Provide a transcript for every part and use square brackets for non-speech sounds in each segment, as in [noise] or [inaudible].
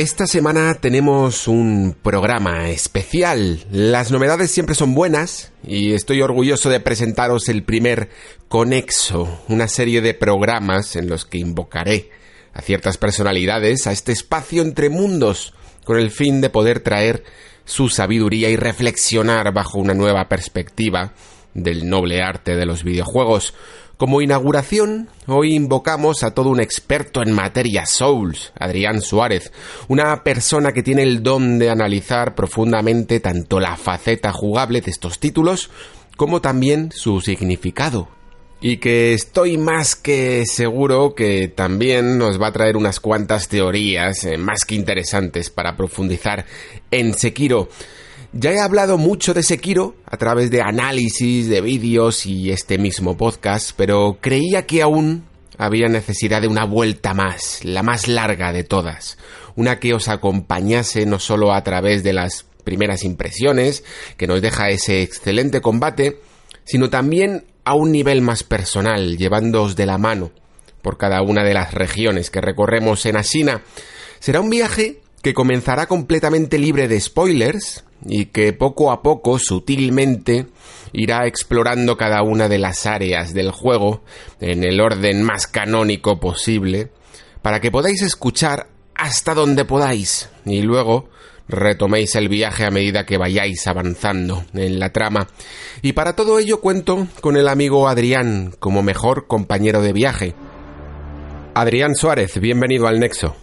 Esta semana tenemos un programa especial. Las novedades siempre son buenas y estoy orgulloso de presentaros el primer Conexo, una serie de programas en los que invocaré a ciertas personalidades a este espacio entre mundos con el fin de poder traer su sabiduría y reflexionar bajo una nueva perspectiva del noble arte de los videojuegos. Como inauguración, hoy invocamos a todo un experto en materia Souls, Adrián Suárez, una persona que tiene el don de analizar profundamente tanto la faceta jugable de estos títulos como también su significado. Y que estoy más que seguro que también nos va a traer unas cuantas teorías eh, más que interesantes para profundizar en Sekiro. Ya he hablado mucho de Sekiro a través de análisis, de vídeos y este mismo podcast, pero creía que aún había necesidad de una vuelta más, la más larga de todas, una que os acompañase no solo a través de las primeras impresiones, que nos deja ese excelente combate, sino también a un nivel más personal, llevándoos de la mano por cada una de las regiones que recorremos en Asina. Será un viaje que comenzará completamente libre de spoilers, y que poco a poco, sutilmente, irá explorando cada una de las áreas del juego en el orden más canónico posible, para que podáis escuchar hasta donde podáis y luego retoméis el viaje a medida que vayáis avanzando en la trama. Y para todo ello cuento con el amigo Adrián como mejor compañero de viaje. Adrián Suárez, bienvenido al Nexo.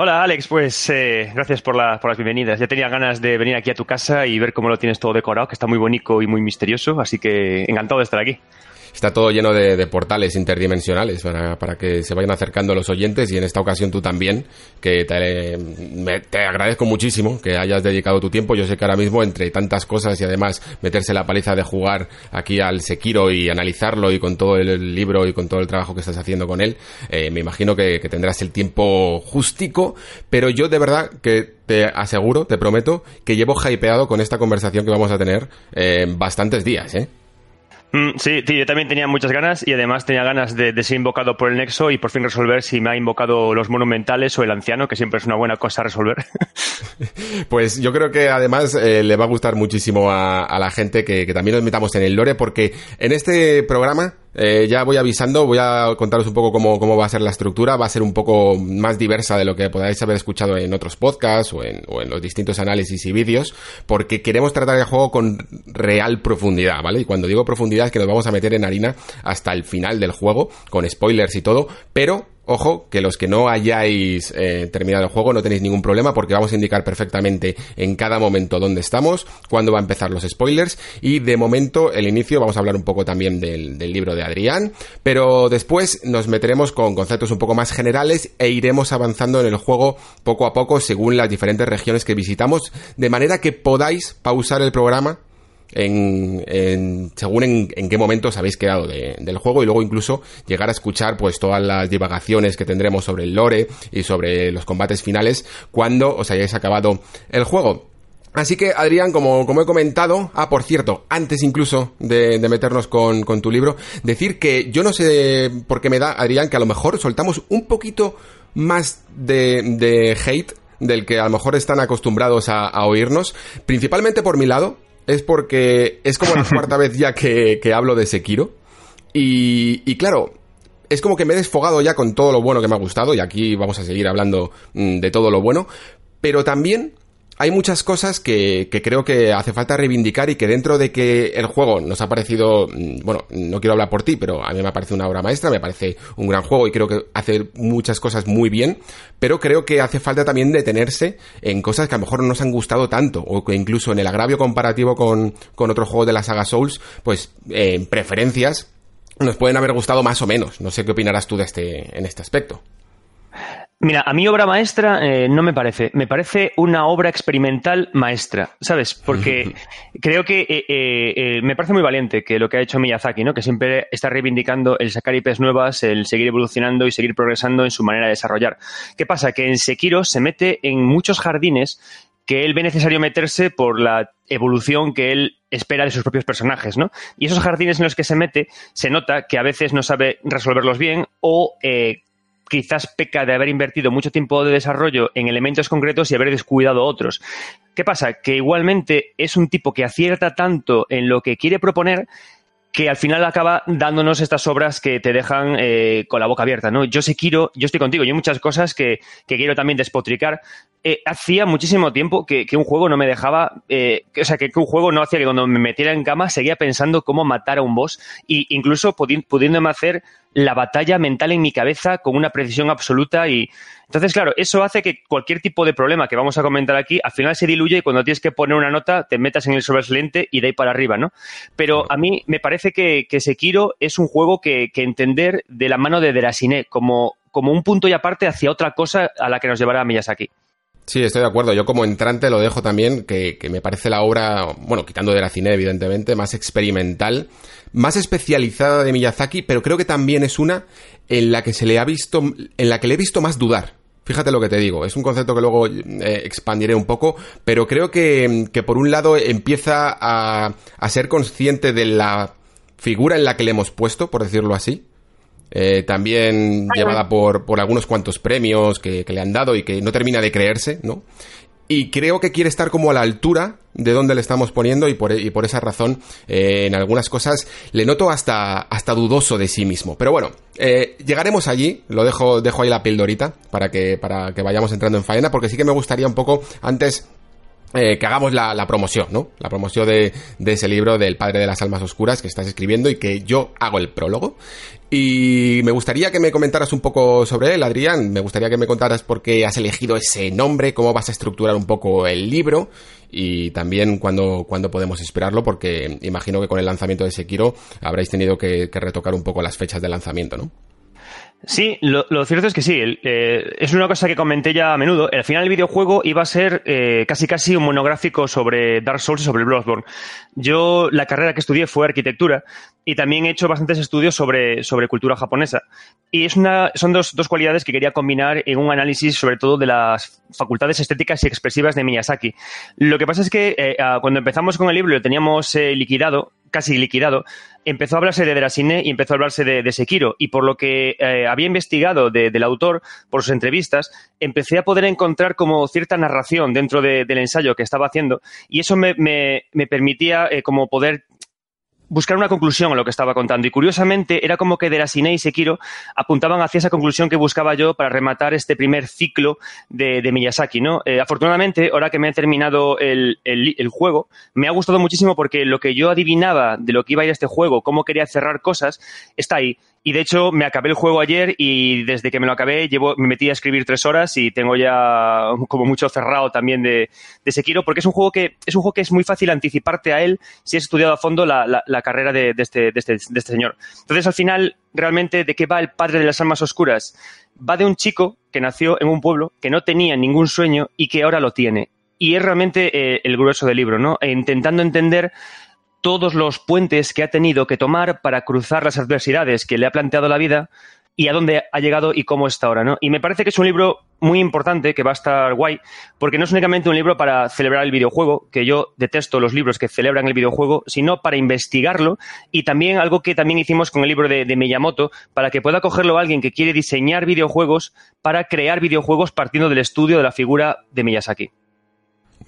Hola Alex, pues eh, gracias por, la, por las bienvenidas. Ya tenía ganas de venir aquí a tu casa y ver cómo lo tienes todo decorado, que está muy bonito y muy misterioso, así que encantado de estar aquí. Está todo lleno de, portales interdimensionales para, que se vayan acercando los oyentes y en esta ocasión tú también, que te, agradezco muchísimo que hayas dedicado tu tiempo. Yo sé que ahora mismo entre tantas cosas y además meterse la paliza de jugar aquí al Sekiro y analizarlo y con todo el libro y con todo el trabajo que estás haciendo con él, eh, me imagino que, tendrás el tiempo justico, pero yo de verdad que te aseguro, te prometo, que llevo hypeado con esta conversación que vamos a tener eh, bastantes días, ¿eh? Mm, sí, yo también tenía muchas ganas y además tenía ganas de, ser invocado por el Nexo y por fin resolver si me ha invocado los monumentales o el anciano, que siempre es una buena cosa resolver. [laughs] Pues yo creo que además eh, le va a gustar muchísimo a, la gente que, que, también nos metamos en el lore, porque en este programa eh, ya voy avisando, voy a contaros un poco cómo, cómo, va a ser la estructura. Va a ser un poco más diversa de lo que podáis haber escuchado en otros podcasts o en, o en los distintos análisis y vídeos, porque queremos tratar el juego con real profundidad, ¿vale? Y cuando digo profundidad es que nos vamos a meter en harina hasta el final del juego, con spoilers y todo, pero Ojo, que los que no hayáis eh, terminado el juego no tenéis ningún problema porque vamos a indicar perfectamente en cada momento dónde estamos, cuándo va a empezar los spoilers y de momento el inicio vamos a hablar un poco también del, del libro de Adrián, pero después nos meteremos con conceptos un poco más generales e iremos avanzando en el juego poco a poco según las diferentes regiones que visitamos, de manera que podáis pausar el programa en, según en, qué momento os habéis quedado del juego y luego incluso llegar a escuchar pues todas las divagaciones que tendremos sobre el lore y sobre los combates finales cuando os hayáis acabado el juego. Así que, Adrián, como, como he comentado, ah, por cierto, antes incluso de, meternos con, con, tu libro, decir que yo no sé por qué me da, Adrián, que a lo mejor soltamos un poquito más de, de hate del que a lo mejor están acostumbrados a oírnos, principalmente por mi lado, es porque es como la [laughs] cuarta vez ya que, hablo de Sekiro. Y, y claro, es como que me he desfogado ya con todo lo bueno que me ha gustado, y aquí vamos a seguir hablando mm, de todo lo bueno, pero también hay muchas cosas que, que, creo que hace falta reivindicar y que dentro de que el juego nos ha parecido, mm, bueno, no quiero hablar por ti, pero a mí me parece una obra maestra, me parece un gran juego y creo que hace muchas cosas muy bien, pero creo que hace falta también detenerse en cosas que a lo mejor no nos han gustado tanto o que incluso en el agravio comparativo con, con otros juegos de la saga Souls, pues en preferencias nos pueden haber gustado más o menos. No sé qué opinarás tú de este, en este aspecto. Mira, a mi obra maestra eh, no me parece. Me parece una obra experimental maestra, ¿sabes? Porque [laughs] creo que eh, eh, me parece muy valiente que lo que ha hecho Miyazaki, ¿no? Que siempre está reivindicando el sacar IPs nuevas, el seguir evolucionando y seguir progresando en su manera de desarrollar. ¿Qué pasa? Que en Sekiro se mete en muchos jardines que él ve necesario meterse por la evolución que él espera de sus propios personajes, ¿no? Y esos jardines en los que se mete, se nota que a veces no sabe resolverlos bien o quizás peca de haber invertido mucho tiempo de desarrollo en elementos concretos y haber descuidado otros. ¿Qué pasa? Que igualmente es un tipo que acierta tanto en lo que quiere proponer que al final acaba dándonos estas obras que te dejan eh, con la boca abierta, ¿no? Yo sé quiero, yo estoy contigo, yo hay muchas cosas que, quiero también despotricar. Eh, hacía muchísimo tiempo que, un juego no me dejaba, eh, o sea, que, un juego no hacía que cuando me metiera en cama seguía pensando cómo matar a un boss e incluso pudiéndome hacer la batalla mental en mi cabeza con una precisión absoluta y entonces, claro, eso hace que cualquier tipo de problema que vamos a comentar aquí al final se diluye y cuando tienes que poner una nota te metas en el sobresaliente y de ahí para arriba, ¿no? Pero a mí me parece que, que Sekiro es un juego que, que entender de la mano de Derasine como, como un punto y aparte hacia otra cosa a la que nos llevará Miyazaki. Sí, estoy de acuerdo. Yo como entrante lo dejo también, que, que me parece la obra, bueno, quitando de la cine, evidentemente, más experimental, más especializada de Miyazaki, pero creo que también es una en la que se le ha visto, en la que le he visto más dudar. Fíjate lo que te digo, es un concepto que luego eh, expandiré un poco, pero creo que, que por un lado empieza a, a ser consciente de la figura en la que le hemos puesto, por decirlo así, eh, también llevada por, por, algunos cuantos premios que, que, le han dado y que no termina de creerse, ¿no? Y creo que quiere estar como a la altura de donde le estamos poniendo y por, y por esa razón eh, en algunas cosas le noto hasta, hasta dudoso de sí mismo. Pero bueno, eh, llegaremos allí, lo dejo, dejo ahí la pildorita para que, para que vayamos entrando en faena porque sí que me gustaría un poco antes eh, que hagamos la, la, promoción, ¿no? La promoción de, de, ese libro del Padre de las Almas Oscuras que estás escribiendo y que yo hago el prólogo. Y me gustaría que me comentaras un poco sobre él, Adrián. Me gustaría que me contaras por qué has elegido ese nombre, cómo vas a estructurar un poco el libro y también cuándo, cuándo podemos esperarlo, porque imagino que con el lanzamiento de Sekiro habréis tenido que, que retocar un poco las fechas de lanzamiento, ¿no? Sí, lo, cierto es que sí. Eh, es una cosa que comenté ya a menudo. Al final el videojuego iba a ser eh, casi casi un monográfico sobre Dark Souls y sobre Bloodborne. Yo la carrera que estudié fue arquitectura y también he hecho bastantes estudios sobre, sobre cultura japonesa. Y es una, son dos, dos cualidades que quería combinar en un análisis sobre todo de las facultades estéticas y expresivas de Miyazaki. Lo que pasa es que eh, cuando empezamos con el libro lo teníamos liquidado, casi liquidado, empezó a hablarse de Derasine y empezó a hablarse de, Sekiro. Y por lo que eh, había investigado del autor, por sus entrevistas, empecé a poder encontrar como cierta narración dentro del ensayo que estaba haciendo. Y eso me, permitía eh, como poder buscar una conclusión a lo que estaba contando. Y curiosamente, era como que Derasine y Sekiro apuntaban hacia esa conclusión que buscaba yo para rematar este primer ciclo de, Miyazaki, ¿no? Eh, afortunadamente, ahora que me he terminado el, el, juego, me ha gustado muchísimo porque lo que yo adivinaba de lo que iba a ir a este juego, cómo quería cerrar cosas, está ahí. Y de hecho, me acabé el juego ayer y desde que me lo acabé, llevo, me metí a escribir tres horas y tengo ya como mucho cerrado también de, de Sekiro, porque es un juego que es un juego que es muy fácil anticiparte a él si has estudiado a fondo la, la, carrera de, este, de, este, de este señor. Entonces, al final, realmente, ¿de qué va el padre de las almas oscuras? Va de un chico que nació en un pueblo que no tenía ningún sueño y que ahora lo tiene. Y es realmente eh, el grueso del libro, ¿no? E intentando entender todos los puentes que ha tenido que tomar para cruzar las adversidades que le ha planteado la vida y a dónde ha llegado y cómo está ahora, ¿no? Y me parece que es un libro muy importante, que va a estar guay, porque no es únicamente un libro para celebrar el videojuego, que yo detesto los libros que celebran el videojuego, sino para investigarlo y también algo que también hicimos con el libro de, de Miyamoto, para que pueda cogerlo alguien que quiere diseñar videojuegos para crear videojuegos partiendo del estudio de la figura de Miyazaki.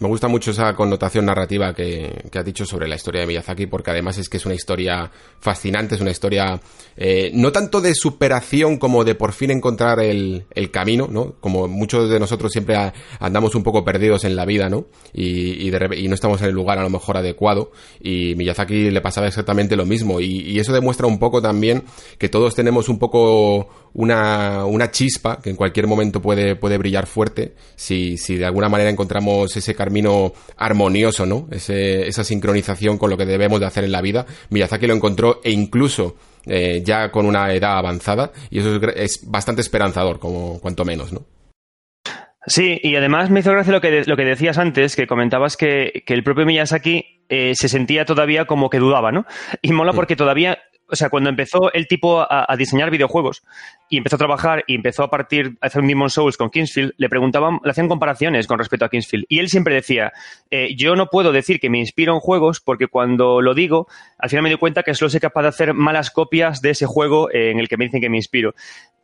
Me gusta mucho esa connotación narrativa que, que has dicho sobre la historia de Miyazaki, porque además es que es una historia fascinante, es una historia eh, no tanto de superación como de por fin encontrar el, el camino, ¿no? Como muchos de nosotros siempre andamos un poco perdidos en la vida, ¿no? Y, y, no estamos en el lugar a lo mejor adecuado. Y Miyazaki le pasaba exactamente lo mismo. Y, y eso demuestra un poco también que todos tenemos un poco una, una chispa que en cualquier momento puede, puede brillar fuerte si, si de alguna manera encontramos ese camino armonioso, ¿no? Ese, esa sincronización con lo que debemos de hacer en la vida. Miyazaki lo encontró e incluso eh, ya con una edad avanzada y eso es, es, bastante esperanzador, como cuanto menos, ¿no? Sí, y además me hizo gracia lo que, lo que decías antes, que comentabas que, que el propio Miyazaki eh, se sentía todavía como que dudaba, ¿no? Y mola porque todavía o sea, cuando empezó el tipo a, diseñar videojuegos y empezó a trabajar y empezó a partir a hacer un Demon Souls con Kingsfield, le preguntaban, le hacían comparaciones con respecto a Kingsfield. Y él siempre decía, eh, yo no puedo decir que me inspiro en juegos porque cuando lo digo, al final me doy cuenta que solo soy capaz de hacer malas copias de ese juego en el que me dicen que me inspiro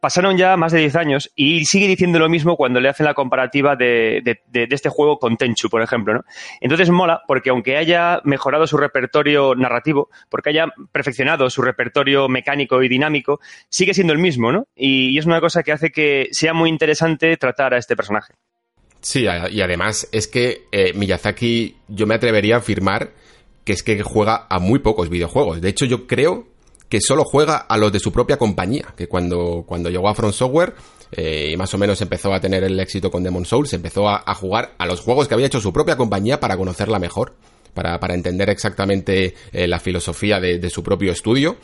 pasaron ya más de 10 años y sigue diciendo lo mismo cuando le hacen la comparativa de, este juego con Tenchu, por ejemplo. ¿no? Entonces mola porque aunque haya mejorado su repertorio narrativo, porque haya perfeccionado su repertorio mecánico y dinámico, sigue siendo el mismo, ¿no? Y, y es una cosa que hace que sea muy interesante tratar a este personaje. Sí, y además es que eh, Miyazaki, yo me atrevería a afirmar que es que juega a muy pocos videojuegos. De hecho, yo creo que solo juega a los de su propia compañía, que cuando, cuando llegó a Front Software eh, y más o menos empezó a tener el éxito con Demon Souls, empezó a, jugar a los juegos que había hecho su propia compañía para conocerla mejor, para, para entender exactamente eh, la filosofía de, de, su propio estudio.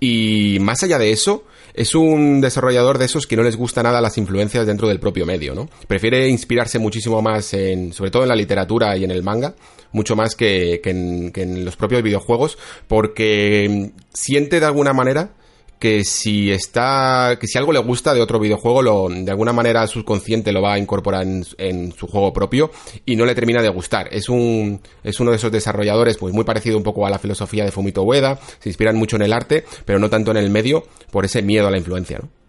Y más allá de eso, es un desarrollador de esos que no les gusta nada las influencias dentro del propio medio, ¿no? Prefiere inspirarse muchísimo más en, sobre todo en la literatura y en el manga, mucho más que, que, en, que en los propios videojuegos, porque siente de alguna manera que si está que si algo le gusta de otro videojuego lo de alguna manera subconsciente lo va a incorporar en, en, su juego propio y no le termina de gustar es un es uno de esos desarrolladores pues muy parecido un poco a la filosofía de Fumito Ueda se inspiran mucho en el arte pero no tanto en el medio por ese miedo a la influencia ¿no?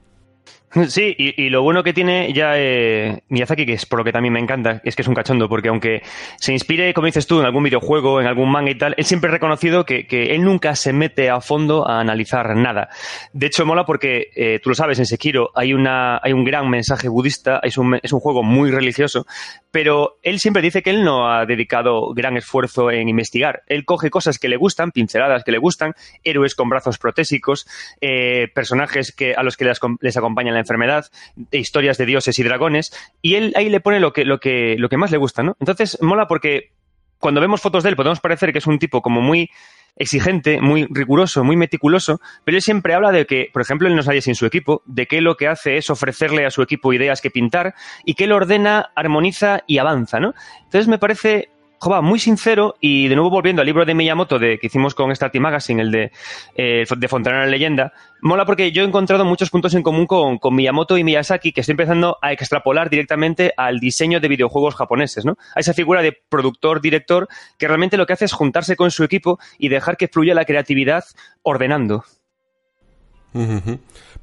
Sí, y, y, lo bueno que tiene ya eh, Miyazaki, que es por lo que también me encanta, es que es un cachondo, porque aunque se inspire, como dices tú, en algún videojuego, en algún manga y tal, él siempre ha reconocido que, que él nunca se mete a fondo a analizar nada. De hecho, mola porque, eh, tú lo sabes, en Sekiro hay, una, hay un gran mensaje budista, es un, es un juego muy religioso, pero él siempre dice que él no ha dedicado gran esfuerzo en investigar. Él coge cosas que le gustan, pinceladas que le gustan, héroes con brazos protésicos, eh, personajes que, a los que les, les acompañan la enfermedad, de historias de dioses y dragones, y él ahí le pone lo que, lo que, lo que más le gusta, ¿no? Entonces, mola porque cuando vemos fotos de él podemos parecer que es un tipo como muy exigente, muy riguroso, muy meticuloso, pero él siempre habla de que, por ejemplo, él no nadie sin su equipo, de que lo que hace es ofrecerle a su equipo ideas que pintar y que él ordena, armoniza y avanza, ¿no? Entonces me parece Muy sincero y de nuevo volviendo al libro de Miyamoto de, que hicimos con Starty Magazine, el de, eh, de Fontana la leyenda, mola porque yo he encontrado muchos puntos en común con, con, Miyamoto y Miyazaki que estoy empezando a extrapolar directamente al diseño de videojuegos japoneses, ¿no? A esa figura de productor-director que realmente lo que hace es juntarse con su equipo y dejar que fluya la creatividad ordenando.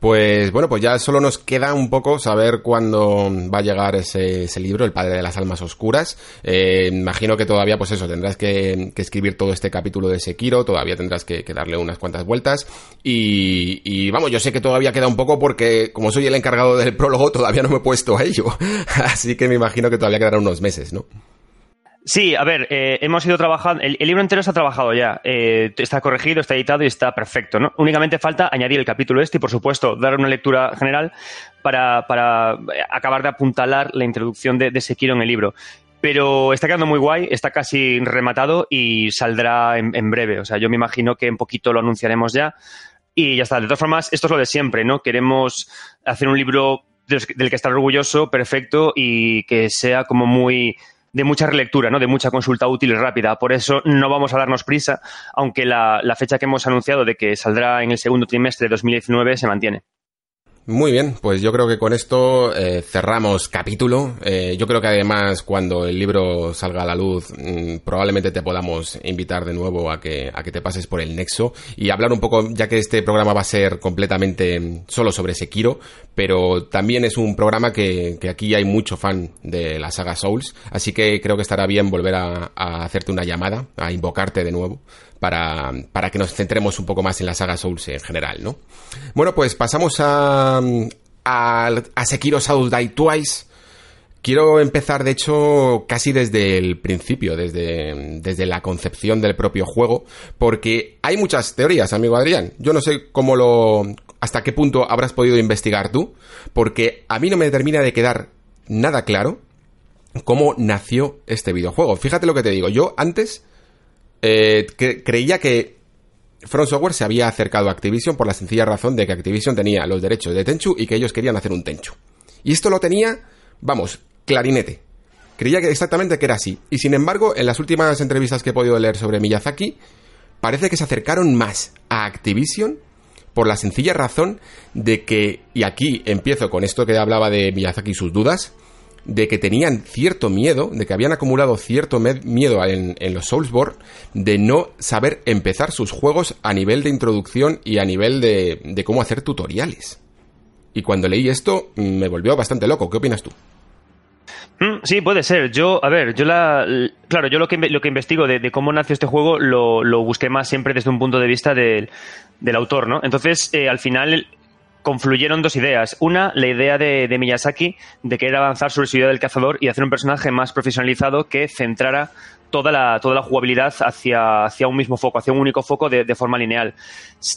Pues bueno, pues ya solo nos queda un poco saber cuándo va a llegar ese, libro, El Padre de las Almas Oscuras. Eh, imagino que todavía, pues eso, tendrás que, escribir todo este capítulo de Sekiro, todavía tendrás que, que darle unas cuantas vueltas. Y, y, vamos, yo sé que todavía queda un poco porque, como soy el encargado del prólogo, todavía no me he puesto a ello. [laughs] Así que me imagino que todavía quedarán unos meses, ¿no? Sí, a ver, eh, hemos ido trabajando, el, libro entero está trabajado ya, eh, está corregido, está editado y está perfecto, ¿no? Únicamente falta añadir el capítulo este y, por supuesto, dar una lectura general para, para acabar de apuntalar la introducción de, de Sekiro en el libro. Pero está quedando muy guay, está casi rematado y saldrá en, en breve. O sea, yo me imagino que en poquito lo anunciaremos ya. Y ya está. De todas formas, esto es lo de siempre, ¿no? Queremos hacer un libro del que estar orgulloso, perfecto y que sea como muy de mucha relectura, ¿no? de mucha consulta útil y rápida. Por eso no vamos a darnos prisa, aunque la, la fecha que hemos anunciado de que saldrá en el segundo trimestre de 2019 se mantiene. Muy bien, pues yo creo que con esto eh, cerramos capítulo. Eh, yo creo que además cuando el libro salga a la luz mmm, probablemente te podamos invitar de nuevo a que, a que te pases por el nexo y hablar un poco, ya que este programa va a ser completamente solo sobre Sekiro, pero también es un programa que, aquí hay mucho fan de la saga Souls, así que creo que estará bien volver a, hacerte una llamada, a invocarte de nuevo, para, para, que nos centremos un poco más en la saga Souls en general, ¿no? Bueno, pues pasamos a, a, a Sekiro Souls Die Twice, Quiero empezar, de hecho, casi desde el principio, desde, desde la concepción del propio juego, porque hay muchas teorías, amigo Adrián. Yo no sé cómo lo, hasta qué punto habrás podido investigar tú, porque a mí no me termina de quedar nada claro cómo nació este videojuego. Fíjate lo que te digo. Yo antes eh, creía que Front Software se había acercado a Activision por la sencilla razón de que Activision tenía los derechos de Tenchu y que ellos querían hacer un Tenchu. Y esto lo tenía, vamos, clarinete. Creía que exactamente que era así. Y sin embargo, en las últimas entrevistas que he podido leer sobre Miyazaki, parece que se acercaron más a Activision por la sencilla razón de que, y aquí empiezo con esto que hablaba de Miyazaki y sus dudas, de que tenían cierto miedo, de que habían acumulado cierto miedo en, en, los Soulsborne, de no saber empezar sus juegos a nivel de introducción y a nivel de, de cómo hacer tutoriales. Y cuando leí esto me volvió bastante loco. ¿Qué opinas tú? Mm, sí, puede ser. Yo, a ver, yo la. Claro, yo lo que, lo que investigo de, cómo nació este juego lo, lo, busqué más siempre desde un punto de vista del, del autor, ¿no? Entonces, eh, al final confluyeron dos ideas. Una, la idea de, Miyazaki de querer avanzar sobre su idea del cazador y hacer un personaje más profesionalizado que centrara toda la, toda la jugabilidad hacia, hacia un mismo foco, hacia un único foco de, de forma lineal.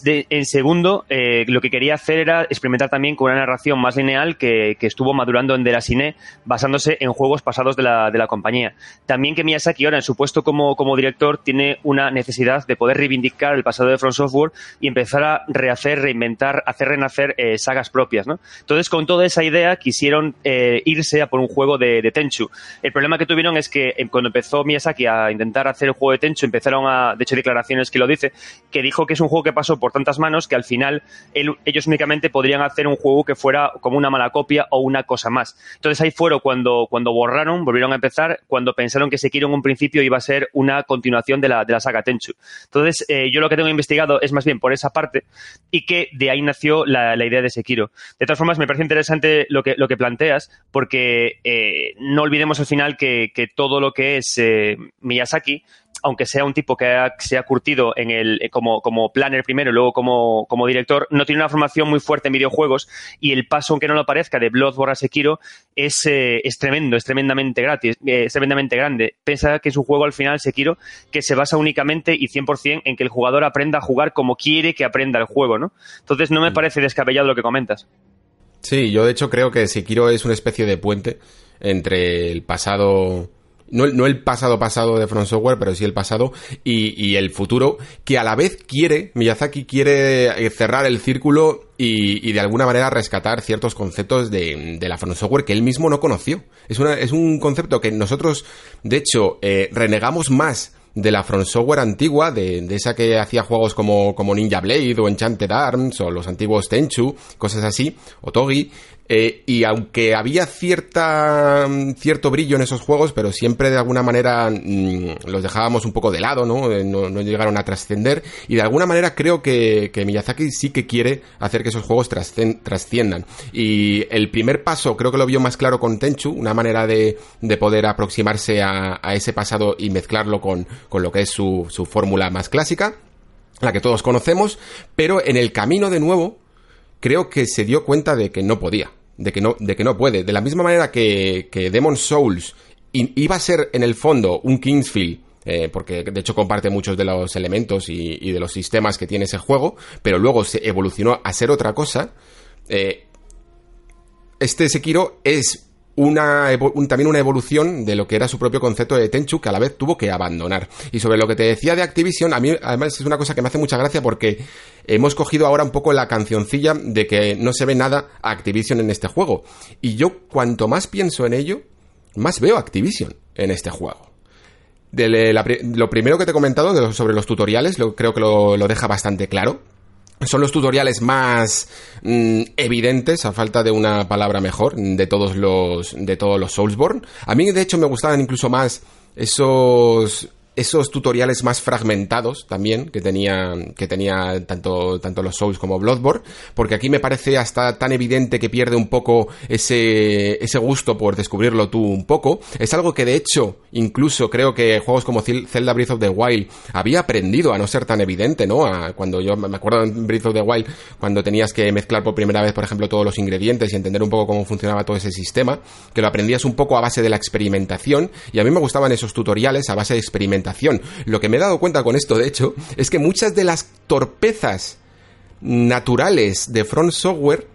en segundo, eh, lo que quería hacer era experimentar también con una narración más lineal que, que estuvo madurando en Derasine, basándose en juegos pasados de la, de la compañía. También que Miyazaki ahora, en su puesto como, como director, tiene una necesidad de poder reivindicar el pasado de From Software y empezar a rehacer, reinventar, hacer renacer eh, sagas propias. ¿no? Entonces, con toda esa idea, quisieron eh, irse a por un juego de, de Tenchu. El problema que tuvieron es que cuando empezó Miyazaki a intentar hacer el juego de Tenchu, empezaron a, de hecho, declaraciones que lo dice, que dijo que es un juego que pasó por tantas manos que al final ellos únicamente podrían hacer un juego que fuera como una mala copia o una cosa más. Entonces ahí fueron cuando, cuando borraron, volvieron a empezar, cuando pensaron que Sekiro en un principio iba a ser una continuación de la, de la saga Tenchu. Entonces, eh, yo lo que tengo investigado es más bien por esa parte y que de ahí nació la, idea de Sekiro. De todas formas, me parece interesante lo que, lo que planteas, porque eh, no olvidemos al final que, que, todo lo que es eh, Miyazaki, aunque sea un tipo que se ha curtido en el, eh, como, como planner primero y luego como, como director, no tiene una formación muy fuerte en videojuegos y el paso, aunque no lo parezca, de Bloodborne a Sekiro es, eh, es tremendo, es tremendamente gratis, eh, es tremendamente grande. Pensa que es un juego al final, Sekiro, que se basa únicamente y 100% en que el jugador aprenda a jugar como quiere que aprenda el juego, ¿no? Entonces no me mm. parece descabellado lo que comentas. Sí, yo de hecho creo que Sekiro es una especie de puente entre el pasado no, el pasado pasado de Front Software, pero sí el pasado y, el futuro, que a la vez quiere, Miyazaki quiere eh, cerrar el círculo y, de alguna manera rescatar ciertos conceptos de, la Front Software que él mismo no conoció. Es, una, es un concepto que nosotros, de hecho, eh, renegamos más de la Front Software antigua, de, de, esa que hacía juegos como, como Ninja Blade o Enchanted Arms o los antiguos Tenchu, cosas así, o Togi, eh, y aunque había cierta, cierto brillo en esos juegos, pero siempre de alguna manera mm, los dejábamos un poco de lado, ¿no? Eh, no, llegaron a trascender. Y de alguna manera creo que, Miyazaki sí que quiere hacer que esos juegos trasciendan. Y el primer paso creo que lo vio más claro con Tenchu, una manera de, de poder aproximarse a, a, ese pasado y mezclarlo con, con lo que es su, su fórmula más clásica, la que todos conocemos, pero en el camino de nuevo creo que se dio cuenta de que no podía, de que no, de que no puede. De la misma manera que, que Demon Souls iba a ser en el fondo un Kingsfield, eh, porque de hecho comparte muchos de los elementos y, de los sistemas que tiene ese juego, pero luego se evolucionó a ser otra cosa. Eh, este Sekiro es una, también una evolución de lo que era su propio concepto de Tenchu que a la vez tuvo que abandonar. Y sobre lo que te decía de Activision, a mí además es una cosa que me hace mucha gracia porque hemos cogido ahora un poco la cancioncilla de que no se ve nada Activision en este juego. Y yo cuanto más pienso en ello, más veo Activision en este juego. lo primero que te he comentado sobre los tutoriales, creo que lo deja bastante claro son los tutoriales más mm, evidentes, a falta de una palabra mejor, de todos los de todos los Soulsborne. A mí de hecho me gustaban incluso más esos esos tutoriales más fragmentados también que tenía que tenía tanto tanto los Souls como Bloodborne, porque aquí me parece hasta tan evidente que pierde un poco ese ese gusto por descubrirlo tú un poco. Es algo que de hecho incluso creo que juegos como Zelda Breath of the Wild había aprendido a no ser tan evidente, ¿no? Cuando yo me acuerdo en Breath of the Wild cuando tenías que mezclar por primera vez, por ejemplo, todos los ingredientes y entender un poco cómo funcionaba todo ese sistema, que lo aprendías un poco a base de la experimentación y a mí me gustaban esos tutoriales a base de experimentación lo que me he dado cuenta con esto, de hecho, es que muchas de las torpezas naturales de Front Software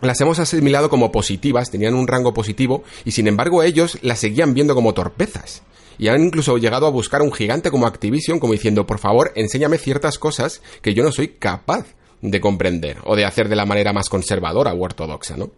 las hemos asimilado como positivas, tenían un rango positivo, y sin embargo ellos las seguían viendo como torpezas. Y han incluso llegado a buscar a un gigante como Activision, como diciendo, por favor, enséñame ciertas cosas que yo no soy capaz de comprender, o de hacer de la manera más conservadora o ortodoxa, ¿no?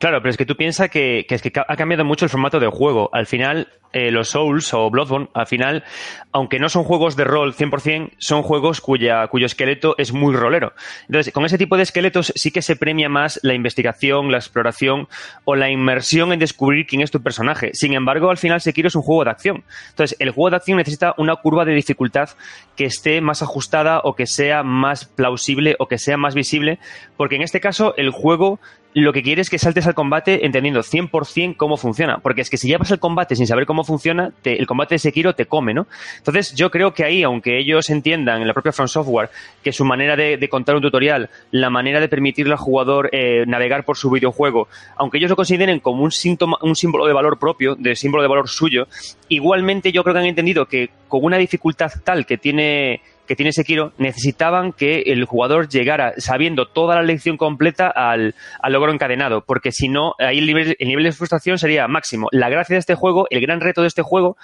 Claro, pero es que tú piensas que, es que ha cambiado mucho el formato del juego. Al final, eh, los Souls o Bloodborne, al final, aunque no son juegos de rol 100%, son juegos cuya, cuyo esqueleto es muy rolero. Entonces, con ese tipo de esqueletos sí que se premia más la investigación, la exploración o la inmersión en descubrir quién es tu personaje. Sin embargo, al final Sekiro es un juego de acción. Entonces, el juego de acción necesita una curva de dificultad que esté más ajustada o que sea más plausible o que sea más visible, porque en este caso el juego lo que quiere es que saltes al combate entendiendo 100% cómo funciona. Porque es que si llevas el combate sin saber cómo funciona, el combate de Sekiro te come, ¿no? Entonces, yo creo que ahí, aunque ellos entiendan en la propia Front Software que su manera de, contar un tutorial, la manera de permitirle al jugador eh, navegar por su videojuego, aunque ellos lo consideren como un, síntoma, un símbolo de valor propio, de símbolo de valor suyo, igualmente yo creo que han entendido que con una dificultad tal que tiene que tiene Sekiro, necesitaban que el jugador llegara sabiendo toda la lección completa al, logro encadenado, porque si no, ahí el nivel, el nivel de frustración sería máximo. La gracia de este juego, el gran reto de este juego,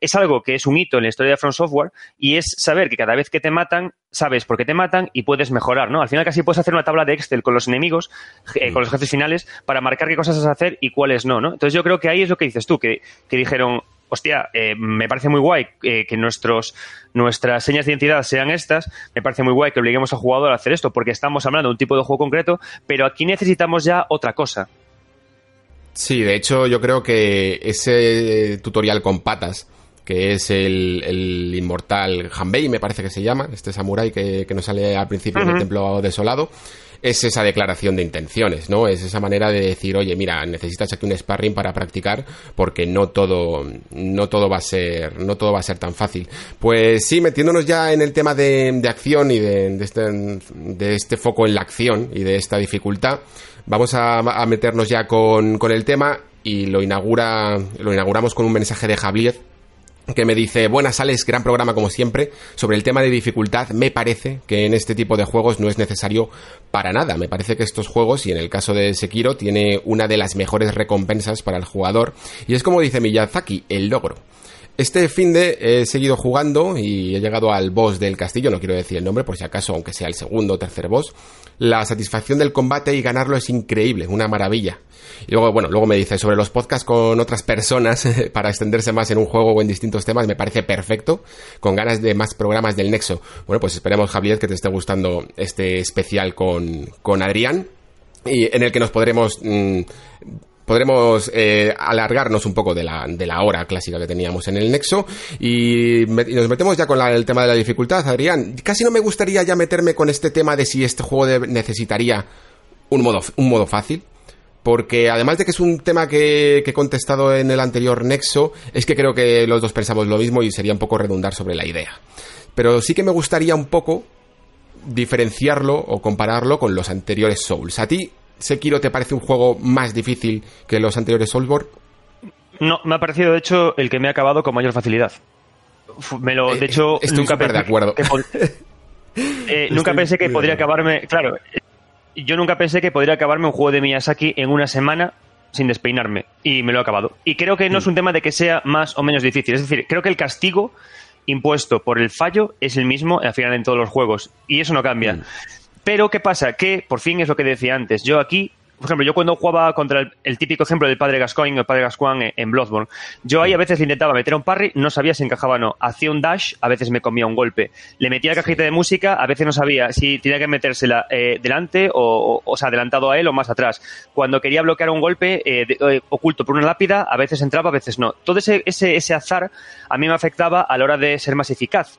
es algo que es un hito en la historia de Front Software y es saber que cada vez que te matan, sabes por qué te matan y puedes mejorar, ¿no? Al final casi puedes hacer una tabla de Excel con los enemigos, eh, con los jefes finales, para marcar qué cosas has hacer y cuáles no, ¿no? Entonces yo creo que ahí es lo que dices tú, que, que dijeron, hostia, eh, me parece muy guay eh, que nuestros, nuestras señas de identidad sean estas, me parece muy guay que obliguemos al jugador a hacer esto, porque estamos hablando de un tipo de juego concreto, pero aquí necesitamos ya otra cosa. Sí, de hecho yo creo que ese tutorial con patas, que es el, inmortal Hanbei, me parece que se llama, este samurái que, que nos sale al principio del templo desolado, es esa declaración de intenciones, ¿no? Es esa manera de decir, oye, mira, necesitas aquí un sparring para practicar porque no todo, no todo va a ser, no todo va a ser tan fácil. Pues sí, metiéndonos ya en el tema de, de acción y de, de, este, de este foco en la acción y de esta dificultad, vamos a, a meternos ya con, con el tema y lo inaugura, lo inauguramos con un mensaje de Javier que me dice, buenas Alex, gran programa como siempre. Sobre el tema de dificultad, me parece que en este tipo de juegos no es necesario para nada. Me parece que estos juegos, y en el caso de Sekiro, tiene una de las mejores recompensas para el jugador. Y es como dice Miyazaki, el logro. Este fin de he seguido jugando y he llegado al boss del castillo, no quiero decir el nombre por si acaso, aunque sea el segundo o tercer boss. La satisfacción del combate y ganarlo es increíble, una maravilla. Y luego, bueno, luego me dice sobre los podcasts con otras personas [laughs] para extenderse más en un juego o en distintos temas, me parece perfecto, con ganas de más programas del Nexo. Bueno, pues esperemos, Javier, que te esté gustando este especial con, con Adrián y en el que nos podremos mm, podremos eh, alargarnos un poco de la, de la hora clásica que teníamos en el Nexo y, nos metemos ya con el tema de la dificultad, Adrián. Casi no me gustaría ya meterme con este tema de si este juego necesitaría un modo, un modo fácil. Porque además de que es un tema que, que, he contestado en el anterior Nexo, es que creo que los dos pensamos lo mismo y sería un poco redundar sobre la idea. Pero sí que me gustaría un poco diferenciarlo o compararlo con los anteriores Souls. ¿A ti Sekiro te parece un juego más difícil que los anteriores Soulsborne? No, me ha parecido de hecho el que me ha acabado con mayor facilidad. Me lo, de eh, hecho, Estoy nunca pensé de acuerdo. Eh, nunca pensé que podría acabarme. Claro, yo nunca pensé que podría acabarme un juego de Miyazaki en una semana sin despeinarme. Y me lo he acabado. Y creo que no es un tema de que sea más o menos difícil. Es decir, creo que el castigo impuesto por el fallo es el mismo al final en todos los juegos. Y eso no cambia. Mm. Pero, ¿qué pasa? Que, por fin es lo que decía antes, yo aquí por ejemplo, yo cuando jugaba contra el, típico ejemplo del padre Gascoigne o el padre Gascoigne en, Bloodborne, yo ahí a veces intentaba meter un parry, no sabía si encajaba o no. Hacía un dash, a veces me comía un golpe. Le metía la cajita de música, a veces no sabía si tenía que metérsela eh, delante o, o, sea, adelantado a él o más atrás. Cuando quería bloquear un golpe eh, eh, oculto por una lápida, a veces entraba, a veces no. Todo ese, ese, ese azar a mí me afectaba a la hora de ser más eficaz.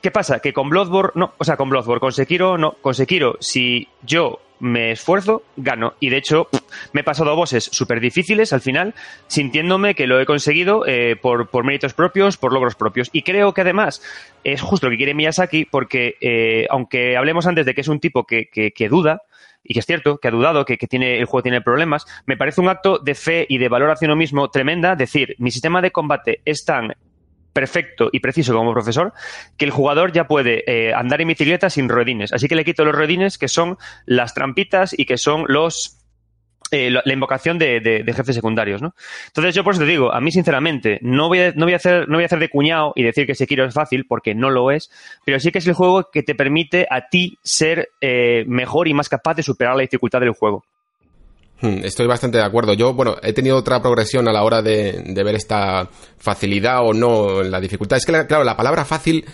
¿Qué pasa? Que con Bloodborne, no, o sea, con Bloodborne, con Sekiro, no, con Sekiro, si yo me esfuerzo, gano. Y de hecho, me he pasado bosses súper difíciles al final, sintiéndome que lo he conseguido eh, por, por, méritos propios, por logros propios. Y creo que además es justo lo que quiere Miyazaki, porque eh, aunque hablemos antes de que es un tipo que, que, duda, y que es cierto, que ha dudado, que, que, tiene, el juego tiene problemas, me parece un acto de fe y de valor hacia uno mismo tremenda decir, mi sistema de combate es tan perfecto y preciso como profesor que el jugador ya puede eh, andar en bicicleta sin ruedines. Así que le quito los ruedines que son las trampitas y que son los eh, la invocación de, jefes secundarios, ¿no? Entonces yo por eso te digo, a mí sinceramente no voy a, no voy a hacer no voy a hacer de cuñado y decir que Sekiro es fácil porque no lo es, pero sí que es el juego que te permite a ti ser eh, mejor y más capaz de superar la dificultad del juego. Hmm, estoy bastante de acuerdo. Yo, bueno, he tenido otra progresión a la hora de, ver esta facilidad o no la dificultad. Es que, claro, la palabra fácil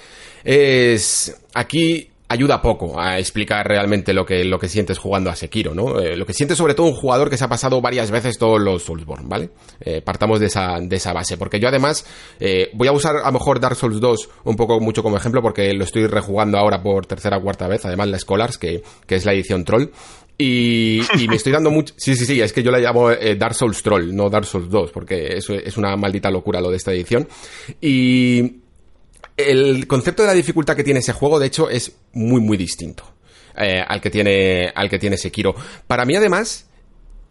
es aquí ayuda poco a explicar realmente lo que, lo que sientes jugando a Sekiro, ¿no? Eh, lo que siente sobre todo un jugador que se ha pasado varias veces todos los Soulsborne, ¿vale? Eh, partamos de esa, de esa base, porque yo además eh, voy a usar a lo mejor Dark Souls 2 un poco mucho como ejemplo porque lo estoy rejugando ahora por tercera o cuarta vez, además la Scholars, que, que es la edición Troll, y, me estoy dando mucho... Sí, sí, sí, es que yo la llamo eh, Dark Souls Troll, no Dark Souls 2, porque eso es una maldita locura lo de esta edición. Y el concepto de la dificultad que tiene ese juego, de hecho, es muy, muy distinto eh, al, que tiene, al que tiene Sekiro. Para mí, además,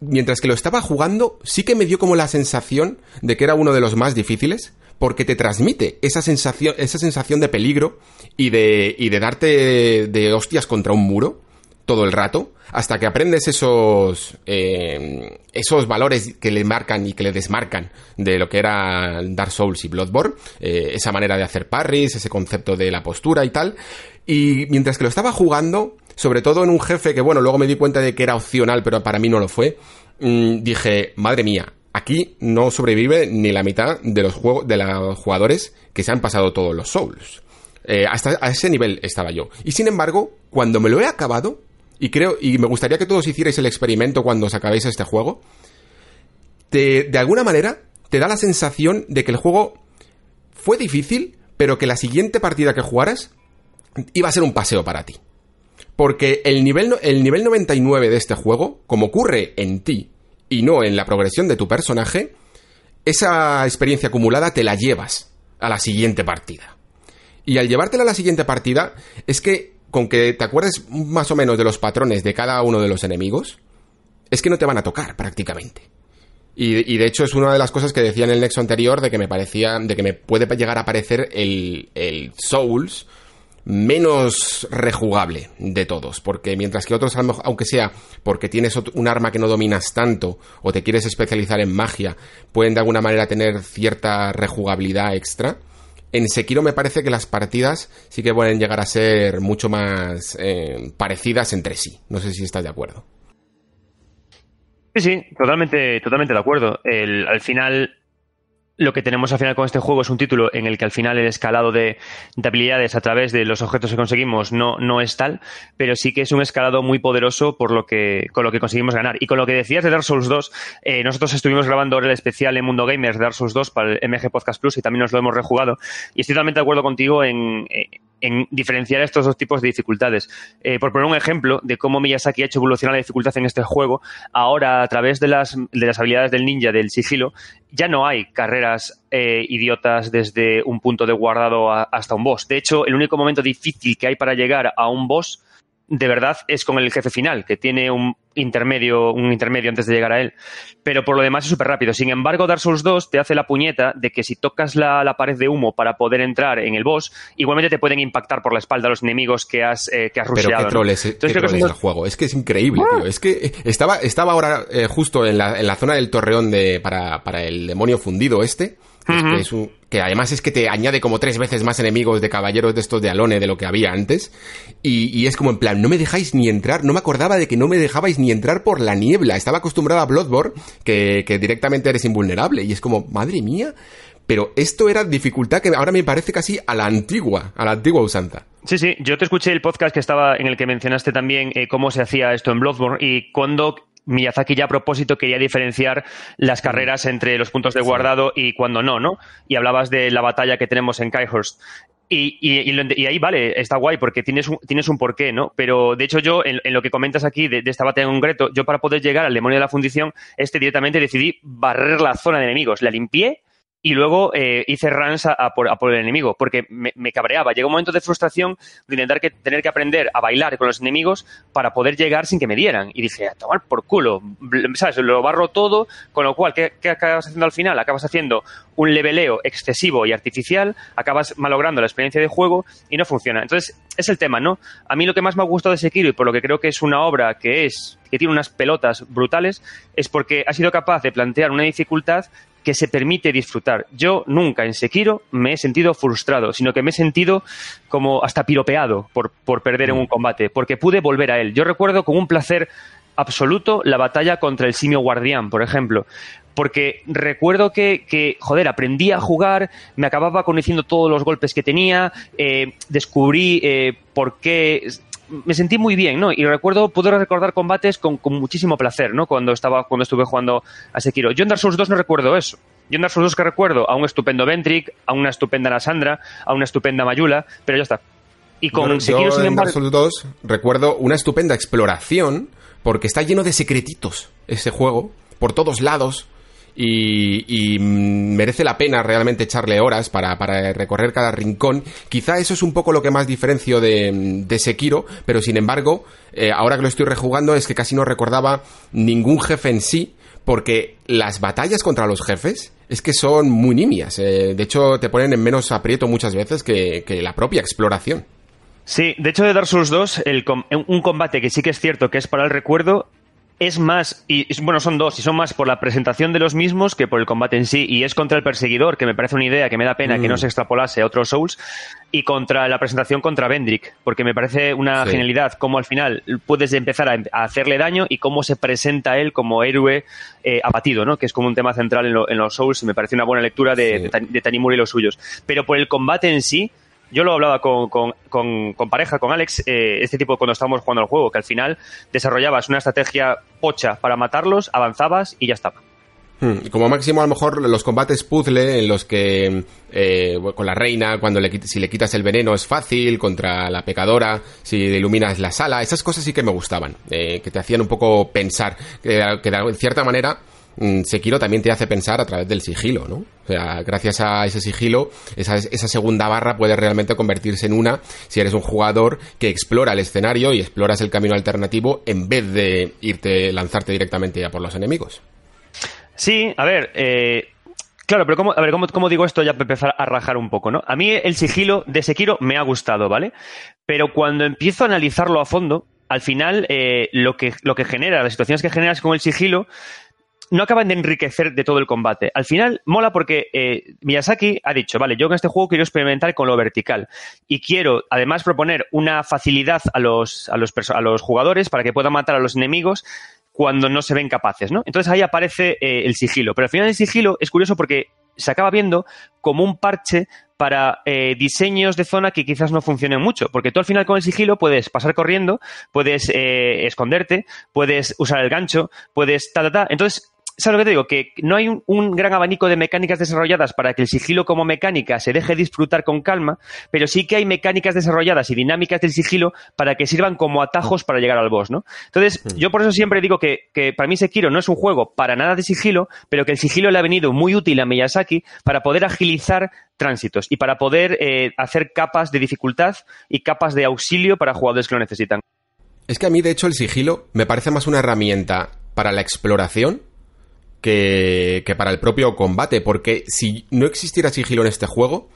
mientras que lo estaba jugando, sí que me dio como la sensación de que era uno de los más difíciles, porque te transmite esa sensación, esa sensación de peligro y de, y de darte de hostias contra un muro todo el rato hasta que aprendes esos eh, esos valores que le marcan y que le desmarcan de lo que era Dark Souls y Bloodborne, eh, esa manera de hacer parries, ese concepto de la postura y tal. Y mientras que lo estaba jugando, sobre todo en un jefe que bueno, luego me di cuenta de que era opcional, pero para mí no lo fue, mm, dije, madre mía, aquí no sobrevive ni la mitad de los juegos de los jugadores que se han pasado todos los Souls. Eh, hasta a ese nivel estaba yo. Y sin embargo, cuando me lo he acabado, y creo, y me gustaría que todos hicierais el experimento cuando os acabéis este juego, te, de alguna manera te da la sensación de que el juego fue difícil, pero que la siguiente partida que jugaras iba a ser un paseo para ti. Porque el nivel, el nivel 99 de este juego, como ocurre en ti y no en la progresión de tu personaje, esa experiencia acumulada te la llevas a la siguiente partida. Y al llevártela a la siguiente partida, es que con que te acuerdes más o menos de los patrones de cada uno de los enemigos, es que no te van a tocar prácticamente. Y, de hecho es una de las cosas que decía en el nexo anterior de que me parecía, de que me puede llegar a parecer el, el Souls menos rejugable de todos, porque mientras que otros, aunque sea porque tienes un arma que no dominas tanto o te quieres especializar en magia, pueden de alguna manera tener cierta rejugabilidad extra, en Sekiro me parece que las partidas sí que pueden llegar a ser mucho más eh, parecidas entre sí. No sé si estás de acuerdo. Sí, sí, totalmente, totalmente de acuerdo. al final, lo que tenemos al final con este juego es un título en el que al final el escalado de, habilidades a través de los objetos que conseguimos no, no es tal, pero sí que es un escalado muy poderoso por lo que, con lo que conseguimos ganar. Y con lo que decías de Dark Souls 2, eh, nosotros estuvimos grabando el especial en Mundo Gamers de Dark Souls 2 para el MG Podcast Plus y también nos lo hemos rejugado. Y estoy totalmente de acuerdo contigo en, en diferenciar estos dos tipos de dificultades. Eh, por poner un ejemplo de cómo Miyazaki ha hecho evolucionar la dificultad en este juego, ahora a través de las, de las habilidades del ninja, del sigilo, ya no hay carreras eh, idiotas desde un punto de guardado hasta un boss. De hecho, el único momento difícil que hay para llegar a un boss de verdad es con el jefe final, que tiene un intermedio, un intermedio antes de llegar a él. Pero por lo demás es súper rápido. Sin embargo, Dark Souls 2 te hace la puñeta de que si tocas la, pared de humo para poder entrar en el boss, igualmente te pueden impactar por la espalda los enemigos que has, eh, que has Pero qué troll es, el juego. Es que es increíble, tío. Es que estaba, estaba ahora eh, justo en la, en la zona del torreón de, para, para el demonio fundido este que, que además es que te añade como tres veces más enemigos de caballeros de estos de Alone de lo que había antes. Y, es como en plan, no me dejáis ni entrar, no me acordaba de que no me dejabais ni entrar por la niebla. Estaba acostumbrado a Bloodborne, que, que directamente eres invulnerable. Y es como, madre mía. Pero esto era dificultad que ahora me parece casi a la antigua, a la antigua usanza. Sí, sí, yo te escuché el podcast que estaba en el que mencionaste también eh, cómo se hacía esto en Bloodborne y cuando Miyazaki ya a propósito quería diferenciar las carreras entre los puntos de guardado y cuando no, ¿no? Y hablabas de la batalla que tenemos en Kaihurst. Y, y, ahí vale, está guay porque tienes un, tienes un porqué, ¿no? Pero de hecho yo, en, lo que comentas aquí de, de, esta batalla en concreto, yo para poder llegar al demonio de la fundición, este directamente decidí barrer la zona de enemigos. La limpié y luego eh, hice runs a, por, el enemigo, porque me, cabreaba. Llegó un momento de frustración de intentar que, tener que aprender a bailar con los enemigos para poder llegar sin que me dieran. Y dije, a tomar por culo, ¿sabes? Lo barro todo, con lo cual, ¿qué, acabas haciendo al final? Acabas haciendo un leveleo excesivo y artificial, acabas malogrando la experiencia de juego y no funciona. Entonces, es el tema, ¿no? A mí lo que más me ha gustado de Sekiro y por lo que creo que es una obra que es que tiene unas pelotas brutales es porque ha sido capaz de plantear una dificultad que se permite disfrutar. Yo nunca en Sekiro me he sentido frustrado, sino que me he sentido como hasta piropeado por, por perder en un combate, porque pude volver a él. Yo recuerdo con un placer absoluto la batalla contra el simio guardián, por ejemplo. Porque recuerdo que, joder, aprendí a jugar, me acababa conociendo todos los golpes que tenía, eh, descubrí eh, por qué me sentí muy bien, ¿no? Y recuerdo, puedo recordar combates con, muchísimo placer, ¿no? Cuando estaba, cuando estuve jugando a Sekiro. Yo en Dark Souls 2 no recuerdo eso. Yo en Dark Souls 2 que recuerdo a un estupendo Ventric, a una estupenda Nasandra, a una estupenda Mayula, pero ya está. Y con Sekiro, sin embargo... En Dark Souls 2 recuerdo una estupenda exploración, porque está lleno de secretitos ese juego, por todos lados y, merece la pena realmente echarle horas para, recorrer cada rincón. Quizá eso es un poco lo que más diferencio de, de Sekiro, pero sin embargo, eh, ahora que lo estoy rejugando es que casi no recordaba ningún jefe en sí, porque las batallas contra los jefes es que son muy nimias. Eh, de hecho, te ponen en menos aprieto muchas veces que, que la propia exploración. Sí, de hecho de Dark Souls 2, el un combate que sí que es cierto que es para el recuerdo, es más, y bueno, son dos, y son más por la presentación de los mismos que por el combate en sí, y es contra el perseguidor, que me parece una idea que me da pena que no mm. se extrapolase a otros Souls, y contra la presentación contra Vendrick, porque me parece una genialidad cómo al final puedes empezar a, hacerle daño y cómo se presenta él como héroe eh, abatido, ¿no? Que es como un tema central en, los Souls, y me parece una buena lectura de, de Tanimura y los suyos. Pero por el combate en sí, yo lo hablaba con, con, pareja, con Alex, eh, este tipo cuando estábamos jugando al juego, que al final desarrollabas una estrategia pocha para matarlos, avanzabas y ya estaba. Hmm, como máximo, a lo mejor los combates puzzle en los que eh, con la reina, cuando le, si le quitas el veneno es fácil, contra la pecadora, si iluminas la sala, esas cosas sí que me gustaban, eh, que te hacían un poco pensar, que, que de cierta manera Sekiro también te hace pensar a través del sigilo, ¿no? O sea, gracias a ese sigilo, esa, segunda barra puede realmente convertirse en una si eres un jugador que explora el escenario y exploras el camino alternativo en vez de irte, lanzarte directamente ya por los enemigos. Sí, a ver, eh, Claro, pero ¿cómo, a ver, ¿cómo, digo esto ya para empezar a rajar un poco, ¿no? A mí el sigilo de Sekiro me ha gustado, ¿vale? Pero cuando empiezo a analizarlo a fondo, al final eh, lo, que, lo que genera, las situaciones que generas con el sigilo, no acaban de enriquecer de todo el combate. Al final mola porque eh, Miyazaki ha dicho, vale, yo en este juego quiero experimentar con lo vertical y quiero además proponer una facilidad a los, a los, a los jugadores para que puedan matar a los enemigos cuando no se ven capaces, ¿no? Entonces ahí aparece eh, el sigilo. Pero al final el sigilo es curioso porque se acaba viendo como un parche para eh, diseños de zona que quizás no funcionen mucho, porque tú al final con el sigilo puedes pasar corriendo, puedes esconderte, puedes usar el gancho, puedes ta, ta. Entonces, ¿Sabes lo que te digo? Que no hay un, gran abanico de mecánicas desarrolladas para que el sigilo como mecánica se deje disfrutar con calma, pero sí que hay mecánicas desarrolladas y dinámicas del sigilo para que sirvan como atajos para llegar al boss, ¿no? Entonces, hmm. yo por eso siempre digo que, que para mí Sekiro no es un juego para nada de sigilo, pero que el sigilo le ha venido muy útil a Miyazaki para poder agilizar tránsitos y para poder eh, hacer capas de dificultad y capas de auxilio para jugadores que lo necesitan. Es que a mí, de hecho, el sigilo me parece más una herramienta para la exploración que, para el propio combate, porque si no existiera sigilo en este juego,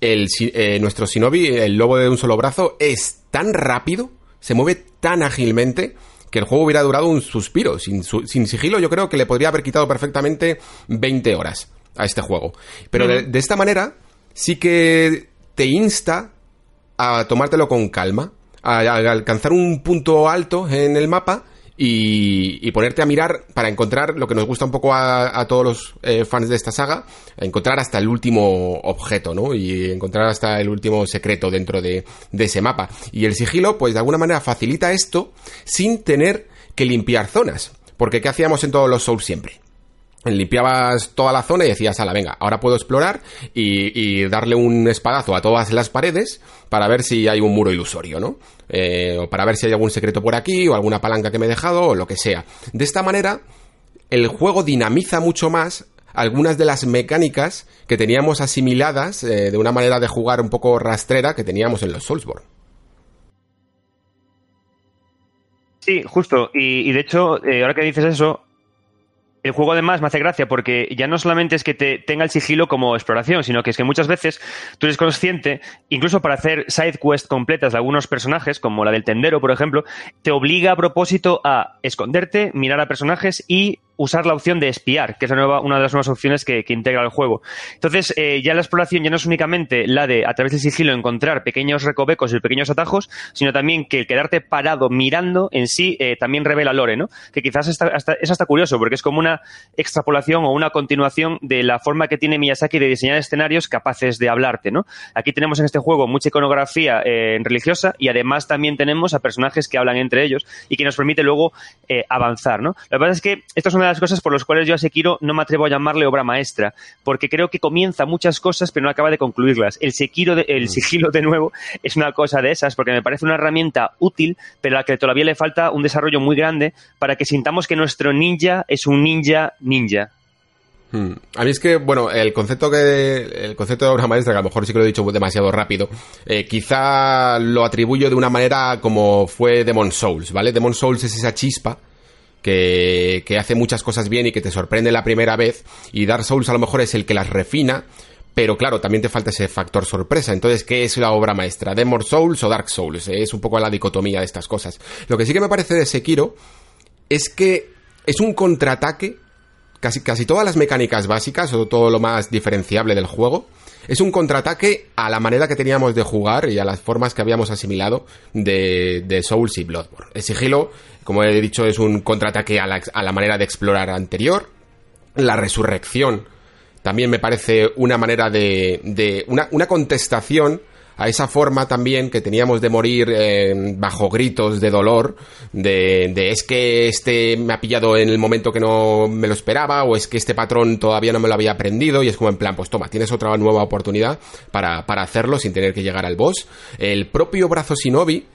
el, eh, nuestro Shinobi, el lobo de un solo brazo, es tan rápido, se mueve tan ágilmente, que el juego hubiera durado un suspiro. Sin, sin sigilo yo creo que le podría haber quitado perfectamente 20 horas a este juego. Pero de, esta manera sí que te insta a tomártelo con calma, a, alcanzar un punto alto en el mapa y, ponerte a mirar para encontrar lo que nos gusta un poco a, todos los eh, fans de esta saga, encontrar hasta el último objeto, ¿no? Y encontrar hasta el último secreto dentro de, de ese mapa. Y el sigilo, pues de alguna manera facilita esto sin tener que limpiar zonas. Porque ¿qué hacíamos en todos los Souls siempre? Limpiabas toda la zona y decías, ala, venga, ahora puedo explorar y, darle un espadazo a todas las paredes para ver si hay un muro ilusorio, ¿no? Eh, o para ver si hay algún secreto por aquí o alguna palanca que me he dejado o lo que sea. De esta manera, el juego dinamiza mucho más algunas de las mecánicas que teníamos asimiladas eh, de una manera de jugar un poco rastrera que teníamos en los Soulsborne. Sí, justo. Y, de hecho, eh, ahora que dices eso, el juego además me hace gracia porque ya no solamente es que te tenga el sigilo como exploración, sino que es que muchas veces tú eres consciente, incluso para hacer side quest completas de algunos personajes, como la del tendero, por ejemplo, te obliga a propósito a esconderte, mirar a personajes y usar la opción de espiar, que es nueva, una de las nuevas opciones que, integra el juego. Entonces, eh, ya la exploración ya no es únicamente la de, a través del sigilo, encontrar pequeños recovecos y pequeños atajos, sino también que el quedarte parado mirando en sí eh, también revela lore, ¿no? Que quizás es hasta curioso, porque es como una extrapolación o una continuación de la forma que tiene Miyazaki de diseñar escenarios capaces de hablarte, ¿no? Aquí tenemos en este juego mucha iconografía eh, religiosa y además también tenemos a personajes que hablan entre ellos y que nos permite luego avanzar, ¿no? Lo que pasa es que esto es una las cosas por las cuales yo a Sekiro no me atrevo a llamarle obra maestra, porque creo que comienza muchas cosas pero no acaba de concluirlas. El, Sekiro el mm. sigilo, de nuevo, es una cosa de esas, porque me parece una herramienta útil, pero a la que todavía le falta un desarrollo muy grande para que sintamos que nuestro ninja es un ninja ninja. Mm. A mí es que, bueno, el concepto que el concepto de obra maestra, que a lo mejor sí que lo he dicho demasiado rápido, eh, quizá lo atribuyo de una manera como fue Demon Souls, ¿vale? Demon Souls es esa chispa que, que hace muchas cosas bien y que te sorprende la primera vez, y Dark Souls a lo mejor es el que las refina, pero claro, también te falta ese factor sorpresa. Entonces, ¿qué es la obra maestra? ¿Demon Souls o Dark Souls? Es un poco la dicotomía de estas cosas. Lo que sí que me parece de Sekiro es que es un contraataque. Casi, casi todas las mecánicas básicas o todo lo más diferenciable del juego es un contraataque a la manera que teníamos de jugar y a las formas que habíamos asimilado de, de Souls y Bloodborne. El sigilo, como he dicho, es un contraataque a la, a la manera de explorar anterior. La resurrección también me parece una manera de, de una, una contestación a esa forma también que teníamos de morir eh, bajo gritos de dolor, de, de, es que este me ha pillado en el momento que no me lo esperaba, o es que este patrón todavía no me lo había aprendido, y es como en plan, pues toma, tienes otra nueva oportunidad para, para hacerlo sin tener que llegar al boss. El propio brazo Shinobi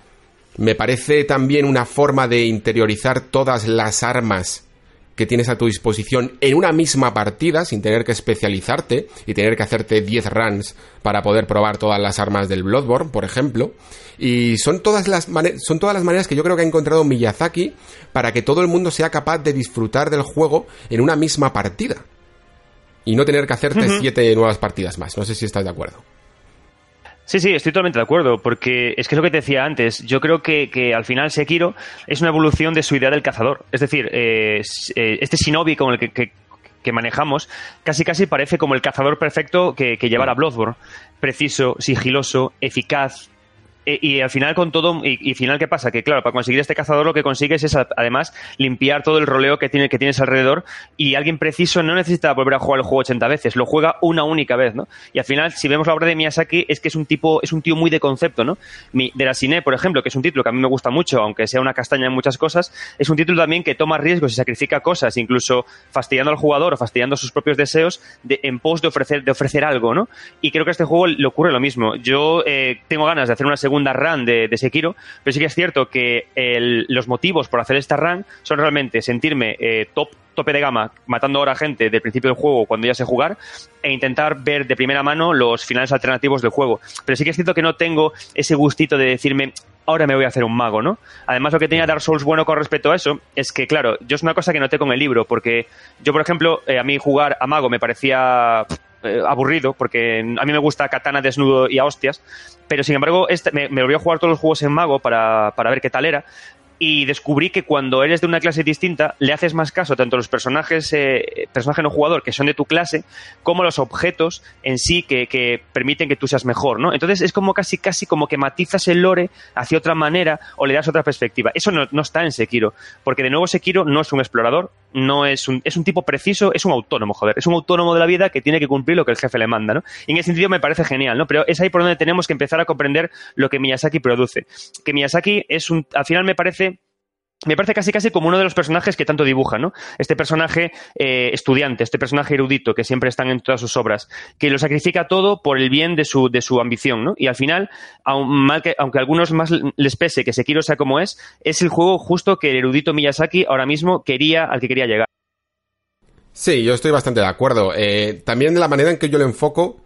me parece también una forma de interiorizar todas las armas que tienes a tu disposición en una misma partida sin tener que especializarte y tener que hacerte 10 runs para poder probar todas las armas del Bloodborne, por ejemplo. Y son todas las son todas las maneras que yo creo que ha encontrado Miyazaki para que todo el mundo sea capaz de disfrutar del juego en una misma partida. Y no tener que hacerte 7 nuevas partidas más. No sé si estás de acuerdo. Sí, sí, estoy totalmente de acuerdo, porque es que es lo que te decía antes. Yo creo que, que al final Sekiro es una evolución de su idea del cazador. Es decir, eh, eh, este shinobi con el que, que, manejamos casi casi parece como el cazador perfecto que, que llevara Bloodborne. Preciso, sigiloso, eficaz, eh, y, al final con todo, y, al final qué pasa, que claro, para conseguir este cazador lo que consigues es además limpiar todo el roleo que, tiene, que tienes alrededor y alguien preciso no necesita volver a jugar el juego 80 veces, lo juega una única vez, ¿no? Y al final, si vemos la obra de Miyazaki, es que es un tipo, es un tío muy de concepto, ¿no? de la Cine, por ejemplo, que es un título que a mí me gusta mucho, aunque sea una castaña en muchas cosas, es un título también que toma riesgos y sacrifica cosas, incluso fastidiando al jugador o fastidiando sus propios deseos de, en pos de ofrecer, de ofrecer algo, ¿no? Y creo que a este juego le ocurre lo mismo. Yo eh, tengo ganas de hacer una segunda segunda run de, de Sekiro, pero sí que es cierto que los motivos por hacer esta run son realmente sentirme eh, top tope de gama matando ahora gente del principio del juego cuando ya sé jugar e intentar ver de primera mano los finales alternativos del juego. Pero sí que es cierto que no tengo ese gustito de decirme ahora me voy a hacer un mago, ¿no? Además, lo que tenía Dark Souls bueno con respecto a eso es que, claro, yo es una cosa que noté con el libro, porque yo, por ejemplo, eh, a mí jugar a mago me parecía eh, aburrido, porque a mí me gusta katana desnudo y a hostias, pero sin embargo este, me, me volví a jugar todos los juegos en mago para, para ver qué tal era, y descubrí que cuando eres de una clase distinta le haces más caso tanto a los personajes, eh, personaje no jugador que son de tu clase, como a los objetos en sí que, permiten que tú seas mejor, ¿no? Entonces es como casi, casi como que matizas el lore hacia otra manera o le das otra perspectiva. Eso no, no está en Sekiro, porque de nuevo Sekiro no es un explorador, no es un, es un tipo preciso, es un autónomo, joder, es un autónomo de la vida que tiene que cumplir lo que el jefe le manda, ¿no? Y en ese sentido me parece genial, ¿no? Pero es ahí por donde tenemos que empezar a comprender lo que Miyazaki produce. Que Miyazaki es un, al final me parece me parece casi casi como uno de los personajes que tanto dibuja, ¿no? Este personaje eh, estudiante, este personaje erudito que siempre están en todas sus obras, que lo sacrifica todo por el bien de su, de su ambición, ¿no? Y al final, aunque a algunos más les pese que Sekiro sea como es, es el juego justo que el erudito Miyazaki ahora mismo quería, al que quería llegar. Sí, yo estoy bastante de acuerdo. Eh, también la manera en que yo lo enfoco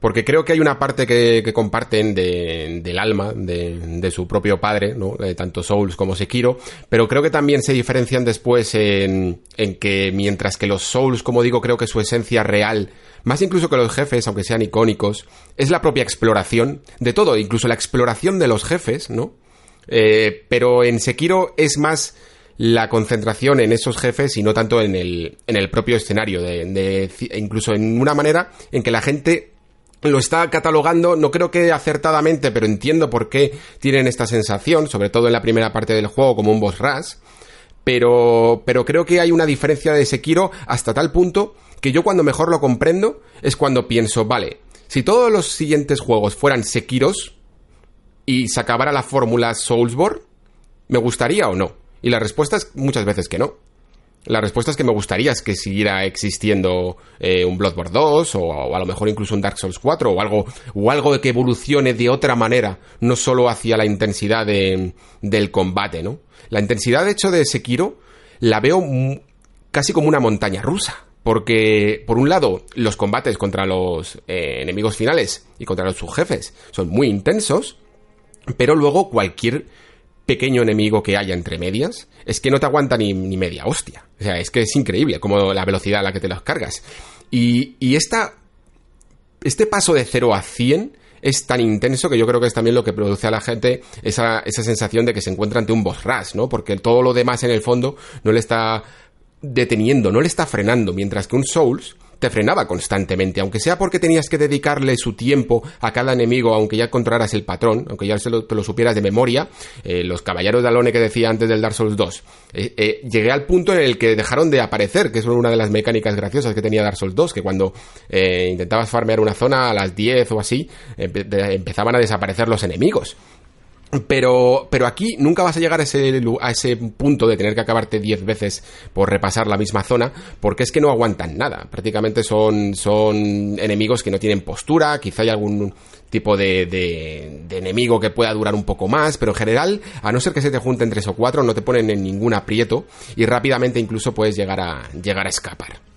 porque creo que hay una parte que, comparten del alma de, su propio padre, ¿no? De tanto Souls como Sekiro, pero creo que también se diferencian después en, en que mientras que los Souls, como digo, creo que su esencia real, más incluso que los jefes, aunque sean icónicos, es la propia exploración de todo, incluso la exploración de los jefes, ¿no? Eh, pero en Sekiro es más la concentración en esos jefes y no tanto en el, en el propio escenario, de, de, incluso en una manera en que la gente lo está catalogando, no creo que acertadamente, pero entiendo por qué tienen esta sensación, sobre todo en la primera parte del juego como un boss rush. Pero, pero creo que hay una diferencia de Sekiro hasta tal punto que yo cuando mejor lo comprendo es cuando pienso, vale, si todos los siguientes juegos fueran Sekiros y se acabara la fórmula Soulsborne, ¿me gustaría o no? Y la respuesta es muchas veces que no. La respuesta es que me gustaría es que siguiera existiendo eh, un Bloodborne 2 o, a lo mejor incluso un Dark Souls 4 o algo, o algo que evolucione de otra manera, no solo hacia la intensidad del combate, ¿no? La intensidad, de hecho, de Sekiro la veo casi como una montaña rusa. Porque, por un lado, los combates contra los eh, enemigos finales y contra los subjefes son muy intensos, pero luego cualquier pequeño enemigo que haya entre medias, es que no te aguanta ni, media hostia. O sea, es que es increíble como la velocidad a la que te los cargas. Y, y esta, este paso de 0 a 100 es tan intenso que yo creo que es también lo que produce a la gente esa, esa sensación de que se encuentra ante un boss rush, ¿no? Porque todo lo demás en el fondo no le está deteniendo, no le está frenando, mientras que un Souls frenaba constantemente, aunque sea porque tenías que dedicarle su tiempo a cada enemigo, aunque ya encontraras el patrón, aunque ya te lo supieras de memoria, eh, los caballeros de Alone que decía antes del Dark Souls 2, eh, eh, llegué al punto en el que dejaron de aparecer, que es una de las mecánicas graciosas que tenía Dark Souls 2, que cuando intentabas farmear una zona a las 10 o así, empezaban a desaparecer los enemigos. Pero, pero aquí nunca vas a llegar a ese, punto de tener que acabarte 10 veces por repasar la misma zona, porque es que no aguantan nada. Prácticamente son, son enemigos que no tienen postura, quizá hay algún tipo de, de, de, enemigo que pueda durar un poco más, pero en general, a no ser que se te junten tres o cuatro, no te ponen en ningún aprieto y rápidamente incluso puedes llegar a, llegar a escapar.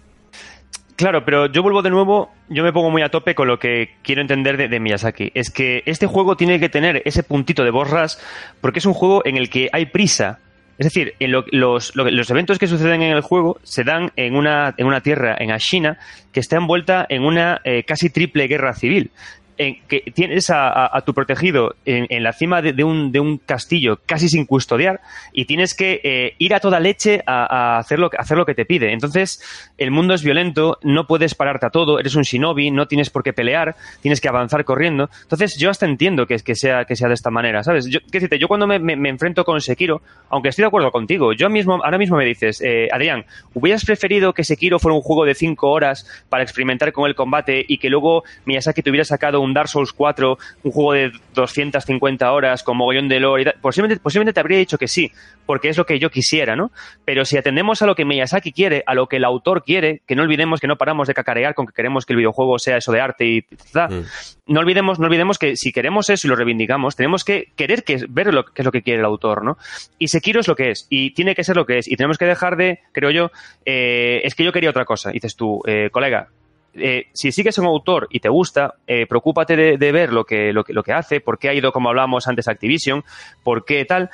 Claro, pero yo vuelvo de nuevo, yo me pongo muy a tope con lo que quiero entender de, Miyazaki. Es que este juego tiene que tener ese puntito de boss rush porque es un juego en el que hay prisa. Es decir, en los, los, eventos que suceden en el juego se dan en una, en una tierra, en Ashina, que está envuelta en una eh, casi triple guerra civil que tienes a, tu protegido en, la cima de, un, de, un, castillo casi sin custodiar y tienes que eh, ir a toda leche a, hacer lo, hacer lo, que te pide. Entonces, el mundo es violento, no puedes pararte a todo, eres un shinobi, no tienes por qué pelear, tienes que avanzar corriendo. Entonces, yo hasta entiendo que, que, sea, que sea de esta manera, ¿sabes? Yo, ¿qué decirte? yo cuando me, me, enfrento con Sekiro, aunque estoy de acuerdo contigo, yo mismo, ahora mismo me dices, eh, Adrián, ¿hubieras preferido que Sekiro fuera un juego de 5 horas para experimentar con el combate y que luego Miyazaki te hubiera sacado un un Dark Souls 4, un juego de 250 horas con mogollón de lore, posiblemente, posiblemente te habría dicho que sí, porque es lo que yo quisiera, ¿no? Pero si atendemos a lo que Miyazaki quiere, a lo que el autor quiere, que no olvidemos que no paramos de cacarear con que queremos que el videojuego sea eso de arte y mm. no olvidemos, no olvidemos que si queremos eso y lo reivindicamos, tenemos que querer que, ver lo, qué es lo que quiere el autor, ¿no? Y Sekiro es lo que es, y tiene que ser lo que es, y tenemos que dejar de, creo yo, eh, es que yo quería otra cosa. dices tú, eh, colega, eh, si sigues un autor y te gusta, eh, preocúpate de, ver lo que, lo, que, lo que hace, por qué ha ido, como hablamos antes, Activision, por qué tal.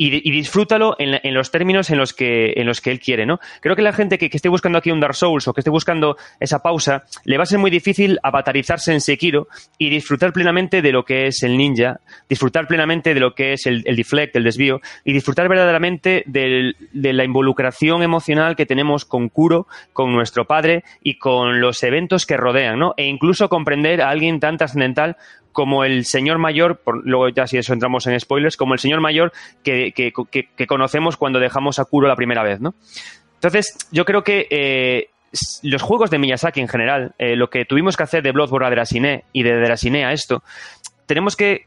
Y, disfrútalo en, los términos en los que en los que él quiere, ¿no? Creo que la gente que, esté buscando aquí un Dark Souls o que esté buscando esa pausa, le va a ser muy difícil avatarizarse en Sekiro y disfrutar plenamente de lo que es el ninja, disfrutar plenamente de lo que es el, deflect, el desvío, y disfrutar verdaderamente de la involucración emocional que tenemos con Kuro, con nuestro padre y con los eventos que rodean, ¿no? E incluso comprender a alguien tan trascendental como el señor mayor, luego ya si eso entramos en spoilers, como el señor mayor que, conocemos cuando dejamos a Kuro la primera vez, ¿no? Entonces, yo creo que eh, los juegos de Miyazaki en general, eh, lo que tuvimos que hacer de Bloodborne a Derasiné y de Derasiné a esto, tenemos que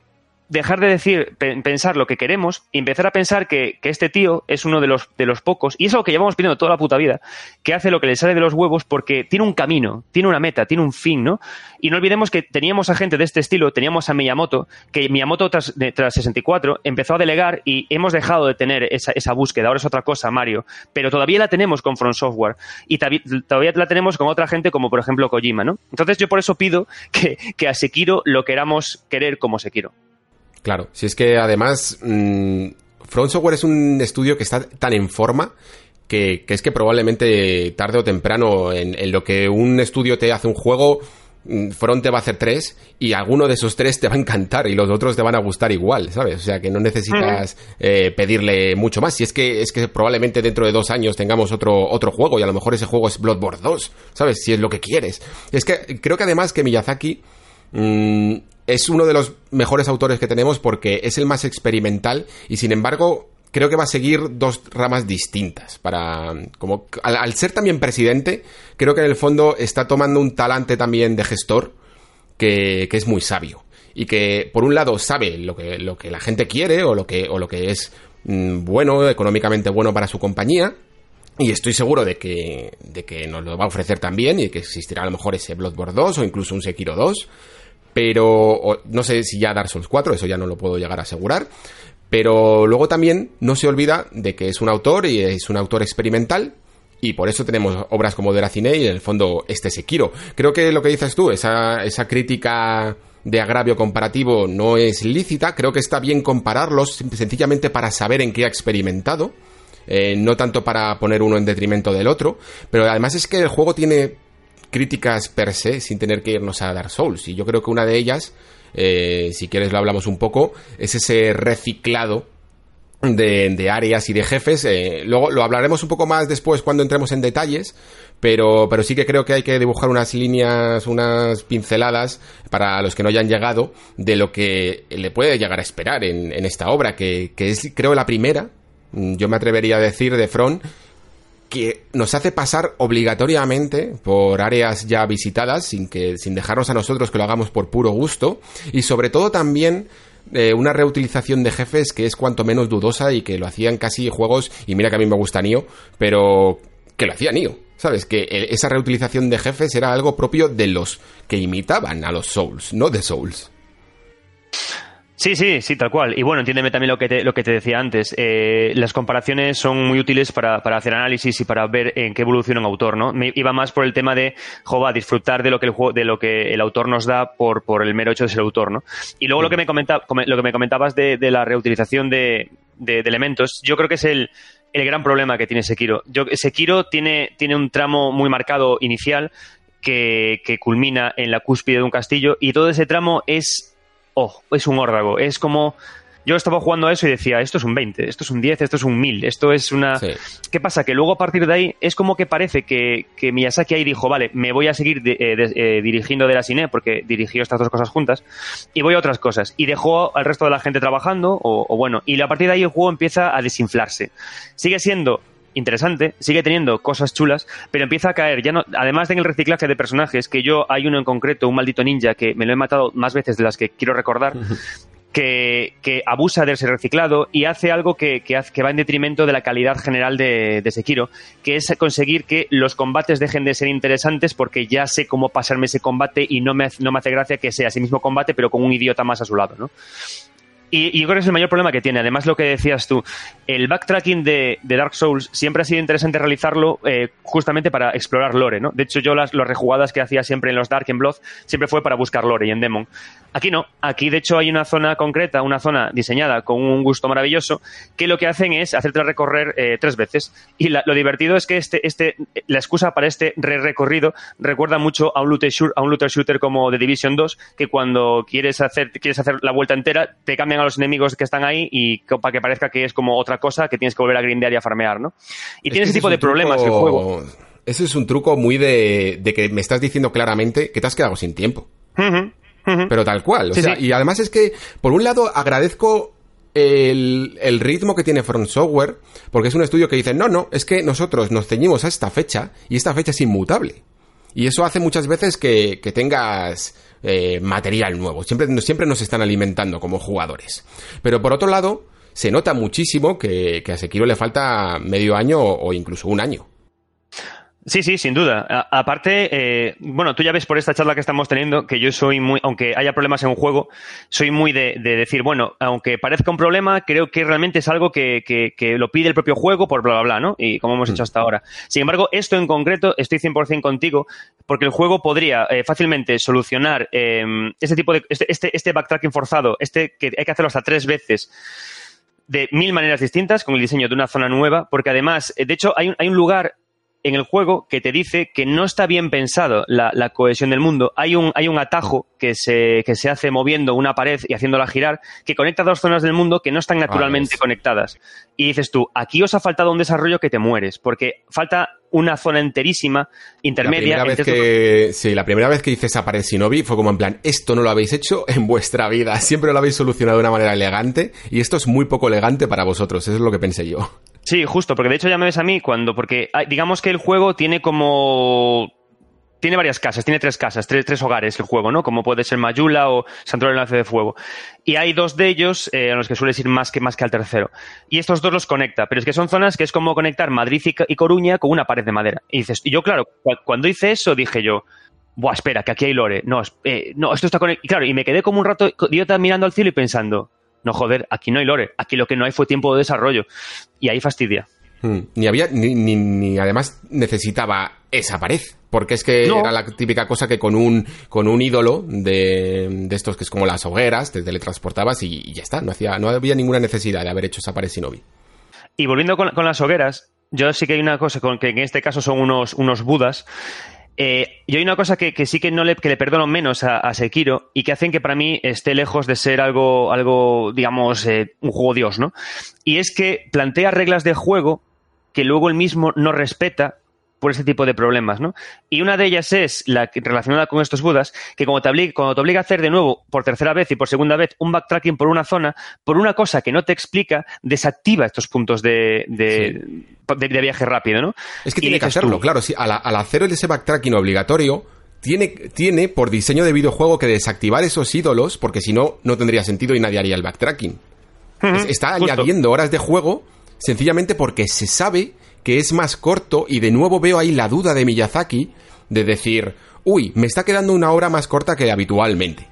dejar de decir, pensar lo que queremos y empezar a pensar que, este tío es uno de los, de los pocos, y es lo que llevamos pidiendo toda la puta vida, que hace lo que le sale de los huevos porque tiene un camino, tiene una meta, tiene un fin, ¿no? Y no olvidemos que teníamos a gente de este estilo, teníamos a Miyamoto, que Miyamoto tras, tras 64 empezó a delegar y hemos dejado de tener esa, esa, búsqueda, ahora es otra cosa, Mario, pero todavía la tenemos con Front Software y todavía la tenemos con otra gente como por ejemplo Kojima, ¿no? Entonces yo por eso pido que, que a Sekiro lo queramos querer como Sekiro. Claro, si es que además mm, Front Software es un estudio que está tan en forma que, es que probablemente tarde o temprano en, lo que un estudio te hace un juego, mm, Front te va a hacer tres y alguno de esos tres te va a encantar y los otros te van a gustar igual, ¿sabes? O sea que no necesitas eh, pedirle mucho más. Si es que es que probablemente dentro de dos años tengamos otro, otro juego y a lo mejor ese juego es Bloodborne 2, ¿sabes? Si es lo que quieres. Es que creo que además que Miyazaki mm, es uno de los mejores autores que tenemos porque es el más experimental y sin embargo creo que va a seguir dos ramas distintas para como al, ser también presidente creo que en el fondo está tomando un talante también de gestor que, es muy sabio y que por un lado sabe lo que, lo que la gente quiere o lo que, o lo que es mm, bueno, económicamente bueno para su compañía y estoy seguro de que, de que nos lo va a ofrecer también y que existirá a lo mejor ese Bloodborne 2 o incluso un Sekiro 2 pero no sé si ya Dark Souls 4, eso ya no lo puedo llegar a asegurar. Pero luego también no se olvida de que es un autor y es un autor experimental. Y por eso tenemos obras como Deracine y en el fondo este Sekiro. Creo que lo que dices tú, esa, esa crítica de agravio comparativo no es lícita. Creo que está bien compararlos sencillamente para saber en qué ha experimentado. Eh, no tanto para poner uno en detrimento del otro. Pero además es que el juego tiene críticas per se sin tener que irnos a Dark Souls. Y yo creo que una de ellas, eh, si quieres lo hablamos un poco, es ese reciclado de, áreas y de jefes. Eh, luego lo hablaremos un poco más después cuando entremos en detalles, pero, pero sí que creo que hay que dibujar unas líneas, unas pinceladas para los que no hayan llegado de lo que le puede llegar a esperar en, en esta obra, que, que es creo la primera, yo me atrevería a decir de Front, que nos hace pasar obligatoriamente por áreas ya visitadas sin que sin dejarnos a nosotros que lo hagamos por puro gusto y sobre todo también eh, una reutilización de jefes que es cuanto menos dudosa y que lo hacían casi juegos y mira que a mí me gusta Nio pero que lo hacía Nio sabes que esa reutilización de jefes era algo propio de los que imitaban a los Souls no de Souls Sí, sí, sí, tal cual. Y bueno, entiéndeme también lo que te, lo que te decía antes. Eh, las comparaciones son muy útiles para, hacer análisis y para ver en qué evoluciona un autor, ¿no? Me iba más por el tema de, jova, disfrutar de lo que el juego, de lo que el autor nos da por, por el mero hecho de ser autor, ¿no? Y luego lo que me comentaba, lo que me comentabas de, la reutilización de, elementos, yo creo que es el, el gran problema que tiene Sekiro. Yo, Sekiro tiene, tiene un tramo muy marcado inicial que, que culmina en la cúspide de un castillo y todo ese tramo es oh, es un órdago. Es como. Yo estaba jugando a eso y decía, esto es un 20, esto es un 10, esto es un 1000, esto es una... ¿Qué pasa? Que luego a partir de ahí es como que parece que, que Miyazaki ahí dijo, vale, me voy a seguir eh, eh, dirigiendo de la cine porque dirigió estas dos cosas juntas y voy a otras cosas. Y dejó al resto de la gente trabajando o, o bueno, y a partir de ahí el juego empieza a desinflarse. Sigue siendo interesante, sigue teniendo cosas chulas, pero empieza a caer, ya no, además de en el reciclaje de personajes, que yo hay uno en concreto, un maldito ninja, que me lo he matado más veces de las que quiero recordar, que, que, abusa de ese reciclado y hace algo que, que, que, va en detrimento de la calidad general de, de, Sekiro, que es conseguir que los combates dejen de ser interesantes porque ya sé cómo pasarme ese combate y no me, no me hace gracia que sea ese mismo combate pero con un idiota más a su lado, ¿no? Y, yo creo que es el mayor problema que tiene. Además, lo que decías tú, el backtracking de, Dark Souls siempre ha sido interesante realizarlo eh, justamente para explorar lore, ¿no? De hecho, yo las, las rejugadas que hacía siempre en los Dark en Blood siempre fue para buscar lore y en Demon. Aquí no. Aquí, de hecho, hay una zona concreta, una zona diseñada con un gusto maravilloso, que lo que hacen es hacerte recorrer eh, tres veces. Y lo divertido es que este, este, la excusa para este re-recorrido recuerda mucho a un, looter shooter, a un looter shooter como The Division 2, que cuando quieres hacer, quieres hacer la vuelta entera, te cambian a los enemigos que están ahí y para que parezca que es como otra cosa que tienes que volver a grindear y a farmear, ¿no? Y tiene ese tipo de problemas el juego. Ese es un truco muy de, que me estás diciendo claramente que te has quedado sin tiempo. Pero tal cual. O sea, Y además es que, por un lado, agradezco el, el, ritmo que tiene Front Software, porque es un estudio que dice, no, no, es que nosotros nos ceñimos a esta fecha y esta fecha es inmutable. Y eso hace muchas veces que, que tengas eh, material nuevo. Siempre, siempre nos están alimentando como jugadores. Pero por otro lado, se nota muchísimo que, que a Sekiro le falta medio año o incluso un año. Sí, sí, sin duda. aparte, eh, bueno, tú ya ves por esta charla que estamos teniendo que yo soy muy, aunque haya problemas en un juego, soy muy de, decir, bueno, aunque parezca un problema, creo que realmente es algo que, que, lo pide el propio juego por bla, bla, bla, ¿no? Y como hemos hecho mm. hasta ahora. Sin embargo, esto en concreto, estoy 100% contigo, porque el juego podría eh, fácilmente solucionar eh, este tipo de, este, este, este backtracking forzado, este que hay que hacerlo hasta tres veces de mil maneras distintas con el diseño de una zona nueva, porque además, de hecho, hay un, hay un lugar en el juego que te dice que no está bien pensado la, cohesión del mundo. Hay un, hay un atajo que se, que se hace moviendo una pared y haciéndola girar que conecta dos zonas del mundo que no están naturalmente conectadas. Y dices tú, aquí os ha faltado un desarrollo que te mueres, porque falta una zona enterísima intermedia. La primera vez que, sí, la primera vez que hice esa pared Shinobi fue como en plan, esto no lo habéis hecho en vuestra vida, [laughs] siempre lo habéis solucionado de una manera elegante y esto es muy poco elegante para vosotros, eso es lo que pensé yo. Sí, justo, porque de hecho ya me ves a mí cuando, porque digamos que el juego tiene como tiene varias casas, tiene tres casas, tres, tres, hogares el juego, ¿no? Como puede ser Mayula o Santuario Enlace de Fuego. Y hay dos de ellos eh, a los que sueles ir más que, más que al tercero. Y estos dos los conecta, pero es que son zonas que es como conectar Madrid y, Coruña con una pared de madera. Y dices, y yo, claro, cuando hice eso dije yo, Buah, espera, que aquí hay lore. No, eh, no, esto está conectado. Y claro, y me quedé como un rato idiota mirando al cielo y pensando, no joder, aquí no hay lore, aquí lo que no hay fue tiempo de desarrollo. Y ahí fastidia. Hmm. Ni había, ni, ni, además necesitaba esa pared. Porque es que era la típica cosa que con un, con un ídolo de, de estos que es como las hogueras, te teletransportabas y, y, ya está. No, hacía, no había ninguna necesidad de haber hecho esa pared Shinobi. Y volviendo con, con, las hogueras, yo sí que hay una cosa con que en este caso son unos, unos budas eh, y hay una cosa que, sí que no le, que le perdono menos a, Sekiro y que hacen que para mí esté lejos de ser algo, algo digamos, eh, un juego dios, ¿no? Y es que plantea reglas de juego que luego el mismo no respeta por ese tipo de problemas, ¿no? Y una de ellas es la relacionada con estos budas, que como te obliga, cuando te obliga a hacer de nuevo, por tercera vez y por segunda vez, un backtracking por una zona, por una cosa que no te explica, desactiva estos puntos de, de, viaje rápido, ¿no? Es que tiene que hacerlo, claro, si al, hacer ese backtracking obligatorio, tiene, tiene, por diseño de videojuego, que desactivar esos ídolos, porque si no, no tendría sentido y nadie haría el backtracking. está añadiendo horas de juego sencillamente porque se sabe que es más corto y de nuevo veo ahí la duda de Miyazaki de decir, uy, me está quedando una hora más corta que habitualmente.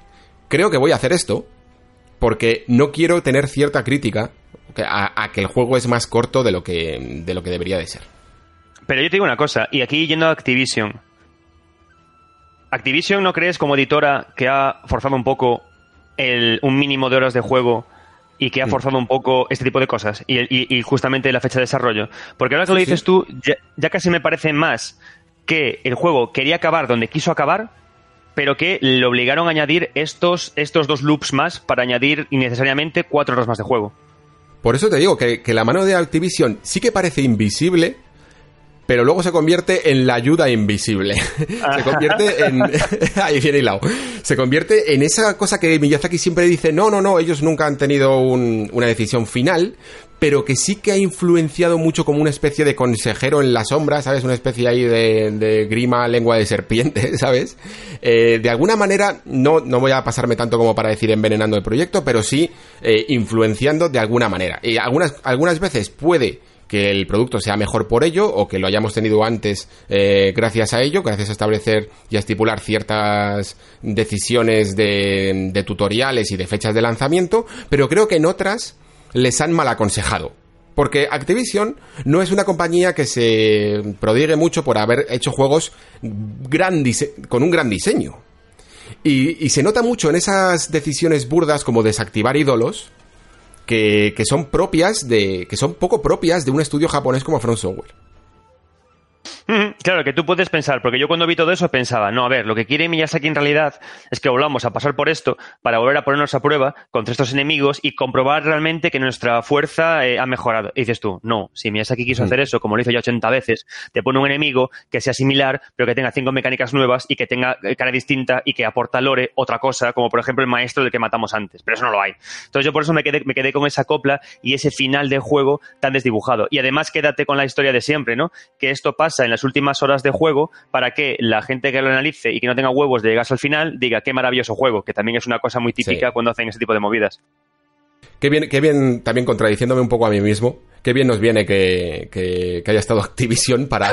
Creo que voy a hacer esto porque no quiero tener cierta crítica a, que el juego es más corto de lo que, de lo que debería de ser. Pero yo te digo una cosa, y aquí yendo a Activision. ¿Activision no crees como editora que ha forzado un poco el, un mínimo de horas de juego y que ha forzado un poco este tipo de cosas y, justamente la fecha de desarrollo. Porque ahora que lo dices tú, ya, casi me parece más que el juego quería acabar donde quiso acabar, pero que le obligaron a añadir estos, estos dos loops más para añadir innecesariamente cuatro horas más de juego. Por eso te digo que, que la mano de Activision sí que parece invisible, pero luego se convierte en la ayuda invisible. [laughs] se convierte en... [laughs] Ahí viene hilado. Se convierte en esa cosa que Miyazaki siempre dice, no, no, no, ellos nunca han tenido una decisión final, pero que sí que ha influenciado mucho como una especie de consejero en la sombra, ¿sabes? Una especie ahí de, grima, lengua de serpiente, [laughs] ¿sabes? Eh, de alguna manera, no, no voy a pasarme tanto como para decir envenenando el proyecto, pero sí eh, influenciando de alguna manera. Y algunas, algunas veces puede que el producto sea mejor por ello o que lo hayamos tenido antes eh, gracias a ello, gracias a establecer y a estipular ciertas decisiones de, de tutoriales y de fechas de lanzamiento, pero creo que en otras les han mal aconsejado. Porque Activision no es una compañía que se prodigue mucho por haber hecho juegos con un gran diseño. Y, se nota mucho en esas decisiones burdas como desactivar ídolos que, son propias de. que son poco propias de un estudio japonés como From Software. [laughs] Claro, que tú puedes pensar, porque yo cuando vi todo eso pensaba, no, a ver, lo que quiere Miyazaki en realidad es que volvamos a pasar por esto para volver a ponernos a prueba contra estos enemigos y comprobar realmente que nuestra fuerza eh, ha mejorado. Y dices tú, no, si Miyazaki quiso hacer eso, como lo hizo ya 80 veces, te pone un enemigo que sea similar, pero que tenga cinco mecánicas nuevas y que tenga eh, cara distinta y que aporta lore otra cosa, como por ejemplo el maestro del que matamos antes. Pero eso no lo hay. Entonces yo por eso me quedé, me quedé con esa copla y ese final de juego tan desdibujado. Y además quédate con la historia de siempre, ¿no? Que esto pasa en las últimas horas de juego para que la gente que lo analice y que no tenga huevos de llegarse al final diga qué maravilloso juego, que también es una cosa muy típica cuando hacen ese tipo de movidas. Qué bien, qué bien, también contradiciéndome un poco a mí mismo, qué bien nos viene que, haya estado [laughs] Activision para,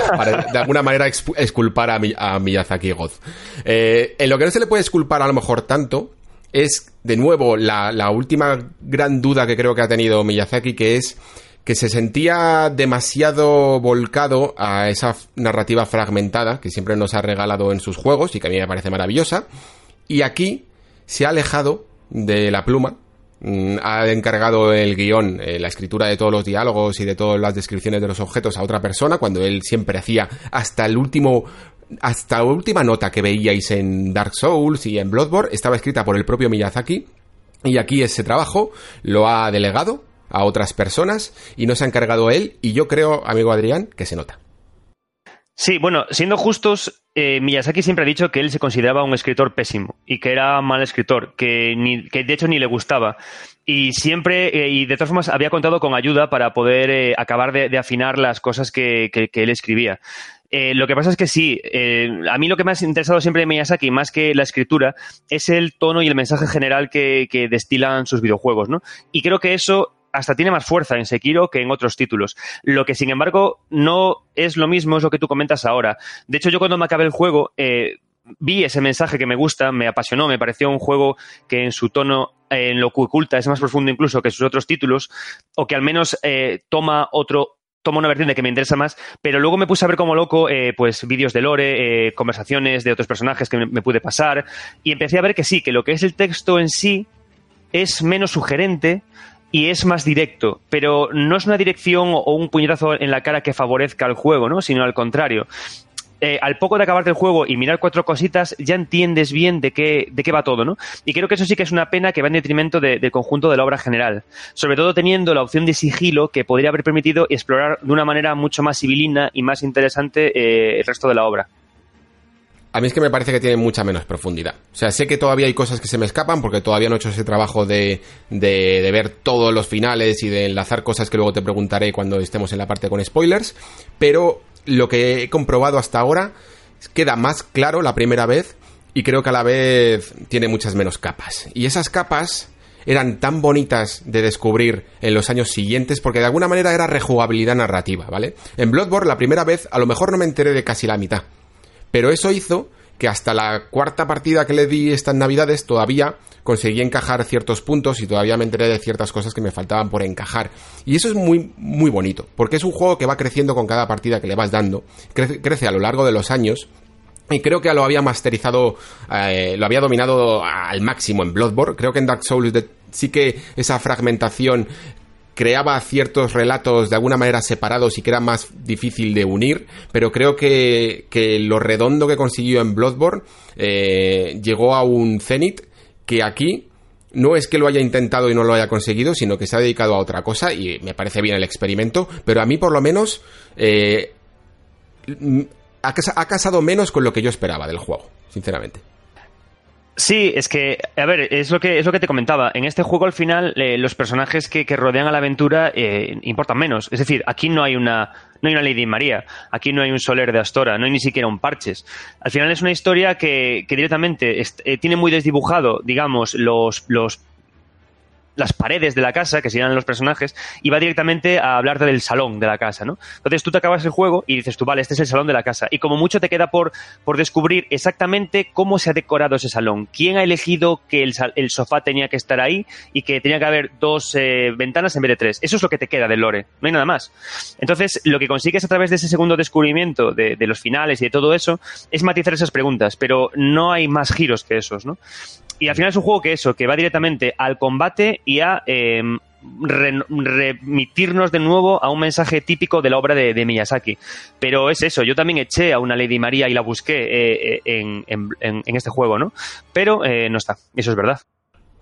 de alguna manera exculpar a, a Miyazaki Goz. Eh, en lo que no se le puede exculpar a lo mejor tanto es, de nuevo, la, la última gran duda que creo que ha tenido Miyazaki, que es que se sentía demasiado volcado a esa narrativa fragmentada que siempre nos ha regalado en sus juegos y que a mí me parece maravillosa. Y aquí se ha alejado de la pluma, mm, ha encargado el guion, eh, la escritura de todos los diálogos y de todas las descripciones de los objetos a otra persona, cuando él siempre hacía hasta el último hasta la última nota que veíais en Dark Souls y en Bloodborne estaba escrita por el propio Miyazaki y aquí ese trabajo lo ha delegado a otras personas y no se ha encargado él y yo creo, amigo Adrián, que se nota. Sí, bueno, siendo justos, eh, Miyazaki siempre ha dicho que él se consideraba un escritor pésimo y que era mal escritor, que, ni, que de hecho ni le gustaba. Y siempre, eh, y de todas formas, había contado con ayuda para poder eh, acabar de, afinar las cosas que, él escribía. lo que pasa es que sí, a mí lo que me ha interesado siempre de Miyazaki, más que la escritura, es el tono y el mensaje general que, que destilan sus videojuegos, ¿no? Y creo que eso hasta tiene más fuerza en Sekiro que en otros títulos. Lo que, sin embargo, no es lo mismo, es lo que tú comentas ahora. De hecho, yo cuando me acabé el juego, eh, vi ese mensaje que me gusta, me apasionó, me pareció un juego que en su tono, en lo que oculta, es más profundo incluso que sus otros títulos, o que al menos eh, toma otro toma una vertiente que me interesa más, pero luego me puse a ver como loco, eh, pues vídeos de lore, conversaciones de otros personajes que me, pude pasar, y empecé a ver que sí, que lo que es el texto en sí es menos sugerente, y es más directo, pero no es una dirección o un puñetazo en la cara que favorezca al juego, ¿no? Sino al contrario. Eh, al poco de acabarte el juego y mirar cuatro cositas, ya entiendes bien de qué, de qué va todo, ¿no? Y creo que eso sí que es una pena que va en detrimento del conjunto de la obra general. Sobre todo teniendo la opción de sigilo que podría haber permitido explorar de una manera mucho más civilina y más interesante eh, el resto de la obra a mí es que me parece que tiene mucha menos profundidad. O sea, sé que todavía hay cosas que se me escapan porque todavía no he hecho ese trabajo de, de, ver todos los finales y de enlazar cosas que luego te preguntaré cuando estemos en la parte con spoilers, pero lo que he comprobado hasta ahora queda más claro la primera vez y creo que a la vez tiene muchas menos capas. Y esas capas eran tan bonitas de descubrir en los años siguientes porque de alguna manera era rejugabilidad narrativa, ¿vale? En Bloodborne la primera vez a lo mejor no me enteré de casi la mitad pero eso hizo que hasta la cuarta partida que le di estas navidades todavía conseguí encajar ciertos puntos y todavía me enteré de ciertas cosas que me faltaban por encajar. Y eso es muy, muy bonito, porque es un juego que va creciendo con cada partida que le vas dando, crece, a lo largo de los años. Y creo que lo había masterizado, eh, lo había dominado al máximo en Bloodborne. Creo que en Dark Souls sí que esa fragmentación creaba ciertos relatos de alguna manera separados y que era más difícil de unir, pero creo que, lo redondo que consiguió en Bloodborne eh, llegó a un cenit que aquí no es que lo haya intentado y no lo haya conseguido, sino que se ha dedicado a otra cosa y me parece bien el experimento, pero a mí por lo menos eh, ha casado menos con lo que yo esperaba del juego, sinceramente. Sí, es que, a ver, es lo que, es lo que te comentaba. En este juego, al final, eh, los personajes que, rodean a la aventura eh, importan menos. Es decir, aquí no hay una, no hay una Lady María, aquí no hay un Soler de Astora, no hay ni siquiera un Parches. Al final es una historia que, directamente eh, tiene muy desdibujado, digamos, los, los las paredes de la casa, que serían los personajes, y va directamente a hablarte del salón de la casa, ¿no? Entonces tú te acabas el juego y dices tú, vale, este es el salón de la casa. Y como mucho te queda por, por descubrir exactamente cómo se ha decorado ese salón, quién ha elegido que el, sofá tenía que estar ahí y que tenía que haber dos eh, ventanas en vez de tres. Eso es lo que te queda del lore, no hay nada más. Entonces, lo que consigues a través de ese segundo descubrimiento de, de los finales y de todo eso es matizar esas preguntas, pero no hay más giros que esos, ¿no? Y al final es un juego que eso, que va directamente al combate y a em, remitirnos de nuevo a un mensaje típico de la obra de, Miyazaki. Pero es eso, yo también eché a una Lady María y la busqué eh, eh, en, este juego, ¿no? Pero eh, no está, eso es verdad.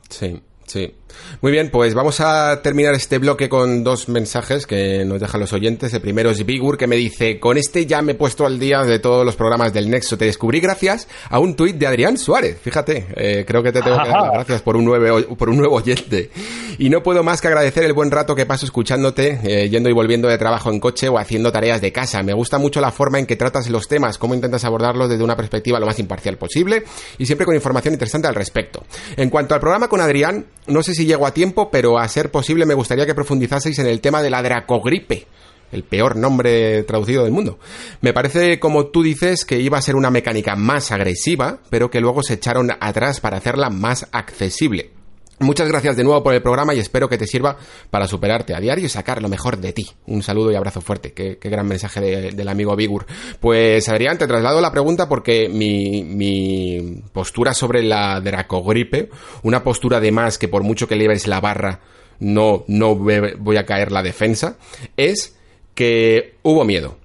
Sí. Sí. Muy bien, pues vamos a terminar este bloque con dos mensajes que nos dejan los oyentes. El primero es Bigur que me dice, con este ya me he puesto al día de todos los programas del Nexo. Te descubrí gracias a un tuit de Adrián Suárez. Fíjate, eh, creo que te tengo que dar las gracias por un, nuevo, por un nuevo oyente. Y no puedo más que agradecer el buen rato que paso escuchándote, eh, yendo y volviendo de trabajo en coche o haciendo tareas de casa. Me gusta mucho la forma en que tratas los temas, cómo intentas abordarlos desde una perspectiva lo más imparcial posible y siempre con información interesante al respecto. En cuanto al programa con Adrián, no sé si llego a tiempo, pero a ser posible me gustaría que profundizaseis en el tema de la dracogripe el peor nombre traducido del mundo. Me parece, como tú dices, que iba a ser una mecánica más agresiva, pero que luego se echaron atrás para hacerla más accesible. Muchas gracias de nuevo por el programa y espero que te sirva para superarte a diario y sacar lo mejor de ti. Un saludo y abrazo fuerte. Qué, gran mensaje del amigo Bigur. Pues Adrián, te traslado la pregunta porque mi, mi postura sobre la dracogripe, una postura de más que por mucho que lleves la barra no, no voy a caer la defensa, es que hubo miedo.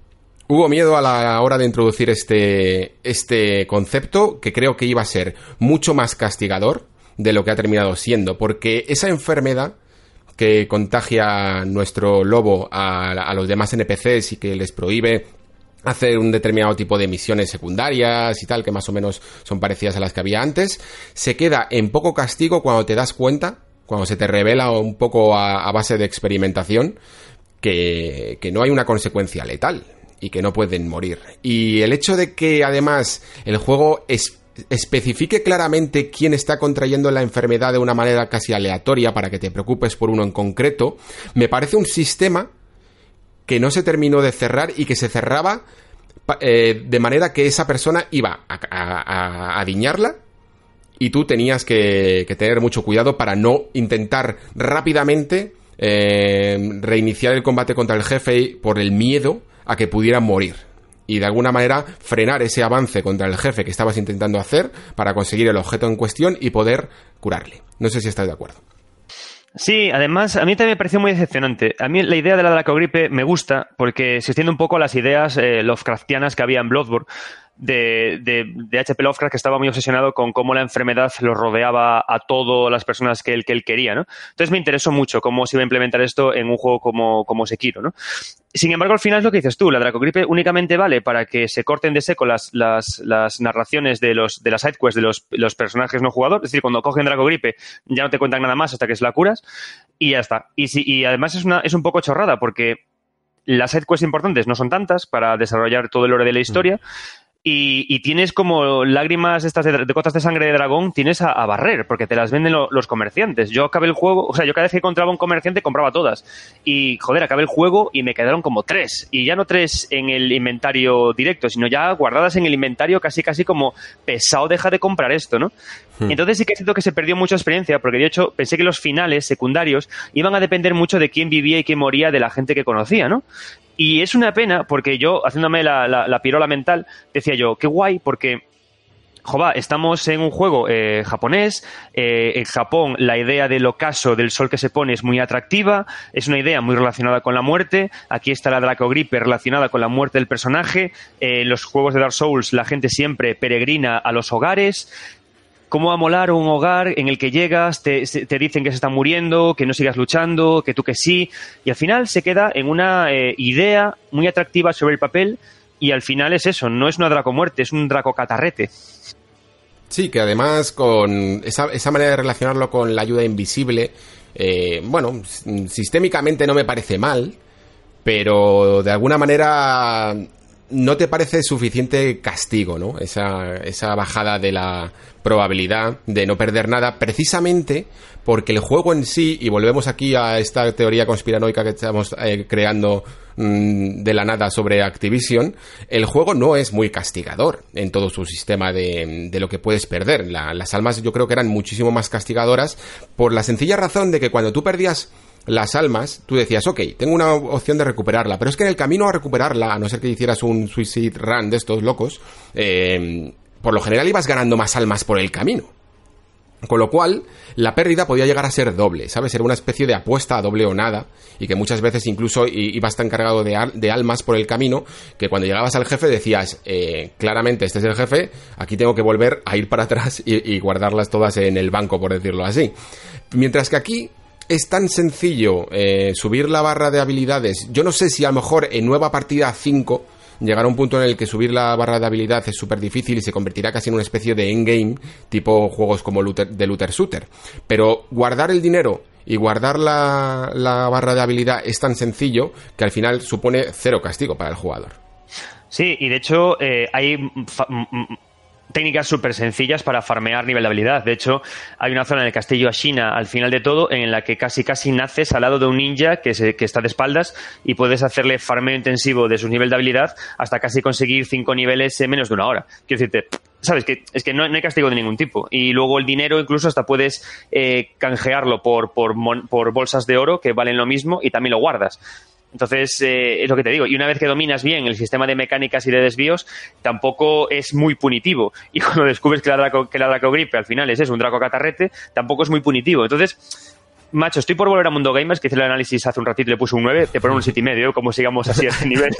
Hubo miedo a la hora de introducir este, este concepto que creo que iba a ser mucho más castigador de lo que ha terminado siendo, porque esa enfermedad que contagia nuestro lobo a, los demás NPCs y que les prohíbe hacer un determinado tipo de misiones secundarias y tal, que más o menos son parecidas a las que había antes, se queda en poco castigo cuando te das cuenta, cuando se te revela un poco a, base de experimentación, que, que no hay una consecuencia letal y que no pueden morir. Y el hecho de que además el juego es especifique claramente quién está contrayendo la enfermedad de una manera casi aleatoria para que te preocupes por uno en concreto, me parece un sistema que no se terminó de cerrar y que se cerraba eh, de manera que esa persona iba a, a, adiñarla y tú tenías que, tener mucho cuidado para no intentar rápidamente eh, reiniciar el combate contra el jefe por el miedo a que pudiera morir y de alguna manera frenar ese avance contra el jefe que estabas intentando hacer para conseguir el objeto en cuestión y poder curarle. No sé si estás de acuerdo. Sí, además, a mí también me pareció muy decepcionante. A mí la idea de la Dracogripe me gusta porque se extiende un poco a las ideas eh, Lovecraftianas que había en Bloodborne de, de, H.P. Lovecraft que estaba muy obsesionado con cómo la enfermedad lo rodeaba a todas las personas que él, que él quería, ¿no? Entonces me interesó mucho cómo se iba a implementar esto en un juego como, como Sekiro, ¿no? Sin embargo, al final es lo que dices tú, la Dracogripe únicamente vale para que se corten de seco las, las, las narraciones de los de las sidequests de los, los, personajes no jugadores, es decir, cuando cogen Dracogripe ya no te cuentan nada más hasta que se la curas y ya está. Y, si, y además es, una, es un poco chorrada porque las sidequests importantes no son tantas para desarrollar todo el lore de la historia. Mm. Y, tienes como lágrimas estas de, de, cotas de sangre de dragón, tienes a, barrer, porque te las venden los comerciantes. Yo acabé el juego, o sea, yo cada vez que encontraba un comerciante compraba todas. Y joder, acabé el juego y me quedaron como tres. Y ya no tres en el inventario directo, sino ya guardadas en el inventario casi casi como pesado deja de comprar esto, ¿no? Hmm. Entonces sí que siento que se perdió mucha experiencia, porque de hecho pensé que los finales secundarios iban a depender mucho de quién vivía y quién moría de la gente que conocía, ¿no? Y es una pena porque yo, haciéndome la, la, pirola mental, decía yo, qué guay, porque Jova, estamos en un juego eh, japonés. Eh, en Japón, la idea del ocaso del sol que se pone es muy atractiva. Es una idea muy relacionada con la muerte. Aquí está la Dracogripe relacionada con la muerte del personaje. Eh, en los juegos de Dark Souls, la gente siempre peregrina a los hogares cómo va a molar un hogar en el que llegas, te, dicen que se está muriendo, que no sigas luchando, que tú que sí, y al final se queda en una eh, idea muy atractiva sobre el papel y al final es eso, no es una draco muerte, es un draco catarrete. Sí, que además con esa, manera de relacionarlo con la ayuda invisible, eh, bueno, sistémicamente no me parece mal, pero de alguna manera no te parece suficiente castigo, ¿no? Esa, esa bajada de la probabilidad de no perder nada, precisamente porque el juego en sí, y volvemos aquí a esta teoría conspiranoica que estamos eh, creando mm, de la nada sobre Activision, el juego no es muy castigador en todo su sistema de, de lo que puedes perder. las almas yo creo que eran muchísimo más castigadoras por la sencilla razón de que cuando tú perdías las almas, tú decías, ok, tengo una opción de recuperarla, pero es que en el camino a recuperarla, a no ser que hicieras un suicide run de estos locos, eh, por lo general ibas ganando más almas por el camino. Con lo cual, la pérdida podía llegar a ser doble, ¿sabes? Era una especie de apuesta a doble o nada, y que muchas veces incluso ibas tan cargado de, almas por el camino, que cuando llegabas al jefe decías, eh, claramente este es el jefe, aquí tengo que volver a ir para atrás y guardarlas todas en el banco, por decirlo así. Mientras que aquí es tan sencillo eh, subir la barra de habilidades. Yo no sé si a lo mejor en nueva partida 5 llegará un punto en el que subir la barra de habilidad es súper difícil y se convertirá casi en una especie de endgame, tipo juegos como de Luther Shooter. Pero guardar el dinero y guardar la, barra de habilidad es tan sencillo que al final supone cero castigo para el jugador. Sí, y de hecho eh, hay técnicas súper sencillas para farmear nivel de habilidad. De hecho, hay una zona en el castillo Ashina al final de todo en la que casi casi naces al lado de un ninja que, se, que está de espaldas y puedes hacerle farmeo intensivo de su nivel de habilidad hasta casi conseguir cinco niveles en menos de una hora. Quiero decirte, sabes que es que no, hay castigo de ningún tipo y luego el dinero incluso hasta puedes eh, canjearlo por, por, por bolsas de oro que valen lo mismo y también lo guardas entonces, eh, es lo que te digo. Y una vez que dominas bien el sistema de mecánicas y de desvíos, tampoco es muy punitivo. [laughs] Y cuando descubres que la Draco, que la Draco Gripe al final es eso, un Draco Catarrete, tampoco es muy punitivo. Entonces, macho, estoy por volver a Mundo Gamers, que hice el análisis hace un ratito y le puse un 9, te pongo un 7,5, y medio, como sigamos así a este [laughs] nivel.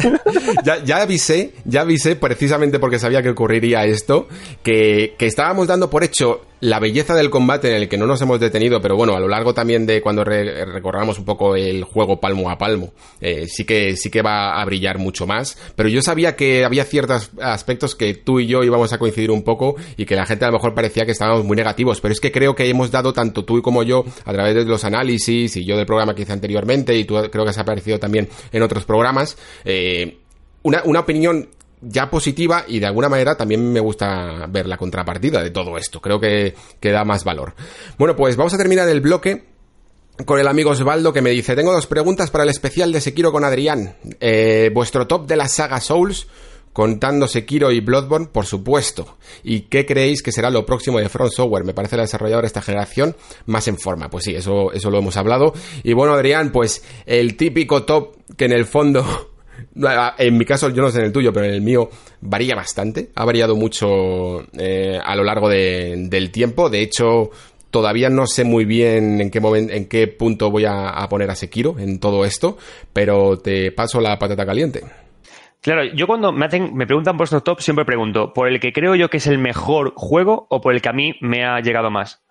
ya, ya, avisé, ya avisé, precisamente porque sabía que ocurriría esto, que, que estábamos dando por hecho la belleza del combate en el que no nos hemos detenido, pero bueno, a lo largo también de cuando recorramos un poco el juego palmo a palmo, eh, sí que sí que va a brillar mucho más. Pero yo sabía que había ciertos aspectos que tú y yo íbamos a coincidir un poco y que la gente a lo mejor parecía que estábamos muy negativos, pero es que creo que hemos dado tanto tú como yo a través de los análisis y yo del programa que hice anteriormente y tú creo que has aparecido también en otros programas. Eh, una, una opinión ya positiva y de alguna manera también me gusta ver la contrapartida de todo esto. Creo que, que da más valor. Bueno, pues vamos a terminar el bloque con el amigo Osvaldo que me dice, tengo dos preguntas para el especial de Sekiro con Adrián. Eh, vuestro top de la saga Souls, contando Sekiro y Bloodborne, por supuesto. ¿Y qué creéis que será lo próximo de Front Software? Me parece la desarrolladora de esta generación más en forma. Pues sí, eso, eso lo hemos hablado. Y bueno, Adrián, pues el típico top que en el fondo en mi caso, yo no sé en el tuyo, pero en el mío varía bastante. Ha variado mucho eh, a lo largo del tiempo. De hecho, todavía no sé muy bien en qué momento, en qué punto voy a, poner a Sekiro en todo esto, pero te paso la patata caliente. Claro, yo cuando me, hacen, me preguntan por estos top, siempre pregunto, ¿por el que creo yo que es el mejor juego o por el que a mí me ha llegado más?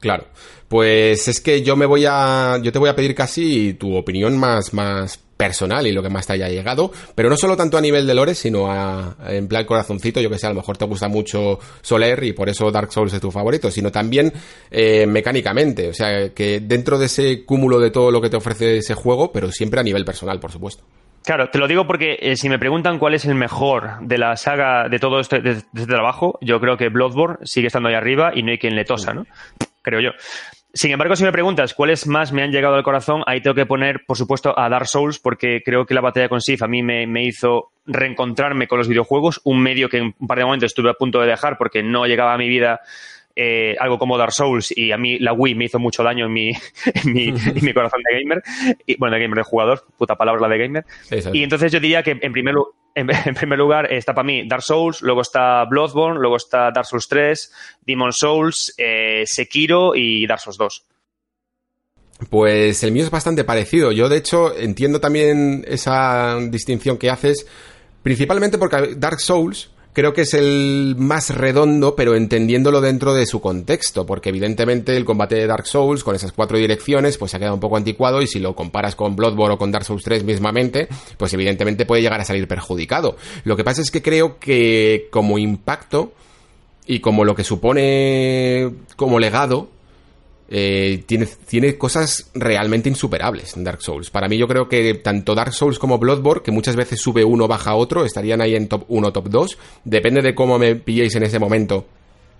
Claro, pues es que yo me voy a, yo te voy a pedir casi tu opinión más, más personal y lo que más te haya llegado, pero no solo tanto a nivel de lore, sino a, en plan corazoncito, yo que sé, a lo mejor te gusta mucho Soler y por eso Dark Souls es tu favorito, sino también eh, mecánicamente, o sea, que dentro de ese cúmulo de todo lo que te ofrece ese juego, pero siempre a nivel personal, por supuesto. Claro, te lo digo porque eh, si me preguntan cuál es el mejor de la saga de todo este, de, este trabajo, yo creo que Bloodborne sigue estando ahí arriba y no hay quien le tosa, ¿no? Creo yo. Sin embargo, si me preguntas cuáles más me han llegado al corazón, ahí tengo que poner, por supuesto, a Dark Souls, porque creo que la batalla con Sif a mí me, hizo reencontrarme con los videojuegos, un medio que en un par de momentos estuve a punto de dejar porque no llegaba a mi vida eh, algo como Dark Souls y a mí la Wii me hizo mucho daño en mi, [laughs] mi, corazón de gamer, y, bueno, de gamer de jugador, puta palabra la de gamer. Y entonces yo diría que en primer, [laughs] en, primer lugar está para mí Dark Souls, luego está Bloodborne, luego está Dark Souls 3, Demon Souls, eh, Sekiro y Dark Souls 2. Pues el mío es bastante parecido. Yo, de hecho, entiendo también esa distinción que haces, principalmente porque Dark Souls creo que es el más redondo, pero entendiéndolo dentro de su contexto, porque evidentemente el combate de Dark Souls con esas cuatro direcciones pues se ha quedado un poco anticuado y si lo comparas con Bloodborne o con Dark Souls 3 mismamente, pues evidentemente puede llegar a salir perjudicado. Lo que pasa es que creo que como impacto y como lo que supone como legado, eh, tiene, tiene cosas realmente insuperables en Dark Souls. Para mí yo creo que tanto Dark Souls como Bloodborne, que muchas veces sube uno, baja otro, estarían ahí en top 1, top 2. Depende de cómo me pilléis en ese momento.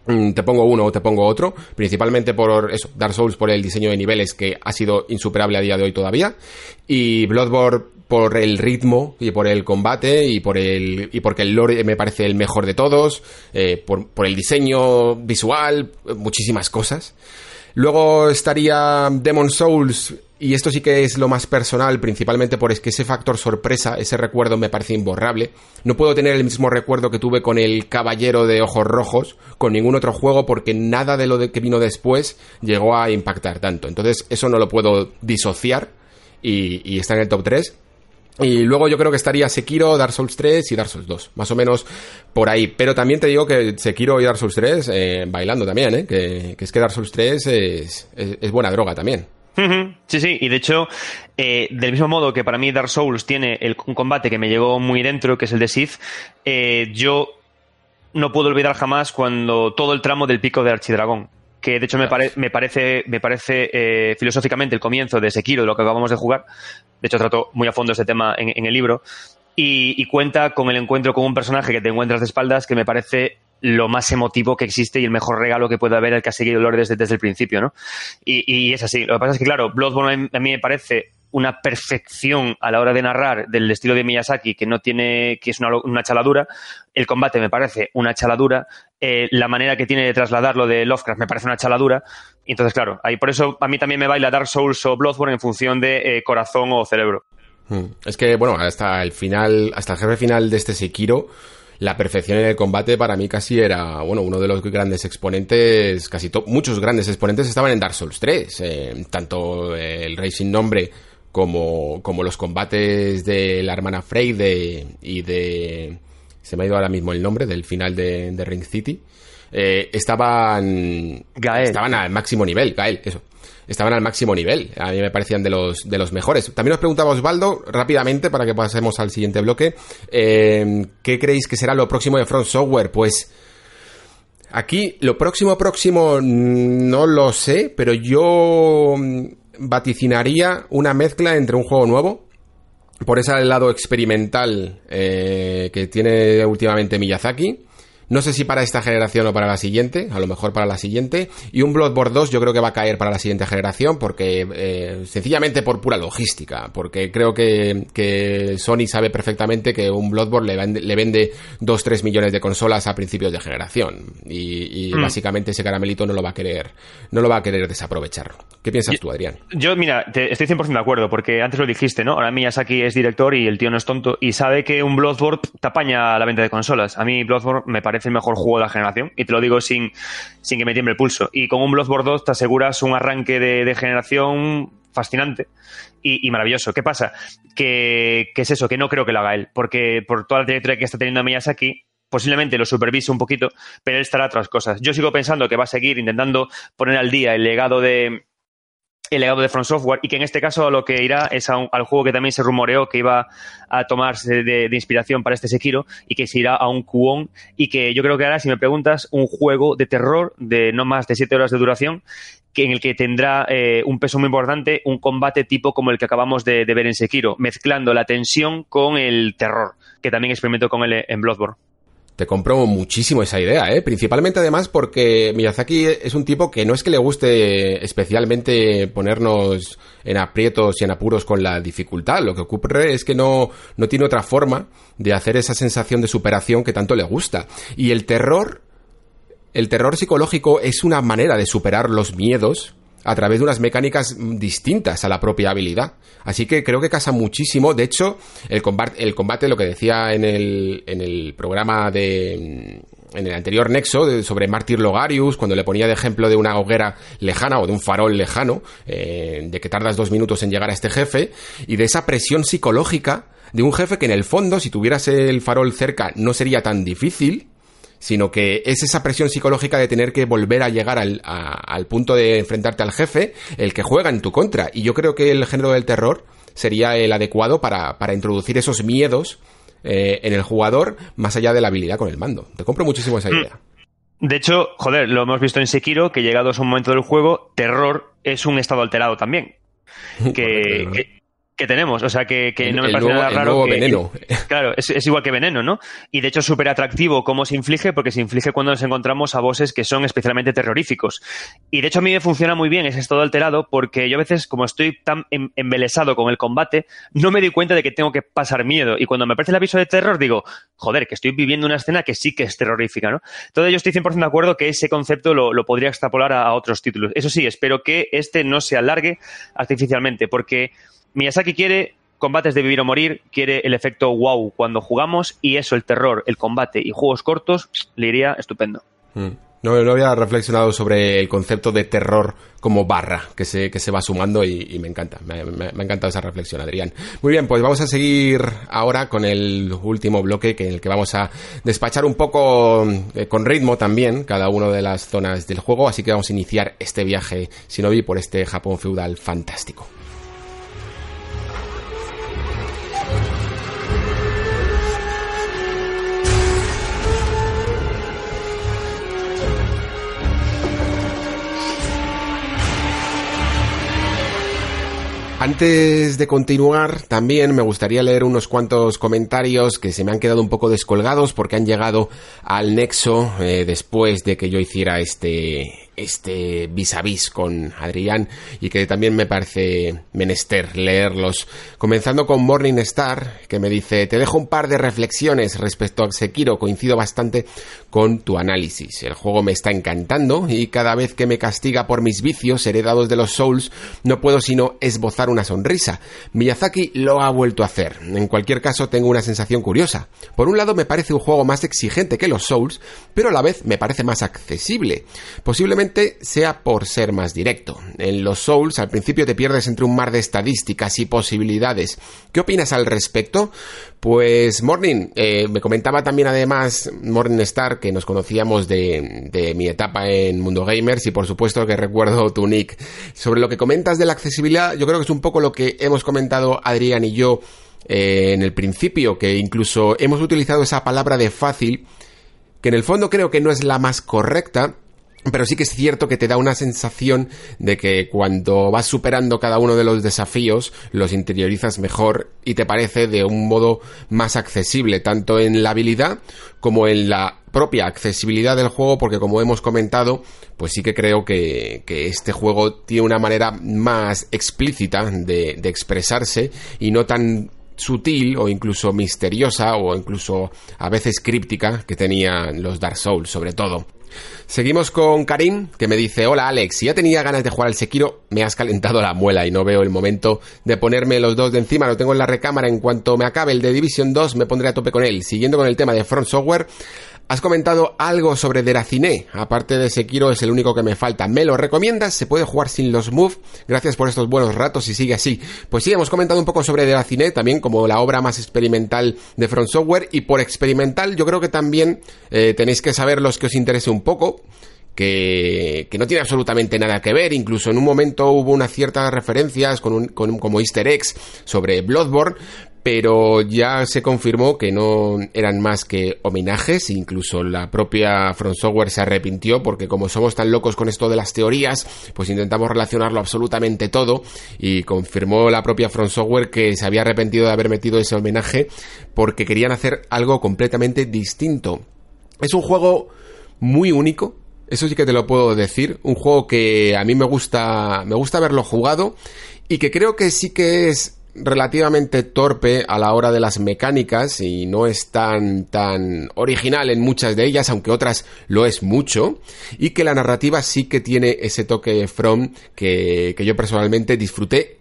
Mm, te pongo uno o te pongo otro, principalmente por eso, Dark Souls por el diseño de niveles que ha sido insuperable a día de hoy todavía, y Bloodborne por el ritmo y por el combate y por el y porque el lore me parece el mejor de todos, eh, por, el diseño visual, muchísimas cosas. Luego estaría Demon Souls, y esto sí que es lo más personal, principalmente por es que ese factor sorpresa, ese recuerdo me parece imborrable. No puedo tener el mismo recuerdo que tuve con el Caballero de Ojos Rojos, con ningún otro juego, porque nada de lo que vino después llegó a impactar tanto. Entonces, eso no lo puedo disociar y, y está en el top 3. Y luego yo creo que estaría Sekiro, Dark Souls 3 y Dark Souls 2, más o menos por ahí. Pero también te digo que Sekiro y Dark Souls 3 eh, bailando también, ¿eh? Que, es que Dark Souls 3 es, buena droga también. Sí, sí, y de hecho, eh, del mismo modo que para mí Dark Souls tiene un combate que me llegó muy dentro, que es el de Sith, eh, yo no puedo olvidar jamás cuando todo el tramo del pico de Archidragón que de hecho me, me parece, me parece eh, filosóficamente el comienzo de Sekiro, de lo que acabamos de jugar. De hecho, trato muy a fondo este tema en, el libro. Y, cuenta con el encuentro con un personaje que te encuentras de espaldas que me parece lo más emotivo que existe y el mejor regalo que puede haber el que ha seguido Lore desde, desde el principio, ¿no? Y, y, es así. Lo que pasa es que, claro, Bloodborne a mí me parece una perfección a la hora de narrar del estilo de Miyazaki que no tiene que es una, una chaladura el combate me parece una chaladura eh, la manera que tiene de trasladarlo de Lovecraft me parece una chaladura y entonces claro ahí por eso a mí también me baila Dark Souls o Bloodborne en función de eh, corazón o cerebro hmm. es que bueno hasta el final hasta el jefe final de este Sekiro la perfección en el combate para mí casi era, bueno, uno de los grandes exponentes, casi muchos grandes exponentes estaban en Dark Souls 3, eh, tanto el Rey sin nombre como, como los combates de la hermana Frey y de... Se me ha ido ahora mismo el nombre del final de, Ring City. Eh, estaban... Estaban al máximo nivel, Gael, eso. Estaban al máximo nivel. A mí me parecían de los, de los mejores. También os preguntaba Osvaldo, rápidamente, para que pasemos al siguiente bloque, eh, ¿qué creéis que será lo próximo de Front Software? Pues... Aquí, lo próximo, próximo, no lo sé, pero yo vaticinaría una mezcla entre un juego nuevo, por ese lado experimental eh, que tiene últimamente Miyazaki, no sé si para esta generación o para la siguiente, a lo mejor para la siguiente. Y un Bloodborne 2 yo creo que va a caer para la siguiente generación porque eh, sencillamente por pura logística. Porque creo que, que Sony sabe perfectamente que un Bloodborne le vende, le vende 2-3 millones de consolas a principios de generación. Y, mm. básicamente ese caramelito no lo va a querer, no lo va a querer desaprovechar. ¿Qué piensas tú, Adrián? Yo, mira, estoy 100% de acuerdo porque antes lo dijiste, ¿no? Ahora Miyazaki es director y el tío no es tonto y sabe que un Bloodborne tapaña la venta de consolas. A mí Bloodborne me parece el mejor juego de la generación. Y te lo digo sin, sin que me tiemble el pulso. Y con un Bloodborne 2 te aseguras un arranque de, generación fascinante y, maravilloso. ¿Qué pasa? Que, es eso, que no creo que lo haga él. Porque por toda la trayectoria que está teniendo Miyazaki, posiblemente lo supervise un poquito, pero él estará a otras cosas. Yo sigo pensando que va a seguir intentando poner al día el legado de, el legado de Front Software y que en este caso lo que irá es al juego que también se rumoreó que iba a tomarse de, inspiración para este Sekiro y que se irá a un Kuon y que yo creo que hará, si me preguntas, un juego de terror de no más de 7 horas de duración que en el que tendrá eh, un peso muy importante un combate tipo como el que acabamos de, ver en Sekiro, mezclando la tensión con el terror, que también experimentó con él en Bloodborne. Te compro muchísimo esa idea, ¿eh? Principalmente además porque Miyazaki es un tipo que no es que le guste especialmente ponernos en aprietos y en apuros con la dificultad. Lo que ocurre es que no, no tiene otra forma de hacer esa sensación de superación que tanto le gusta. Y el terror, el terror psicológico es una manera de superar los miedos a través de unas mecánicas distintas a la propia habilidad. Así que creo que casa muchísimo. De hecho, el combate, el combate lo que decía en el, en el programa de en el anterior nexo sobre Martyr Logarius, cuando le ponía de ejemplo de una hoguera lejana o de un farol lejano, eh, de que tardas dos minutos en llegar a este jefe, y de esa presión psicológica de un jefe que en el fondo, si tuvieras el farol cerca, no sería tan difícil, sino que es esa presión psicológica de tener que volver a llegar al, al punto de enfrentarte al jefe, el que juega en tu contra. Y yo creo que el género del terror sería el adecuado para, para introducir esos miedos eh, en el jugador más allá de la habilidad con el mando. Te compro muchísimo esa mm. idea. De hecho, joder, lo hemos visto en Sekiro, que llegados a un momento del juego, terror es un estado alterado también. [laughs] que, que tenemos. O sea, que, no me parece nada raro. que, veneno. [laughs] claro, es, igual que veneno, ¿no? Y de hecho es súper atractivo cómo se inflige, porque se inflige cuando nos encontramos a bosses que son especialmente terroríficos. Y de hecho a mí me funciona muy bien ese estado alterado, porque yo a veces, como estoy tan em, embelesado con el combate, no me doy cuenta de que tengo que pasar miedo. Y cuando me aparece el aviso de terror, digo, joder, que estoy viviendo una escena que sí que es terrorífica, ¿no? Entonces yo estoy 100% de acuerdo que ese concepto lo, podría extrapolar a, a otros títulos. Eso sí, espero que este no se alargue artificialmente, porque Miyazaki quiere combates de vivir o morir, quiere el efecto wow cuando jugamos y eso, el terror, el combate y juegos cortos, le iría estupendo. Mm. No, había reflexionado sobre el concepto de terror como barra que se, que se va sumando y, me encanta. Me, ha encantado esa reflexión, Adrián. Muy bien, pues vamos a seguir ahora con el último bloque que, en el que vamos a despachar un poco eh, con ritmo también cada una de las zonas del juego. Así que vamos a iniciar este viaje Shinobi por este Japón feudal fantástico. Antes de continuar, también me gustaría leer unos cuantos comentarios que se me han quedado un poco descolgados porque han llegado al nexo eh, después de que yo hiciera este este vis a vis con Adrián y que también me parece menester leerlos. Comenzando con Morningstar, que me dice, te dejo un par de reflexiones respecto a Sekiro, coincido bastante con tu análisis. El juego me está encantando y cada vez que me castiga por mis vicios heredados de los Souls, no puedo sino esbozar una sonrisa. Miyazaki lo ha vuelto a hacer. En cualquier caso, tengo una sensación curiosa. Por un lado, me parece un juego más exigente que los Souls, pero a la vez me parece más accesible. Posiblemente sea por ser más directo. En los Souls al principio te pierdes entre un mar de estadísticas y posibilidades. ¿Qué opinas al respecto? Pues Morning, eh, me comentaba también además Morning Star que nos conocíamos de, mi etapa en Mundo Gamers y por supuesto que recuerdo tu nick. Sobre lo que comentas de la accesibilidad, yo creo que es un poco lo que hemos comentado Adrián y yo eh, en el principio, que incluso hemos utilizado esa palabra de fácil, que en el fondo creo que no es la más correcta, pero sí que es cierto que te da una sensación de que cuando vas superando cada uno de los desafíos, los interiorizas mejor y te parece de un modo más accesible, tanto en la habilidad como en la propia accesibilidad del juego, porque como hemos comentado, pues sí que creo que, este juego tiene una manera más explícita de, de expresarse y no tan sutil o incluso misteriosa o incluso a veces críptica que tenían los Dark Souls sobre todo. Seguimos con Karim, que me dice, hola Alex, si ya tenía ganas de jugar al Sekiro, me has calentado la muela y no veo el momento de ponerme los dos de encima, lo tengo en la recámara, en cuanto me acabe el de Division 2 me pondré a tope con él. Siguiendo con el tema de Front Software, Has comentado algo sobre Deracine, aparte de Sekiro es el único que me falta. ¿Me lo recomiendas? ¿Se puede jugar sin los move? Gracias por estos buenos ratos y sigue así. Pues sí, hemos comentado un poco sobre Deracine, también como la obra más experimental de Front Software y por experimental yo creo que también eh, tenéis que saber los que os interese un poco. Que, que, no tiene absolutamente nada que ver. Incluso en un momento hubo unas ciertas referencias con, un, con como easter eggs sobre Bloodborne, pero ya se confirmó que no eran más que homenajes, incluso la propia Front Software se arrepintió porque como somos tan locos con esto de las teorías, pues intentamos relacionarlo absolutamente todo y confirmó la propia Front Software que se había arrepentido de haber metido ese homenaje porque querían hacer algo completamente distinto. Es un juego muy único, eso sí que te lo puedo decir, un juego que a mí me gusta, me gusta haberlo jugado y que creo que sí que es relativamente torpe a la hora de las mecánicas y no es tan tan original en muchas de ellas, aunque otras lo es mucho, y que la narrativa sí que tiene ese toque From que, que yo personalmente disfruté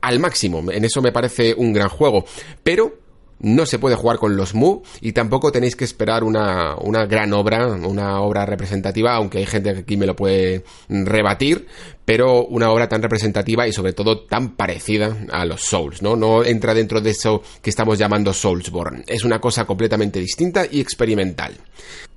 al máximo. En eso me parece un gran juego. Pero no se puede jugar con los Mu y tampoco tenéis que esperar una, una, gran obra, una obra representativa, aunque hay gente que aquí me lo puede rebatir, pero una obra tan representativa y sobre todo tan parecida a los Souls, ¿no? No entra dentro de eso que estamos llamando Soulsborne. Es una cosa completamente distinta y experimental.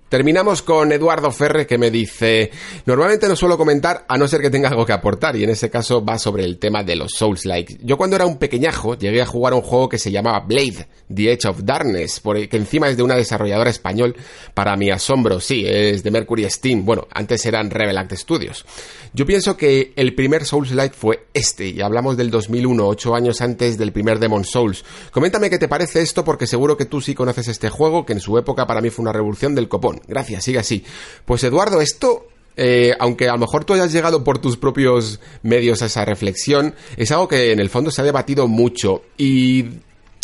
Terminamos con Eduardo Ferre que me dice, normalmente no suelo comentar a no ser que tenga algo que aportar y en ese caso va sobre el tema de los Souls-like. Yo cuando era un pequeñajo llegué a jugar un juego que se llamaba Blade, The Edge of Darkness, que encima es de una desarrolladora español, para mi asombro, sí, es de Mercury Steam, bueno, antes eran Rebel Act Studios. Yo pienso que el primer Souls-like fue este y hablamos del 2001, ocho años antes del primer Demon Souls. Coméntame qué te parece esto porque seguro que tú sí conoces este juego que en su época para mí fue una revolución del copón. Gracias, sigue así. Pues Eduardo, esto eh, aunque a lo mejor tú hayas llegado por tus propios medios a esa reflexión, es algo que en el fondo se ha debatido mucho. Y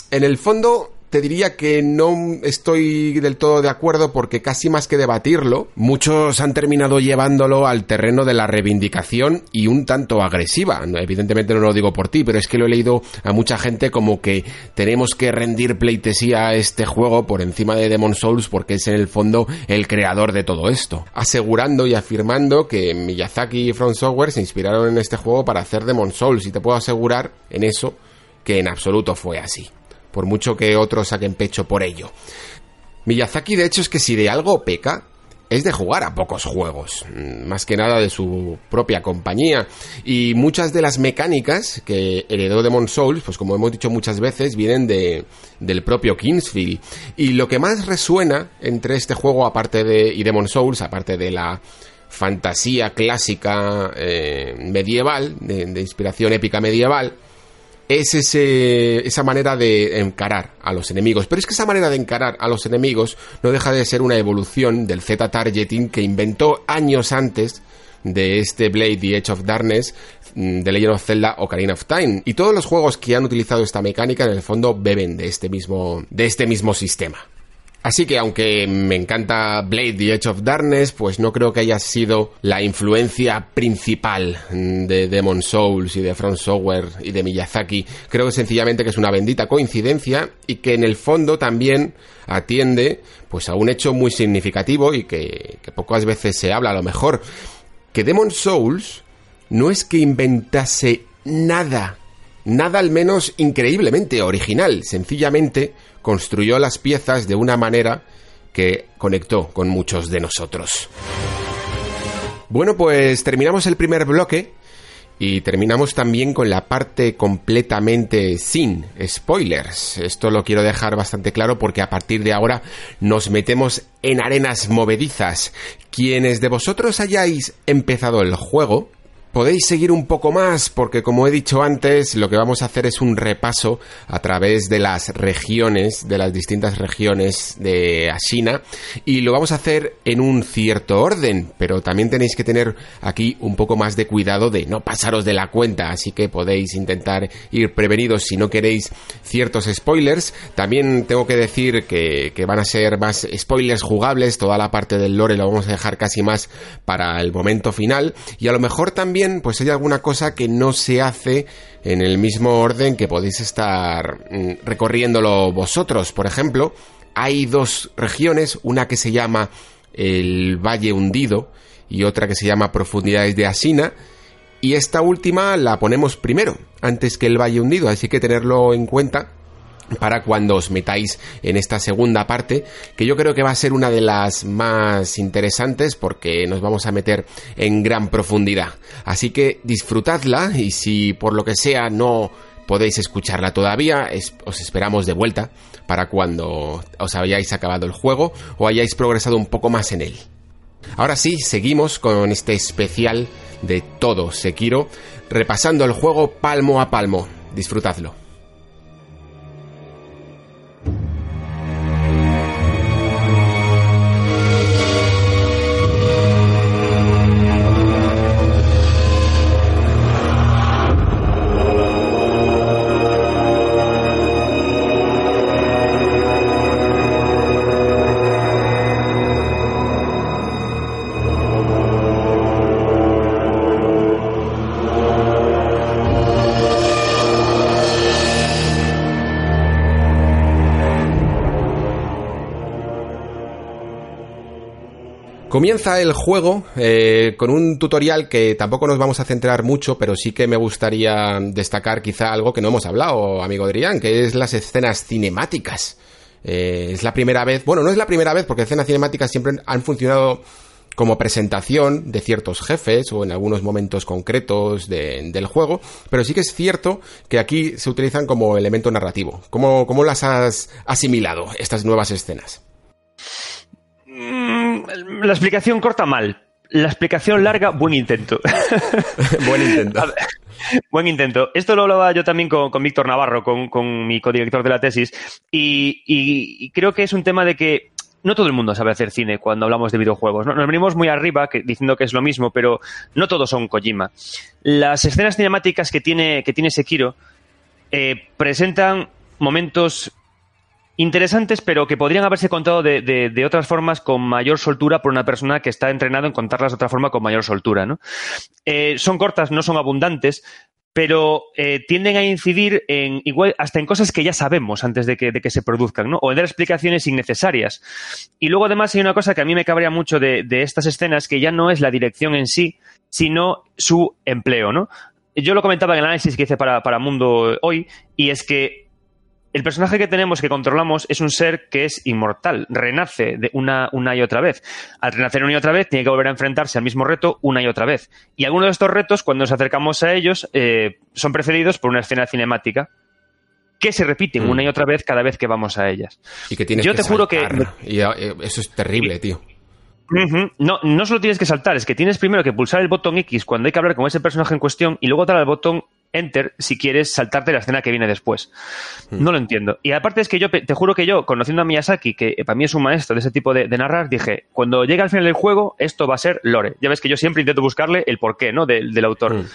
en el fondo te diría que no estoy del todo de acuerdo porque casi más que debatirlo, muchos han terminado llevándolo al terreno de la reivindicación y un tanto agresiva. Evidentemente no lo digo por ti, pero es que lo he leído a mucha gente como que tenemos que rendir pleitesía a este juego por encima de Demon Souls porque es en el fondo el creador de todo esto. Asegurando y afirmando que Miyazaki y From Software se inspiraron en este juego para hacer Demon Souls y te puedo asegurar en eso que en absoluto fue así por mucho que otros saquen pecho por ello. Miyazaki, de hecho, es que si de algo peca, es de jugar a pocos juegos, mm, más que nada de su propia compañía. Y muchas de las mecánicas que heredó Demon Souls, pues como hemos dicho muchas veces, vienen de, del propio Kingsfield. Y lo que más resuena entre este juego, aparte de, y Demon Souls, aparte de la fantasía clásica eh, medieval, de inspiración épica medieval, es ese, esa manera de encarar a los enemigos. Pero es que esa manera de encarar a los enemigos no deja de ser una evolución del Z-Targeting que inventó años antes de este Blade The Edge of Darkness mm, de Legend of Zelda Ocarina of Time. Y todos los juegos que han utilizado esta mecánica en el fondo beben de este mismo, de este mismo sistema. Así que aunque me encanta Blade The Edge of Darkness, pues no creo que haya sido la influencia principal de Demon Souls y de Front Software y de Miyazaki. Creo que sencillamente que es una bendita coincidencia y que en el fondo también atiende pues a un hecho muy significativo y que, que pocas veces se habla a lo mejor. Que Demon Souls no es que inventase nada nada al menos increíblemente original, sencillamente construyó las piezas de una manera que conectó con muchos de nosotros. Bueno, pues terminamos el primer bloque y terminamos también con la parte completamente sin spoilers. Esto lo quiero dejar bastante claro porque a partir de ahora nos metemos en arenas movedizas. Quienes de vosotros hayáis empezado el juego, Podéis seguir un poco más porque como he dicho antes, lo que vamos a hacer es un repaso a través de las regiones, de las distintas regiones de Ashina y lo vamos a hacer en un cierto orden, pero también tenéis que tener aquí un poco más de cuidado de no pasaros de la cuenta, así que podéis intentar ir prevenidos si no queréis ciertos spoilers. También tengo que decir que, que van a ser más spoilers jugables, toda la parte del lore lo vamos a dejar casi más para el momento final y a lo mejor también pues hay alguna cosa que no se hace en el mismo orden que podéis estar mm, recorriéndolo vosotros. Por ejemplo, hay dos regiones, una que se llama el Valle Hundido y otra que se llama Profundidades de Asina. Y esta última la ponemos primero, antes que el Valle Hundido, así que tenerlo en cuenta para cuando os metáis en esta segunda parte, que yo creo que va a ser una de las más interesantes porque nos vamos a meter en gran profundidad. Así que disfrutadla y si por lo que sea no podéis escucharla todavía, os esperamos de vuelta para cuando os hayáis acabado el juego o hayáis progresado un poco más en él. Ahora sí, seguimos con este especial de todo Sekiro, repasando el juego palmo a palmo. Disfrutadlo. Comienza el juego eh, con un tutorial que tampoco nos vamos a centrar mucho, pero sí que me gustaría destacar quizá algo que no hemos hablado, amigo Adrián, que es las escenas cinemáticas. Eh, es la primera vez, bueno, no es la primera vez porque escenas cinemáticas siempre han funcionado como presentación de ciertos jefes o en algunos momentos concretos del juego, pero sí que es cierto que aquí se utilizan como elemento narrativo. ¿Cómo, cómo las has asimilado, estas nuevas escenas? Mm, la explicación corta mal. La explicación larga, buen intento. [laughs] buen intento. Buen intento. Esto lo hablaba yo también con, Víctor Navarro, con, mi codirector de la tesis, y, creo que es un tema de que no todo el mundo sabe hacer cine cuando hablamos de videojuegos. Nos venimos muy arriba diciendo que es lo mismo, pero no todos son Kojima. Las escenas cinemáticas que tiene, que tiene Sekiro eh, presentan momentos interesantes, pero que podrían haberse contado de, otras formas con mayor soltura por una persona que está entrenado en contarlas de otra forma con mayor soltura. ¿no? Eh, son cortas, no son abundantes, pero eh, tienden a incidir en igual hasta en cosas que ya sabemos antes de que, se produzcan, ¿no? O en dar explicaciones innecesarias. Y luego además hay una cosa que a mí me cabría mucho de, estas escenas que ya no es la dirección en sí, sino su empleo, ¿no? Yo lo comentaba en el análisis que hice para Mundo hoy, y es que el personaje que tenemos, que controlamos, es un ser que es inmortal, renace de una, una y otra vez. Al renacer una y otra vez, tiene que volver a enfrentarse al mismo reto una y otra vez. Y algunos de estos retos, cuando nos acercamos a ellos, eh, son precedidos por una escena cinemática que se repiten una y mm. otra vez cada vez que vamos a ellas. Y que tienes Yo te juro que. Y eh, eso es terrible, tío. No, no solo tienes que saltar, es que tienes primero que pulsar el botón X cuando hay que hablar con ese personaje en cuestión y luego dar al botón Enter si quieres saltarte la escena que viene después. Hmm. No lo entiendo. Y aparte es que yo, te juro que yo, conociendo a Miyazaki, que para mí es un maestro de ese tipo de, narrar, dije, cuando llegue al final del juego, esto va a ser lore. Ya ves que yo siempre intento buscarle el porqué, ¿no? del autor. Hmm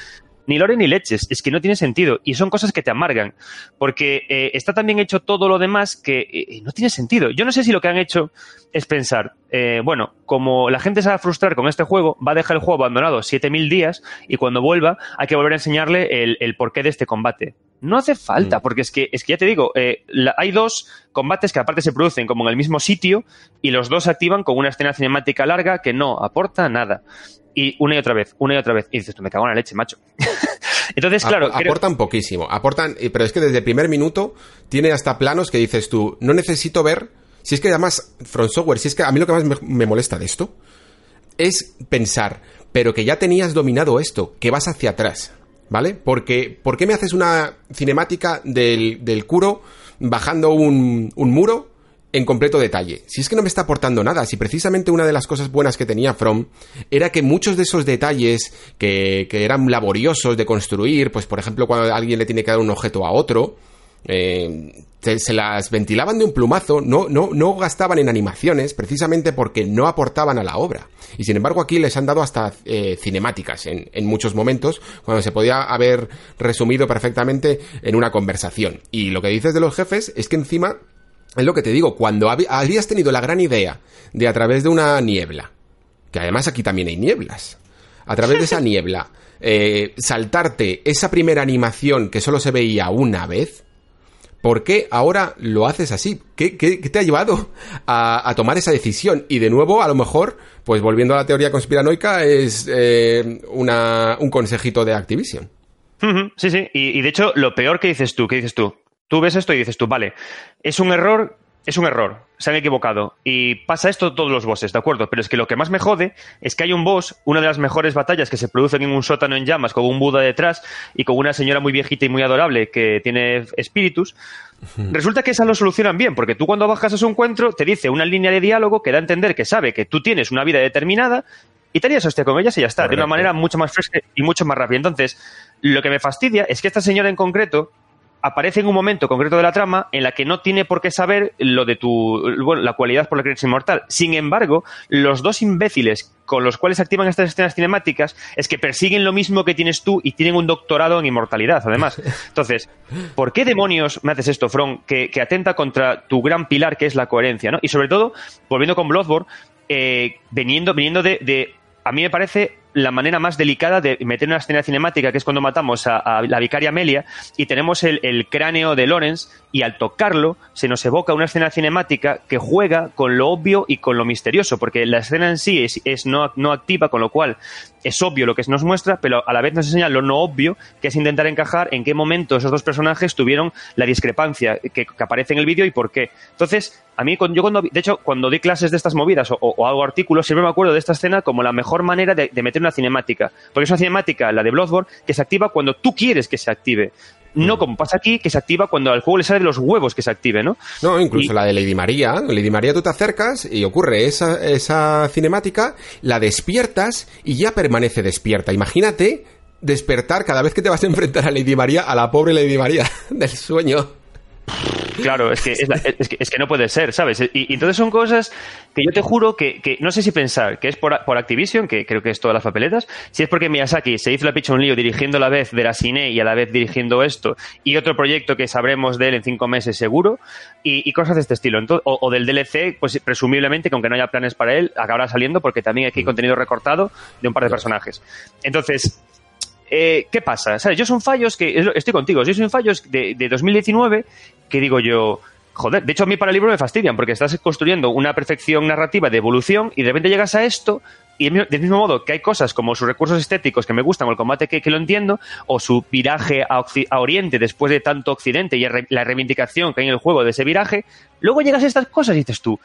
ni lore ni leches, es que no tiene sentido y son cosas que te amargan, porque eh, está también hecho todo lo demás que eh, no tiene sentido. Yo no sé si lo que han hecho es pensar, eh, bueno, como la gente se va a frustrar con este juego, va a dejar el juego abandonado 7000 días y cuando vuelva hay que volver a enseñarle el, porqué de este combate. No hace falta, mm. porque es que, es que ya te digo, hay dos combates que aparte se producen como en el mismo sitio y los dos se activan con una escena cinemática larga que no aporta nada y una y otra vez, una y otra vez. Y dices, tú me cago en la leche, macho. [laughs] Entonces, claro. Aportan poquísimo, aportan, pero es que desde el primer minuto tiene hasta planos que dices tú, no necesito ver. Si es que además, Front Software, si es que a mí lo que más me, molesta de esto es pensar, pero que ya tenías dominado esto, que vas hacia atrás, ¿vale? Porque, ¿por qué me haces una cinemática del, del curo bajando un, un muro en completo detalle. Si es que no me está aportando nada, si precisamente una de las cosas buenas que tenía From era que muchos de esos detalles que, eran laboriosos de construir, pues por ejemplo cuando alguien le tiene que dar un objeto a otro, eh, se, las ventilaban de un plumazo, no, no, no gastaban en animaciones, precisamente porque no aportaban a la obra. Y sin embargo aquí les han dado hasta eh, cinemáticas en, en, muchos momentos, cuando se podía haber resumido perfectamente en una conversación. Y lo que dices de los jefes es que encima es lo que te digo, cuando habías tenido la gran idea de a través de una niebla, que además aquí también hay nieblas, a través de esa [laughs] niebla, eh, saltarte esa primera animación que solo se veía una vez, ¿por qué ahora lo haces así? ¿Qué, te ha llevado a, tomar esa decisión? Y de nuevo, a lo mejor, pues volviendo a la teoría conspiranoica, es eh, un consejito de Activision. Sí, sí, y, y, de hecho, lo peor que dices tú, ¿qué dices tú? Tú ves esto y dices tú, vale, es un error, es un error, se han equivocado. Y pasa esto todos los bosses, ¿de acuerdo? Pero es que lo que más me jode es que hay un boss, una de las mejores batallas que se producen en un sótano en llamas, con un Buda detrás y con una señora muy viejita y muy adorable que tiene espíritus. Resulta que esas lo solucionan bien, porque tú cuando bajas a su encuentro te dice una línea de diálogo que da a entender que sabe que tú tienes una vida determinada y te harías hostia con ellas y ya está, de una manera mucho más fresca y mucho más rápida. Entonces, lo que me fastidia es que esta señora en concreto aparece en un momento concreto de la trama en la que no tiene por qué saber lo de tu bueno, la cualidad por la que eres inmortal. Sin embargo, los dos imbéciles con los cuales activan estas escenas cinemáticas es que persiguen lo mismo que tienes tú y tienen un doctorado en inmortalidad, además. [laughs] Entonces, ¿por qué demonios me haces esto, From, que, atenta contra tu gran pilar que es la coherencia, ¿no? Y sobre todo, volviendo con Bloodborne, eh, viniendo, viniendo de, de, a mí me parece la manera más delicada de meter una escena cinemática, que es cuando matamos a, la vicaria Amelia, y tenemos el, cráneo de Lawrence, y al tocarlo se nos evoca una escena cinemática que juega con lo obvio y con lo misterioso, porque la escena en sí es, no, no, activa, con lo cual es obvio lo que nos muestra, pero a la vez nos enseña lo no obvio, que es intentar encajar en qué momento esos dos personajes tuvieron la discrepancia que, aparece en el vídeo y por qué. Entonces, a mí, yo cuando, de hecho, cuando di clases de estas movidas o, hago artículos, siempre me acuerdo de esta escena como la mejor manera de, de meter una cinemática. Porque es una cinemática, la de Bloodborne, que se activa cuando tú quieres que se active. No mm. como pasa aquí, que se activa cuando al juego le sale de los huevos que se active, ¿no? No, incluso la de Lady María. Lady María tú te acercas y ocurre esa, esa cinemática, la despiertas y ya permanece despierta. Imagínate despertar cada vez que te vas a enfrentar a Lady María, a la pobre Lady María [laughs] del sueño. Claro, es que, es, que, no puede ser, ¿sabes? Y, entonces son cosas que yo te juro que, no sé si pensar que es por, Activision, que creo que es todas las papeletas, si es porque Miyazaki se hizo la picha un lío dirigiendo a la vez Verasine y a la vez dirigiendo esto, y otro proyecto que sabremos de él en cinco meses seguro, y, cosas de este estilo. o, del DLC, pues presumiblemente, que aunque no haya planes para él, acabará saliendo porque también aquí hay contenido recortado de un par de personajes. Entonces, eh, ¿qué pasa? ¿Sabes? Yo son fallos que, estoy contigo, yo son fallos de, de 2019 que digo yo, joder, de hecho a mí para el libro me fastidian porque estás construyendo una perfección narrativa de evolución y de repente llegas a esto y del mismo modo que hay cosas como sus recursos estéticos que me gustan o el combate que, lo entiendo o su viraje a, Oriente después de tanto Occidente y la reivindicación que hay en el juego de ese viraje, luego llegas a estas cosas y dices tú,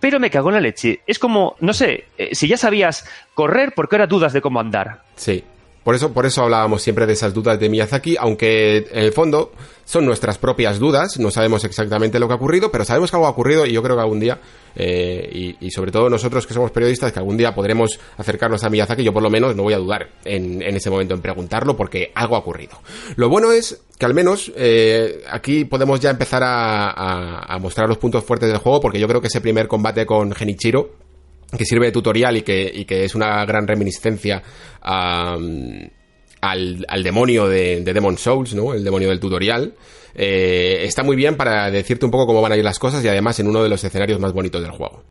pero me cago en la leche. Es como, no sé, eh, si ya sabías correr, ¿por qué ahora dudas de cómo andar? Sí, por eso, por eso hablábamos siempre de esas dudas de Miyazaki, aunque en el fondo son nuestras propias dudas, no sabemos exactamente lo que ha ocurrido, pero sabemos que algo ha ocurrido y yo creo que algún día, eh, y, sobre todo nosotros que somos periodistas, que algún día podremos acercarnos a Miyazaki, yo por lo menos no voy a dudar en, ese momento en preguntarlo porque algo ha ocurrido. Lo bueno es que al menos eh, aquí podemos ya empezar a mostrar los puntos fuertes del juego porque yo creo que ese primer combate con Genichiro que sirve de tutorial y que, que es una gran reminiscencia al, demonio de, Demon Souls, ¿no? El demonio del tutorial. Eh, está muy bien para decirte un poco cómo van a ir las cosas y además en uno de los escenarios más bonitos del juego.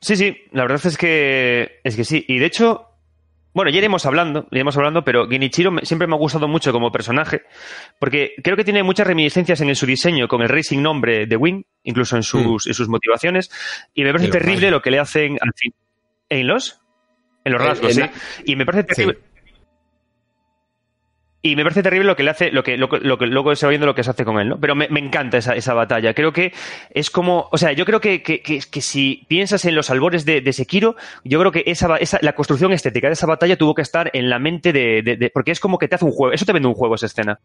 Sí, sí, la verdad es que es que sí. Y de hecho, bueno, ya iremos hablando, iremos hablando, pero Genichiro siempre me ha gustado mucho como personaje, porque creo que tiene muchas reminiscencias en su diseño con el racing nombre de Wing, incluso en sus, mm. sus motivaciones, y me parece terrible lo que le hacen al fin. ¿En los? En los rasgos, sí. Y me parece terrible. Y me parece terrible lo que le hace, lo que, lo, lo que luego se va viendo lo que se hace con él, ¿no? Pero me, encanta esa, esa, batalla. Creo que es como, o sea, yo creo que, que, que, si piensas en los albores de, de, Sekiro, yo creo que esa, esa, la construcción estética de esa batalla tuvo que estar en la mente de, de, porque es como que te hace un juego, eso te vende un juego esa escena.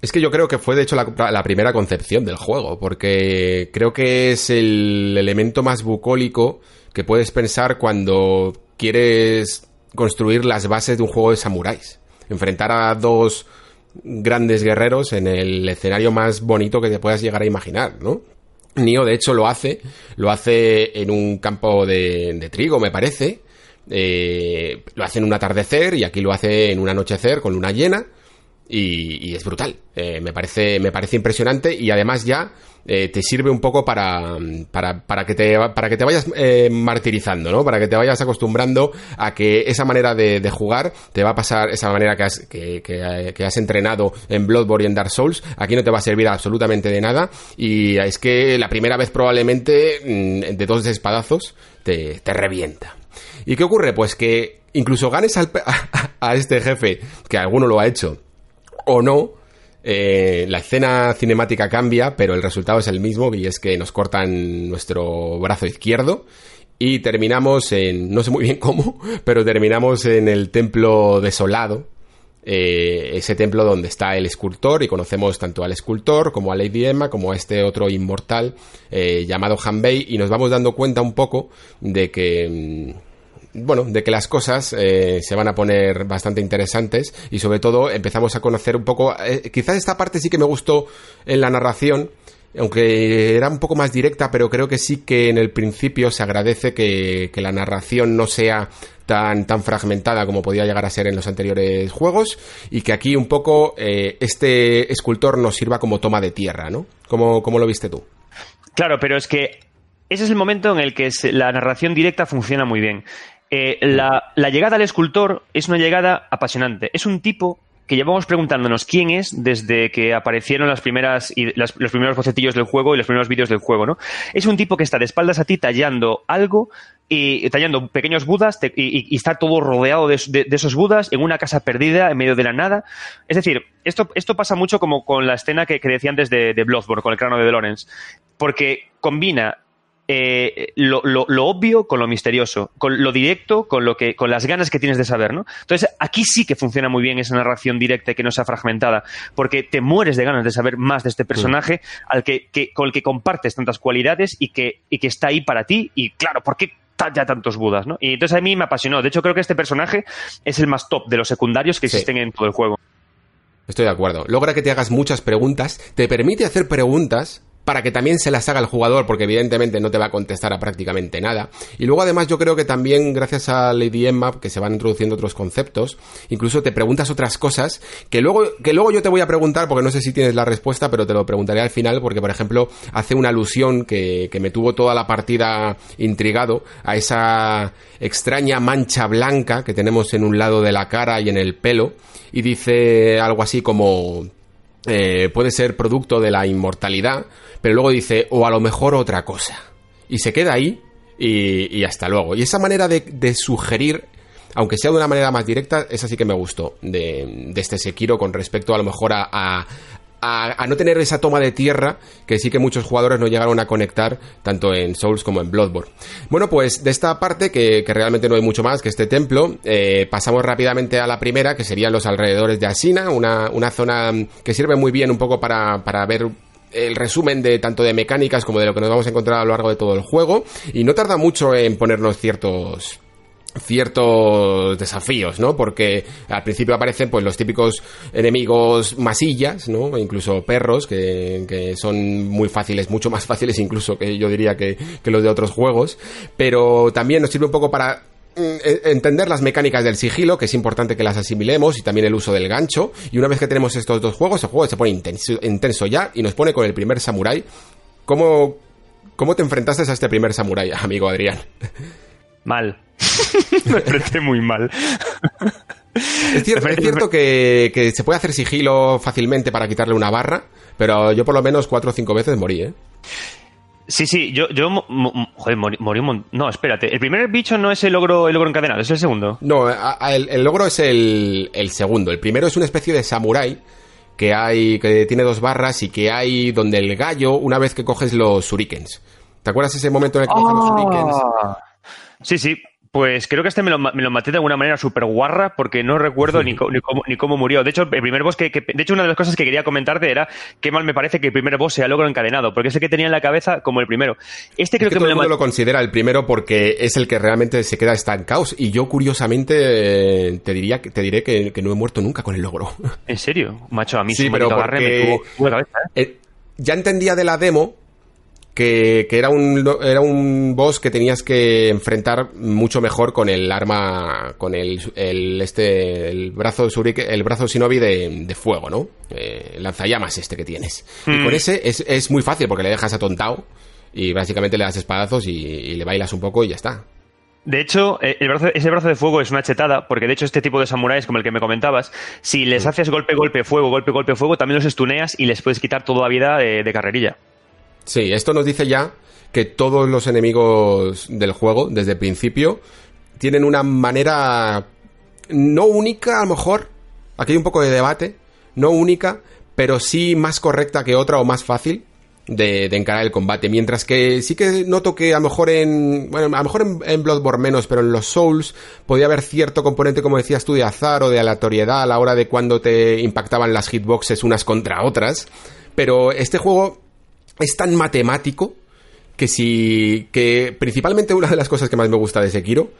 Es que yo creo que fue de hecho la, la, primera concepción del juego, porque creo que es el elemento más bucólico que puedes pensar cuando quieres construir las bases de un juego de samuráis enfrentar a dos grandes guerreros en el escenario más bonito que te puedas llegar a imaginar, ¿no? Nio, de hecho, lo hace, lo hace en un campo de, trigo, me parece, eh, lo hace en un atardecer y aquí lo hace en un anochecer con luna llena y, es brutal, eh, me, parece, me parece impresionante y además ya eh, te sirve un poco para, para, para, que, te, para que te vayas eh, martirizando, ¿no? Para que te vayas acostumbrando a que esa manera de, jugar te va a pasar, esa manera que has, que, que, has entrenado en Bloodborne y en Dark Souls, aquí no te va a servir absolutamente de nada. Y es que la primera vez probablemente mm, de dos espadazos te, te revienta. ¿Y qué ocurre? Pues que incluso ganes al, [laughs] a este jefe, que alguno lo ha hecho, o no, eh, la escena cinemática cambia, pero el resultado es el mismo y es que nos cortan nuestro brazo izquierdo y terminamos en, no sé muy bien cómo, [laughs] pero terminamos en el templo desolado, eh, ese templo donde está el escultor y conocemos tanto al escultor como a Lady Emma como a este otro inmortal eh, llamado Hanbei y nos vamos dando cuenta un poco de que... Bueno, de que las cosas eh, se van a poner bastante interesantes y sobre todo empezamos a conocer un poco, eh, quizás esta parte sí que me gustó en la narración, aunque era un poco más directa, pero creo que sí que en el principio se agradece que, que la narración no sea tan, tan fragmentada como podía llegar a ser en los anteriores juegos y que aquí un poco eh, este escultor nos sirva como toma de tierra, ¿no? ¿Cómo, cómo lo viste tú? Claro, pero es que ese es el momento en el que la narración directa funciona muy bien. Eh, la, llegada al escultor es una llegada apasionante. Es un tipo que llevamos preguntándonos quién es desde que aparecieron las primeras los primeros bocetillos del juego y los primeros vídeos del juego, ¿no? Es un tipo que está de espaldas a ti tallando algo y tallando pequeños budas y, está todo rodeado de, esos budas en una casa perdida en medio de la nada. Es decir, esto, esto pasa mucho como con la escena que, que decía antes de, de Bloodborne, con el cráneo de Lawrence, porque combina eh, lo, lo- lo obvio con lo misterioso, con lo directo, con lo que, con las ganas que tienes de saber, ¿no? Entonces, aquí sí que funciona muy bien esa narración directa y que no sea fragmentada, porque te mueres de ganas de saber más de este personaje al que, que- con el que compartes tantas cualidades y que, y que está ahí para ti, y claro, ¿por qué ya tantos budas, ¿no? Y entonces a mí me apasionó. De hecho, creo que este personaje es el más top de los secundarios que Sí. existen en todo el juego. Estoy de acuerdo. Logra que te hagas muchas preguntas, te permite hacer preguntas para que también se las haga el jugador, porque evidentemente no te va a contestar a prácticamente nada. Y luego además yo creo que también gracias a Lady Map que se van introduciendo otros conceptos, incluso te preguntas otras cosas que luego, que luego yo te voy a preguntar, porque no sé si tienes la respuesta, pero te lo preguntaré al final, porque por ejemplo hace una alusión que, que me tuvo toda la partida intrigado a esa extraña mancha blanca que tenemos en un lado de la cara y en el pelo, y dice algo así como eh, puede ser producto de la inmortalidad, pero luego dice, o a lo mejor otra cosa. Y se queda ahí y, hasta luego. Y esa manera de, sugerir, aunque sea de una manera más directa, esa sí que me gustó de, este Sekiro con respecto a lo mejor a, a- no tener esa toma de tierra que sí que muchos jugadores no llegaron a conectar tanto en Souls como en Bloodborne. Bueno, pues de esta parte, que, que realmente no hay mucho más que este templo, eh, pasamos rápidamente a la primera, que serían los alrededores de Asina, una, una zona que sirve muy bien un poco para, para ver el resumen de tanto de mecánicas como de lo que nos vamos a encontrar a lo largo de todo el juego y no tarda mucho en ponernos ciertos ciertos desafíos, ¿no? Porque al principio aparecen pues los típicos enemigos masillas, ¿no? E incluso perros que, son muy fáciles, mucho más [laughs] fáciles incluso que yo diría que, que los de otros juegos, pero también nos sirve un poco para mm, e- entender las mecánicas del sigilo, que es importante que las asimilemos, y también el uso del gancho. Y una vez que tenemos estos dos juegos, el juego se pone intenso, intenso ya y nos pone con el primer samurái. ¿Cómo, ¿Cómo te enfrentaste a este primer samurái, amigo Adrián? [laughs] Mal. [laughs] Me enfrenté muy mal. Es cierto, es cierto que, que se puede hacer sigilo fácilmente para quitarle una barra, pero yo por lo menos cuatro o cinco veces morí, ¿eh? Sí, sí, yo, yo joder, morí, morí un mon- No, espérate, el primer bicho no es el logro, el logro encadenado, es el segundo. No, a- a- el, el logro es el, el segundo. El primero es una especie de samurái que hay que tiene dos barras y que hay donde el gallo una vez que coges los shurikens. ¿Te acuerdas ese momento en el que coges los shurikens? Sí, sí. Pues creo que este me lo, ma- me lo maté de alguna manera súper guarra porque no recuerdo ni, [laughs] co- ni, cómo, ni cómo murió. De hecho, el primer boss que, que- De hecho, una de las cosas que quería comentarte era qué mal me parece que el primer boss sea logro encadenado, porque es el que tenía en la cabeza como el primero. Este creo Es que que, todo me el lo mundo maté. lo considera el primero porque es el que realmente se queda estancados. Y yo, curiosamente, eh, te diría que te diré que, que no he muerto nunca con el logro. ¿En serio? Macho, a mí Sí, pero agarre me porque- tuvo, tuvo de cabeza, ¿eh? Eh, ya entendía de la demo que, que era, un, era un boss que tenías que enfrentar mucho mejor con el arma, con el, el, este, el brazo shuriken- el brazo shinobi de, de fuego, ¿no? Eh, lanzallamas este que tienes. Y con ese es, es muy fácil porque le dejas atontado y básicamente le das espadazos y, y le bailas un poco y ya está. De hecho, eh, el brazo- ese brazo de fuego es una chetada, porque de hecho este tipo de samuráis, como el que me comentabas, si les haces golpe, golpe, fuego, golpe, golpe, fuego, también los estuneas y les puedes quitar toda la vida de, de carrerilla. Sí, esto nos dice ya que todos los enemigos del juego, desde el principio, tienen una manera no única, a lo mejor, aquí hay un poco de debate, no única, pero sí más correcta que otra o más fácil de, encarar el combate. Mientras que sí que noto que a lo mejor en, bueno, a lo mejor en, en Bloodborne menos, pero en los Souls podía haber cierto componente, como decías tú, de azar o de aleatoriedad a la hora de cuando te impactaban las hitboxes unas contra otras. Pero este juego es tan matemático que si que principalmente una de las cosas que más me gusta de Sekiro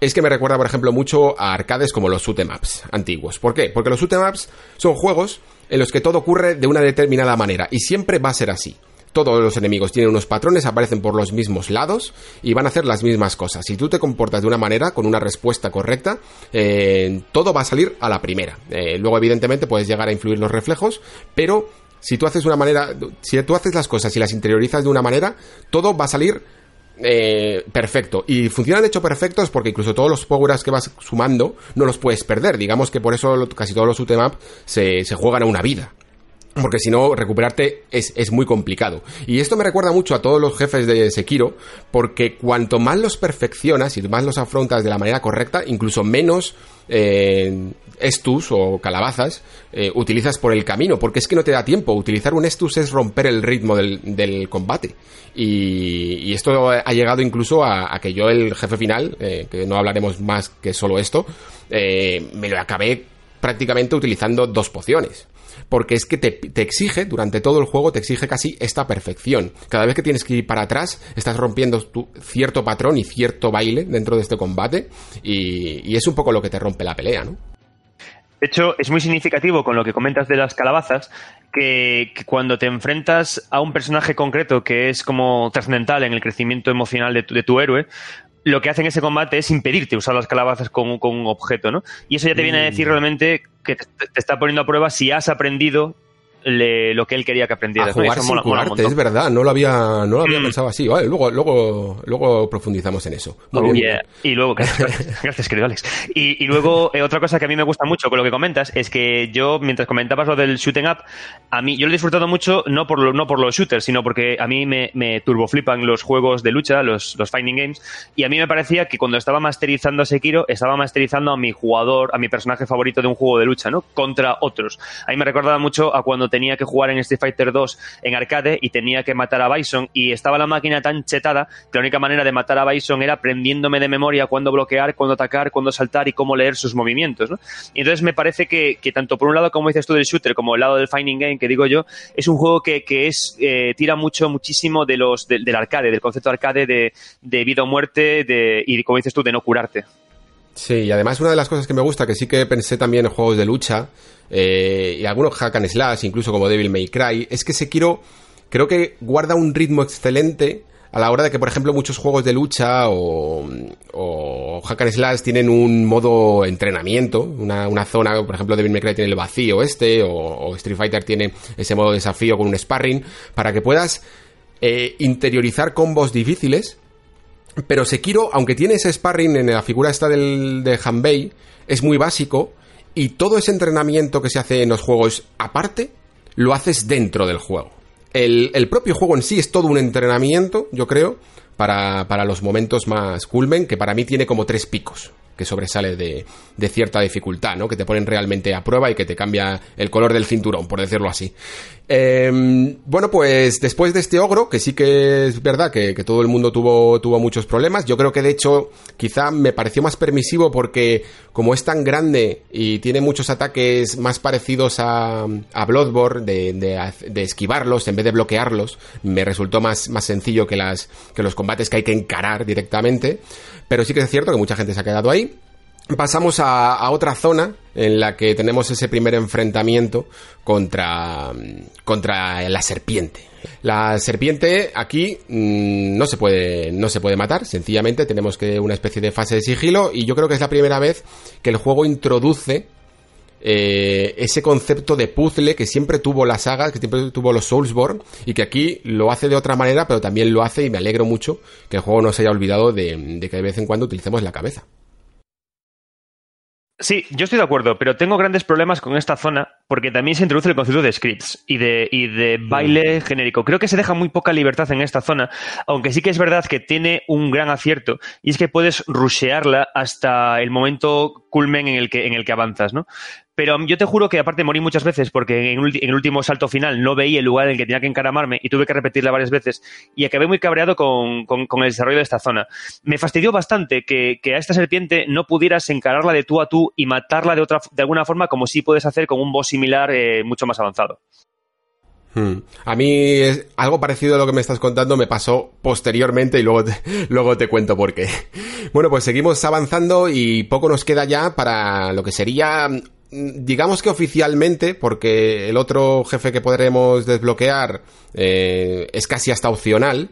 es que me recuerda por ejemplo mucho a arcades como los shoot'em ups antiguos. ¿Por qué? Porque los shoot'em ups son juegos en los que todo ocurre de una determinada manera y siempre va a ser así. Todos los enemigos tienen unos patrones, aparecen por los mismos lados y van a hacer las mismas cosas. Si tú te comportas de una manera, con una respuesta correcta, eh, todo va a salir a la primera. Eh, luego, evidentemente, puedes llegar a influir los reflejos, pero si tú haces una manera, si tú haces las cosas y las interiorizas de una manera, todo va a salir eh, perfecto. Y funcionan de hecho perfectos porque incluso todos los power que vas sumando no los puedes perder. Digamos que por eso casi todos los UTMAP se, se juegan a una vida. Porque si no, recuperarte es, es, muy complicado. Y esto me recuerda mucho a todos los jefes de Sekiro, porque cuanto más los perfeccionas y más los afrontas de la manera correcta, incluso menos eh, estus o calabazas eh, utilizas por el camino, porque es que no te da tiempo. Utilizar un estus es romper el ritmo del, combate. Y, esto ha llegado incluso a, que yo, el jefe final, eh, que no hablaremos más que solo esto, eh, me lo acabé prácticamente utilizando dos pociones porque es que te, te, exige, durante todo el juego, te exige casi esta perfección. Cada vez que tienes que ir para atrás, estás rompiendo tu cierto patrón y cierto baile dentro de este combate, y, y es un poco lo que te rompe la pelea, ¿no? De hecho, es muy significativo con lo que comentas de las calabazas, que, que, cuando te enfrentas a un personaje concreto que es como trascendental en el crecimiento emocional de tu, de tu héroe, lo que hacen en ese combate es impedirte usar las calabazas con, con un objeto, ¿no? Y eso ya te viene a decir realmente que te, te está poniendo a prueba si has aprendido le, lo que él quería que aprendieras. A jugar ¿no? sin mola, curarte, mola es verdad, no lo había, no lo había mm. pensado así. Vale, luego, luego, luego profundizamos en eso. Muy oh, bien. Yeah. Y luego, gracias, [laughs] querido Alex. Y, y luego, eh, otra cosa que a mí me gusta mucho con lo que comentas es que yo, mientras comentabas lo del shooting up, a mí, yo lo he disfrutado mucho no por, lo, no por los shooters, sino porque a mí me, me turboflipan los juegos de lucha, los, los Finding Games, y a mí me parecía que cuando estaba masterizando a Sekiro, estaba masterizando a mi jugador, a mi personaje favorito de un juego de lucha, ¿no? Contra otros. A mí me recordaba mucho a cuando tenía que jugar en Street Fighter 2 en arcade y tenía que matar a Bison y estaba la máquina tan chetada que la única manera de matar a Bison era aprendiéndome de memoria cuándo bloquear, cuándo atacar, cuándo saltar y cómo leer sus movimientos, ¿no? Y entonces me parece que, que, tanto por un lado, como dices tú del shooter, como el lado del Finding Game, que digo yo, es un juego que, que es, eh, tira mucho, muchísimo de los, de, del arcade, del concepto arcade de, de vida o muerte de, y como dices tú, de no curarte. Sí, y además una de las cosas que me gusta, que sí que pensé también en juegos de lucha, eh, y algunos hack and slash, incluso como Devil May Cry, es que Sekiro creo que guarda un ritmo excelente a la hora de que, por ejemplo, muchos juegos de lucha o, hack and slash tienen un modo entrenamiento, una, zona, por ejemplo, Devil May Cry tiene el vacío este, o, Street Fighter tiene ese modo de desafío con un sparring, para que puedas eh, interiorizar combos difíciles pero Sekiro, aunque tiene ese sparring en la figura esta del, de Hanbei, es muy básico y todo ese entrenamiento que se hace en los juegos aparte, lo haces dentro del juego. El, el propio juego en sí es todo un entrenamiento, yo creo, para, para los momentos más culmen, que para mí tiene como tres picos que sobresale de, cierta dificultad, ¿no? Que te ponen realmente a prueba y que te cambia el color del cinturón, por decirlo así. Eh, bueno, pues después de este ogro, que sí que es verdad que, todo el mundo tuvo, muchos problemas, yo creo que de hecho quizá me pareció más permisivo porque como es tan grande y tiene muchos ataques más parecidos a, Bloodborne, de, esquivarlos en vez de bloquearlos, me resultó más, sencillo que, que los combates que hay que encarar directamente. Pero sí que es cierto que mucha gente se ha quedado ahí. Pasamos a, otra zona en la que tenemos ese primer enfrentamiento contra, contra la serpiente. La serpiente aquí mmm, no se puede no se puede matar, sencillamente tenemos que una especie de fase de sigilo y yo creo que es la primera vez que el juego introduce eh, ese concepto de puzzle que siempre tuvo la saga, que siempre tuvo los Soulsborne, y que aquí lo hace de otra manera, pero también lo hace y me alegro mucho que el juego no se haya olvidado de, de que de vez en cuando utilicemos la cabeza. Sí, yo estoy de acuerdo, pero tengo grandes problemas con esta zona porque también se introduce el concepto de scripts y de, y de baile genérico. Creo que se deja muy poca libertad en esta zona, aunque sí que es verdad que tiene un gran acierto y es que puedes rushearla hasta el momento culmen en el que, en el que avanzas, ¿no? Pero yo te juro que aparte morí muchas veces porque en, el último salto final no veía el lugar en el que tenía que encaramarme y tuve que repetirla varias veces y acabé muy cabreado con, con, el desarrollo de esta zona. Me fastidió bastante que, que, a esta serpiente no pudieras encararla de tú a tú y matarla de, otra, de alguna forma como sí puedes hacer con un boss similar eh, mucho más avanzado. Hmm. A mí algo parecido a lo que me estás contando me pasó posteriormente y luego [laughs] luego te cuento por qué. Bueno, pues seguimos avanzando y poco nos queda ya para lo que sería digamos que oficialmente, porque el otro jefe que podremos desbloquear eh, es casi hasta opcional,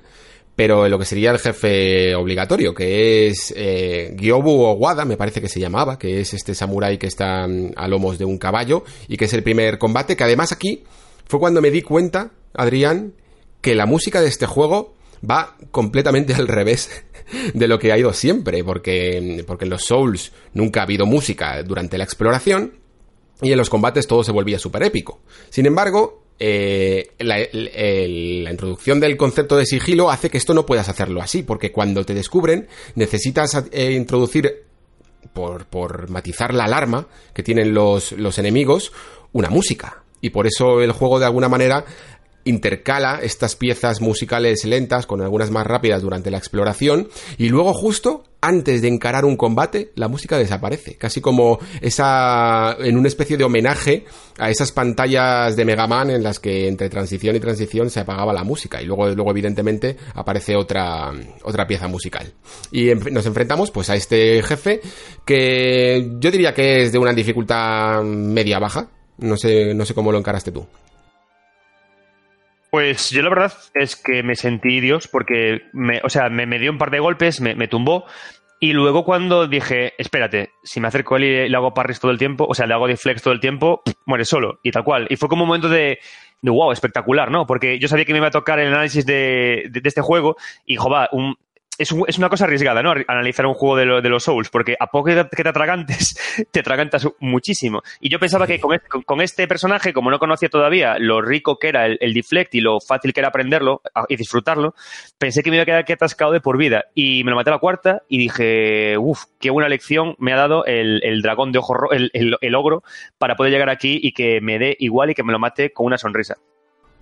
pero lo que sería el jefe obligatorio, que es eh, Gyobu Owada, me parece que se llamaba, que es este samurái que está mm, a lomos de un caballo y que es el primer combate, que además aquí fue cuando me di cuenta, Adrián, que la música de este juego va completamente al revés [laughs] de lo que ha ido siempre, porque, porque en los Souls nunca ha habido música durante la exploración y en los combates todo se volvía súper épico. Sin embargo, eh, la, introducción del concepto de sigilo hace que esto no puedas hacerlo así, porque cuando te descubren necesitas eh, introducir, por, por, matizar la alarma que tienen los, los enemigos, una música. Y por eso el juego de alguna manera intercala estas piezas musicales lentas con algunas más rápidas durante la exploración y luego justo antes de encarar un combate la música desaparece, casi como esa en una especie de homenaje a esas pantallas de Mega Man en las que entre transición y transición se apagaba la música y luego luego evidentemente aparece otra otra pieza musical. Y nos enfrentamos pues a este jefe que yo diría que es de una dificultad media baja, no sé no sé cómo lo encaraste tú. Pues yo la verdad es que me sentí Dios porque, me, o sea, me, dio un par de golpes, me, tumbó y luego cuando dije, espérate, si me acerco a él y le hago parries todo el tiempo, o sea, le hago deflex todo el tiempo, muere solo y tal cual. Y fue como un momento de, de wow, espectacular, ¿no? Porque yo sabía que me iba a tocar el análisis de, de, este juego y, joder, un, es, es, una cosa arriesgada, ¿no? Analizar un juego de, de, los Souls, porque a poco que te atragantes, [laughs] te atragantas muchísimo. Y yo pensaba que con este, con este, personaje, como no conocía todavía lo rico que era el, el, deflect y lo fácil que era aprenderlo y disfrutarlo, pensé que me iba a quedar aquí atascado de por vida. Y me lo maté a la cuarta y dije, uff, qué buena lección me ha dado el, el dragón de ojo el, el ogro, para poder llegar aquí y que me dé igual y que me lo mate con una sonrisa.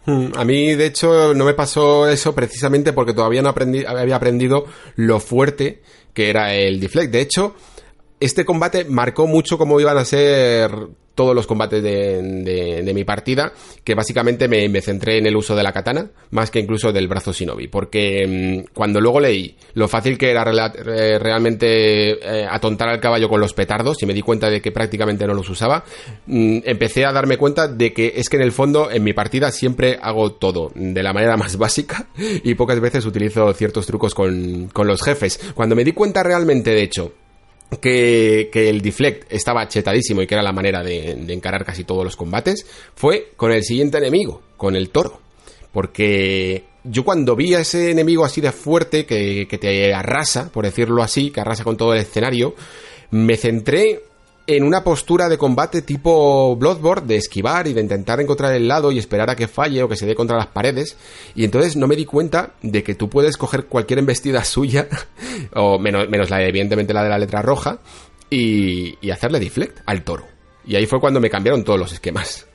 Hmm, a mí, de hecho, no me pasó eso precisamente porque todavía no había aprendido lo fuerte que era el deflect. De hecho, este combate marcó mucho cómo iban a ser todos los combates de, de, mi partida, que básicamente me, centré en el uso de la katana, más que incluso del brazo shinobi, porque mm, cuando luego leí lo fácil que era eh, realmente eh, atontar al caballo con los petardos, y me di cuenta de que prácticamente no los usaba, mm, empecé a darme cuenta de que es que en el fondo en mi partida siempre hago todo de la manera más [laughs] básica y pocas veces utilizo ciertos trucos con, con los jefes. Cuando me di cuenta realmente, de hecho, que, el deflect estaba chetadísimo y que era la manera de, encarar casi todos los combates, fue con el siguiente enemigo, con el toro. Porque yo cuando vi a ese enemigo así de fuerte, que, que te arrasa, por decirlo así, que arrasa con todo el escenario, me centré en una postura de combate tipo Bloodborne, de esquivar y de intentar encontrar el lado y esperar a que falle o que se dé contra las paredes. Y entonces no me di cuenta de que tú puedes coger cualquier embestida [laughs] suya, o menos, menos la, evidentemente la de la letra roja, y, y hacerle deflect al toro. Y ahí fue cuando me cambiaron todos los esquemas.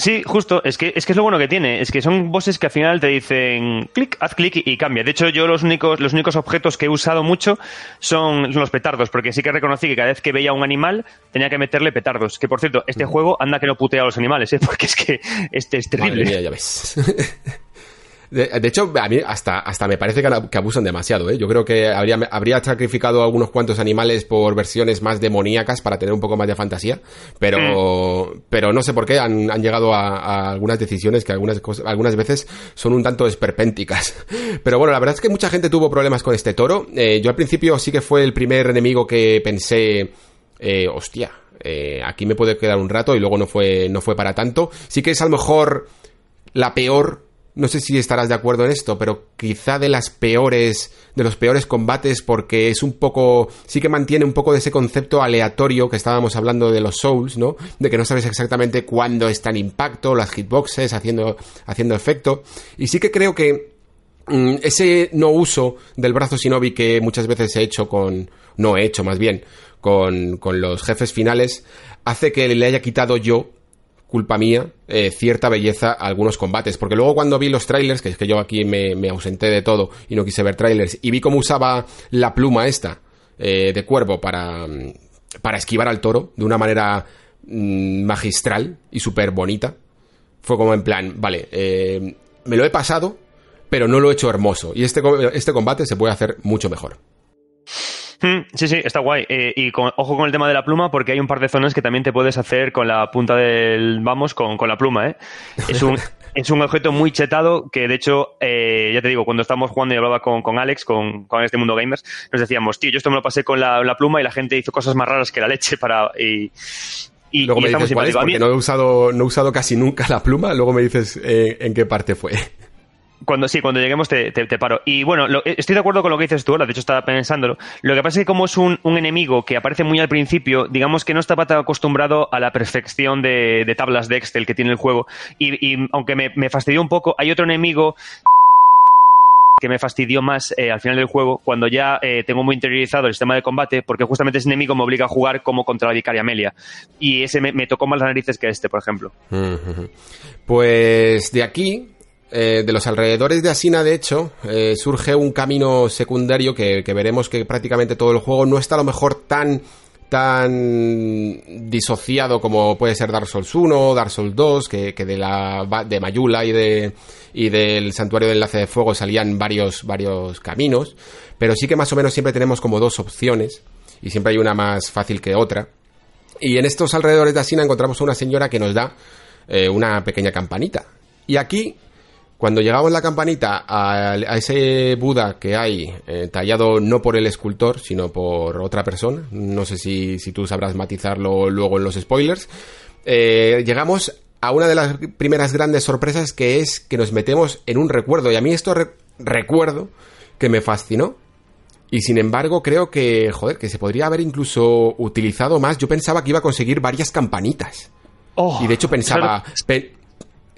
Sí, justo. Es que, es que es lo bueno que tiene. Es que son bosses que al final te dicen clic, haz clic y, cambia. De hecho, yo los únicos, los únicos objetos que he usado mucho son los petardos, porque sí que reconocí que cada vez que veía un animal tenía que meterle petardos. Que por cierto, este juego anda que no putea a los animales, ¿eh? [laughs] porque es que este es terrible. ya ves. [laughs] De, hecho, a mí hasta, hasta me parece que, abusan demasiado, ¿eh? Yo creo que habría, habría sacrificado algunos cuantos animales por versiones más demoníacas para tener un poco más de fantasía, pero, mm. pero no sé por qué han, han llegado a, algunas decisiones que algunas, algunas veces son un tanto esperpénticas. [laughs] Pero bueno, la verdad es que mucha gente tuvo problemas con este toro. Eh, yo al principio sí que fue el primer enemigo que pensé, eh, hostia, eh, aquí me puede quedar un rato y luego no fue, no fue para tanto. Sí que es a lo mejor la peor no sé si estarás de acuerdo en esto, pero quizá de las peores, de los peores combates porque es un poco, sí que mantiene un poco de ese concepto aleatorio que estábamos hablando de los Souls, ¿no? De que no sabes exactamente cuándo está en impacto, las hitboxes haciendo, haciendo efecto. Y sí que creo que mm, ese no uso del brazo shinobi que muchas veces he hecho con, no he hecho más bien, con, con los jefes finales, hace que le haya quitado yo culpa mía, eh, cierta belleza a algunos combates. Porque luego cuando vi los trailers, que es que yo aquí me, ausenté de todo y no quise ver trailers, y vi cómo usaba la pluma esta eh, de cuervo para, mm, para esquivar al toro de una manera mm, magistral y súper bonita, fue como en plan, vale, eh, me lo he pasado, pero no lo he hecho hermoso. Y este, este combate se puede hacer mucho mejor. Hmm, sí, sí, está guay. Eh, y ojo con el tema de la pluma, porque hay un par de zonas que también te puedes hacer con la punta del vamos, con, la pluma, ¿eh? Es un, es un objeto muy chetado que, de hecho, eh, ya te digo, cuando estábamos jugando y hablaba con, con Alex, con, con, este mundo gamers, nos decíamos, tío, yo esto me lo pasé con la, pluma y la gente hizo cosas más raras que la leche para. Y, y, luego me dices cuál es, porque no he, usado, no he usado casi nunca la pluma, luego me dices eh, en qué parte fue. Cuando, sí, cuando lleguemos te, te, paro. Y bueno, estoy de acuerdo con lo que dices tú ahora, de hecho estaba pensándolo. Lo que pasa es que como es un, un enemigo que aparece muy al principio, digamos que no estaba tan acostumbrado a la perfección de, de tablas de Excel que tiene el juego. Y, y aunque me, me fastidió un poco, hay otro enemigo que me fastidió más eh, al final del juego, cuando ya eh, tengo muy interiorizado el sistema de combate, porque justamente ese enemigo me obliga a jugar como contra la vicaria Amelia. Y ese me, tocó más las narices que este, por ejemplo. Pues de aquí, eh, de los alrededores de Asina, de hecho, surge un camino secundario que, veremos que prácticamente todo el juego no está a lo mejor tan tan disociado como puede ser Dark Souls 1, Dark Souls 2, que, que de la de Mayula y de y del santuario de enlace de fuego salían varios varios caminos, pero sí que más o menos siempre tenemos como dos opciones y siempre hay una más fácil que otra. Y en estos alrededores de Asina encontramos a una señora que nos da eh, una pequeña campanita. Y aquí cuando llegamos la campanita a, ese Buda que hay eh, tallado no por el escultor, sino por otra persona, no sé si, si tú sabrás matizarlo luego en los spoilers, eh, llegamos a una de las primeras grandes sorpresas que es que nos metemos en un recuerdo. Y a mí esto recuerdo que me fascinó. Y sin embargo creo que, joder, que se podría haber incluso utilizado más. Yo pensaba que iba a conseguir varias campanitas. Oh, y de hecho pensaba...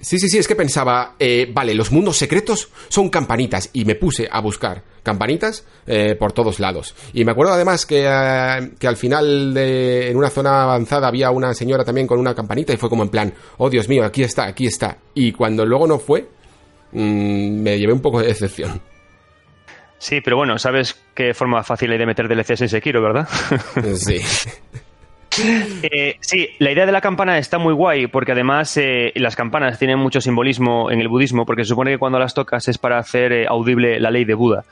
Sí, sí, sí, es que pensaba, eh, vale, los mundos secretos son campanitas y me puse a buscar campanitas eh, por todos lados. Y me acuerdo además que, eh, que al final de, en una zona avanzada había una señora también con una campanita y fue como en plan, oh Dios mío, aquí está, aquí está. Y cuando luego no fue, mm, me llevé un poco de decepción. Sí, pero bueno, sabes qué forma fácil hay de meter DLCs en Sekiro, ¿verdad? sí. [laughs] Eh, sí, la idea de la campana está muy guay porque además eh, las campanas tienen mucho simbolismo en el budismo porque se supone que cuando las tocas es para hacer eh, audible la ley de Buda.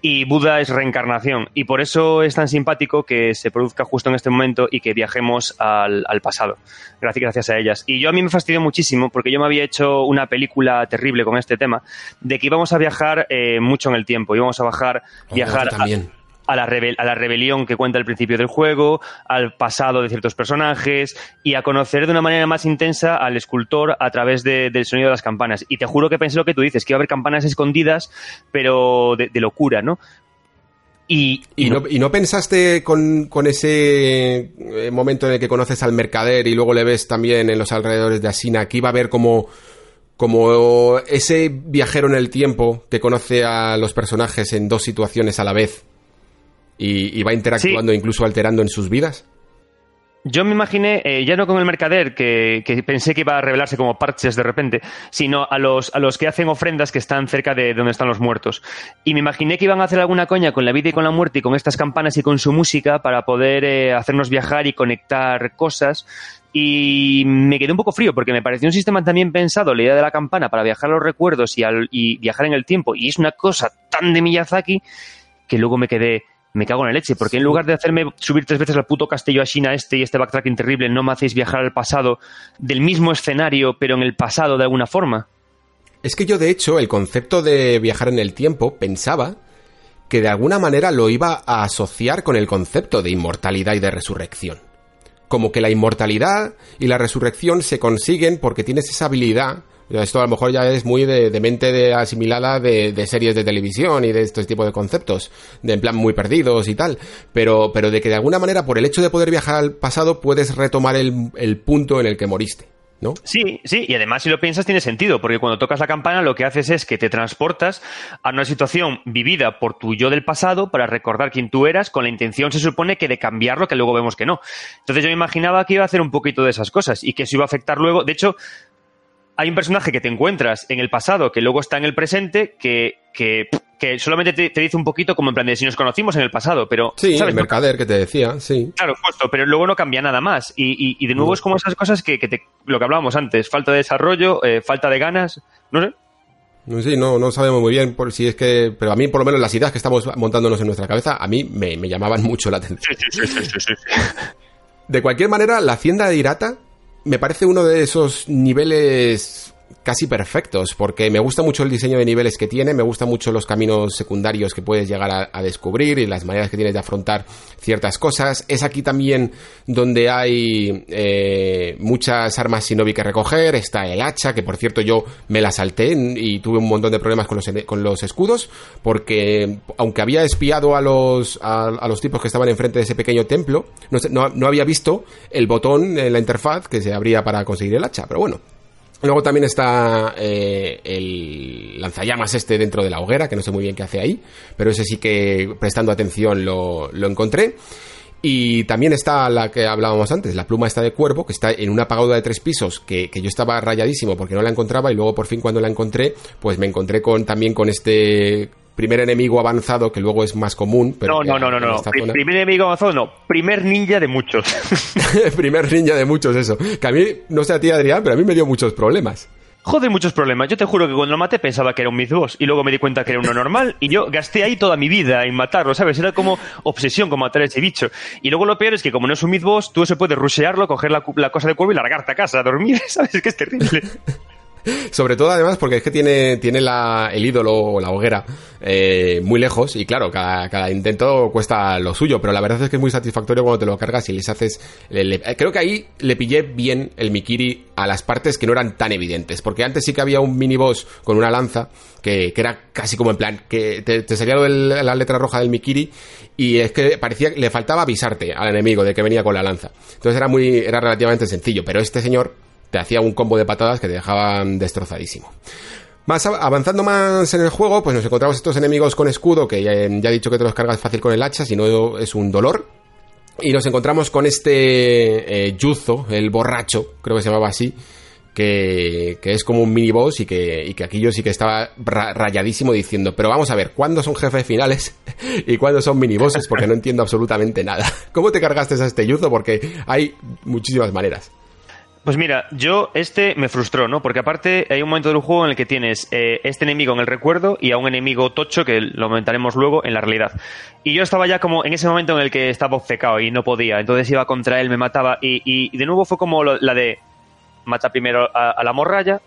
Y Buda es reencarnación y por eso es tan simpático que se produzca justo en este momento y que viajemos al, pasado, gracias, gracias a ellas. Y yo a mí me fastidió muchísimo porque yo me había hecho una película terrible con este tema de que íbamos a viajar mucho en el tiempo, íbamos a bajar, oh, viajar... también a la, a la rebelión que cuenta al principio del juego, al pasado de ciertos personajes y a conocer de una manera más intensa al escultor a través del sonido de las campanas. Y te juro que pensé lo que tú dices, que iba a haber campanas escondidas, pero de, locura, ¿no? Y, y, no, y, no, pensaste con, con, ese eh, momento en el que conoces al mercader y luego le ves también en los alrededores de Asina que iba a haber como, como ese viajero en el tiempo que conoce a los personajes en dos situaciones a la vez y, va interactuando, incluso alterando en sus vidas. Yo me imaginé, eh, ya no con el mercader, que, pensé que iba a revelarse como parches de repente, sino a los, a los que hacen ofrendas que están cerca de donde están los muertos. Y me imaginé que iban a hacer alguna coña con la vida y con la muerte y con estas campanas y con su música para poder eh, hacernos viajar y conectar cosas. Y me quedé un poco frío porque me pareció un sistema también pensado, la idea de la campana, para viajar a los recuerdos y, y viajar en el tiempo. Y es una cosa tan de Miyazaki que luego me quedé me cago en la leche, porque en lugar de hacerme subir tres veces al puto castillo a China este y este backtracking terrible, no me hacéis viajar al pasado del mismo escenario, pero en el pasado de alguna forma. Es que yo, de hecho, el concepto de viajar en el tiempo pensaba que de alguna manera lo iba a asociar con el concepto de inmortalidad y de resurrección. Como que la inmortalidad y la resurrección se consiguen porque tienes esa habilidad esto a lo mejor ya es muy de, mente de asimilada de, series de televisión y de este tipo de conceptos, de en plan muy perdidos y tal, pero, pero de que de alguna manera por el hecho de poder viajar al pasado puedes retomar el, el punto en el que moriste. ¿No? Sí, sí, y además si lo piensas tiene sentido, porque cuando tocas la campana lo que haces es que te transportas a una situación vivida por tu yo del pasado para recordar quién tú eras, con la intención se supone que de cambiarlo, que luego vemos que no. Entonces yo me imaginaba que iba a hacer un poquito de esas cosas y que eso iba a afectar luego. De hecho, hay un personaje que te encuentras en el pasado que luego está en el presente que, que, solamente te, dice un poquito como en plan de si nos conocimos en el pasado, pero... Sí, el mercader que te decía, sí. Claro, justo, pero luego no cambia nada más. Y, y, de nuevo es como esas cosas que, que te, lo que hablábamos antes, falta de desarrollo, eh, falta de ganas, no sé. Sí, no, no sabemos muy bien por si es que, pero a mí por lo menos las ideas que estamos montándonos en nuestra cabeza, a mí me, me llamaban [laughs] mucho la atención. Sí, sí, sí, de cualquier manera, la hacienda de Irata me parece uno de esos niveles casi perfectos, porque me gusta mucho el diseño de niveles que tiene, me gustan mucho los caminos secundarios que puedes llegar a, descubrir y las maneras que tienes de afrontar ciertas cosas. Es aquí también donde hay eh, muchas armas Shinobi que recoger, está el hacha, que por cierto yo me la salté y tuve un montón de problemas con los, con los escudos, porque aunque había espiado a los, a, los tipos que estaban enfrente de ese pequeño templo, no, no había visto el botón en la interfaz que se abría para conseguir el hacha, pero bueno, Luego también está eh, el lanzallamas este dentro de la hoguera, que no sé muy bien qué hace ahí, pero ese sí que prestando atención lo, encontré. Y también está la que hablábamos antes, la pluma esta de cuervo, que está en una pagoda de tres pisos, que, que, yo estaba rayadísimo porque no la encontraba y luego por fin cuando la encontré, pues me encontré con también con este primer enemigo avanzado que luego es más común. Pero no, no, no, no, no. Primer enemigo avanzado no. Primer ninja de muchos. [laughs] [laughs] primer ninja de muchos, eso. Que a mí, no sé a ti, Adrián, pero a mí me dio muchos problemas. Joder, muchos problemas. Yo te juro que cuando lo maté pensaba que era un boss y luego me di cuenta que era uno normal y yo gasté ahí toda mi vida en matarlo, ¿sabes? Era como obsesión con matar a ese bicho. Y luego lo peor es que como no es un boss, tú se puedes rushearlo, coger la, la cosa de cuervo y largarte a casa a dormir, [laughs] ¿sabes? Es que es terrible. Sobre todo, además, porque es que tiene, tiene la, el ídolo o la hoguera eh, muy lejos y claro, cada, intento cuesta lo suyo, pero la verdad es que es muy satisfactorio cuando te lo cargas y les haces... creo que ahí le pillé bien el Mikiri a las partes que no eran tan evidentes, porque antes sí que había un mini boss con una lanza que, que era casi como en plan, que te, te salía la letra roja del Mikiri y es que parecía que le faltaba avisarte al enemigo de que venía con la lanza. Entonces era muy, era relativamente sencillo, pero este señor te hacía un combo de patadas que te dejaban destrozadísimo. Más avanzando más en el juego, pues nos encontramos estos enemigos con escudo, que ya, he dicho que te los cargas fácil con el hacha, si no es un dolor. Y nos encontramos con este eh, Yuzo, el borracho, creo que se llamaba así, que, es como un mini boss y que, que aquí yo sí que estaba rayadísimo diciendo, pero vamos a ver, ¿cuándo son jefes finales [laughs] y cuándo son mini bosses? Porque no entiendo absolutamente nada. [laughs] ¿Cómo te cargaste a este Yuzo? Porque hay muchísimas maneras. Pues mira, yo este me frustró, ¿no? Porque aparte hay un momento del juego en el que tienes eh, este enemigo en el recuerdo y a un enemigo tocho que lo comentaremos luego en la realidad. Y yo estaba ya como en ese momento en el que estaba obcecado y no podía. Entonces iba contra él, me mataba y, y de nuevo fue como la de mata primero a, la morralla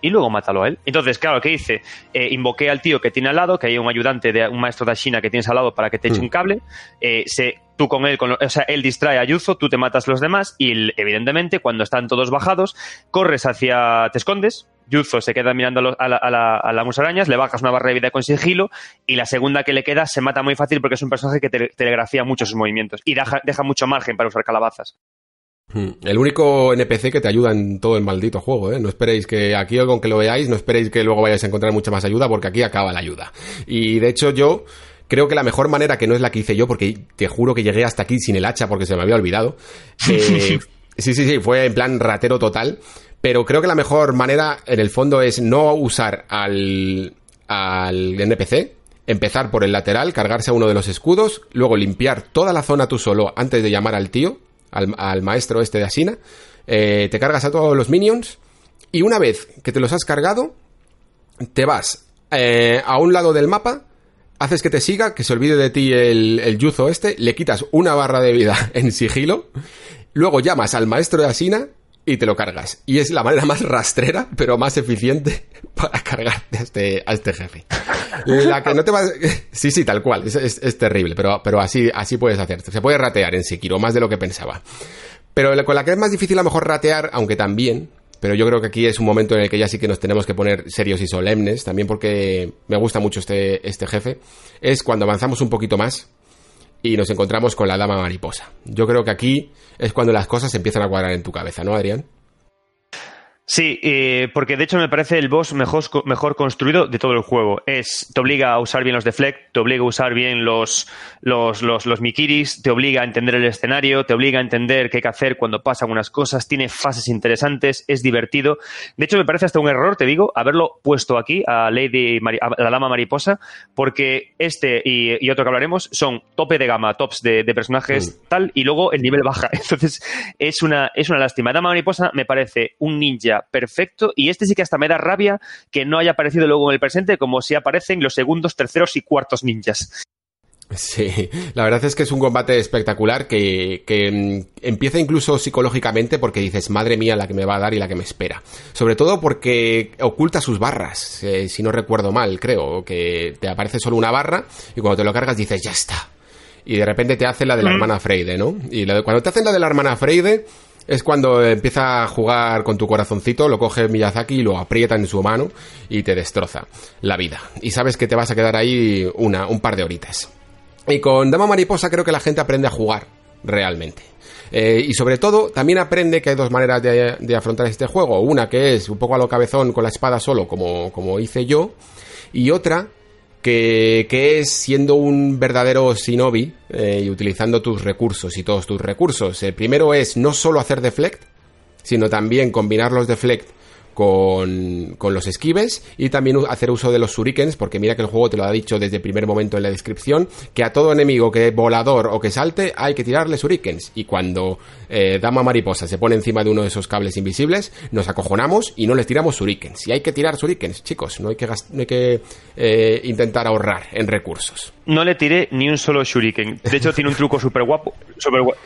y luego mátalo a él. Entonces, claro, ¿qué hice? Eh, invoqué al tío que tiene al lado, que hay un ayudante de un maestro de China que tienes al lado para que te eche mm. un cable. Eh, se tú con él, o sea, él distrae a Yuzo, tú te matas los demás y evidentemente cuando están todos bajados, corres hacia, te escondes, Yuzo se queda mirando a, las musarañas, le bajas una barra de vida con sigilo y la segunda que le queda se mata muy fácil porque es un personaje que telegrafía mucho sus movimientos y deja, deja mucho margen para usar calabazas. Hmm. El único NPC que te ayuda en todo el maldito juego, ¿eh? No esperéis que aquí, con que lo veáis, no esperéis que luego vayáis a encontrar mucha más ayuda, porque aquí acaba la ayuda. Y de hecho yo creo que la mejor manera, que no es la que hice yo, porque te juro que llegué hasta aquí sin el hacha porque se me había olvidado. [laughs] Eh, sí, sí, sí, fue en plan ratero total. Pero creo que la mejor manera, en el fondo, es no usar al, al NPC, empezar por el lateral, cargarse a uno de los escudos, luego limpiar toda la zona tú solo antes de llamar al tío, al, maestro este de Asina, eh, te cargas a todos los minions y una vez que te los has cargado, te vas eh, a un lado del mapa haces que te siga, que se olvide de ti el, el yuzo este, le quitas una barra de vida [laughs] en sigilo, luego llamas al maestro de Asina y te lo cargas. Y es la manera más rastrera, pero más eficiente [laughs] para cargarte a este, este jefe. La que no te va... [laughs] Sí, sí, tal cual. Es, terrible, pero, pero así, así puedes hacer. Se puede ratear en Sekiro, más de lo que pensaba. Pero con la que es más difícil a lo mejor ratear, aunque también, pero yo creo que aquí es un momento en el que ya sí que nos tenemos que poner serios y solemnes, también porque me gusta mucho este, este jefe, es cuando avanzamos un poquito más y nos encontramos con la dama mariposa. Yo creo que aquí es cuando las cosas empiezan a cuadrar en tu cabeza, ¿no, Adrián? Sí, eh, porque de hecho me parece el boss mejor, mejor construido de todo el juego. Es, te obliga a usar bien los deflect, te obliga a usar bien los, los, los, los mikiris, te obliga a entender el escenario, te obliga a entender qué hay que hacer cuando pasan unas cosas, tiene fases interesantes, es divertido. De hecho, me parece hasta un error, te digo, haberlo puesto aquí a Lady a la Dama Mariposa, porque este y, y, otro que hablaremos son tope de gama, tops de, de personajes mm. tal, y luego el nivel baja. [laughs] Entonces, es una, es una lástima. Dama Mariposa me parece un ninja perfecto y este sí que hasta me da rabia que no haya aparecido luego en el presente como si aparecen los segundos, terceros y cuartos ninjas. Sí, la verdad es que es un combate espectacular que, que mm, empieza incluso psicológicamente porque dices, madre mía, la que me va a dar y la que me espera. Sobre todo porque oculta sus barras, eh, si no recuerdo mal, creo, que te aparece solo una barra y cuando te lo cargas dices, ya está. Y de repente te hace la de la hermana Freide, ¿no? Y cuando te hacen la de la hermana Freide es cuando empieza a jugar con tu corazoncito, lo coge Miyazaki y lo aprieta en su mano y te destroza la vida. Y sabes que te vas a quedar ahí una, un par de horitas. Y con Dama Mariposa creo que la gente aprende a jugar realmente. Eh, y sobre todo, también aprende que hay dos maneras de, afrontar este juego. Una que es un poco a lo cabezón con la espada solo, como, como hice yo. Y otra que, que es siendo un verdadero shinobi eh, y utilizando tus recursos y todos tus recursos. El primero es no solo hacer deflect, sino también combinar los deflect con, los esquives y también hacer uso de los shurikens, porque mira que el juego te lo ha dicho desde el primer momento en la descripción, que a todo enemigo que volador o que salte hay que tirarle shurikens. Y cuando eh, Dama Mariposa se pone encima de uno de esos cables invisibles, nos acojonamos y no les tiramos shurikens. Y hay que tirar shurikens, chicos, no hay que, no hay que eh, intentar ahorrar en recursos. No le tiré ni un solo shuriken. De hecho, tiene un truco súper guapo.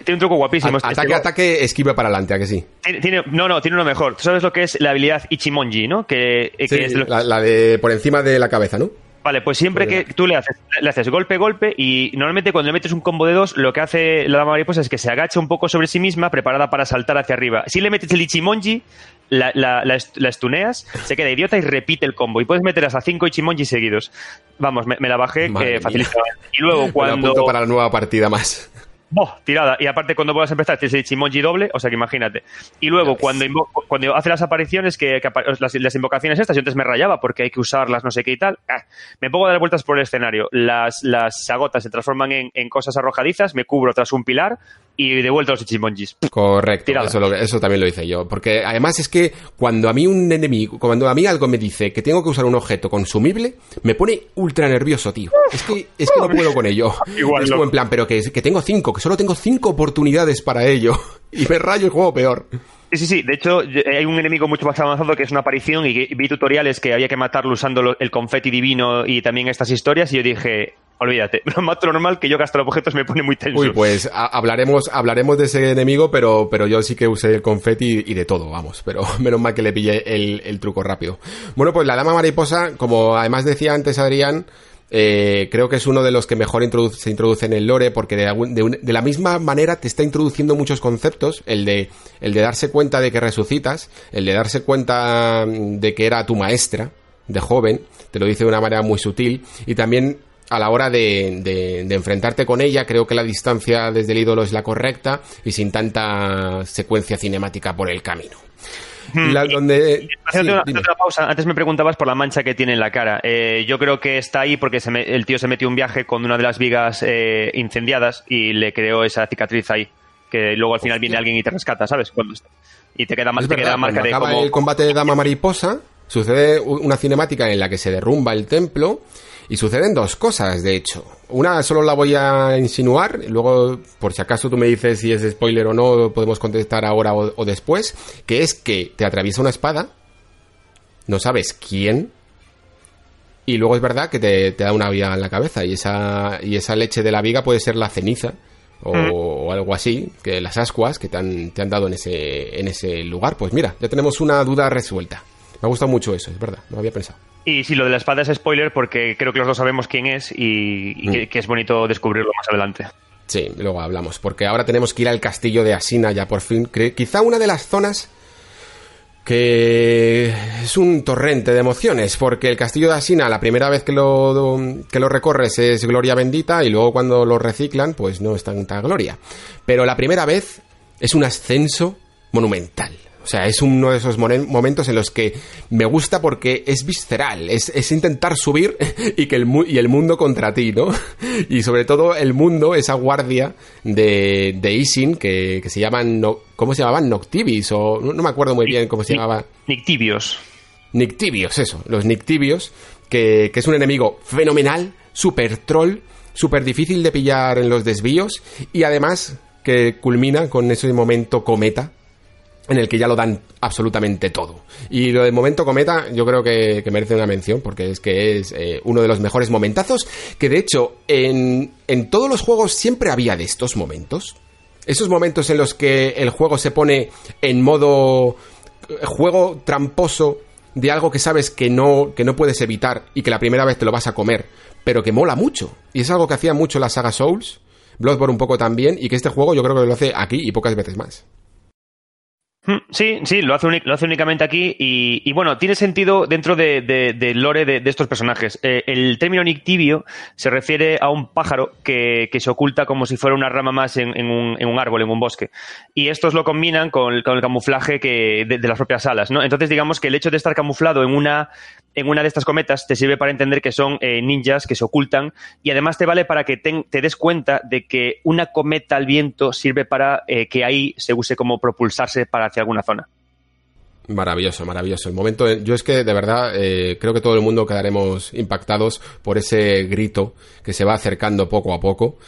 tiene un truco guapísimo. Este ataque, ataque, esquive para adelante, ¿a que sí? Tiene, no, no, tiene uno mejor. ¿Tú sabes lo que es la habilidad Ichimonji, ¿no? Que, es la, de por encima de la cabeza, ¿no? Vale, pues siempre que tú le haces, le haces golpe, golpe, y normalmente cuando le metes un combo de dos, lo que hace la dama mariposa es que se agacha un poco sobre sí misma, preparada para saltar hacia arriba. Si le metes el Ichimonji, la, la, estuneas, se queda idiota y repite el combo. Y puedes meter hasta cinco Ichimonji seguidos. Vamos, me, la bajé que facilita. Y luego cuando. para la nueva partida más. ¡Oh! Tirada. Y aparte, cuando puedas empezar, tienes el Chimonji doble, o sea que imagínate. Y luego, cuando, cuando hace las apariciones, que, las, invocaciones estas, yo antes me rayaba porque hay que usarlas, no sé qué y tal. Ah, me pongo a dar vueltas por el escenario. Las, las agotas se transforman en, en cosas arrojadizas, me cubro tras un pilar y de vuelta los Ichimonjis. Correcto, eso, eso, también lo hice yo. Porque además es que cuando a mí un enemigo, cuando a mí algo me dice que tengo que usar un objeto consumible, me pone ultra nervioso, tío. Es que, es que no puedo con ello. [laughs] Igual, es como en plan, pero que, que tengo cinco, que solo tengo cinco oportunidades para ello. [laughs] Y me rayo el juego peor. Sí, sí, sí. De hecho, hay un enemigo mucho más avanzado que es una aparición y vi tutoriales que había que matarlo usando el confeti divino y también estas historias y yo dije, olvídate, [laughs] lo mato normal que yo gastar objetos me pone muy tenso. Uy, pues hablaremos, hablaremos de ese enemigo, pero, pero yo sí que usé el confeti y de todo, vamos. Pero [laughs] menos mal que le pillé el, truco rápido. Bueno, pues la dama mariposa, como además decía antes Adrián, eh, creo que es uno de los que mejor se introduce en el lore porque de, la misma manera te está introduciendo muchos conceptos, el de, el de darse cuenta de que resucitas, el de darse cuenta de que era tu maestra de joven, te lo dice de una manera muy sutil y también a la hora de, enfrentarte con ella, creo que la distancia desde el ídolo es la correcta y sin tanta secuencia cinemática por el camino. Donde... pausa. Antes me preguntabas por la mancha que tiene en la cara. Eh, yo creo que está ahí porque el tío se metió un viaje con una de las vigas eh, incendiadas y le creó esa cicatriz ahí. Que luego al final viene alguien y te rescata, ¿sabes? Cuando y te queda, te queda marca de como... el combate de Dama Mariposa, sucede una cinemática en la que se derrumba el templo y suceden dos cosas, de hecho. Una solo la voy a insinuar, luego, por si acaso tú me dices si es spoiler o no, podemos contestar ahora o, después, que es que te atraviesa una espada, no sabes quién, y luego es verdad que te, da una viga en la cabeza, y esa, y esa leche de la viga puede ser la ceniza, o, o, algo así, que las ascuas que te han, te han dado en ese, en ese lugar. Pues mira, ya tenemos una duda resuelta. Me ha gustado mucho eso, es verdad, no había pensado. Y sí, lo de la espada es spoiler porque creo que los dos sabemos quién es y, mm. que, es bonito descubrirlo más adelante. Sí, luego hablamos, porque ahora tenemos que ir al castillo de Asina ya por fin. Quizá una de las zonas que es un torrente de emociones, porque el castillo de Asina, la primera vez que lo, que lo recorres es gloria bendita y luego cuando lo reciclan, pues no es tanta gloria. Pero la primera vez es un ascenso monumental. O sea, es uno de esos momentos en los que me gusta porque es visceral, es, intentar subir [laughs] y, que el, y el mundo contra ti, ¿no? [laughs] Y sobre todo el mundo, esa guardia de, de Isin, que, se llaman, no, ¿cómo se llamaban? Noctivis, o no, me acuerdo muy bien cómo se llamaba. Nictibios. Nictibios, eso, los Nictibios, que, que es un enemigo fenomenal, super troll, súper difícil de pillar en los desvíos y además que culmina con ese momento cometa en el que ya lo dan absolutamente todo. Y lo de momento cometa yo creo que, merece una mención porque es que es eh, uno de los mejores momentazos que de hecho en, en todos los juegos siempre había de estos momentos. Esos momentos en los que el juego se pone en modo eh, juego tramposo de algo que sabes que no, que no puedes evitar y que la primera vez te lo vas a comer, pero que mola mucho. Y es algo que hacía mucho la saga Souls, Bloodborne un poco también, y que este juego yo creo que lo hace aquí y pocas veces más. Hmm, sí, sí, lo hace, lo hace únicamente aquí y, bueno, tiene sentido dentro de, lore de, estos personajes. Eh, el término nictibio se refiere a un pájaro que, se oculta como si fuera una rama más en, un, árbol, en un bosque. Y estos lo combinan con el, camuflaje que, de, las propias alas, ¿no? Entonces digamos que el hecho de estar camuflado en una en una de estas cometas te sirve para entender que son eh, ninjas que se ocultan y además te vale para que te, des cuenta de que una cometa al viento sirve para eh, que ahí se use como propulsarse para hacia alguna zona. Maravilloso, maravilloso. El momento, yo es que de verdad eh, creo que todo el mundo quedaremos impactados por ese grito que se va acercando poco a poco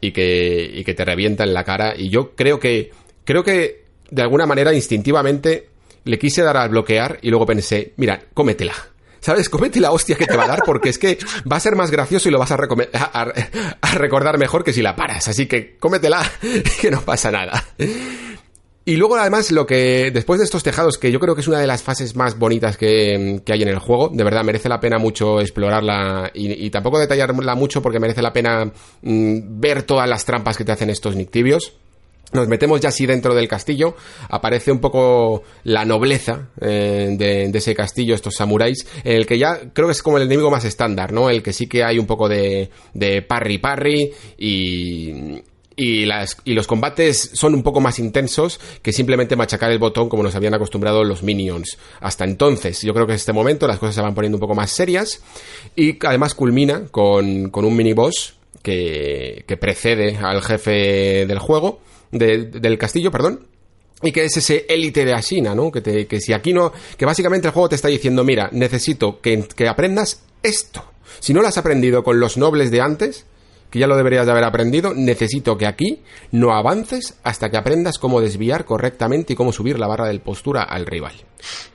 y que, y que te revienta en la cara. Y yo creo que, creo que de alguna manera instintivamente le quise dar al bloquear y luego pensé, mira, cómetela ¿Sabes? Comete la hostia que te va a dar porque es que va a ser más gracioso y lo vas a, recordar mejor que si la paras. Así que cómetela, que no pasa nada. Y luego además lo que, después de estos tejados, que yo creo que es una de las fases más bonitas que, hay en el juego, de verdad merece la pena mucho explorarla y, tampoco detallarla mucho porque merece la pena mm, ver todas las trampas que te hacen estos nictibios. Nos metemos ya así dentro del castillo, aparece un poco la nobleza eh, de, ese castillo, estos samuráis, en el que ya creo que es como el enemigo más estándar, ¿no? El que sí que hay un poco de, de parry parry y, y, las, y los combates son un poco más intensos que simplemente machacar el botón como nos habían acostumbrado los minions hasta entonces. Yo creo que en este momento las cosas se van poniendo un poco más serias y además culmina con, con un mini boss que, que precede al jefe del juego del castillo, perdón. Y que es ese élite de Ashina, ¿no? Que, te, que si aquí no. Que básicamente el juego te está diciendo, mira, necesito que, que aprendas esto. Si no lo has aprendido con los nobles de antes, que ya lo deberías de haber aprendido, necesito que aquí no avances hasta que aprendas cómo desviar correctamente y cómo subir la barra del postura al rival.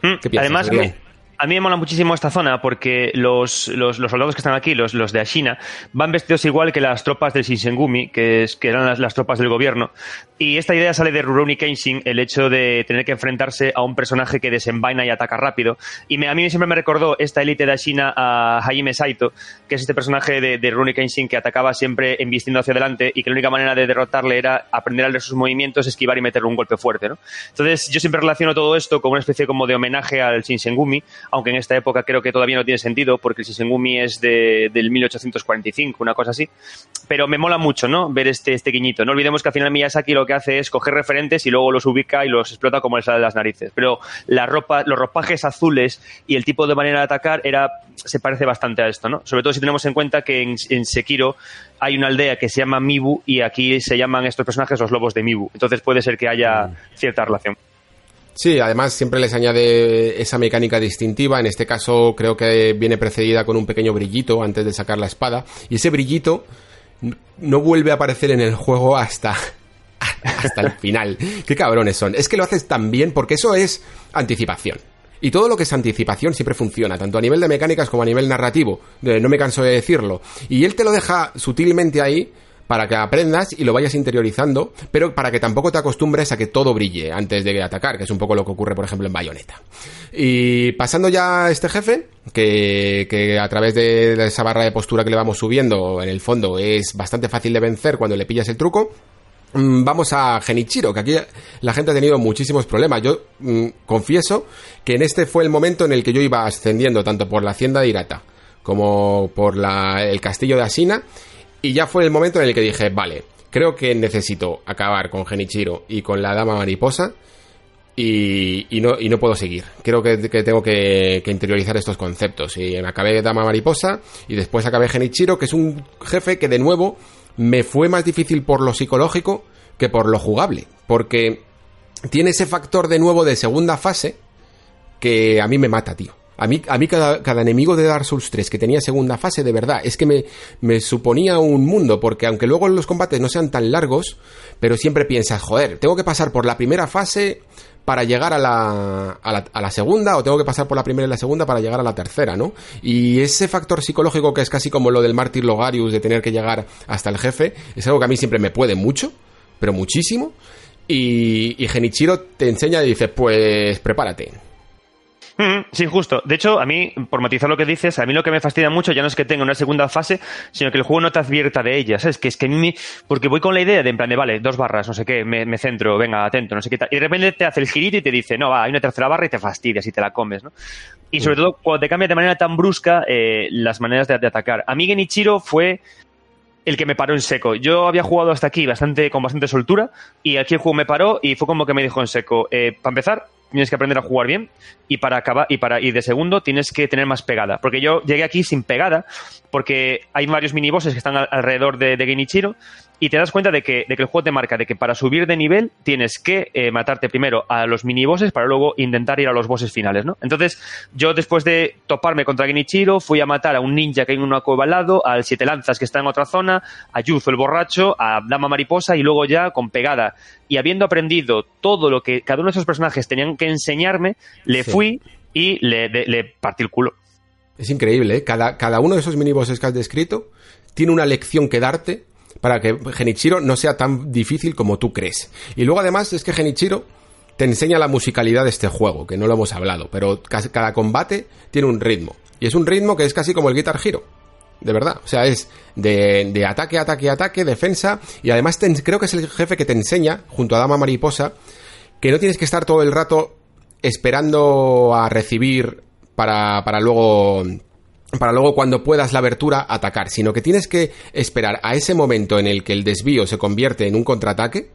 Mm, ¿Qué piensas, Además, a mí me mola muchísimo esta zona porque los, los, soldados que están aquí, los, los de Ashina, van vestidos igual que las tropas del Shinsengumi, que, es, que eran las, las tropas del gobierno. Y esta idea sale de Rurouni Kenshin, el hecho de tener que enfrentarse a un personaje que desenvaina y ataca rápido. Y me, a mí siempre me recordó esta élite de Ashina a Hajime Saito, que es este personaje de, de Rurouni Kenshin que atacaba siempre embistiendo hacia adelante y que la única manera de derrotarle era aprender a leer sus movimientos, esquivar y meterle un golpe fuerte. ¿no? Entonces yo siempre relaciono todo esto con una especie como de homenaje al Shinsengumi, aunque en esta época creo que todavía no tiene sentido porque el Shisengumi es de, del 1845, una cosa así. Pero me mola mucho, ¿no? Ver este, este guiñito. No olvidemos que al final Miyazaki lo que hace es coger referentes y luego los ubica y los explota como le sale de las narices. Pero la ropa, los ropajes azules y el tipo de manera de atacar era, se parece bastante a esto, ¿no? Sobre todo si tenemos en cuenta que en, en Sekiro hay una aldea que se llama Mibu y aquí se llaman estos personajes los lobos de Mibu. Entonces puede ser que haya mm. cierta relación. Sí, además siempre les añade esa mecánica distintiva. En este caso creo que viene precedida con un pequeño brillito antes de sacar la espada. Y ese brillito no vuelve a aparecer en el juego hasta, [laughs] hasta el final. Qué cabrones son. Es que lo haces tan bien porque eso es anticipación. Y todo lo que es anticipación siempre funciona, tanto a nivel de mecánicas como a nivel narrativo. No me canso de decirlo. Y él te lo deja sutilmente ahí para que aprendas y lo vayas interiorizando, pero para que tampoco te acostumbres a que todo brille antes de atacar, que es un poco lo que ocurre, por ejemplo, en Bayonetta. Y pasando ya a este jefe, que, que a través de esa barra de postura que le vamos subiendo, en el fondo es bastante fácil de vencer cuando le pillas el truco, mm, vamos a Genichiro, que aquí la gente ha tenido muchísimos problemas. Yo mm, confieso que en este fue el momento en el que yo iba ascendiendo tanto por la hacienda de Irata como por el castillo de Asina y ya fue el momento en el que dije, vale, creo que necesito acabar con Genichiro y con la dama mariposa y, no, y no puedo seguir. Creo que, tengo que, interiorizar estos conceptos. Y acabé dama mariposa y después acabé Genichiro, que es un jefe que de nuevo me fue más difícil por lo psicológico que por lo jugable. Porque tiene ese factor de nuevo de segunda fase que a mí me mata, tío. A mí, a mí cada, cada, enemigo de Dark Souls 3 que tenía segunda fase, de verdad, es que me, me, suponía un mundo, porque aunque luego los combates no sean tan largos, pero siempre piensas, joder, tengo que pasar por la primera fase para llegar a la, a la, a la segunda, o tengo que pasar por la primera y la segunda para llegar a la tercera, ¿no? Y ese factor psicológico que es casi como lo del mártir Logarius de tener que llegar hasta el jefe, es algo que a mí siempre me puede mucho, pero muchísimo. Y, y Genichiro te enseña y dice, pues prepárate sí, justo. De hecho, a mí, por matizar lo que dices, a mí lo que me fastidia mucho ya no es que tenga una segunda fase, sino que el juego no te advierta de ella, ¿sabes? Que es que a mí, porque voy con la idea de, en plan de, vale, dos barras, no sé qué, me, centro, venga, atento, no sé qué tal. Y de repente te hace el girito y te dice, no, va, hay una tercera barra y te fastidias y te la comes, ¿no? Y sobre todo, cuando te cambia de manera tan brusca eh, las maneras de, de atacar. A mí Genichiro fue el que me paró en seco. Yo había jugado hasta aquí bastante con bastante soltura y aquí el juego me paró y fue como que me dijo en seco, eh, para empezar, tienes que aprender a jugar bien y para acabar y para y de segundo tienes que tener más pegada. Porque yo llegué aquí sin pegada porque hay varios minibosses que están alrededor de, de Genichiro y te das cuenta de que, de que el juego te marca de que para subir de nivel tienes que eh, matarte primero a los minibosses para luego intentar ir a los bosses finales, ¿no? Entonces, yo después de toparme contra Genichiro, fui a matar a un ninja que hay en una cueva al lado, al Siete Lanzas que está en otra zona, a Yuzo el borracho, a Dama Mariposa y luego ya con pegada. Y habiendo aprendido todo lo que cada uno de esos personajes tenían que enseñarme, le fui y le, le, partí el culo. Es increíble, ¿eh? Cada, cada uno de esos minibosses que has descrito tiene una lección que darte para que Genichiro no sea tan difícil como tú crees. Y luego además es que Genichiro te enseña la musicalidad de este juego, que no lo hemos hablado, pero cada combate tiene un ritmo. Y es un ritmo que es casi como el Guitar Hero. De verdad. O sea, es de, ataque, ataque, ataque, defensa. Y además creo que es el jefe que te enseña, junto a Dama Mariposa, que no tienes que estar todo el rato esperando a recibir para, para luego para luego cuando puedas la abertura atacar, sino que tienes que esperar a ese momento en el que el desvío se convierte en un contraataque,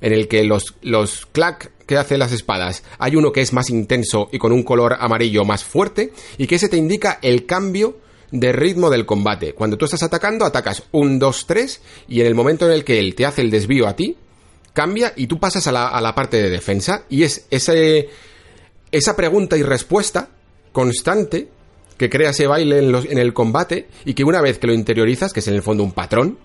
en el que los, los clack que hacen las espadas, hay uno que es más intenso y con un color amarillo más fuerte, y que ese te indica el cambio de ritmo del combate. Cuando tú estás atacando, atacas un, dos, tres, y en el momento en el que él te hace el desvío a ti, cambia y tú pasas a la, a la parte de defensa, y es ese, esa pregunta y respuesta constante que crea ese baile en, los, en el combate y que una vez que lo interiorizas, que es en el fondo un patrón,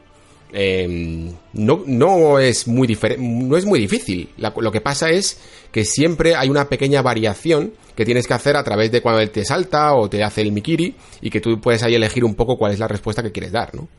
eh, no, no, es muy no es muy difícil. lo que pasa es que siempre hay una pequeña variación que tienes que hacer a través de cuando él te salta o te hace el mikiri y que tú puedes ahí elegir un poco cuál es la respuesta que quieres dar, ¿no?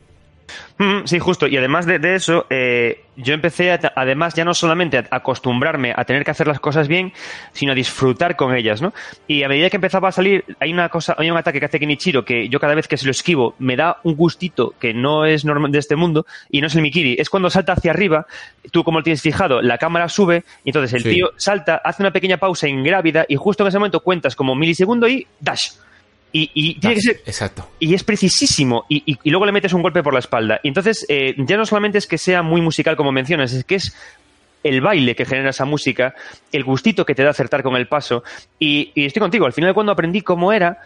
Mm, sí, justo. Y además de, eso, eh, yo empecé, además, ya no solamente a acostumbrarme a tener que hacer las cosas bien, sino a disfrutar con ellas, ¿no? Y a medida que empezaba a salir, hay una cosa, hay un ataque que hace Kenichiro que yo cada vez que se lo esquivo me da un gustito que no es normal de este mundo y no es el Mikiri. Es cuando salta hacia arriba, tú como lo tienes fijado, la cámara sube y entonces el tío salta, hace una pequeña pausa ingrávida y justo en ese momento cuentas como milisegundo y dash y, tiene que ser. Exacto. Y es precisísimo. Y, luego le metes un golpe por la espalda. Y entonces, eh, ya no solamente es que sea muy musical como mencionas, es que es el baile que genera esa música, el gustito que te da acertar con el paso. Y, estoy contigo, al final cuando aprendí cómo era,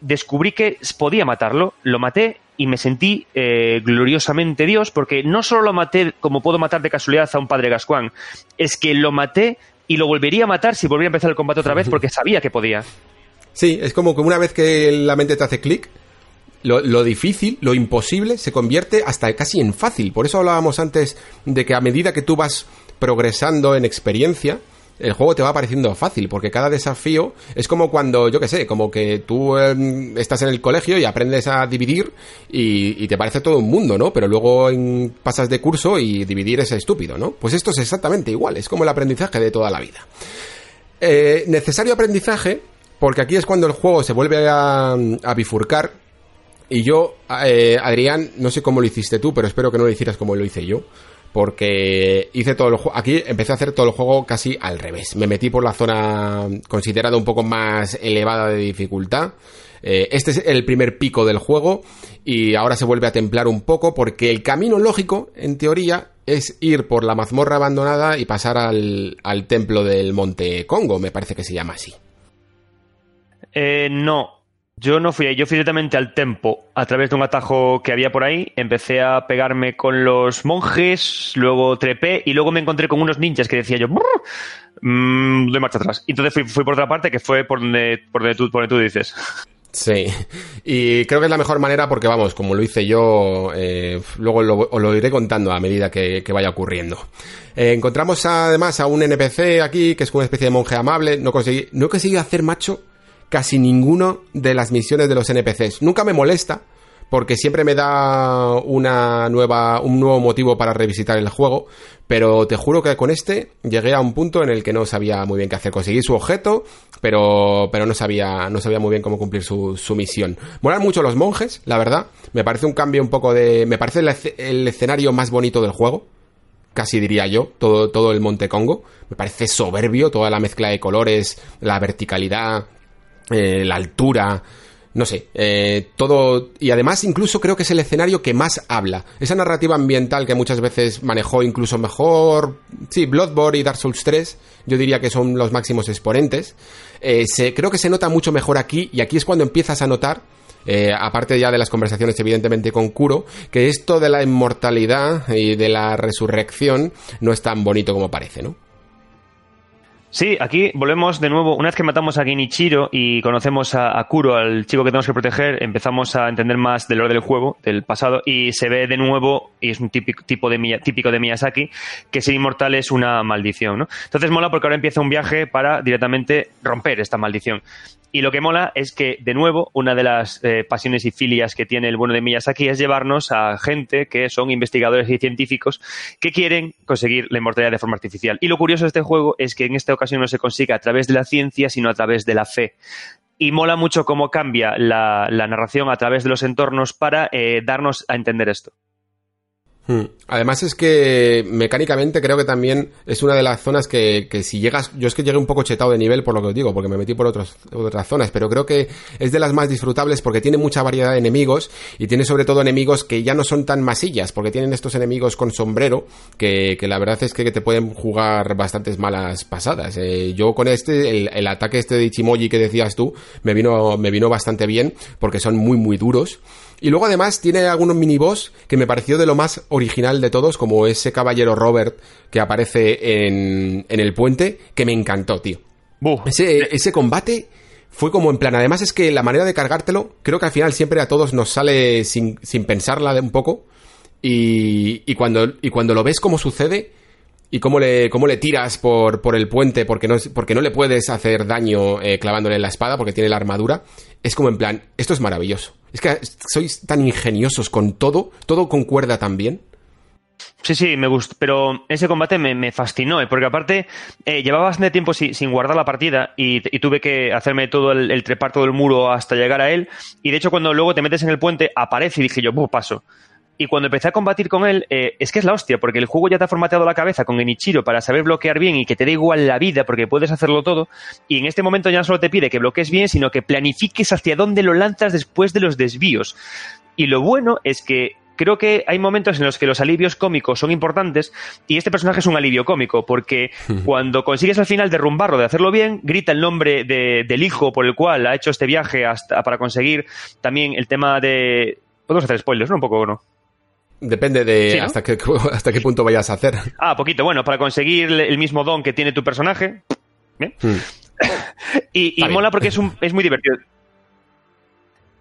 descubrí que podía matarlo, lo maté y me sentí eh, gloriosamente Dios, porque no solo lo maté como puedo matar de casualidad a un padre Gascuán, es que lo maté y lo volvería a matar si volviera a empezar el combate otra vez porque sabía que podía. Sí, es como que una vez que la mente te hace clic, lo, difícil, lo imposible, se convierte hasta casi en fácil. Por eso hablábamos antes de que a medida que tú vas progresando en experiencia, el juego te va pareciendo fácil, porque cada desafío es como cuando, yo qué sé, como que tú em, estás en el colegio y aprendes a dividir y, te parece todo un mundo, ¿no? Pero luego pasas de curso y dividir es estúpido, ¿no? Pues esto es exactamente igual, es como el aprendizaje de toda la vida. Eh, necesario aprendizaje porque aquí es cuando el juego se vuelve a, bifurcar. Y yo, eh, Adrián, no sé cómo lo hiciste tú, pero espero que no lo hicieras como lo hice yo. Porque hice todo el juego. Aquí empecé a hacer todo el juego casi al revés. Me metí por la zona considerada un poco más elevada de dificultad. Eh, este es el primer pico del juego. Y ahora se vuelve a templar un poco. Porque el camino lógico, en teoría, es ir por la mazmorra abandonada y pasar al, al templo del Monte Congo. Me parece que se llama así. Eh, no. Yo no fui ahí, yo fui directamente al tempo a través de un atajo que había por ahí. Empecé a pegarme con los monjes, luego trepé y luego me encontré con unos ninjas que decía yo, mmm, doy marcha atrás. Entonces fui, por otra parte que fue por donde, por donde, tú, dices. Sí, y creo que es la mejor manera porque, vamos, como lo hice yo, eh, luego os lo iré contando a medida que, vaya ocurriendo. Eh, encontramos además a un NPC aquí, que es una especie de monje amable. No conseguí, no conseguí hacer, macho, casi ninguno de las misiones de los NPCs. Nunca me molesta, porque siempre me da una nueva, un nuevo motivo para revisitar el juego, pero te juro que con este llegué a un punto en el que no sabía muy bien qué hacer. Conseguí su objeto, pero, pero no sabía, no sabía muy bien cómo cumplir su, su misión. Molan mucho los monjes, la verdad. Me parece un cambio un poco de, me parece el, el escenario más bonito del juego. Casi diría yo, todo, todo el Monte Congo. Me parece soberbio, toda la mezcla de colores, la verticalidad, eh, la altura, no sé, eh, todo. Y además, incluso creo que es el escenario que más habla. Esa narrativa ambiental que muchas veces manejó incluso mejor. Sí, Bloodborne y Dark Souls 3, yo diría que son los máximos exponentes. Eh, se, creo que se nota mucho mejor aquí, y aquí es cuando empiezas a notar. Aparte ya de las conversaciones evidentemente con Kuro, que esto de la inmortalidad y de la resurrección no es tan bonito como parece, ¿no? Sí, aquí volvemos de nuevo. Una vez que matamos a Genichiro y conocemos a, Kuro, al chico que tenemos que proteger, empezamos a entender más del lore del juego, del pasado, y se ve de nuevo, y es un típico, tipo de, típico de Miyazaki, que ser inmortal es una maldición. ¿no? Entonces mola porque ahora empieza un viaje para directamente romper esta maldición. Y lo que mola es que, de nuevo, una de las eh, pasiones y filias que tiene el bueno de Miyazaki es llevarnos a gente que son investigadores y científicos que quieren conseguir la inmortalidad de forma artificial. Y lo curioso de este juego es que en esta ocasión no se consigue a través de la ciencia, sino a través de la fe y mola mucho cómo cambia la, narración a través de los entornos para eh, darnos a entender esto. Hmm. Además es que mecánicamente creo que también es una de las zonas que, que, si llegas, yo es que llegué un poco chetado de nivel por lo que os digo, porque me metí por otros, otras zonas, pero creo que es de las más disfrutables porque tiene mucha variedad de enemigos y tiene sobre todo enemigos que ya no son tan masillas, porque tienen estos enemigos con sombrero que, que la verdad es que te pueden jugar bastantes malas pasadas. Eh, yo con este, el, el, ataque este de Ichimoji que decías tú, me vino, me vino bastante bien porque son muy muy duros. Y luego además tiene algunos miniboss que me pareció de lo más original de todos, como ese caballero Robert que aparece en, en el puente, que me encantó, tío. Ese, ese combate fue como en plan, además es que la manera de cargártelo, creo que al final siempre a todos nos sale sin, sin pensarla de un poco. Y, y, cuando, y cuando lo ves como sucede, y cómo le, cómo le tiras por, por el puente porque no, porque no le puedes hacer daño eh, clavándole la espada porque tiene la armadura, es como en plan, esto es maravilloso. Es que sois tan ingeniosos con todo, todo concuerda tan bien. Sí, sí, me gustó, pero ese combate me, fascinó, ¿eh? porque aparte eh, llevaba bastante tiempo sin, guardar la partida y, y, tuve que hacerme todo el, el, trepar todo el muro hasta llegar a él y de hecho cuando luego te metes en el puente aparece y dije yo, paso. Y cuando empecé a combatir con él, eh, es que es la hostia, porque el juego ya te ha formateado la cabeza con Genichiro para saber bloquear bien y que te dé igual la vida, porque puedes hacerlo todo. Y en este momento ya no solo te pide que bloquees bien, sino que planifiques hacia dónde lo lanzas después de los desvíos. Y lo bueno es que creo que hay momentos en los que los alivios cómicos son importantes y este personaje es un alivio cómico porque [laughs] cuando consigues al final derrumbarlo, de hacerlo bien, grita el nombre de, del hijo por el cual ha hecho este viaje hasta para conseguir también el tema de... Podemos hacer spoilers, ¿no? Un poco, ¿no? Depende de ¿Sí, no? hasta, qué, [laughs] hasta qué punto vayas a hacer. Ah, poquito. Bueno, para conseguir el mismo don que tiene tu personaje. ¿Bien? Hmm. [laughs] y, y mola porque es, un, es muy divertido.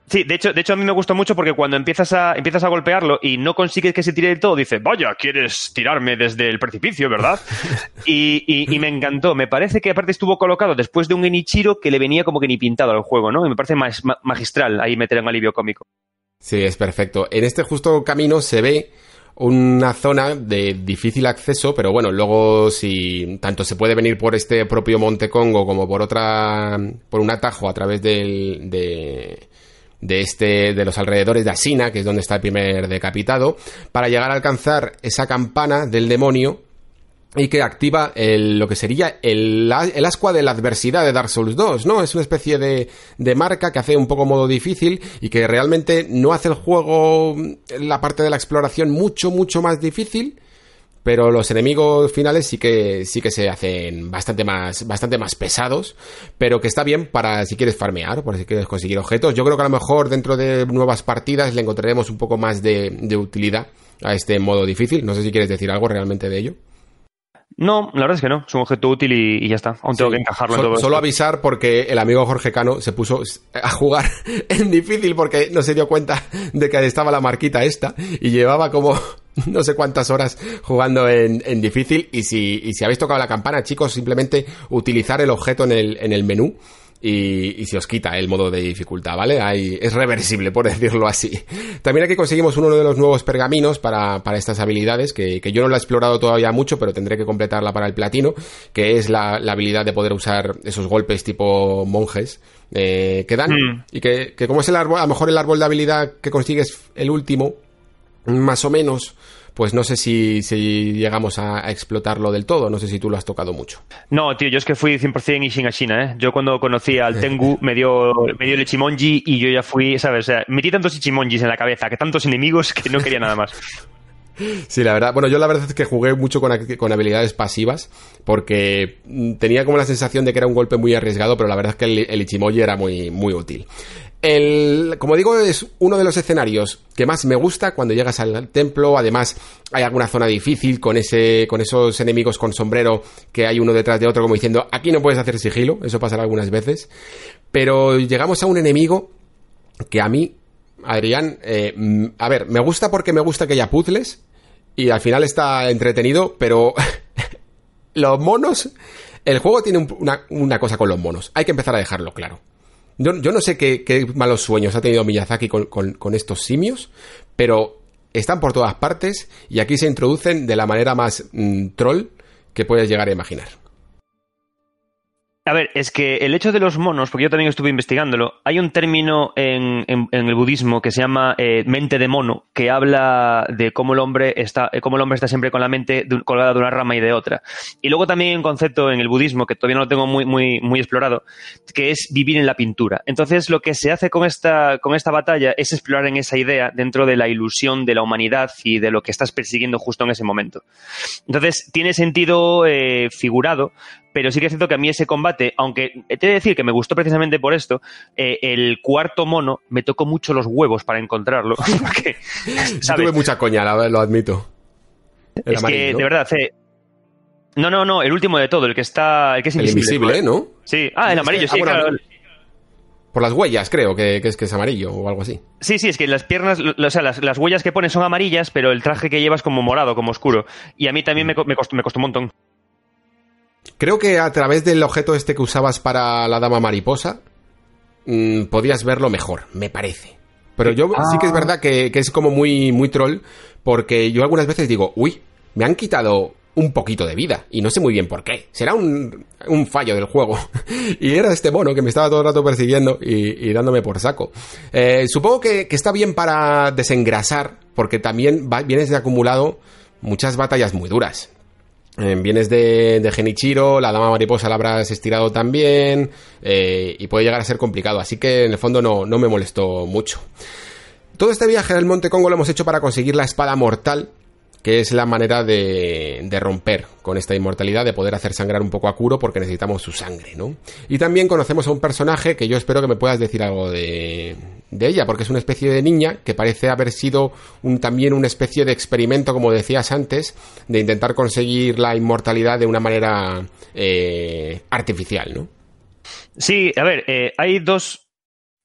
Sí, de hecho, de hecho a mí me gustó mucho porque cuando empiezas a, empiezas a golpearlo y no consigues que se tire del todo, dice, vaya, quieres tirarme desde el precipicio, ¿verdad? [laughs] y, y, y, me encantó. Me parece que aparte estuvo colocado después de un Enichiro que le venía como que ni pintado al juego, ¿no? Y me parece más, magistral ahí meter un alivio cómico. Sí, es perfecto. En este justo camino se ve una zona de difícil acceso, pero bueno, luego si tanto se puede venir por este propio Monte Congo como por otra, por un atajo a través del, de, de este, de los alrededores de Asina, que es donde está el primer decapitado, para llegar a alcanzar esa campana del demonio y que activa lo que sería el, el, ascua de la adversidad de Dark Souls 2, ¿no? Es una especie de, de, marca que hace un poco modo difícil y que realmente no hace el juego, la parte de la exploración, mucho, mucho más difícil, pero los enemigos finales sí que sí que se hacen bastante más bastante más pesados, pero que está bien para si quieres farmear, por si quieres conseguir objetos. Yo creo que a lo mejor dentro de nuevas partidas le encontraremos un poco más de, de utilidad a este modo difícil. No sé si quieres decir algo realmente de ello. No, la verdad es que no. Es un objeto útil y, ya está. Aún tengo que encajarlo en todo. Solo avisar porque el amigo Jorge Cano se puso a jugar [laughs] en difícil porque no se dio cuenta de que estaba la marquita esta y llevaba como [laughs] no sé cuántas horas jugando en, difícil. Y si, y si habéis tocado la campana, chicos, simplemente utilizar el objeto en el, en el menú y, se os quita el modo de dificultad, ¿vale? Es reversible, por [laughs] decirlo así. También aquí conseguimos uno de los nuevos pergaminos para, para estas habilidades, que, que, yo no lo he explorado todavía mucho, pero tendré que completarla para el platino, que es la, la habilidad de poder usar esos golpes tipo monjes eh, que dan, mm. y que, que como es el árbol, a lo mejor el árbol de habilidad que consigues el último, más o menos pues no sé si, si llegamos a, explotarlo del todo. No sé si tú lo has tocado mucho. No, tío, yo es que fui 100% Ishin a China, ¿eh? Yo cuando conocí al [laughs] Tengu me dio, me dio el Ichimonji y yo ya fui, ¿sabes? O sea, metí tantos Ichimonjis en la cabeza, que tantos enemigos que no quería nada más. [laughs] Sí, la verdad. Bueno, yo la verdad es que jugué mucho con, con, habilidades pasivas porque tenía como la sensación de que era un golpe muy arriesgado, pero la verdad es que el, el Ichimoji era muy, muy útil. El, como digo, es uno de los escenarios que más me gusta cuando llegas al templo. Además, hay alguna zona difícil con ese, con esos enemigos con sombrero que hay uno detrás de otro, como diciendo, aquí no puedes hacer sigilo. Eso pasará algunas veces. Pero llegamos a un enemigo que a mí, Adrián, eh, a ver, me gusta porque me gusta que haya puzzles y al final está entretenido, pero [laughs] los monos, el juego tiene una, una cosa con los monos. Hay que empezar a dejarlo claro. Yo, no sé qué, malos sueños ha tenido Miyazaki con, estos simios, pero están por todas partes y aquí se introducen de la manera más mm, troll que puedes llegar a imaginar. A ver, es que el hecho de los monos, porque yo también estuve investigándolo, hay un término en, el budismo que se llama eh, mente de mono, que habla de cómo el hombre está, eh, cómo el hombre está siempre con la mente colgada de una rama y de otra. Y luego también hay un concepto en el budismo que todavía no lo tengo muy, muy, muy explorado, que es vivir en la pintura. Entonces, lo que se hace con esta, con esta batalla es explorar en esa idea dentro de la ilusión de la humanidad y de lo que estás persiguiendo justo en ese momento. Entonces, tiene sentido eh, figurado, pero sí que es cierto que a mí ese combate, aunque te he de decir que me gustó precisamente por esto, eh, el cuarto mono me tocó mucho los huevos para encontrarlo. [laughs] porque, tuve mucha coña, lo admito. es que, de verdad, eh, no, no, no, el último de todo, el que está, el que es invisible. ¿no? Sí, ah, el amarillo, sí, ah, Por las huellas, creo que, es que es amarillo o algo así. Sí, sí, es que las piernas, o sea, las, huellas que pone son amarillas, pero el traje que llevas como morado, como oscuro. Y a mí también me, me, costó, me costó un montón. Creo que a través del objeto este que usabas para la dama mariposa, mm, podías verlo mejor, me parece. Pero yo sí que es ah. verdad que, es como muy, muy troll, porque yo algunas veces digo, uy, me han quitado un poquito de vida, y no sé muy bien por qué. Será un, un fallo del juego. [laughs] y era este mono que me estaba todo el rato persiguiendo y, dándome por saco. Eh, supongo que, está bien para desengrasar, porque también vienes de acumulado muchas batallas muy duras. Eh, vienes de, Genichiro, la dama mariposa la habrás estirado también, eh, y puede llegar a ser complicado, así que en el fondo no, no me molestó mucho. Todo este viaje al Monte Congo lo hemos hecho para conseguir la espada mortal, que es la manera de, de, romper con esta inmortalidad, de poder hacer sangrar un poco a Kuro porque necesitamos su sangre, ¿no? Y también conocemos a un personaje que yo espero que me puedas decir algo de, de ella, porque es una especie de niña que parece haber sido un, también una especie de experimento, como decías antes, de intentar conseguir la inmortalidad de una manera eh, artificial, ¿no? Sí, a ver, eh, hay dos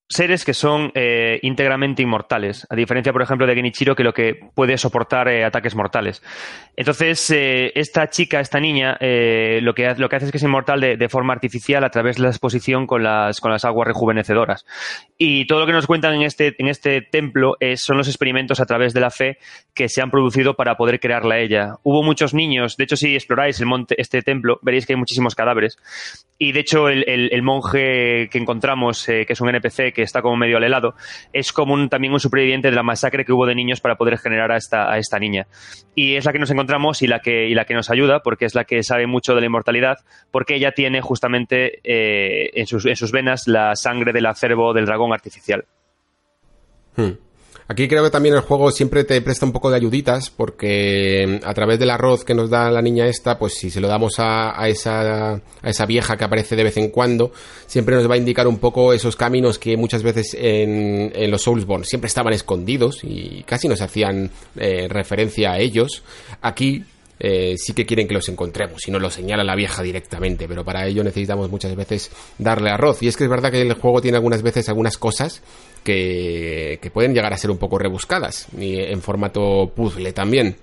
seres que son eh, íntegramente inmortales, a diferencia, por ejemplo, de Genichiro, que lo que puede soportar eh, ataques mortales. Entonces, eh, esta chica, esta niña, lo, que, lo que hace es que es inmortal de, forma artificial a través de la exposición con las, con las aguas rejuvenecedoras. Y todo lo que nos cuentan en este, en este templo son los experimentos a través de la fe que se han producido para poder crearla ella. Hubo muchos niños, de hecho, si exploráis el monte, este templo, veréis que hay muchísimos cadáveres. Y de hecho, el, el monje que encontramos, que es un NPC, que está como medio al helado, es como un, también un superviviente de la masacre que hubo de niños para poder generar a esta, a esta niña. Y es la que nos encontramos y la que, y la que nos ayuda, porque es la que sabe mucho de la inmortalidad, porque ella tiene justamente eh, en, sus, en sus venas la sangre del acervo del dragón artificial. Hmm. Aquí creo que también el juego siempre te presta un poco de ayuditas porque a través del arroz que nos da la niña esta, pues si se lo damos a, esa, a esa vieja que aparece de vez en cuando, siempre nos va a indicar un poco esos caminos que muchas veces en, en los Soulsborne siempre estaban escondidos y casi nos hacían eh, referencia a ellos. Aquí eh, sí que quieren que los encontremos y no lo señala la vieja directamente, pero para ello necesitamos muchas veces darle arroz. Y es que es verdad que el juego tiene algunas veces algunas cosas que, pueden llegar a ser un poco rebuscadas y en formato puzzle también.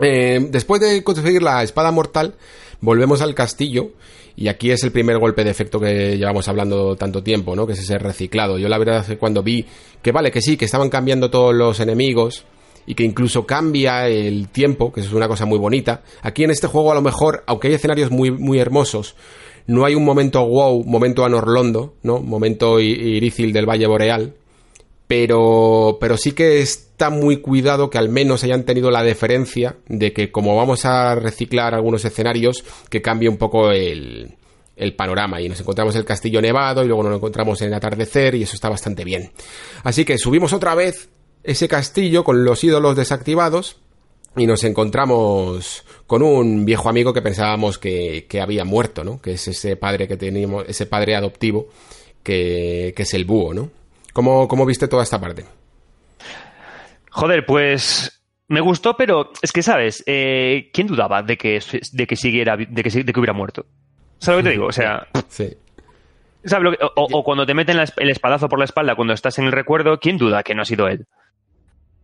Eh, después de conseguir la espada mortal, volvemos al castillo y aquí es el primer golpe de efecto que llevamos hablando tanto tiempo, ¿no? Que es ese reciclado. Yo la verdad cuando vi que vale, que sí, que estaban cambiando todos los enemigos, y que incluso cambia el tiempo, que es una cosa muy bonita. Aquí en este juego a lo mejor, aunque hay escenarios muy, muy hermosos, no hay un momento wow, momento anorlondo, ¿no? Momento irícil del Valle Boreal. Pero, pero sí que está muy cuidado que al menos hayan tenido la deferencia de que como vamos a reciclar algunos escenarios, que cambie un poco el, panorama y nos encontramos el castillo nevado y luego nos encontramos en el atardecer y eso está bastante bien. Así que subimos otra vez ese castillo con los ídolos desactivados y nos encontramos con un viejo amigo que pensábamos que, había muerto, ¿no? Que es ese padre que teníamos, ese padre adoptivo que, es el búho, ¿no? ¿Cómo, ¿Cómo, viste toda esta parte? Joder, pues me gustó, pero es que, ¿sabes? Eh, ¿Quién dudaba de que, de que siguiera, de que, de que hubiera muerto? ¿Sabes lo que te digo? O sea... Sí. o, cuando te meten el espadazo por la espalda cuando estás en el recuerdo, ¿quién duda que no ha sido él?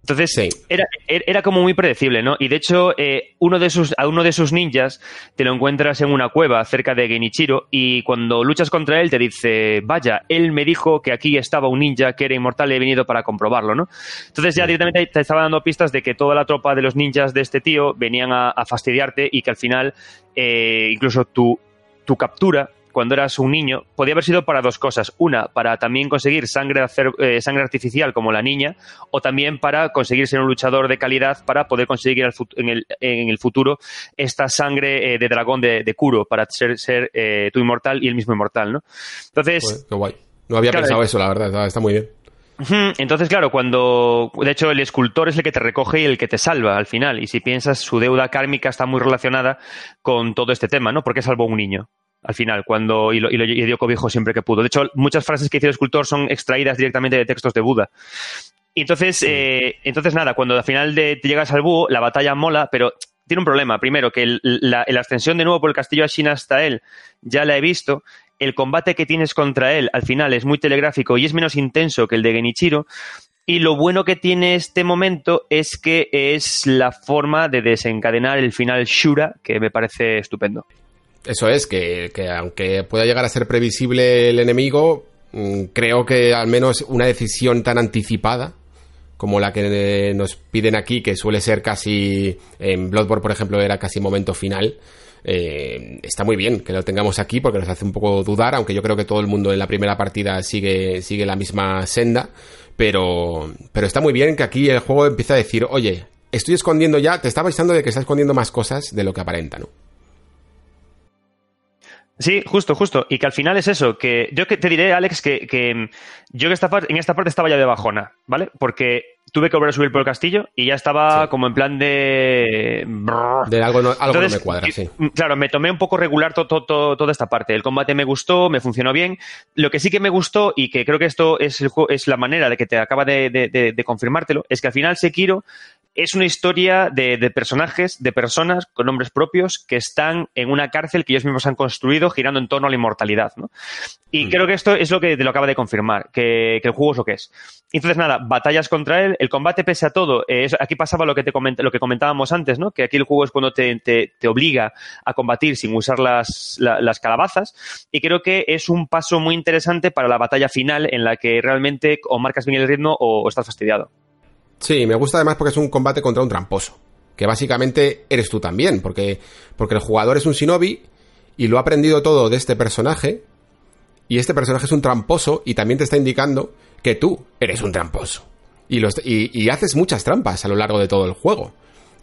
Entonces, era, era, como muy predecible, ¿no? Y de hecho, eh, uno de sus, a uno de sus ninjas te lo encuentras en una cueva cerca de Genichiro y cuando luchas contra él te dice, vaya, él me dijo que aquí estaba un ninja que era inmortal y he venido para comprobarlo, ¿no? Entonces ya directamente te estaba dando pistas de que toda la tropa de los ninjas de este tío venían a, fastidiarte y que al final eh, incluso tu, tu captura cuando eras un niño podía haber sido para dos cosas. Una, para también conseguir sangre, eh, sangre artificial como la niña, o también para conseguir ser un luchador de calidad para poder conseguir en, el, futuro esta sangre eh, de dragón de, de, Kuro para ser, ser eh, tu inmortal y el mismo inmortal, ¿no? Entonces... qué guay. No había pensado eso, la verdad, está muy bien. Entonces, claro, cuando. De hecho, el escultor es el que te recoge y el que te salva al final. Y si piensas, su deuda kármica está muy relacionada con todo este tema, ¿no? Porque salvó a un niño al final, cuando y, lo, y, dio cobijo siempre que pudo. De hecho, muchas frases que hizo el escultor son extraídas directamente de textos de Buda. Y entonces, eh, entonces nada, cuando al final de, te llegas al búho, la batalla mola, pero tiene un problema. Primero, que la, ascensión de nuevo por el castillo Ashina hasta él ya la he visto. El combate que tienes contra él al final es muy telegráfico y es menos intenso que el de Genichiro. Y lo bueno que tiene este momento es que es la forma de desencadenar el final Shura, que me parece estupendo. Eso es, que, aunque pueda llegar a ser previsible el enemigo, mm, creo que al menos una decisión tan anticipada como la que nos piden aquí, que suele ser casi en Bloodborne, por ejemplo, era casi momento final. Eh, está muy bien que lo tengamos aquí porque nos hace un poco dudar, aunque yo creo que todo el mundo en la primera partida sigue, sigue la misma senda, pero, pero está muy bien que aquí el juego empieza a decir, oye, estoy escondiendo ya, te está avisando de que está escondiendo más cosas de lo que aparenta, ¿no? Sí, justo, justo. Y que al final es eso, que yo que te diré, Alex, que, que yo que esta en esta parte estaba ya de bajona, ¿vale? Porque tuve que volver a subir por el castillo y ya estaba como en plan de... De algo no, algo no me cuadra, sí. Claro, me tomé un poco regular toda esta parte. El combate me gustó, me funcionó bien. Lo que sí que me gustó y que creo que esto es, el, es la manera de que te acaba de, de confirmártelo, es que al final Sekiro es una historia de, personajes, de personas con nombres propios que están en una cárcel que ellos mismos han construido girando en torno a la inmortalidad. ¿no? Y mm. creo que esto es lo que te lo acaba de confirmar, que, el juego es lo que es. Entonces, nada, batallas contra él, el combate pese a todo. Eh, aquí pasaba lo que, te lo que comentábamos antes, ¿no? que aquí el juego es cuando te, te, obliga a combatir sin usar las, las calabazas. Y creo que es un paso muy interesante para la batalla final en la que realmente o marcas bien el ritmo o estás fastidiado. Sí, me gusta además porque es un combate contra un tramposo. Que básicamente eres tú también, porque, porque el jugador es un shinobi y lo ha aprendido todo de este personaje. Y este personaje es un tramposo y también te está indicando que tú eres un tramposo. Y, los, y, y haces muchas trampas a lo largo de todo el juego.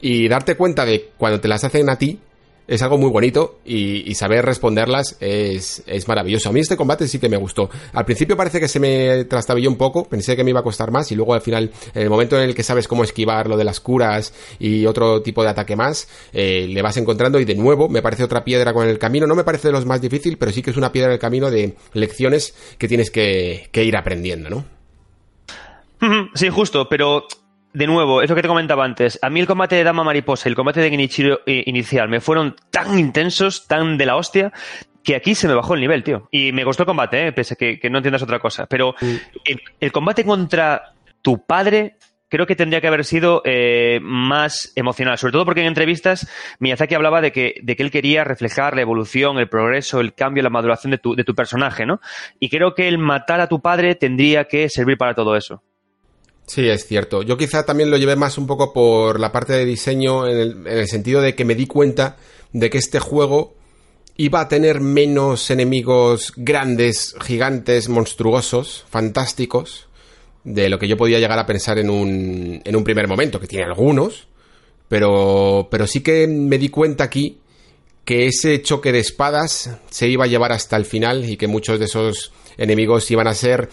Y darte cuenta de cuando te las hacen a ti, es algo muy bonito y, saber responderlas es, es, maravilloso. A mí este combate sí que me gustó. Al principio parece que se me trastabilló un poco, pensé que me iba a costar más y luego al final, en el momento en el que sabes cómo esquivar lo de las curas y otro tipo de ataque más, eh, le vas encontrando y de nuevo me parece otra piedra con el camino. No me parece de los más difícil, pero sí que es una piedra en el camino de lecciones que tienes que, que ir aprendiendo, ¿no? [laughs] Sí, justo, pero de nuevo, es lo que te comentaba antes. A mí el combate de Dama Mariposa y el combate de Genichiro eh, inicial me fueron tan intensos, tan de la hostia, que aquí se me bajó el nivel, tío. Y me costó el combate, ¿eh? pese a que, no entiendas otra cosa. Pero el, combate contra tu padre creo que tendría que haber sido eh, más emocional, sobre todo porque en entrevistas Miyazaki hablaba de que, de que él quería reflejar la evolución, el progreso, el cambio, la maduración de tu, de tu personaje, ¿no? Y creo que el matar a tu padre tendría que servir para todo eso. Sí, es cierto. Yo quizá también lo llevé más un poco por la parte de diseño, en el, sentido de que me di cuenta de que este juego iba a tener menos enemigos grandes, gigantes, monstruosos, fantásticos, de lo que yo podía llegar a pensar en un, en un primer momento, que tiene algunos, pero, pero sí que me di cuenta aquí que ese choque de espadas se iba a llevar hasta el final y que muchos de esos enemigos iban a ser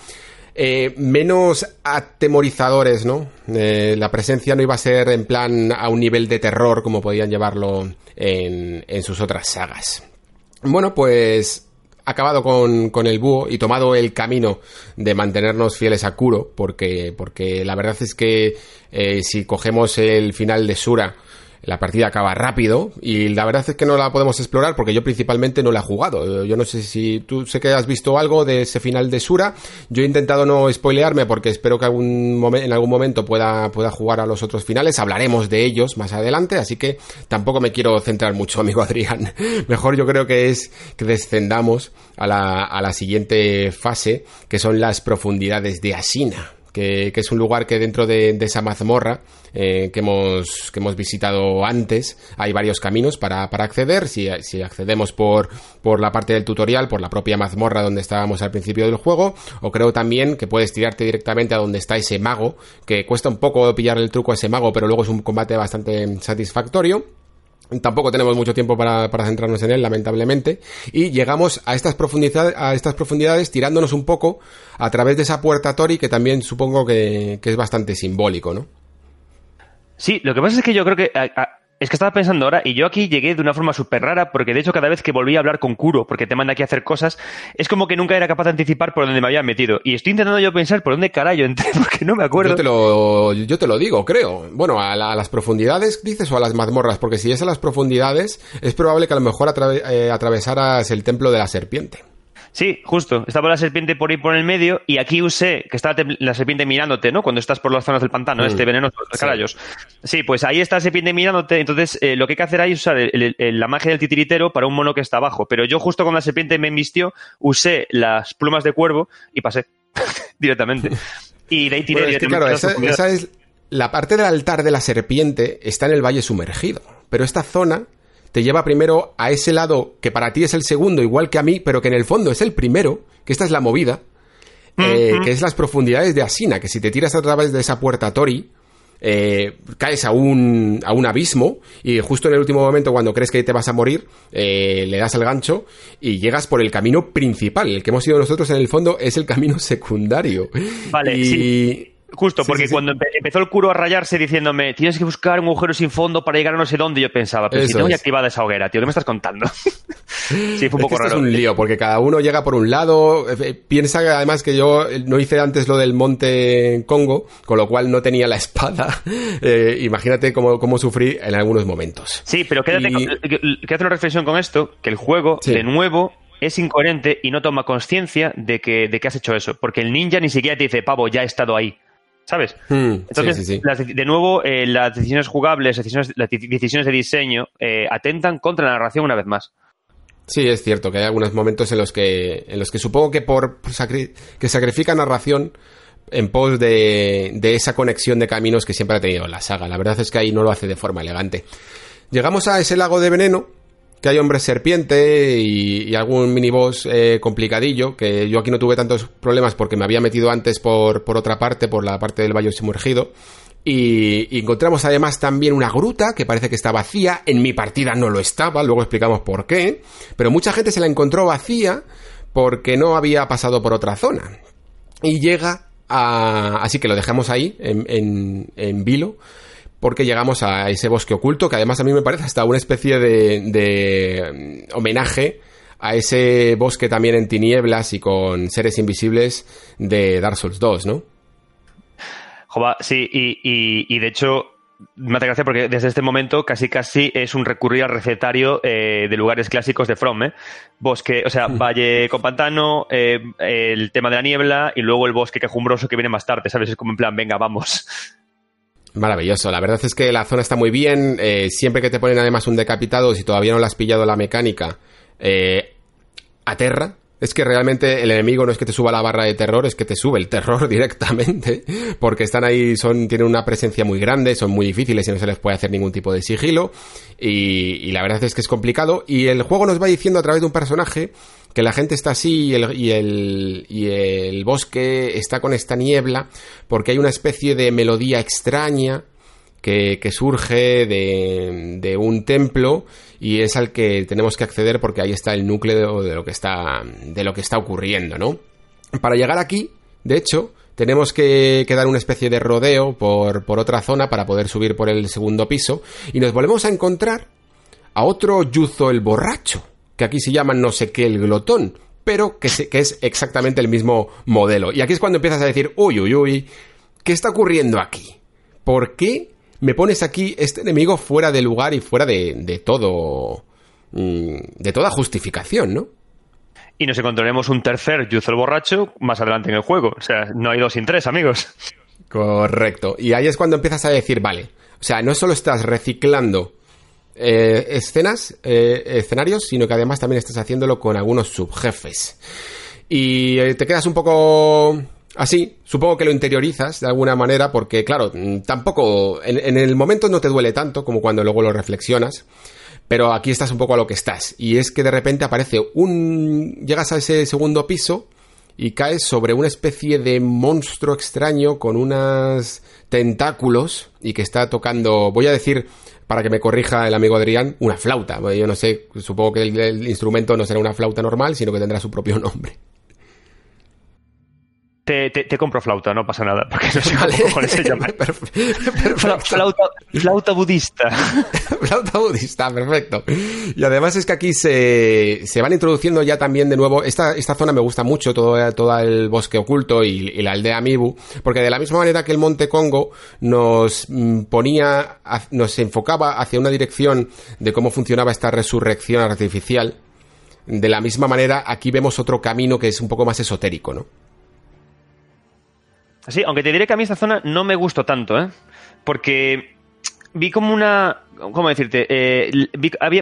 eh, menos atemorizadores, ¿no? Eh, la presencia no iba a ser en plan a un nivel de terror como podían llevarlo en, en sus otras sagas. Bueno, pues acabado con, el búho y tomado el camino de mantenernos fieles a Kuro, porque, porque la verdad es que eh, si cogemos el final de Sura, la partida acaba rápido y la verdad es que no la podemos explorar porque yo principalmente no la he jugado. Yo no sé si tú sé que has visto algo de ese final de Sura. Yo he intentado no spoilearme porque espero que en algún momento pueda, pueda jugar a los otros finales. Hablaremos de ellos más adelante, así que tampoco me quiero centrar mucho, [laughs] amigo Adrián. Mejor yo creo que es que descendamos a la, a la siguiente fase, que son las profundidades de Asina que, es un lugar que dentro de, esa mazmorra eh, que, hemos, que hemos visitado antes hay varios caminos para, para acceder. Si, si, accedemos por, por la parte del tutorial, por la propia mazmorra donde estábamos al principio del juego, o creo también que puedes tirarte directamente a donde está ese mago, que cuesta un poco pillar el truco a ese mago, pero luego es un combate bastante satisfactorio. Tampoco tenemos mucho tiempo para, centrarnos en él, lamentablemente. Y llegamos a estas, profundidades, a estas profundidades tirándonos un poco a través de esa puerta Tori, que también supongo que, es bastante simbólico, ¿no? Sí, lo que pasa es que yo creo que es que estaba pensando ahora, y yo aquí llegué de una forma súper rara, porque de hecho cada vez que volví a hablar con Kuro, porque te manda aquí a hacer cosas, es como que nunca era capaz de anticipar por dónde me había metido. Y estoy intentando yo pensar por dónde carajo entré, [laughs] porque no me acuerdo. Yo te lo, digo, creo. Bueno, a, las profundidades dices o a las mazmorras, porque si es a las profundidades, es probable que a lo mejor eh, atravesaras el templo de la serpiente. Sí, justo. Estaba la serpiente por ahí por el medio y aquí usé que estaba la serpiente mirándote, ¿no? Cuando estás por las zonas del pantano, este mm, venenoso, sí. Sí, pues ahí está la serpiente mirándote. Entonces, eh, lo que hay que hacer ahí es usar la magia del titiritero para un mono que está abajo. Pero yo, justo cuando la serpiente me embistió, usé las plumas de cuervo y pasé [laughs] directamente. Y de ahí tiré directamente. claro, esa es la parte del altar de la serpiente está en el valle sumergido. Pero esta zona te lleva primero a ese lado que para ti es el segundo, igual que a mí, pero que en el fondo es el primero, que esta es la movida, eh, que es las profundidades de Asina, que si te tiras a través de esa puerta Tori, eh, caes a un, a un abismo y justo en el último momento cuando crees que te vas a morir, eh, le das el gancho y llegas por el camino principal. El que hemos ido nosotros en el fondo es el camino [laughs] secundario. Vale, y, Justo, porque cuando empezó el curo a rayarse diciéndome, tienes que buscar un agujero sin fondo para llegar a no sé dónde, yo pensaba, pero si tengo ya activada esa hoguera, tío, ¿qué me estás contando? [laughs] sí, fue un poco raro. es un lío, porque cada uno llega por un lado, eh, eh, piensa además que yo no hice antes lo del monte Congo, con lo cual no tenía la espada. [laughs] Eh, imagínate cómo, cómo, sufrí en algunos momentos. Sí, pero quédate, una reflexión con esto, que el juego, de nuevo, es incoherente y no toma conciencia de que, de que has hecho eso. Porque el ninja ni siquiera te dice, pavo, ya he estado ahí. ¿Sabes? Hmm, Entonces, de nuevo, eh, las decisiones jugables, decisiones, las decisiones de diseño eh, atentan contra la narración una vez más. Sí, es cierto que hay algunos momentos en los que, en los que supongo que por que sacrifica narración en pos de, de esa conexión de caminos que siempre ha tenido la saga. La verdad es que ahí no lo hace de forma elegante. Llegamos a ese lago de veneno que hay hombres serpiente y, algún miniboss eh, complicadillo, que yo aquí no tuve tantos problemas porque me había metido antes por, por otra parte, por la parte del valle sumergido. Y, encontramos además también una gruta que parece que está vacía. En mi partida no lo estaba, luego explicamos por qué. Pero mucha gente se la encontró vacía porque no había pasado por otra zona. Y llega a... Así que lo dejamos ahí, en, en, en vilo porque llegamos a ese bosque oculto, que además a mí me parece hasta una especie de, de mm, homenaje a ese bosque también en tinieblas y con seres invisibles de Dark Souls 2, ¿no? Jova, sí, y, de hecho me hace gracia porque desde este momento casi casi es un recurrir al recetario eh, de lugares clásicos de From, ¿eh? Bosque, o sea, valle con pantano, eh, el tema de la niebla y luego el bosque quejumbroso que viene más tarde, ¿sabes? Es como en plan, venga, vamos. Maravilloso, la verdad es que la zona está muy bien, eh, siempre que te ponen además un decapitado, si todavía no le has pillado la mecánica, eh, aterra, es que realmente el enemigo no es que te suba la barra de terror, es que te sube el terror [laughs] directamente, porque están ahí, son, tienen una presencia muy grande, son muy difíciles y no se les puede hacer ningún tipo de sigilo, y, la verdad es que es complicado, y el juego nos va diciendo a través de un personaje que la gente está así y el, y el, y el bosque está con esta niebla, porque hay una especie de melodía extraña, que, que, surge de, de, un templo y es al que tenemos que acceder porque ahí está el núcleo de lo que está, de lo que está ocurriendo, ¿no? Para llegar aquí, de hecho, tenemos que, dar una especie de rodeo por, por otra zona para poder subir por el segundo piso y nos volvemos a encontrar a otro Yuzo el borracho, que aquí se llama no sé qué el glotón, pero que, que es exactamente el mismo modelo. Y aquí es cuando empiezas a decir, uy, uy, uy, ¿qué está ocurriendo aquí? ¿Por qué me pones aquí este enemigo fuera de lugar y fuera de, de todo. Mm, de toda justificación, ¿no? Y nos encontraremos un tercer Yuzo el borracho más adelante en el juego. O sea, no hay dos sin tres, amigos. Correcto. Y ahí es cuando empiezas a decir, vale. O sea, no solo estás reciclando eh, escenas, eh, escenarios, sino que además también estás haciéndolo con algunos subjefes. Y eh, te quedas un poco Así, supongo que lo interiorizas de alguna manera porque, claro, mm, tampoco, en, el momento no te duele tanto como cuando luego lo reflexionas, pero aquí estás un poco a lo que estás. Y es que de repente aparece un... llegas a ese segundo piso y caes sobre una especie de monstruo extraño con unos tentáculos y que está tocando, voy a decir, para que me corrija el amigo Adrián, una flauta. Yo no sé, supongo que el instrumento no será una flauta normal, sino que tendrá su propio nombre. Te, te, compro flauta, no pasa nada, porque no sé [laughs] cómo se llama. [laughs] flauta, flauta, budista. [laughs] flauta budista, perfecto. Y además es que aquí se, se van introduciendo ya también de nuevo, esta, esta zona me gusta mucho, todo, todo el bosque oculto y, la aldea Mibu, porque de la misma manera que el Monte Congo nos mm, ponía, nos enfocaba hacia una dirección de cómo funcionaba esta resurrección artificial, de la misma manera aquí vemos otro camino que es un poco más esotérico, ¿no? Sí, aunque te diré que a mí esta zona no me gustó tanto, ¿eh? Porque vi como una. ¿Cómo decirte? Eh,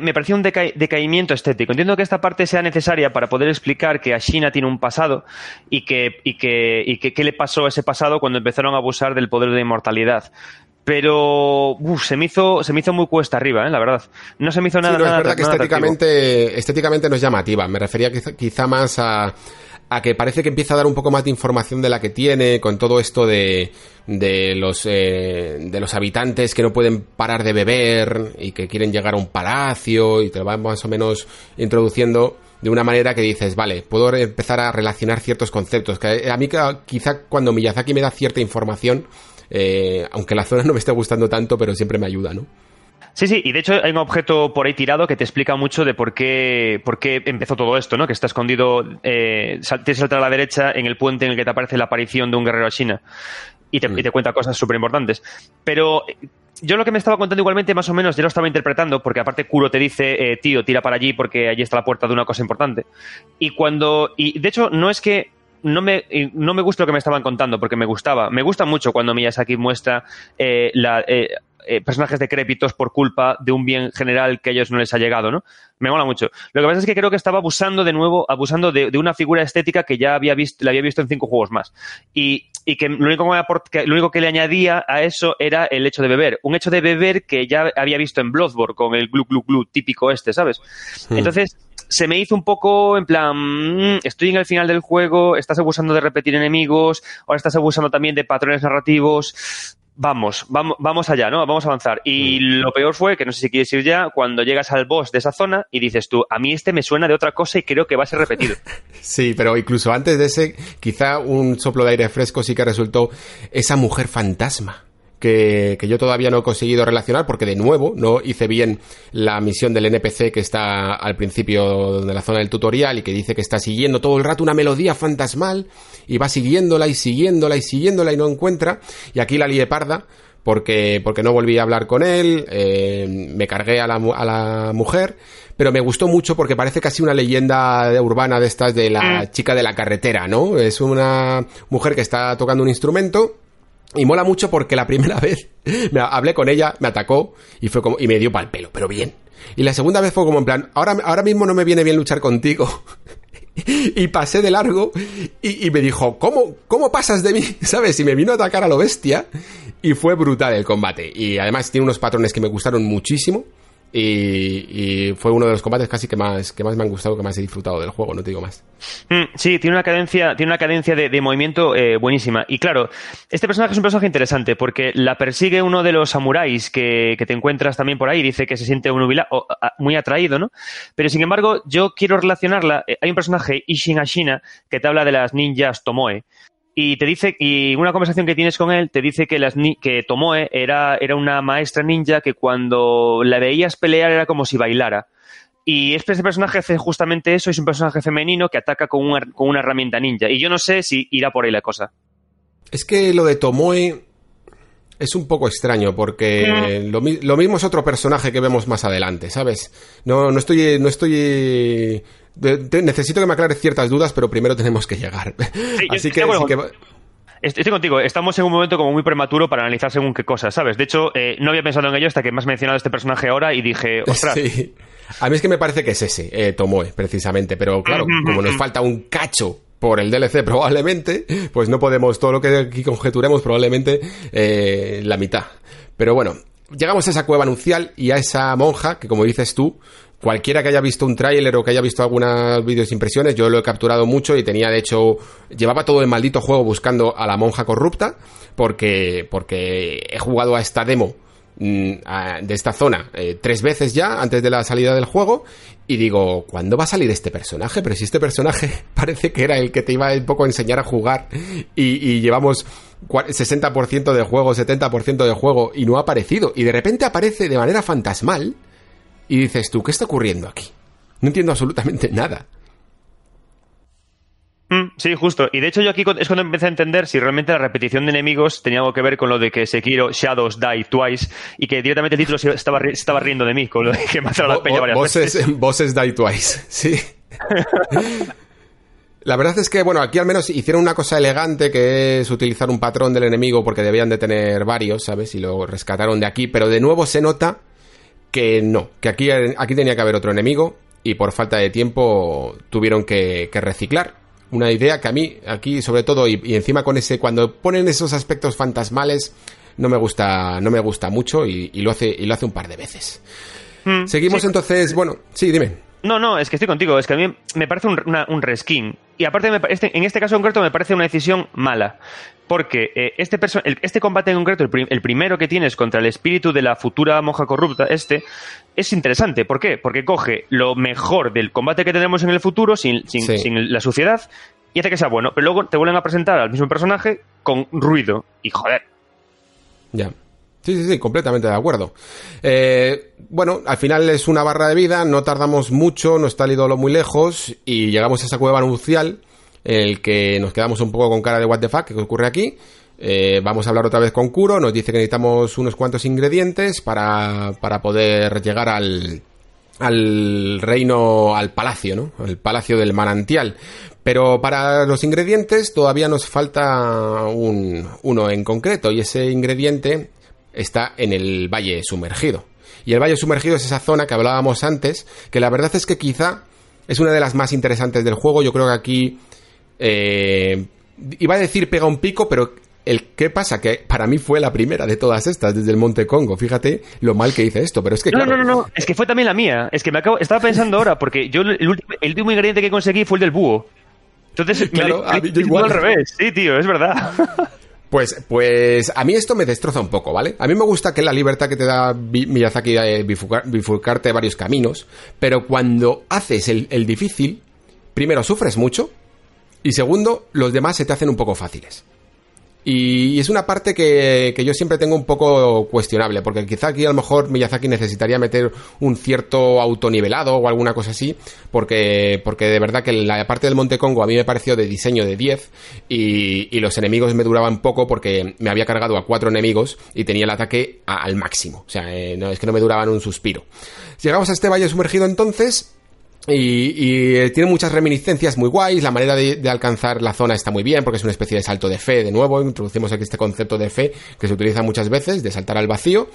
me parecía un decaimiento estético. Entiendo que esta parte sea necesaria para poder explicar que Ashina tiene un pasado y que, y que, y que qué le pasó a ese pasado cuando empezaron a abusar del poder de inmortalidad. Pero se, me hizo, se me hizo muy cuesta arriba, ¿eh? la verdad. No se me hizo nada. Sí, no, es verdad que estéticamente, estéticamente no es llamativa. Me refería quizá más a a que parece que empieza a dar un poco más de información de la que tiene, con todo esto de, de los, eh, de los habitantes que no pueden parar de beber y que quieren llegar a un palacio y te lo van más o menos introduciendo de una manera que dices, vale, puedo empezar a relacionar ciertos conceptos. Que a mí quizá cuando Miyazaki me da cierta información, eh, aunque la zona no me esté gustando tanto, pero siempre me ayuda, ¿no? Sí, sí, y de hecho hay un objeto por ahí tirado que te explica mucho de por qué, por qué empezó todo esto, ¿no? Que está escondido, eh, tienes saltar a la derecha en el puente en el que te aparece la aparición de un guerrero a China. Y te, y te cuenta cosas súper importantes. Pero yo lo que me estaba contando igualmente, más o menos, yo lo estaba interpretando, porque aparte Kuro te dice, eh, tío, tira para allí porque allí está la puerta de una cosa importante. Y cuando. Y de hecho, no es que no me, no me gusta lo que me estaban contando, porque me gustaba. Me gusta mucho cuando Miyazaki muestra eh, la, eh, eh, personajes decrépitos por culpa de un bien general que a ellos no les ha llegado, ¿no? Me mola mucho. Lo que pasa es que creo que estaba abusando de nuevo, abusando de, una figura estética que ya había visto, la había visto en cinco juegos más. Y, que, lo único que, lo único que le añadía a eso era el hecho de beber. Un hecho de beber que ya había visto en Bloodborne con el glu glu glu típico este, ¿sabes? Entonces, se me hizo un poco en plan, mm, estoy en el final del juego, estás abusando de repetir enemigos, ahora estás abusando también de patrones narrativos vamos, vamos, vamos allá, ¿no? Vamos a avanzar. Y Mm. lo peor fue, que no sé si quieres ir ya, cuando llegas al boss de esa zona y dices tú, a mí este me suena de otra cosa y creo que va a ser repetido. [laughs] Sí, pero incluso antes de ese, quizá un soplo de aire fresco sí que resultó esa mujer fantasma. Que, que yo todavía no he conseguido relacionar porque de nuevo no hice bien la misión del NPC que está al principio de la zona del tutorial y que dice que está siguiendo todo el rato una melodía fantasmal y va siguiéndola y siguiéndola y siguiéndola y no encuentra y aquí la lié parda porque, porque no volví a hablar con él, eh, me cargué a la, a la mujer, pero me gustó mucho porque parece casi una leyenda urbana de estas de la chica de la carretera, ¿no? Es una mujer que está tocando un instrumento y mola mucho porque la primera [laughs] vez me hablé con ella, me atacó y fue como y me dio pal pelo, pero bien. Y la segunda vez fue como en plan, ahora, ahora mismo no me viene bien luchar contigo. [laughs] y pasé de largo y, me dijo, ¿cómo, ¿cómo pasas de mí? [laughs] ¿Sabes? Y me vino a atacar a lo bestia y fue brutal el combate. Y además tiene unos patrones que me gustaron muchísimo y, y fue uno de los combates casi que más, que más me han gustado, que más he disfrutado del juego, no te digo más. Mm, sí, tiene una cadencia, tiene una cadencia de, de movimiento eh, buenísima. Y claro, este personaje es un personaje interesante porque la persigue uno de los samuráis que, que te encuentras también por ahí. Dice que se siente unubila- o, muy atraído, ¿no? Pero sin embargo, yo quiero relacionarla. eh, hay un personaje, Ishin Ashina, que te habla de las ninjas Tomoe. Y te dice, y una conversación que tienes con él, te dice que, las, ni- que Tomoe era, era una maestra ninja que cuando la veías pelear era como si bailara. Y este personaje hace justamente eso, es un personaje femenino que ataca con una, con una herramienta ninja. Y yo no sé si irá por ahí la cosa. Es que lo de Tomoe es un poco extraño porque lo, mi- lo mismo es otro personaje que vemos más adelante, ¿sabes? No, no estoy, no estoy, necesito que me aclares ciertas dudas, pero primero tenemos que llegar. [laughs] Así que, sí Estoy contigo, estamos en un momento como muy prematuro para analizar según qué cosas, ¿sabes? De hecho, eh, no había pensado en ello hasta que me has mencionado este personaje ahora y dije, [laughs] ostras, Sí. A mí es que me parece que es ese, eh, Tomoe, precisamente. Pero claro, como nos falta un cacho por el DLC probablemente, pues no podemos, todo lo que aquí conjeturemos probablemente eh, la mitad. Pero bueno, llegamos a esa cueva anuncial y a esa monja que como dices tú, cualquiera que haya visto un tráiler o que haya visto algunas vídeos impresiones, yo lo he capturado mucho y tenía de hecho, llevaba todo el maldito juego buscando a la monja corrupta porque, porque he jugado a esta demo mm, de esta zona eh, tres veces ya antes de la salida del juego y digo, ¿cuándo va a salir este personaje? Pero si este personaje [laughs] parece que era el que te iba un poco a enseñar a jugar y, y llevamos cua- 60% de juego, 70% de juego y no ha aparecido y de repente aparece de manera fantasmal y dices tú, ¿qué está ocurriendo aquí? No entiendo absolutamente nada. Mm, sí, justo. Y de hecho yo aquí es cuando empecé a entender si realmente la repetición de enemigos tenía algo que ver con lo de que Sekiro Shadows Die Twice y que directamente el título se estaba, ri- se estaba riendo de mí, con lo de que me ha la peña varias veces. [laughs] bosses die twice, [laughs] sí. La verdad es que, bueno, aquí al menos hicieron una cosa elegante que es utilizar un patrón del enemigo porque debían de tener varios, ¿sabes? Y lo rescataron de aquí, pero de nuevo se nota que no, que aquí, aquí tenía que haber otro enemigo y por falta de tiempo tuvieron que, que reciclar. Una idea que a mí, aquí sobre todo, y, y encima con ese, cuando ponen esos aspectos fantasmales, no me gusta, no me gusta mucho y, y lo hace, y lo hace un par de veces. Mm, Seguimos sí. entonces, bueno, sí, dime. No, no, es que estoy contigo. Es que a mí me parece un, una- un reskin. Y aparte, me este- en este caso concreto, me parece una decisión mala. Porque eh, este, el- este combate en concreto, el, el primero que tienes contra el espíritu de la futura monja corrupta, este, es interesante. ¿Por qué? Porque coge lo mejor del combate que tendremos en el futuro, sin, sin- Sí. sin la suciedad, y hace que sea bueno. Pero luego te vuelven a presentar al mismo personaje con ruido. Y joder. Ya. Sí, sí, sí, completamente de acuerdo. Eh, bueno, al final es una barra de vida, no tardamos mucho, no está el ídolo muy lejos y llegamos a esa cueva anuncial en el que nos quedamos un poco con cara de what the fuck, ¿qué ocurre aquí? Eh, vamos a hablar otra vez con Kuro, nos dice que necesitamos unos cuantos ingredientes para, para poder llegar al, al reino, al palacio, ¿no? El palacio del manantial. Pero para los ingredientes todavía nos falta un, uno en concreto y ese ingrediente está en el valle sumergido. Y el valle sumergido es esa zona que hablábamos antes, que la verdad es que quizá es una de las más interesantes del juego. Yo creo que aquí eh, iba a decir pega un pico, pero el qué pasa que para mí fue la primera de todas estas desde el Monte Congo. Fíjate lo mal que hice esto, pero es que No, claro, no, no, no. Es que fue también la mía. Es que me acabo. Estaba pensando ahora, porque yo el último, el último ingrediente que conseguí fue el del búho. Entonces, Claro, me, a me- mí yo me- igual. al revés. Sí, tío, es verdad. [laughs] Pues, pues a mí esto me destroza un poco, ¿vale? A mí me gusta que la libertad que te da Miyazaki de bifurcarte varios caminos, pero cuando haces el, el difícil, primero sufres mucho y segundo, los demás se te hacen un poco fáciles. Y es una parte que, yo siempre tengo un poco cuestionable, porque quizá aquí a lo mejor Miyazaki necesitaría meter un cierto autonivelado o alguna cosa así, porque, porque de verdad que la parte del Monte Congo a mí me pareció de diseño de 10 y, los enemigos me duraban poco porque me había cargado a cuatro enemigos y tenía el ataque al máximo. O sea, eh, no, es que no me duraban un suspiro. Llegamos a este valle sumergido entonces y, eh, tiene muchas reminiscencias muy guays, la manera de, alcanzar la zona está muy bien porque es una especie de salto de fe, de nuevo, introducimos aquí este concepto de fe que se utiliza muchas veces, de saltar al vacío,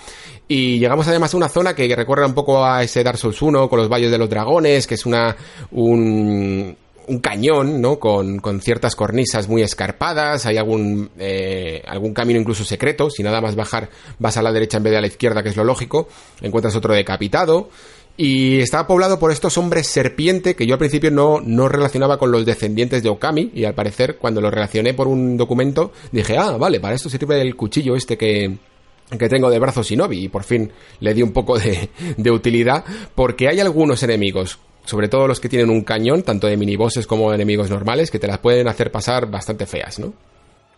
y llegamos además a una zona que recuerda un poco a ese Dark Souls 1 con los valles de los dragones, que es una, un, un cañón, ¿no? Con, con, ciertas cornisas muy escarpadas, hay algún, eh, algún camino incluso secreto, si nada más bajar vas a la derecha en vez de a la izquierda, que es lo lógico, encuentras otro decapitado, y estaba poblado por estos hombres serpiente que yo al principio no, no relacionaba con los descendientes de Okami y al parecer cuando lo relacioné por un documento dije, ah, vale, para esto sirve el cuchillo este que, que tengo de brazo Shinobi y por fin le di un poco de, de utilidad porque hay algunos enemigos sobre todo los que tienen un cañón, tanto de minibosses como de enemigos normales, que te las pueden hacer pasar bastante feas, ¿no?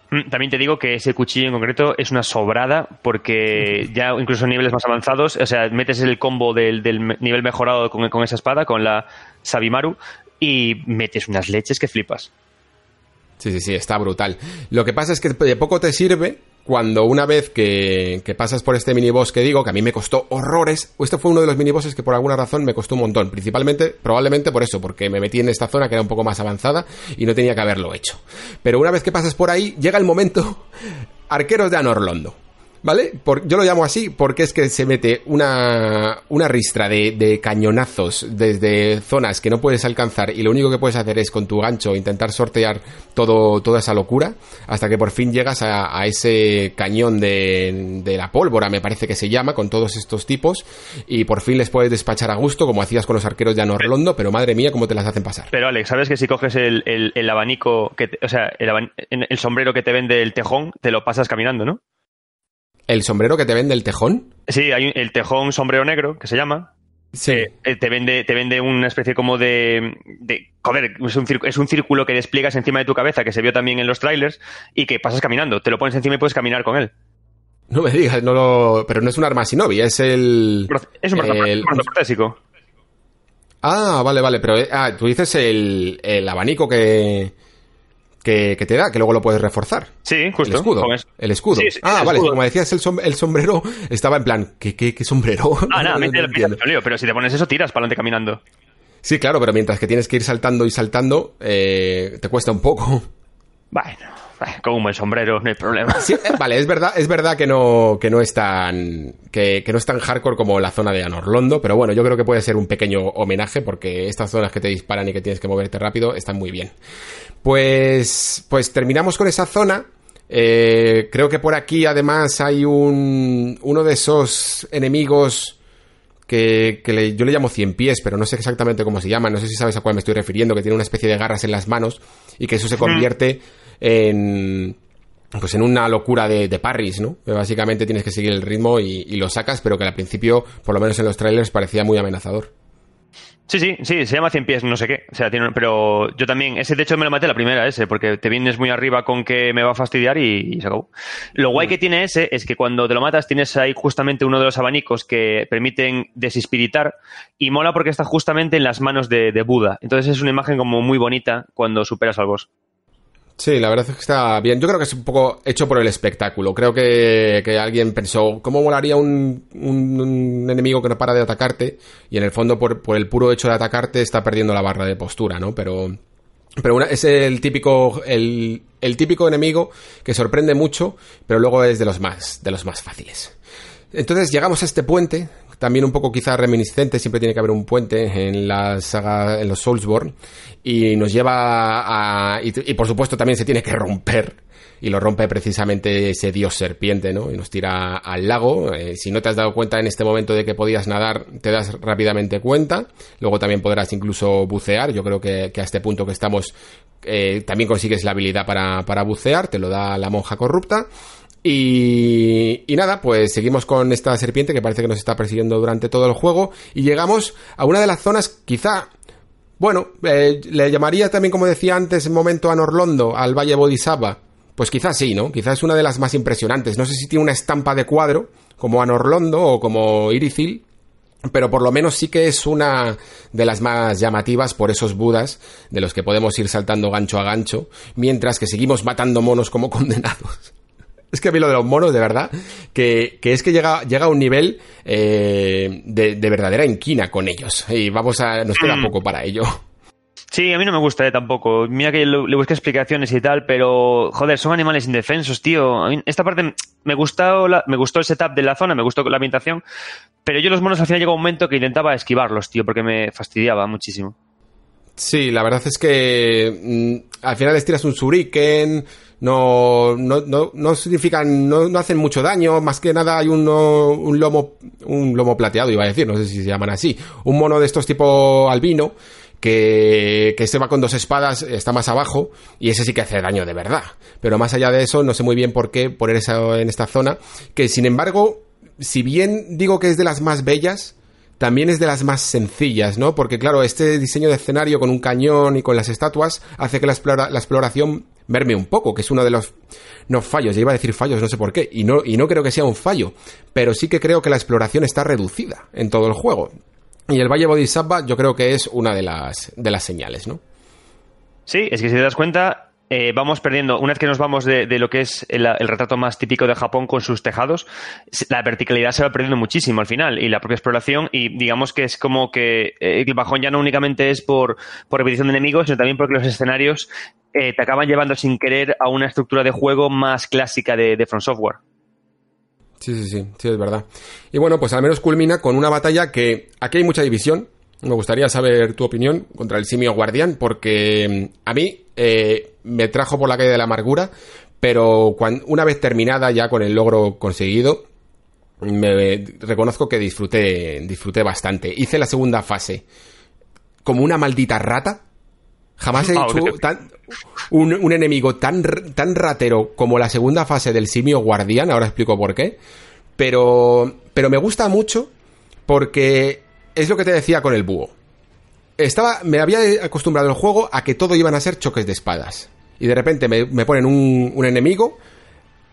Mm, también te digo que ese cuchillo en concreto es una sobrada porque ya incluso en niveles más avanzados, o sea, metes el combo del, nivel mejorado con, con, esa espada, con la Sabimaru, y metes unas leches que flipas. Sí, sí, sí, está brutal. Lo que pasa es que de poco te sirve cuando una vez que, pasas por este miniboss que digo, que a mí me costó horrores, este fue uno de los minibosses que por alguna razón me costó un montón, principalmente, probablemente por eso, porque me metí en esta zona que era un poco más avanzada y no tenía que haberlo hecho. Pero una vez que pasas por ahí, llega el momento [laughs] arqueros de Anorlondo. ¿Vale? yo lo llamo así porque es que se mete una, una ristra de, cañonazos desde zonas que no puedes alcanzar y lo único que puedes hacer es con tu gancho intentar sortear todo, toda esa locura hasta que por fin llegas a, ese cañón de, de, la pólvora, me parece que se llama, con todos estos tipos y por fin les puedes despachar a gusto como hacías con los arqueros de Anorlondo, pero madre mía, cómo te las hacen pasar. Pero Alex, ¿sabes que si coges el, el, abanico, que o sea, el, el sombrero que te vende el tejón, te lo pasas caminando, ¿no? ¿El sombrero que te vende el tejón? Sí, hay el tejón sombrero negro, que se llama. Sí. Eh, te, vende, te vende una especie como de. de joder, es un, es un, círculo que despliegas encima de tu cabeza, que se vio también en los trailers, y que pasas caminando. Te lo pones encima y puedes caminar con él. No me digas, no lo. Pero no es un arma Shinobi, es el. Es un brazo, protésico. Ah, vale, vale, pero. Ah, tú dices el, el abanico que que, te da, que luego lo puedes reforzar. Sí, justo. El escudo. El escudo. ah, vale, como decías, el, el, sombrero estaba en plan, ¿qué, qué, qué sombrero? Ah, [laughs] nada, no, no, pero si te pones eso, tiras para adelante caminando. Sí, claro, pero mientras que tienes que ir saltando y saltando, eh, te cuesta un poco. Bueno, como el sombrero, no hay problema. Eh, vale, es verdad, es verdad que no, que no es tan, que, que, no es tan hardcore como la zona de Anorlondo, pero bueno, yo creo que puede ser un pequeño homenaje porque estas zonas que te disparan y que tienes que moverte rápido están muy bien. Pues, pues terminamos con esa zona. Eh, creo que por aquí además hay un, uno de esos enemigos que, que yo le llamo cien pies, pero no sé exactamente cómo se llama, no sé si sabes a cuál me estoy refiriendo, que tiene una especie de garras en las manos y que eso se convierte en pues en una locura de, de parries, ¿no? básicamente tienes que seguir el ritmo y, y, lo sacas, pero que al principio, por lo menos en los trailers, parecía muy amenazador. Sí, sí, sí, se llama 100 pies, no sé qué. O sea, tiene, pero yo también, ese de hecho me lo maté la primera, ese, porque te vienes muy arriba con que me va a fastidiar y, se acabó. Lo guay que tiene ese es que cuando te lo matas tienes ahí justamente uno de los abanicos que permiten desispiritar y mola porque está justamente en las manos de, de Buda. Entonces es una imagen como muy bonita cuando superas al boss. Sí, la verdad es que está bien. Yo creo que es un poco hecho por el espectáculo. Creo que, alguien pensó, ¿cómo molaría un, un, enemigo que no para de atacarte? Y en el fondo, por, por, el puro hecho de atacarte, está perdiendo la barra de postura, ¿no? Pero, pero es el típico, el, el típico enemigo que sorprende mucho, pero luego es de los más, de los más fáciles. Entonces llegamos a este puente, también un poco quizá reminiscente, siempre tiene que haber un puente en la saga, en los Soulsborne, y nos lleva a, y, por supuesto también se tiene que romper y lo rompe precisamente ese dios serpiente, ¿no? Y nos tira al lago. Eh, si no te has dado cuenta en este momento de que podías nadar, te das rápidamente cuenta. Luego también podrás incluso bucear. Yo creo que, a este punto que estamos eh, también consigues la habilidad para, para bucear, te lo da la monja corrupta. Y, nada, pues seguimos con esta serpiente que parece que nos está persiguiendo durante todo el juego y llegamos a una de las zonas quizá bueno, eh, le llamaría también, como decía antes, en momento a Norlondo, al Valle Bodhisattva. Pues quizás sí, ¿no? Quizás es una de las más impresionantes. No sé si tiene una estampa de cuadro, como a Norlondo o como Irithil, pero por lo menos sí que es una de las más llamativas por esos budas de los que podemos ir saltando gancho a gancho, mientras que seguimos matando monos como [laughs] condenados. Es que a mí lo de los monos, de verdad, que, que es que llega, llega a un nivel eh, de, de, verdadera inquina con ellos. Y vamos a. nos queda mm. poco para ello. Sí, a mí no me gusta eh, tampoco. Mira que le, busqué explicaciones y tal, pero joder, son animales indefensos, tío. esta parte me gustó, la, me gustó el setup de la zona, me gustó la ambientación, pero yo los monos al final llegó un momento que intentaba esquivarlos, tío, porque me fastidiaba muchísimo. Sí, la verdad es que mm, al final les tiras un shuriken, no, no, no, no significan, no, no, hacen mucho daño, más que nada hay un, un lomo, un lomo plateado, iba a decir, no sé si se llaman así, un mono de estos tipo albino, que, que este va con dos espadas, está más abajo, y ese sí que hace daño de verdad. Pero más allá de eso, no sé muy bien por qué poner eso en esta zona, que sin embargo, si bien digo que es de las más bellas, también es de las más sencillas, ¿no? Porque claro, este diseño de escenario con un cañón y con las estatuas hace que la, la exploración merme un poco, que es uno de los no fallos, ya iba a decir fallos, no sé por qué, y no, y no creo que sea un fallo, pero sí que creo que la exploración está reducida en todo el juego. Y el Valle Bodhisattva yo creo que es una de las, de las señales, ¿no? Sí, es que si te das cuenta, eh, vamos perdiendo, una vez que nos vamos de, lo que es el, retrato más típico de Japón con sus tejados, la verticalidad se va perdiendo muchísimo al final y la propia exploración y digamos que es como que eh, el bajón ya no únicamente es por, por repetición de enemigos, sino también porque los escenarios eh, te acaban llevando sin querer a una estructura de juego más clásica de, de From Software. Sí, sí, sí, sí, es verdad. Y bueno, pues al menos culmina con una batalla que aquí hay mucha división, me gustaría saber tu opinión contra el simio guardián, porque mm, a mí eh, me trajo por la calle de la amargura, pero una vez terminada ya con el logro conseguido, me reconozco que disfruté, disfruté bastante. Hice la segunda fase como una maldita rata. Jamás he ah, hecho un, un, enemigo tan, tan ratero como la segunda fase del simio guardián, ahora explico por qué. Pero, pero me gusta mucho porque es lo que te decía con el búho. Estaba, me había acostumbrado el juego a que todo iban a ser choques de espadas. Y de repente me, ponen un, un enemigo,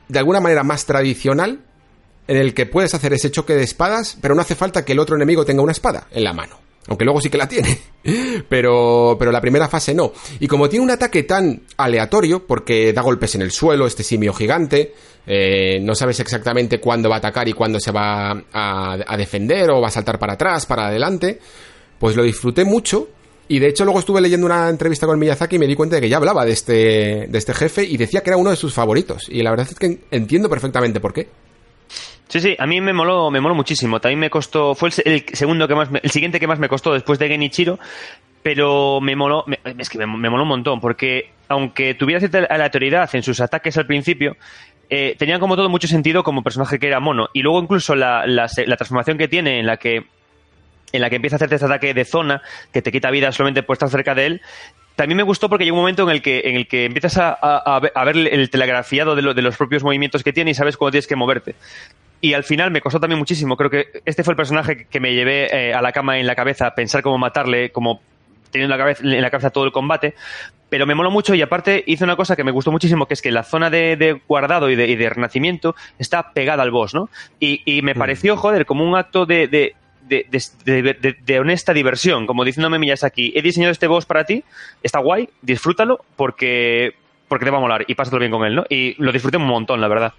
de alguna manera más tradicional, en el que puedes hacer ese choque de espadas, pero no hace falta que el otro enemigo tenga una espada en la mano. Aunque luego sí que la tiene. [laughs] Pero, pero la primera fase no. Y como tiene un ataque tan aleatorio, porque da golpes en el suelo, este simio gigante, eh, no sabes exactamente cuándo va a atacar y cuándo se va a, a, defender o va a saltar para atrás, para adelante, pues lo disfruté mucho. Y de hecho luego estuve leyendo una entrevista con Miyazaki y me di cuenta de que ya hablaba de este, de este jefe y decía que era uno de sus favoritos. Y la verdad es que entiendo perfectamente por qué. Sí, sí, a mí me moló, me moló muchísimo. También me costó, fue el, segundo que más, el siguiente que más me costó después de Genichiro, pero me moló, es que me, moló un montón, porque aunque tuviera cierta aleatoriedad en sus ataques al principio, eh, tenían como todo mucho sentido como personaje que era mono. Y luego incluso la, la, transformación que tiene en la que en la que empieza a hacerte este ataque de zona que te quita vida solamente por estar cerca de él, también me gustó porque llega un momento en el que, en el que empiezas a, a, ver el telegrafiado de, de, los propios movimientos que tiene y sabes cómo tienes que moverte y al final me costó también muchísimo. Creo que este fue el personaje que me llevé eh, a la cama en la cabeza, a pensar cómo matarle, como teniendo en la cabeza todo el combate. Pero me moló mucho y aparte hice una cosa que me gustó muchísimo, que es que la zona de, guardado y de, renacimiento está pegada al boss, ¿no? Y, me mm. pareció, joder, como un acto de, de, honesta diversión, como diciéndome Miyazaki, he diseñado este boss para ti, está guay, disfrútalo porque, porque te va a molar y pásalo bien con él, ¿no? Y lo disfruté un montón, la verdad.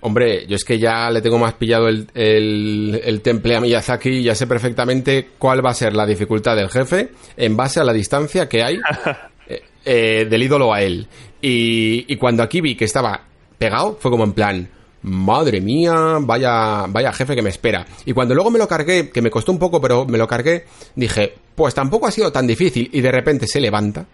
Hombre, yo es que ya le tengo más pillado el, el, temple a Miyazaki y ya sé perfectamente cuál va a ser la dificultad del jefe en base a la distancia que hay [laughs] eh, eh, del ídolo a él. Y, y, cuando aquí vi que estaba pegado, fue como en plan, madre mía, vaya, vaya jefe que me espera. Y cuando luego me lo cargué, que me costó un poco, pero me lo cargué, dije, pues tampoco ha sido tan difícil. Y de repente se levanta,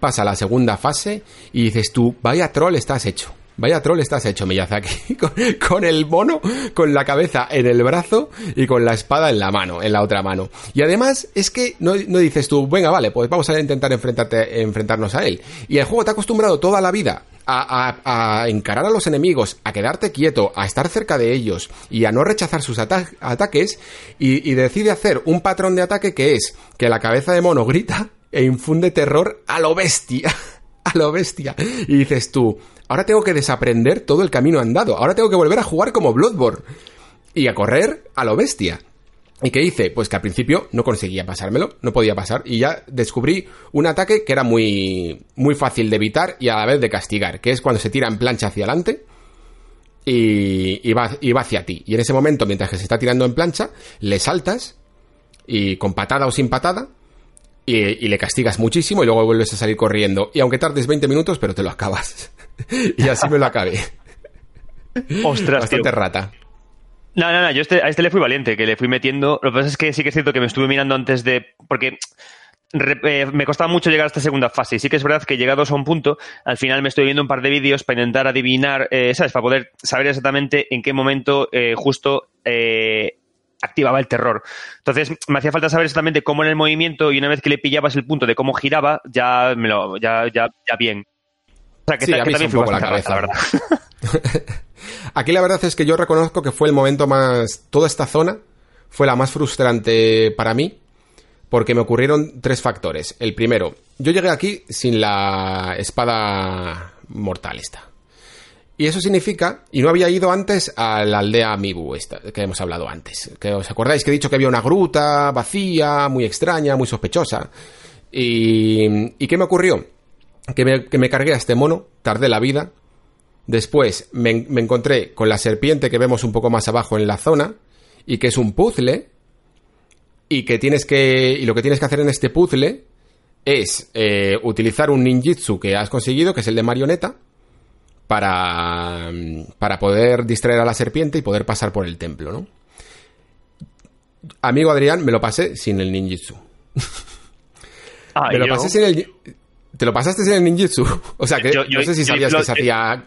pasa la segunda fase y dices tú, vaya troll estás hecho. Vaya troll estás hecho, Miyazaki. [laughs] Con, con, el mono, con la cabeza en el brazo y con la espada en la mano, en la otra mano. Y además es que no, no dices tú, venga, vale, pues vamos a intentar enfrentarte, enfrentarnos a él. Y el juego te ha acostumbrado toda la vida a, a, a, encarar a los enemigos, a quedarte quieto, a estar cerca de ellos y a no rechazar sus ata ataques y, decide hacer un patrón de ataque que es que la cabeza de mono grita e infunde terror a lo bestia. [laughs] [laughs] A lo bestia. Y dices tú, ahora tengo que desaprender todo el camino andado. Ahora tengo que volver a jugar como Bloodborne. Y a correr a lo bestia. ¿Y qué hice? Pues que al principio no conseguía pasármelo, no podía pasar, y ya descubrí un ataque que era muy, muy fácil de evitar y a la vez de castigar, que es cuando se tira en plancha hacia adelante y, y, va, y va hacia ti. Y en ese momento, mientras que se está tirando en plancha, le saltas y con patada o sin patada, y, y, le castigas muchísimo y luego vuelves a salir corriendo. Y aunque tardes 20 minutos, pero te lo acabas. [laughs] y así me lo acabé. Ostras, Bastante tío. rata. No, no, no, yo este, a este le fui valiente, que le fui metiendo. Lo que pasa es que sí que es cierto que me estuve mirando antes de. Porque eh, me costaba mucho llegar a esta segunda fase. Y sí que es verdad que llegados a un punto, al final me estoy viendo un par de vídeos para intentar adivinar, eh, ¿sabes? Para poder saber exactamente en qué momento eh, justo activaba el terror. Entonces, me hacía falta saber exactamente cómo era el movimiento y una vez que le pillabas el punto de cómo giraba, ya me lo, ya, ya, ya bien. O sea, que, sí, que también fui la cabeza, la verdad. [laughs] [laughs] Aquí la verdad es que yo reconozco que fue el momento más. Toda esta zona fue la más frustrante para mí. Porque me ocurrieron tres factores. El primero, yo llegué aquí sin la espada mortal esta. Y eso significa, y no había ido antes a la aldea Mibu, esta, que hemos hablado antes. Que os acordáis que he dicho que había una gruta vacía, muy extraña, muy sospechosa. ¿Y, ¿y qué me ocurrió? Que me, cargué a este mono, tardé la vida. Después me, me encontré con la serpiente que vemos un poco más abajo en la zona, y que es un puzzle, y que tienes que. Y lo que tienes que hacer en este puzzle es eh, utilizar un ninjitsu que has conseguido, que es el de marioneta, para, para poder distraer a la serpiente y poder pasar por el templo, ¿no? Amigo Adrián, me lo pasé sin el ninjitsu. [laughs] Ah, me lo yo... pasé sin el. ¿Te lo pasaste sin el ninjitsu? [laughs] O sea, que Yo- yo- no sé si sabías lo- que se hacía.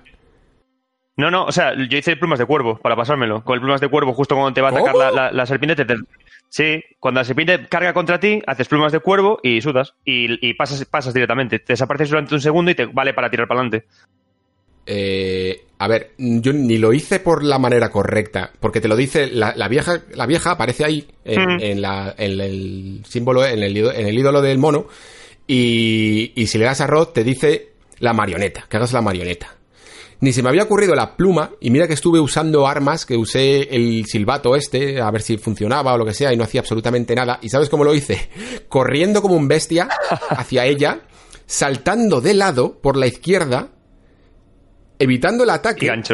No, no, o sea, yo hice plumas de cuervo para pasármelo. Con el plumas de cuervo, justo cuando te va a atacar la, la- la serpiente, te, te- Sí, cuando la serpiente carga contra ti, haces plumas de cuervo y sudas. Y, y pasas, pasas directamente. Te desapareces durante un segundo y te vale para tirar para adelante. Eh, a ver, yo ni lo hice por la manera correcta, porque te lo dice la, la vieja, la vieja aparece ahí en, Mm. en la, en el símbolo, en el, ídolo- en el ídolo del mono, y, y si le das a Rod te dice la marioneta, que hagas la marioneta. Ni se me había ocurrido la pluma, y mira que estuve usando armas, que usé el silbato este, a ver si funcionaba o lo que sea, y no hacía absolutamente nada. ¿Y sabes cómo lo hice? [laughs] Corriendo como un bestia hacia ella, saltando de lado por la izquierda, evitando el ataque Y gancho.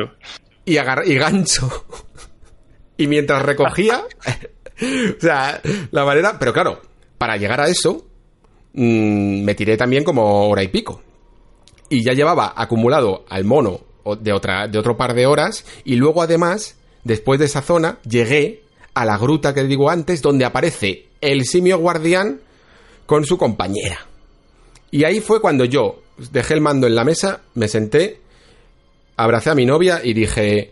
y, agar- y gancho. y mientras recogía, [laughs] o sea, la manera, pero claro, para llegar a eso, mm, me tiré también como hora y pico. Y ya llevaba acumulado al mono de, otra, de otro par de horas, y luego además, después de esa zona, llegué a la gruta que digo antes, donde aparece el simio guardián con su compañera. Y ahí fue cuando yo dejé el mando en la mesa, me senté, abracé a mi novia y dije,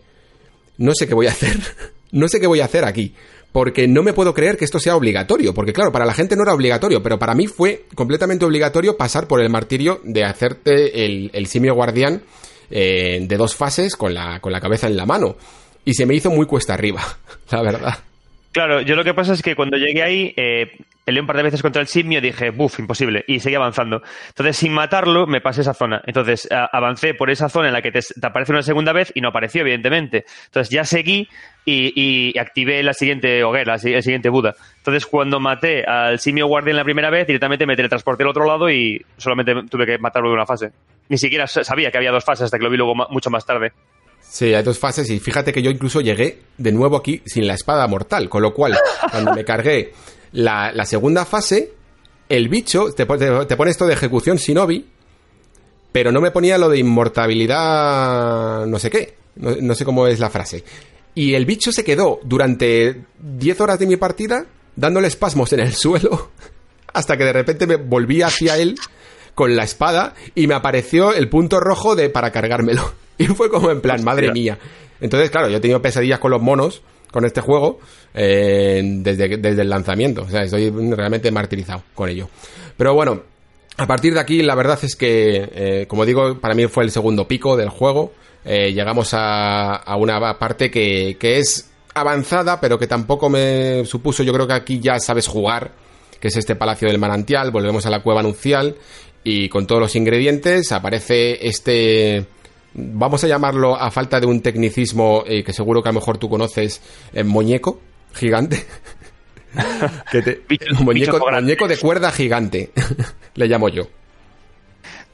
no sé qué voy a hacer, [laughs] no sé qué voy a hacer aquí, porque no me puedo creer que esto sea obligatorio, porque claro, para la gente no era obligatorio, pero para mí fue completamente obligatorio pasar por el martirio de hacerte el, el simio guardián eh, de dos fases con la, con la cabeza en la mano. Y se me hizo muy cuesta arriba, [laughs] la verdad. Claro, yo lo que pasa es que cuando llegué ahí, eh, peleé un par de veces contra el simio dije, buf, imposible, y seguí avanzando. Entonces, sin matarlo, me pasé esa zona. Entonces, avancé por esa zona en la que te, aparece una segunda vez y no apareció, evidentemente. Entonces, ya seguí y, activé la siguiente hoguera, el si- el siguiente Buda. Entonces, cuando maté al simio guardián la primera vez, directamente me teletransporté al otro lado y solamente tuve que matarlo de una fase. Ni siquiera sa- sabía que había dos fases hasta que lo vi luego mucho más tarde. Sí, hay dos fases y fíjate que yo incluso llegué de nuevo aquí sin la espada mortal, con lo cual cuando me cargué la, segunda fase, el bicho te, pone- te pone esto de ejecución shinobi, pero no me ponía lo de inmortabilidad no sé qué, no, no sé cómo es la frase. Y el bicho se quedó durante 10 horas de mi partida dándole espasmos en el suelo [laughs] hasta que de repente me volví hacia él con la espada y me apareció el punto rojo de para cargármelo. Y fue como en plan, madre mía. Entonces, claro, yo he tenido pesadillas con los monos, con este juego, eh, desde, desde el lanzamiento. O sea, estoy realmente martirizado con ello. Pero bueno, a partir de aquí, la verdad es que, eh, como digo, para mí fue el segundo pico del juego. Eh, llegamos a, a, una parte que, que es avanzada, pero que tampoco me supuso. Yo creo que aquí ya sabes jugar, que es este Palacio del Manantial. Volvemos a la cueva nupcial y con todos los ingredientes aparece este vamos a llamarlo a falta de un tecnicismo eh, que seguro que a lo mejor tú conoces, eh, muñeco gigante. [laughs] que te, muñeco, muñeco, de cuerda gigante, [laughs] le llamo yo.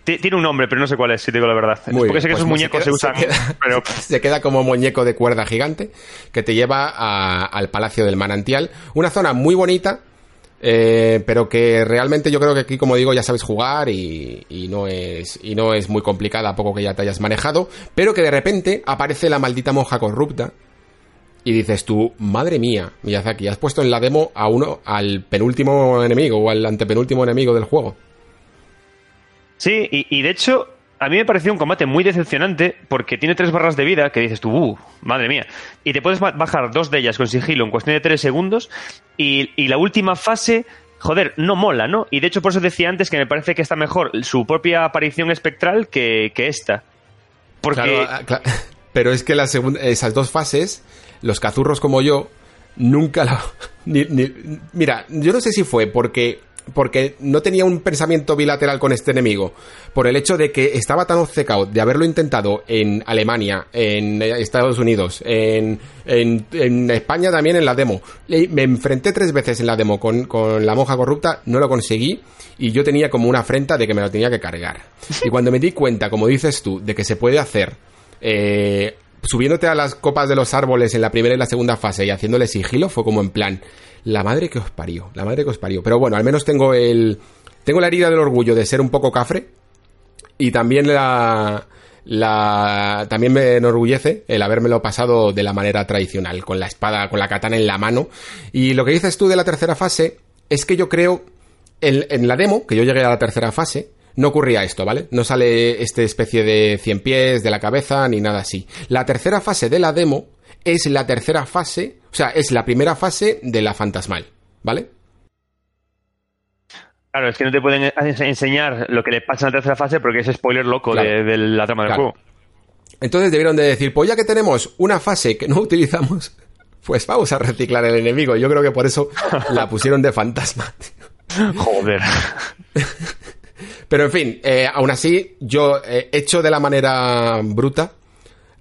Tiene un nombre, pero no sé cuál es, si digo la verdad. Porque sé que pues esos muñecos se, usan. pero... [laughs] se queda como muñeco de cuerda gigante que te lleva al Palacio del Manantial. Una zona muy bonita, eh, pero que realmente yo creo que aquí, como digo, ya sabes jugar y, no es, y no es muy complicada, a poco que ya te hayas manejado, pero que de repente aparece la maldita monja corrupta y dices tú, madre mía, Miyazaki, has puesto en la demo a uno, al penúltimo enemigo o al antepenúltimo enemigo del juego. Sí, y, y de hecho, a mí me pareció un combate muy decepcionante porque tiene tres barras de vida que dices tú, uh, madre mía. Y te puedes bajar dos de ellas con sigilo en cuestión de tres segundos y, la última fase, joder, no mola, ¿no? Y de hecho por eso decía antes que me parece que está mejor su propia aparición espectral que, esta. Porque... Ah, [laughs] pero es que la esas dos fases, los cazurros como yo, nunca la... [laughs] mira, yo no sé si fue porque porque no tenía un pensamiento bilateral con este enemigo, por el hecho de que estaba tan obcecado de haberlo intentado en Alemania, en Estados Unidos, en, en, España también en la demo. Me enfrenté tres veces en la demo con, con la monja corrupta, no lo conseguí y yo tenía como una afrenta de que me lo tenía que cargar. Y cuando me di cuenta, como dices tú, de que se puede hacer eh, subiéndote a las copas de los árboles en la primera y la segunda fase y haciéndole sigilo, fue como en plan, la madre que os parió, la madre que os parió. Pero bueno, al menos tengo el. Tengo la herida del orgullo de ser un poco cafre. Y también la. La, también me enorgullece el habérmelo pasado de la manera tradicional, con la espada, con la katana en la mano. Y lo que dices tú de la tercera fase es que yo creo, en, en la demo, que yo llegué a la tercera fase, no ocurría esto, ¿vale? No sale este especie de cien pies de la cabeza ni nada así. La tercera fase de la demo es la tercera fase o sea, es la primera fase de la fantasmal, ¿vale? Claro, es que no te pueden enseñar lo que le pasa en la tercera fase porque es spoiler loco de, la trama del juego. Entonces debieron de decir, pues ya que tenemos una fase que no [laughs] utilizamos, pues vamos a reciclar el enemigo. Yo creo que por eso la [laughs] pusieron de fantasma. Joder. [laughs] Pero en fin, eh, aún así, yo he hecho de la manera bruta,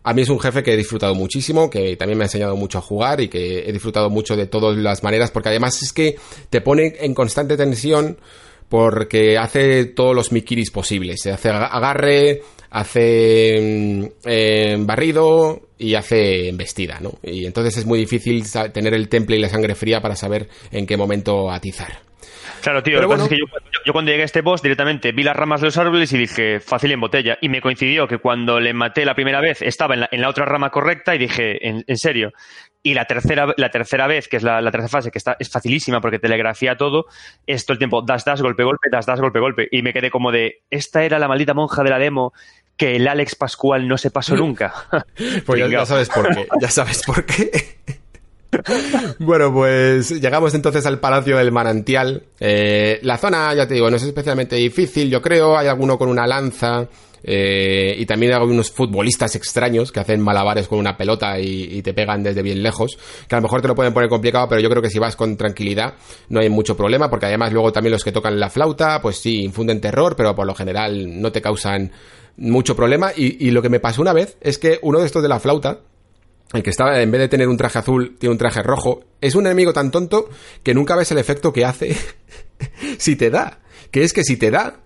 a mí es un jefe que he disfrutado muchísimo, que también me ha enseñado mucho a jugar y que he disfrutado mucho de todas las maneras, porque además es que te pone en constante tensión porque hace todos los mikiris posibles. Se hace agarre, hace eh, barrido y hace embestida, ¿no? Y entonces es muy difícil tener el temple y la sangre fría para saber en qué momento atizar. Claro, tío, lo que pasa es que yo, cuando llegué a este boss directamente vi las ramas de los árboles y dije, fácil en botella. Y me coincidió que cuando le maté la primera vez estaba en la, en la otra rama correcta y dije, en, serio. Y la tercera, la tercera vez, que es la, tercera fase, que está, es facilísima porque telegrafía todo, es todo el tiempo, das, das, golpe, golpe, das, das, golpe, golpe. Y me quedé como de, esta era la maldita monja de la demo que el Alex Pascual no se pasó [laughs] nunca. pues ya sabes por qué, ya sabes por qué. [laughs] bueno, pues llegamos entonces al Palacio del Manantial. Eh, la zona, ya te digo, no es especialmente difícil, yo creo. Hay alguno con una lanza. Eh, y también hay algunos futbolistas extraños que hacen malabares con una pelota y, te pegan desde bien lejos, que a lo mejor te lo pueden poner complicado, pero yo creo que si vas con tranquilidad no hay mucho problema, porque además luego también los que tocan la flauta, pues sí, infunden terror, pero por lo general no te causan mucho problema. y lo que me pasó una vez es que uno de estos de la flauta, el que estaba, en vez de tener un traje azul, tiene un traje rojo, es un enemigo tan tonto que nunca ves el efecto que hace [laughs] si te da. Que es que si te da,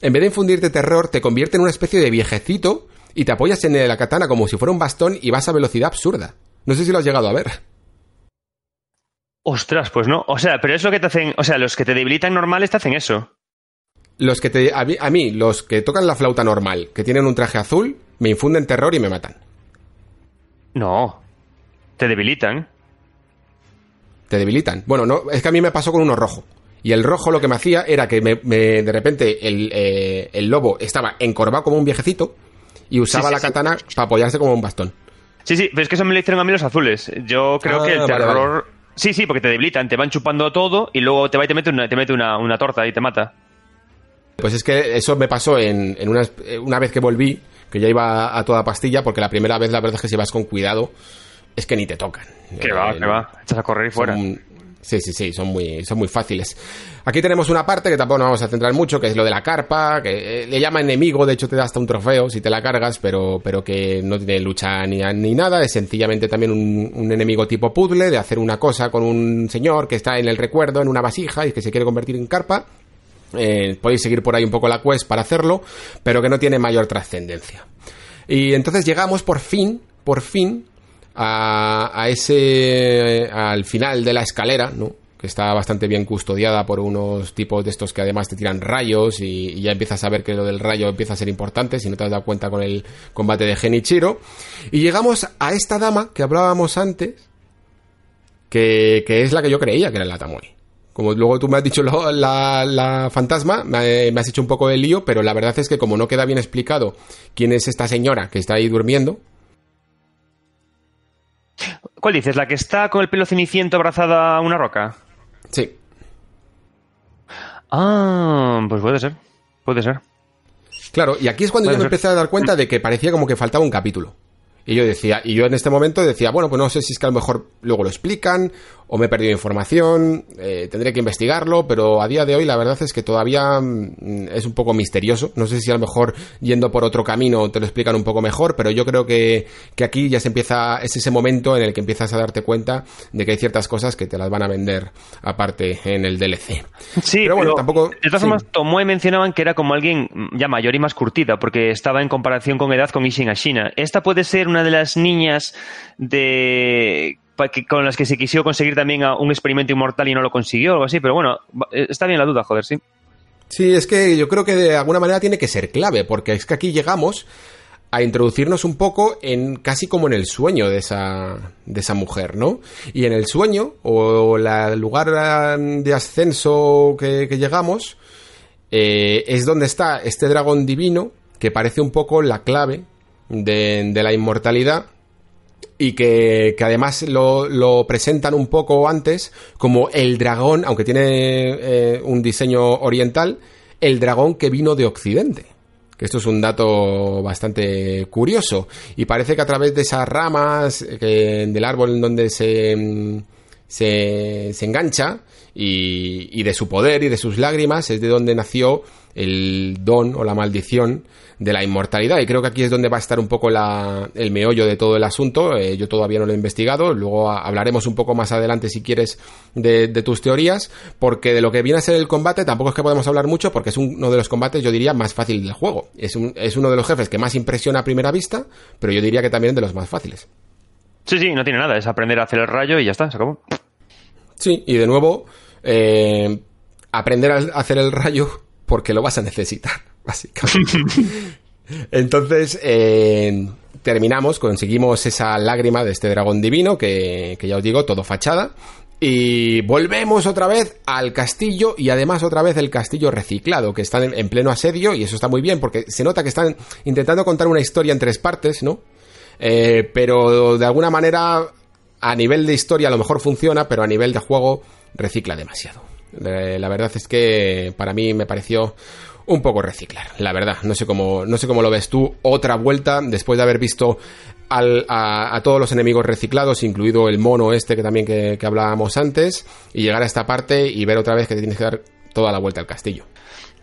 en vez de infundirte terror, te convierte en una especie de viejecito y te apoyas en la katana como si fuera un bastón y vas a velocidad absurda. No sé si lo has llegado a ver. Ostras, pues no. O sea, pero es lo que te hacen. O sea, los que te debilitan normales te hacen eso. Los que te. A mí, a mí, los que tocan la flauta normal, que tienen un traje azul, me infunden terror y me matan. No. Te debilitan. Te debilitan. Bueno, no, es que a mí me pasó con uno rojo. Y el rojo lo que me hacía era que me, de repente el, eh, el, lobo estaba encorvado como un viejecito y usaba la katana para apoyarse como un bastón. Sí, sí, pero es que eso me lo hicieron a mí los azules. Yo creo Ah, que el vale, terror... Sí, sí, porque te debilitan, te van chupando todo y luego te va y te mete una, te mete una, una torta y te mata. Pues es que eso me pasó en, en una, una vez que volví, que ya iba a toda pastilla, porque la primera vez la verdad es que si vas con cuidado, es que ni te tocan. Que va, Eh, que va. Echas a correr y fuera. Son- sí, sí, sí, son muy, son muy fáciles. Aquí tenemos una parte que tampoco nos vamos a centrar mucho, que es lo de la carpa, que eh, le llama enemigo, de hecho te da hasta un trofeo si te la cargas, pero, pero que no tiene lucha ni, ni nada, es sencillamente también un, un enemigo tipo puzzle, de hacer una cosa con un señor que está en el recuerdo, en una vasija, y que se quiere convertir en carpa. Eh, podéis seguir por ahí un poco la quest para hacerlo, pero que no tiene mayor trascendencia. Y entonces llegamos por fin, por fin, a, ese, al final de la escalera, ¿no? Que está bastante bien custodiada por unos tipos de estos que además te tiran rayos y, y ya empiezas a ver que lo del rayo empieza a ser importante si no te has dado cuenta con el combate de Genichiro. Y llegamos a esta dama que hablábamos antes, que, que es la que yo creía que era la Tamori. Como luego tú me has dicho lo- la, la fantasma, me, me has hecho un poco de lío, pero la verdad es que como no queda bien explicado quién es esta señora que está ahí durmiendo, ¿Cuál dices? ¿La que está con el pelo ceniciento abrazada a una roca? sí, Ah, pues puede ser. Puede ser. Claro, y aquí es cuando Puede yo me ser. empecé a dar cuenta de que parecía como que faltaba un capítulo. Y yo decía, y yo en este momento decía, bueno, pues no sé si es que a lo mejor luego lo explican, o me he perdido información, eh, tendré que investigarlo, pero a día de hoy la verdad es que todavía mm, es un poco misterioso. No sé si a lo mejor yendo por otro camino te lo explican un poco mejor, pero yo creo que, que aquí ya se empieza, es ese momento en el que empiezas a darte cuenta de que hay ciertas cosas que te las van a vender aparte en el DLC. Sí, Pero bueno, tampoco- De todas sí. formas, Tomoe mencionaban que era como alguien ya mayor y más curtida, porque estaba en comparación con edad con Ishin Ashina. Esta puede ser una de las niñas de con las que se quiso conseguir también a un experimento inmortal y no lo consiguió, algo así, pero bueno, eh, está bien la duda, joder, sí. Sí, es que yo creo que de alguna manera tiene que ser clave, porque es que aquí llegamos a introducirnos un poco en casi como en el sueño de esa, de esa mujer, ¿no? Y en el sueño, o el lugar de ascenso que, llegamos, eh, es donde está este dragón divino, que parece un poco la clave de la inmortalidad, y que, que además lo, lo presentan un poco antes como el dragón, aunque tiene eh, un diseño oriental, el dragón que vino de Occidente. Que esto es un dato bastante curioso. Y parece que a través de esas ramas eh, del árbol en donde se, mm, se, engancha y, de su poder y de sus lágrimas es de donde nació el don o la maldición de la inmortalidad. Y creo que aquí es donde va a estar un poco el meollo de todo el asunto. Eh, yo todavía no lo he investigado. Luego hablaremos un poco más adelante, si quieres, de, de tus teorías. Porque de lo que viene a ser el combate, tampoco es que podemos hablar mucho, porque es uno de los combates, yo diría, más fácil del juego. Es, un- es uno de los jefes que más impresiona a primera vista, pero yo diría que también de los más fáciles. Sí, sí, no tiene nada, es aprender a hacer el rayo y ya está, se acabó. Sí, y de nuevo, eh, aprender a hacer el rayo porque lo vas a necesitar, [laughs] básicamente. [laughs] Entonces, eh, terminamos, conseguimos esa lágrima de este dragón divino, que, que ya os digo, todo fachada. Y volvemos otra vez al castillo y además otra vez el castillo reciclado, que están en, en pleno asedio y eso está muy bien porque se nota que están intentando contar una historia en tres partes, ¿no? Eh, pero de alguna manera a nivel de historia a lo mejor funciona, pero a nivel de juego recicla demasiado. La verdad es que para mí me pareció un poco reciclar, la verdad. No sé cómo, no sé cómo lo ves tú. Otra vuelta después de haber visto a, todos los enemigos reciclados, incluido el mono este que también que hablábamos antes, y llegar a esta parte y ver otra vez que te tienes que dar toda la vuelta al castillo.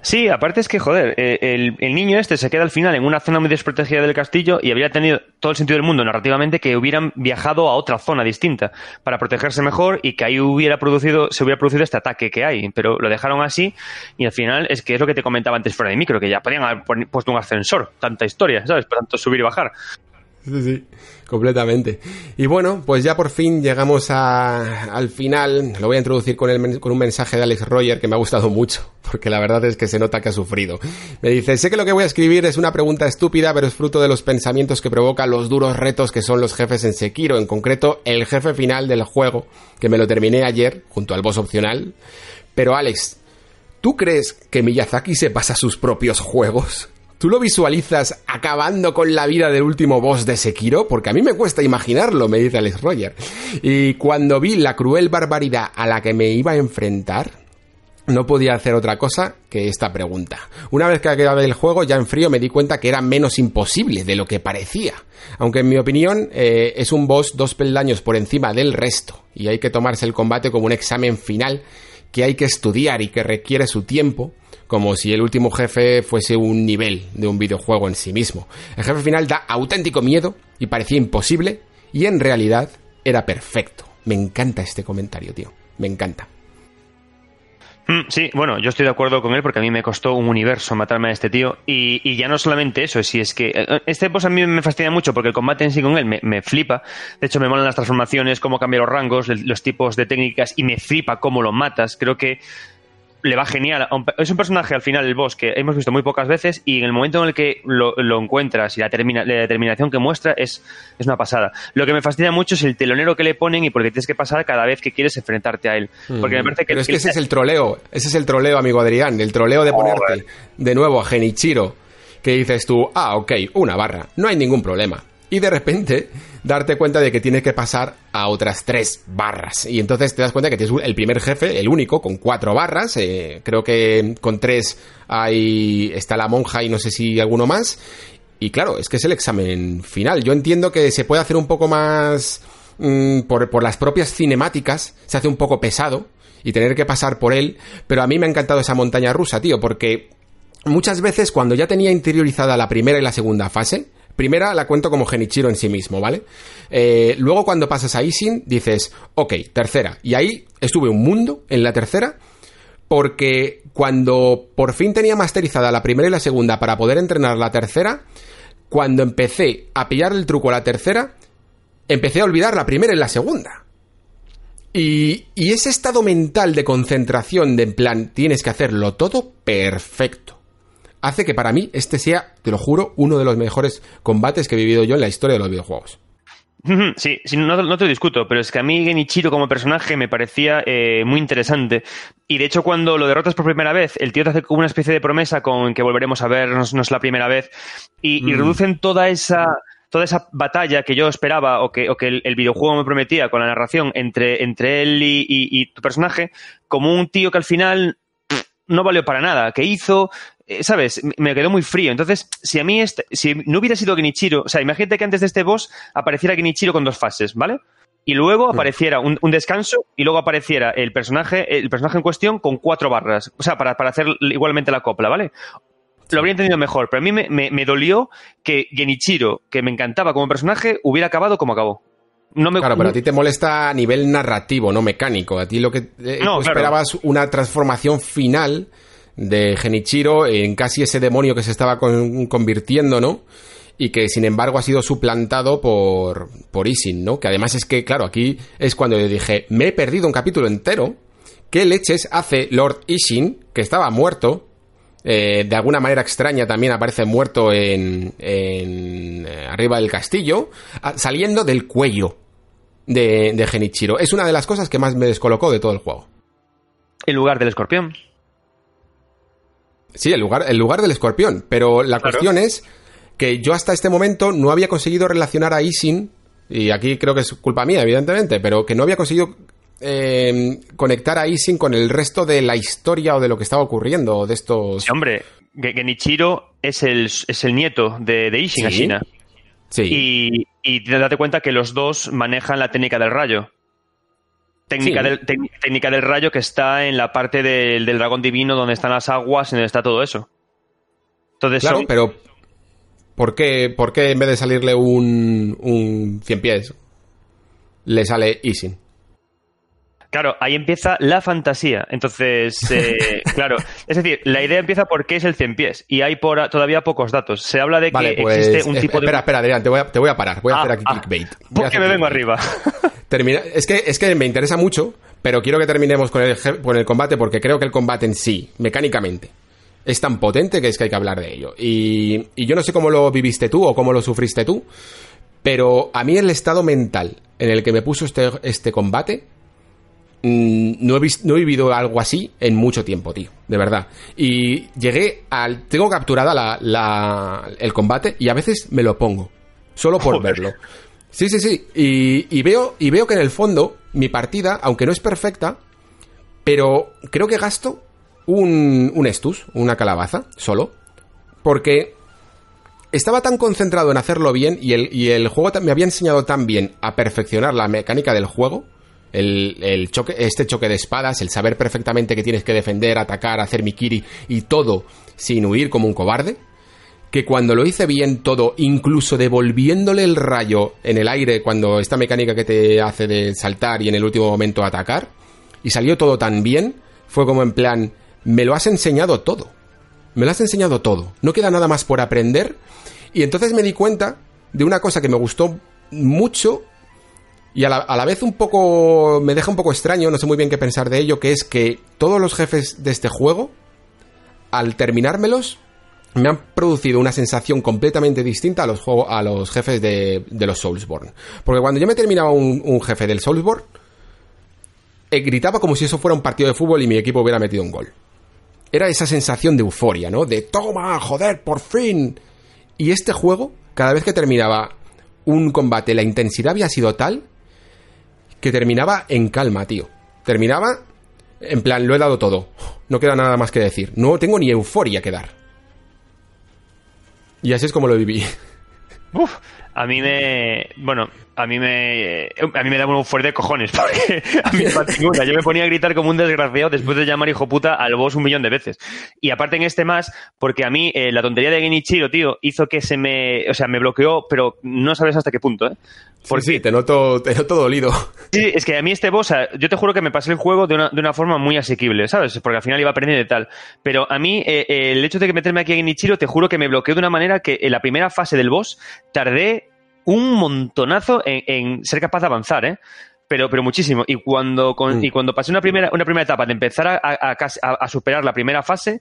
Sí, aparte es que, joder, eh, el, el niño este se queda al final en una zona muy desprotegida del castillo y habría tenido todo el sentido del mundo narrativamente que hubieran viajado a otra zona distinta para protegerse mejor y que ahí hubiera producido, se hubiera producido este ataque que hay. Pero lo dejaron así y al final es que es lo que te comentaba antes fuera de micro, que ya podían haber puesto un ascensor, tanta historia, ¿sabes? Por tanto, subir y bajar. Sí, sí, completamente. Y bueno, pues ya por fin llegamos al final. Lo voy a introducir con, el con un mensaje de Alex Roger que me ha gustado mucho, porque la verdad es que se nota que ha sufrido. Me dice, sé que lo que voy a escribir es una pregunta estúpida, pero es fruto de los pensamientos que provocan los duros retos que son los jefes en Sekiro, en concreto el jefe final del juego, que me lo terminé ayer, junto al boss opcional. Pero Alex, ¿tú crees que Miyazaki se pasa sus propios juegos? ¿Tú lo visualizas acabando con la vida del último boss de Sekiro? Porque a mí me cuesta imaginarlo, me dice Alex Roger. Y cuando vi la cruel barbaridad a la que me iba a enfrentar, no podía hacer otra cosa que esta pregunta. Una vez que acabé el juego, ya en frío me di cuenta que era menos imposible de lo que parecía. Aunque en mi opinión eh, es un boss dos peldaños por encima del resto, y hay que tomarse el combate como un examen final que hay que estudiar y que requiere su tiempo, como si el último jefe fuese un nivel de un videojuego en sí mismo. El jefe final da auténtico miedo y parecía imposible, y en realidad era perfecto. Me encanta este comentario, tío. Me encanta. Mm, sí, bueno, yo estoy de acuerdo con él porque a mí me costó un universo matarme a este tío. Y, ya no solamente eso, si es que eh, este boss a mí me fascina mucho porque el combate en sí con él me, flipa. De hecho, me molan las transformaciones, cómo cambia los rangos, los tipos de técnicas y me flipa cómo lo matas. Creo que le va genial. Es un personaje al final, el boss, que hemos visto muy pocas veces y en el momento en el que lo, encuentras y la, determinación que muestra es, es, una pasada. Lo que me fascina mucho es el telonero que le ponen y porque tienes que pasar cada vez que quieres enfrentarte a él. Porque me parece que... Pero es que ese es el troleo, ese es el troleo, amigo Adrián, el troleo de ponerte de nuevo a Genichiro, que dices tú, ah, ok, una barra, no hay ningún problema. Y de repente darte cuenta de que tienes que pasar a otras tres barras. Y entonces te das cuenta que tienes el primer jefe, el único, con cuatro barras. Eh, creo que con tres hay, está la monja y no sé si alguno más. Y claro, es que es el examen final. Yo entiendo que se puede hacer un poco más... Mm, por, por las propias cinemáticas, se hace un poco pesado y tener que pasar por él, pero a mí me ha encantado esa montaña rusa, tío, porque muchas veces cuando ya tenía interiorizada la primera y la segunda fase, Primera la cuento como Genichiro en sí mismo, ¿vale? Eh, luego cuando pasas a Isin dices, ok, tercera. Y ahí estuve un mundo en la tercera porque cuando por fin tenía masterizada la primera y la segunda para poder entrenar la tercera, cuando empecé a pillar el truco a la tercera, empecé a olvidar la primera y la segunda. Y, y ese estado mental de concentración de en plan, tienes que hacerlo todo perfecto hace que para mí este sea, te lo juro, uno de los mejores combates que he vivido yo en la historia de los videojuegos. [laughs] Sí, no, te discuto, pero es que a mí Genichiro como personaje me parecía eh, muy interesante. Y de hecho, cuando lo derrotas por primera vez, el tío te hace como una especie de promesa con que volveremos a vernos no es la primera vez. Y, mm. reducen toda esa toda esa batalla que yo esperaba o que, o que el, videojuego me prometía con la narración entre, entre él y, tu personaje como un tío que al final no valió para nada, que hizo, ¿sabes? Me quedó muy frío. Entonces, si a mí, este, si no hubiera sido Genichiro, o sea, imagínate que antes de este boss apareciera Genichiro con dos fases, ¿vale? Y luego mm. apareciera un, descanso y luego apareciera el personaje, el personaje en cuestión con cuatro barras. O sea, para, hacer igualmente la copla, ¿vale? Lo habría entendido mejor, pero a mí me, dolió que Genichiro, que me encantaba como personaje, hubiera acabado como acabó. No me... Claro, pero a ti te molesta a nivel narrativo, no mecánico. A ti lo que eh, esperabas una transformación final de Genichiro en casi ese demonio que se estaba convirtiendo, ¿no? Y que sin embargo ha sido suplantado por, por Isin, ¿no? Que además es que, claro, aquí es cuando yo dije, me he perdido un capítulo entero. ¿Qué leches hace Lord Ishin, que estaba muerto? Eh, de alguna manera extraña también aparece muerto en, en eh, arriba del castillo, saliendo del cuello de, de Genichiro. Es una de las cosas que más me descolocó de todo el juego. En lugar del escorpión. Sí, el lugar, el lugar del escorpión. Pero la cuestión es que yo hasta este momento no había conseguido relacionar a Isin, y aquí creo que es culpa mía, evidentemente, pero que no había conseguido eh, conectar a Isin con el resto de la historia o de lo que estaba ocurriendo de estos. hombre, Genichiro es el, es el nieto de, de Ishin, ¿Sí? Sí. Y, y date cuenta que los dos manejan la técnica del rayo. Técnica, del, técnica del rayo que está en la parte del, dragón divino donde están las aguas y donde está todo eso. Entonces claro, pero ¿por qué, ¿por qué en vez de salirle un, un 100 pies le sale Isin? Claro, ahí empieza la fantasía. Entonces, eh, [laughs] claro, es decir, la idea empieza porque es el 100 pies y hay por, todavía pocos datos. Se habla de que pues, existe un tipo de... Espera, espera, Adrián, te voy a, te voy a parar. Voy a ah, hacer aquí ah, clickbait. Porque me vengo arriba. [laughs] Termina... Es, que, es que me interesa mucho, pero quiero que terminemos con el, con el combate porque creo que el combate en sí, mecánicamente, es tan potente que es que hay que hablar de ello. Y, y yo no sé cómo lo viviste tú o cómo lo sufriste tú, pero a mí el estado mental en el que me puso este, este combate mm, no, he no he vivido algo así en mucho tiempo, tío, de verdad. Y llegué al... Tengo capturada la, el combate y a veces me lo pongo, solo por verlo. Sí, sí, sí. Y, veo, y veo que en el fondo mi partida, aunque no es perfecta, pero creo que gasto un, un estus, una calabaza, solo. Porque estaba tan concentrado en hacerlo bien y el, y el juego me había enseñado tan bien a perfeccionar la mecánica del juego. El, este choque de espadas, el saber perfectamente que tienes que defender, atacar, hacer mikiri y todo sin huir como un cobarde, que cuando lo hice bien todo, incluso devolviéndole el rayo en el aire cuando esta mecánica que te hace de saltar y en el último momento atacar, y salió todo tan bien, fue como en plan, me lo has enseñado todo. Me lo has enseñado todo. No queda nada más por aprender y entonces me di cuenta de una cosa que me gustó mucho y a la, vez un poco me deja un poco extraño, no sé muy bien qué pensar de ello, que es que todos los jefes de este juego, al terminármelos, me han producido una sensación completamente distinta a los, a los jefes de, los Soulsborne. Porque cuando yo me terminaba un, jefe del Soulsborne, eh, gritaba como si eso fuera un partido de fútbol y mi equipo hubiera metido un gol. Era esa sensación de euforia, ¿no? De toma, joder, por fin. Y este juego, cada vez que terminaba un combate, la intensidad había sido tal que terminaba en calma, tío. Terminaba en plan, lo he dado todo. No queda nada más que decir. No tengo ni euforia que dar. Y así es como lo viví. Uf, a mí me. Bueno, a mí me a mí me daba un fuerte de cojones porque [laughs] a mí me yo me ponía a gritar como un desgraciado después de llamar hijo puta al boss un millón de veces y aparte en este más porque a mí eh, la tontería de Genichiro tío hizo que se me o sea me bloqueó pero no sabes hasta qué punto eh por sí, te noto, te noto dolido. [laughs] Sí, es que a mí este boss, yo te juro que me pasé el juego de una, de una forma muy asequible, ¿sabes? Porque al final iba aprendiendo y tal. Pero a mí, eh, el hecho de que meterme aquí en Genichiro, te juro que me bloqueó de una manera que en la primera fase del boss tardé un montonazo en, ser capaz de avanzar, ¿eh? Pero, pero muchísimo. Y cuando, mm. y cuando pasé una primera, una primera etapa de empezar a, a, superar la primera fase,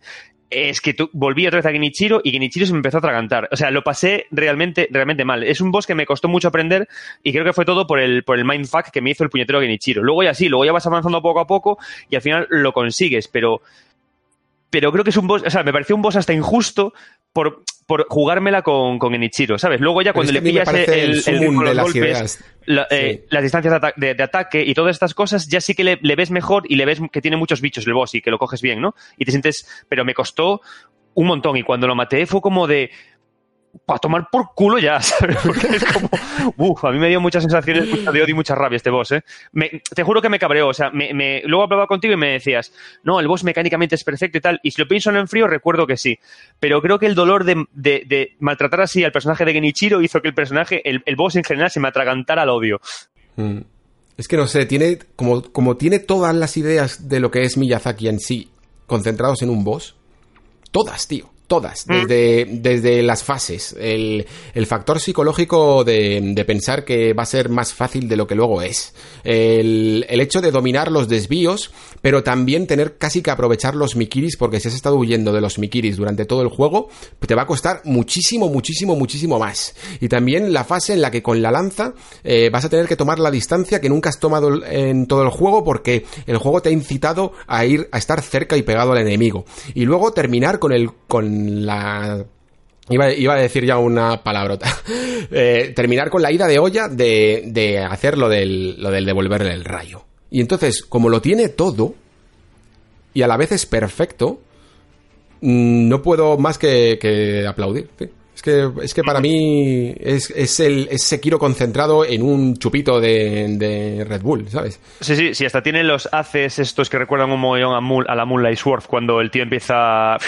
es que volví otra vez a Genichiro y Genichiro se me empezó a atragantar. O sea, lo pasé realmente, realmente mal. Es un boss que me costó mucho aprender y creo que fue todo por el, por el mindfuck que me hizo el puñetero Genichiro. Luego ya sí, luego ya vas avanzando poco a poco y al final lo consigues, pero, pero creo que es un boss, o sea, me pareció un boss hasta injusto por, por jugármela con, con Enichiro, ¿sabes? Luego ya cuando le pillas el, el, de las golpes, eh, las distancias de, ataque y todas estas cosas, ya sí que le, le, ves mejor y le ves que tiene muchos bichos el boss y que lo coges bien, ¿no? Y te sientes, pero me costó un montón y cuando lo maté fue como de, para tomar por culo ya, [laughs] ¿sabes? Porque es como, uff, a mí me dio muchas sensaciones de odio y mucha rabia este boss, ¿eh? te juro que me cabreó, o sea, me, luego hablaba contigo y me decías, no, el boss mecánicamente es perfecto y tal, y si lo pienso en frío, recuerdo que sí, pero creo que el dolor de, maltratar así al personaje de Genichiro hizo que el personaje, el, boss en general, se me atragantara al odio. Mm. Es que no sé, tiene, como, como tiene todas las ideas de lo que es Miyazaki en sí, concentrados en un boss, todas, tío todas, mm. desde, desde las fases. El, factor psicológico de, pensar que va a ser más fácil de lo que luego es. El, hecho de dominar los desvíos, pero también tener casi que aprovechar los mikiris, porque si has estado huyendo de los mikiris durante todo el juego, te va a costar muchísimo, muchísimo, muchísimo más. Y también la fase en la que con la lanza eh, vas a tener que tomar la distancia que nunca has tomado en todo el juego, porque el juego te ha incitado a ir, a estar cerca y pegado al enemigo. Y luego terminar con el, con la Iba, a decir ya una palabrota. [laughs] Eh, terminar con la ida de olla de, de hacer lo del, lo del devolverle el rayo. Y entonces, como lo tiene todo, y a la vez es perfecto, mm, no puedo más que, que aplaudir. Es que, es que para mí es, es el es Sekiro concentrado en un chupito de, Red Bull, ¿sabes? Sí, sí, sí, hasta tiene los haces estos que recuerdan un mogollón a, a la Moonlight Swords cuando el tío empieza [laughs] a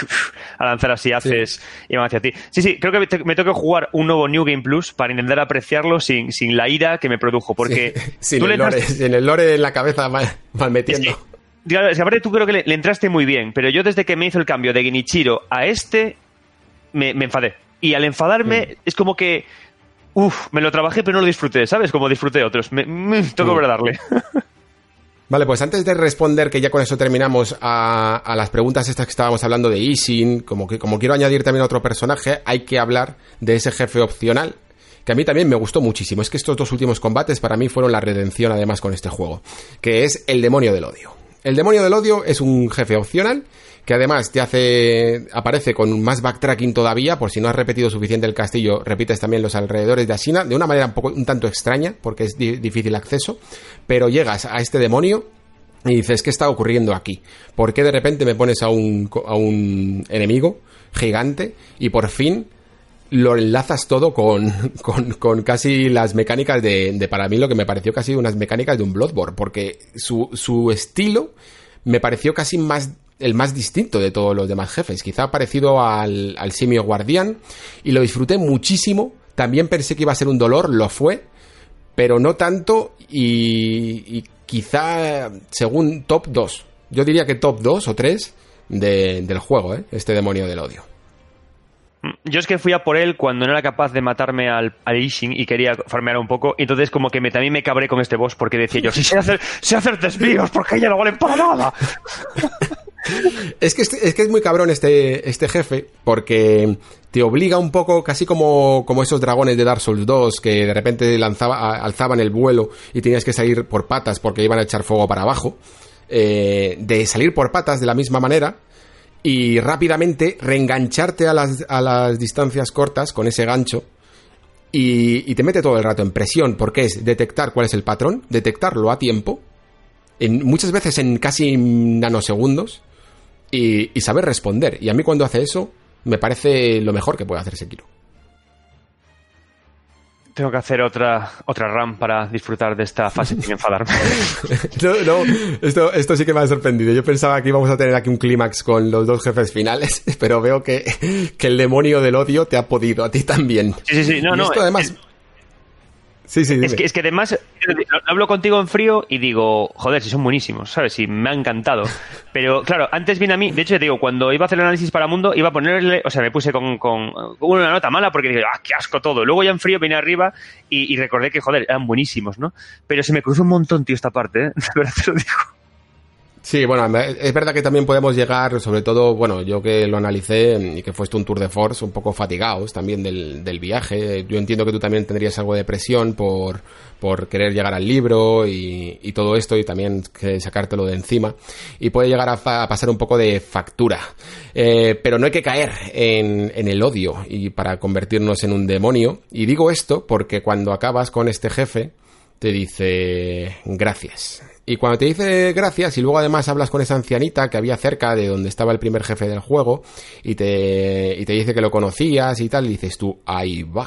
lanzar así haces y van hacia ti. Sí, sí, creo que me, tengo que jugar un nuevo New Game Plus para intentar apreciarlo sin, sin la ira que me produjo, porque... [laughs] sin, el lore, sin, el lore, en la cabeza mal, metiendo. Es aparte tú creo que le, entraste muy bien, pero yo desde que me hizo el cambio de Genichiro a este, me, me enfadé. Y al enfadarme, es como que. Uf, me lo trabajé, pero no lo disfruté, ¿sabes? Como disfruté otros. Me, tengo que mm. darle. [laughs] Vale, pues antes de responder, que ya con eso terminamos a, las preguntas estas que estábamos hablando de Isin, como que como quiero añadir también otro personaje, hay que hablar de ese jefe opcional que a mí también me gustó muchísimo. Es que estos dos últimos combates para mí fueron la redención además con este juego, que es el demonio del odio. El demonio del odio es un jefe opcional que además te hace aparece con más backtracking todavía, por si no has repetido suficiente el castillo, repites también los alrededores de Asina de una manera un poco un tanto extraña, porque es difícil acceso, pero llegas a este demonio y dices, ¿qué está ocurriendo aquí? ¿Por qué de repente me pones a un, a un enemigo gigante y por fin lo enlazas todo con, [laughs] con, con casi las mecánicas de, de, para mí, lo que me pareció casi unas mecánicas de un Bloodborne, porque su, su estilo me pareció casi más el más distinto de todos los demás jefes, quizá parecido al, al simio guardián, y lo disfruté muchísimo. También pensé que iba a ser un dolor, lo fue, pero no tanto, y, y quizá según top 2. Yo diría que top 2 o 3 de, del juego, ¿eh? este demonio del odio. Yo es que fui a por él cuando no era capaz de matarme al, al Ishin y quería farmear un poco. Y entonces como que me, también me cabré con este boss porque decía yo, si sé hacer, sé hacer desvíos, porque ella no valen para nada. [laughs] es, que, es que es muy cabrón este, este jefe porque te obliga un poco, casi como, como esos dragones de Dark Souls 2 que de repente lanzaba, alzaban el vuelo y tenías que salir por patas porque iban a echar fuego para abajo. Eh, de salir por patas de la misma manera y rápidamente reengancharte a las, a las distancias cortas con ese gancho y, y, te mete todo el rato en presión porque es detectar cuál es el patrón, detectarlo a tiempo, en, muchas veces en casi nanosegundos y, y saber responder. Y a mí cuando hace eso me parece lo mejor que puede hacer Sekiro. Tengo que hacer otra, otra RAM para disfrutar de esta fase sin enfadarme. [laughs] no, no, esto, esto sí que me ha sorprendido. Yo pensaba que íbamos a tener aquí un clímax con los dos jefes finales, [laughs] pero veo que, que, el demonio del odio te ha podido a ti también. Sí, sí, sí. No, y no. Esto además... el- Sí, sí, Es que, es que además lo- hablo contigo en frío y digo, joder, si son buenísimos, ¿sabes? Si me ha encantado. [laughs] Pero claro, antes viene a mí, de hecho te digo, cuando iba a hacer el análisis para Mundo, iba a ponerle, o sea, me puse con, con una nota mala porque dije, ah, qué asco todo. Luego ya en frío vine arriba y, y recordé que, joder, eran buenísimos, ¿no? Pero se me cruzó un montón, tío, esta parte, ¿eh? [laughs] De verdad te lo digo. Sí, bueno, es verdad que también podemos llegar, sobre todo, bueno, yo que lo analicé y que fue esto un tour de force, un poco fatigados también del, del viaje. Yo entiendo que tú también tendrías algo de presión por, por querer llegar al libro y, y todo esto y también que sacártelo de encima. Y puede llegar a, fa- a pasar un poco de factura. Eh, pero no hay que caer en, en el odio y para convertirnos en un demonio. Y digo esto porque cuando acabas con este jefe, te dice gracias. Y cuando te dice gracias y luego además hablas con esa ancianita que había cerca de donde estaba el primer jefe del juego y te, y te dice que lo conocías y tal, dices tú, ahí va.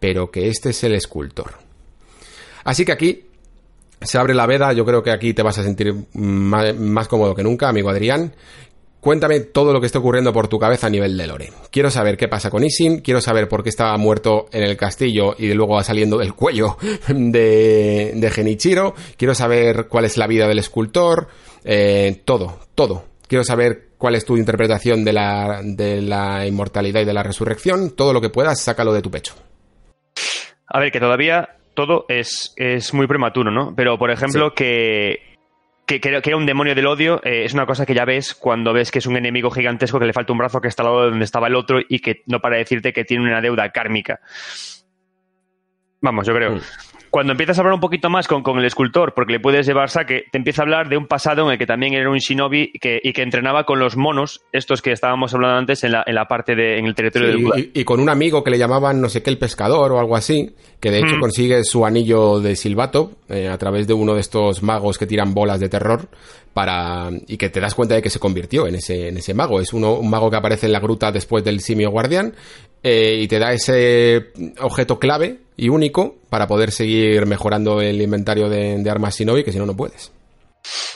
Pero que este es el escultor. Así que aquí se abre la veda, yo creo que aquí te vas a sentir más cómodo que nunca, amigo Adrián. Cuéntame todo lo que está ocurriendo por tu cabeza a nivel de lore. Quiero saber qué pasa con Isin, quiero saber por qué estaba muerto en el castillo y luego va saliendo del cuello [laughs] de, de Genichiro, quiero saber cuál es la vida del escultor, eh, todo, todo. Quiero saber cuál es tu interpretación de la, de la inmortalidad y de la resurrección, todo lo que puedas, sácalo de tu pecho. A ver, que todavía todo es, es muy prematuro, ¿no? Pero, por ejemplo, que, que que era un demonio del odio eh, es una cosa que ya ves cuando ves que es un enemigo gigantesco que le falta un brazo que está al lado de donde estaba el otro y que no para decirte que tiene una deuda kármica. Vamos, yo creo. Mm. Cuando empiezas a hablar un poquito más con, con el escultor, porque le puedes llevar saque, te empieza a hablar de un pasado en el que también era un shinobi que, y que entrenaba con los monos, estos que estábamos hablando antes en la, en la parte de, en el territorio Sí, del Buda. y, y con un amigo que le llamaban no sé qué el pescador o algo así, que de hecho Hmm. consigue su anillo de silbato eh, a través de uno de estos magos que tiran bolas de terror para y que te das cuenta de que se convirtió en ese en ese mago. Es uno, un mago que aparece en la gruta después del simio guardián eh, y te da ese objeto clave y único para poder seguir mejorando el inventario de, de armas shinobi que si no no puedes.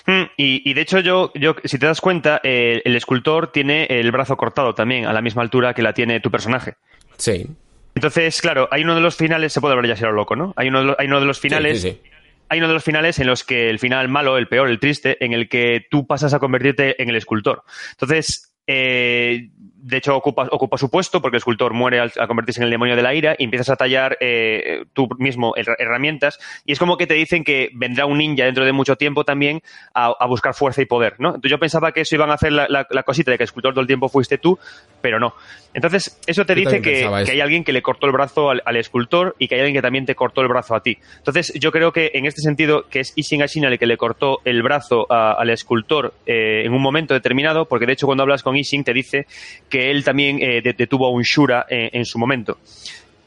Mm, Y, y de hecho, yo, yo, si te das cuenta, eh, el escultor tiene el brazo cortado también, a la misma altura que la tiene tu personaje. Sí. Entonces, claro, hay uno de los finales, se puede hablar ya si era loco, ¿no? Hay uno, de los, hay uno de los finales. Sí, sí, sí. Hay uno de los finales en los que el final malo, el peor, el triste, en el que tú pasas a convertirte en el escultor. Entonces, eh, de hecho, ocupa, ocupa su puesto porque el escultor muere al, convertirse en el demonio de la ira y empiezas a tallar eh, tú mismo herramientas. Y es como que te dicen que vendrá un ninja dentro de mucho tiempo también a, buscar fuerza y poder, ¿no? Entonces yo pensaba que eso iban a hacer la, cosita de que el escultor todo el tiempo fuiste tú, pero no. Entonces, eso te dice que, hay alguien que le cortó el brazo al, escultor y que hay alguien que también te cortó el brazo a ti. Entonces, yo creo que en este sentido, que es Ishin Ashina el que le cortó el brazo al escultor eh, en un momento determinado, porque de hecho cuando hablas con Ishin te dice que él también eh, detuvo a un Shura eh, en, su momento.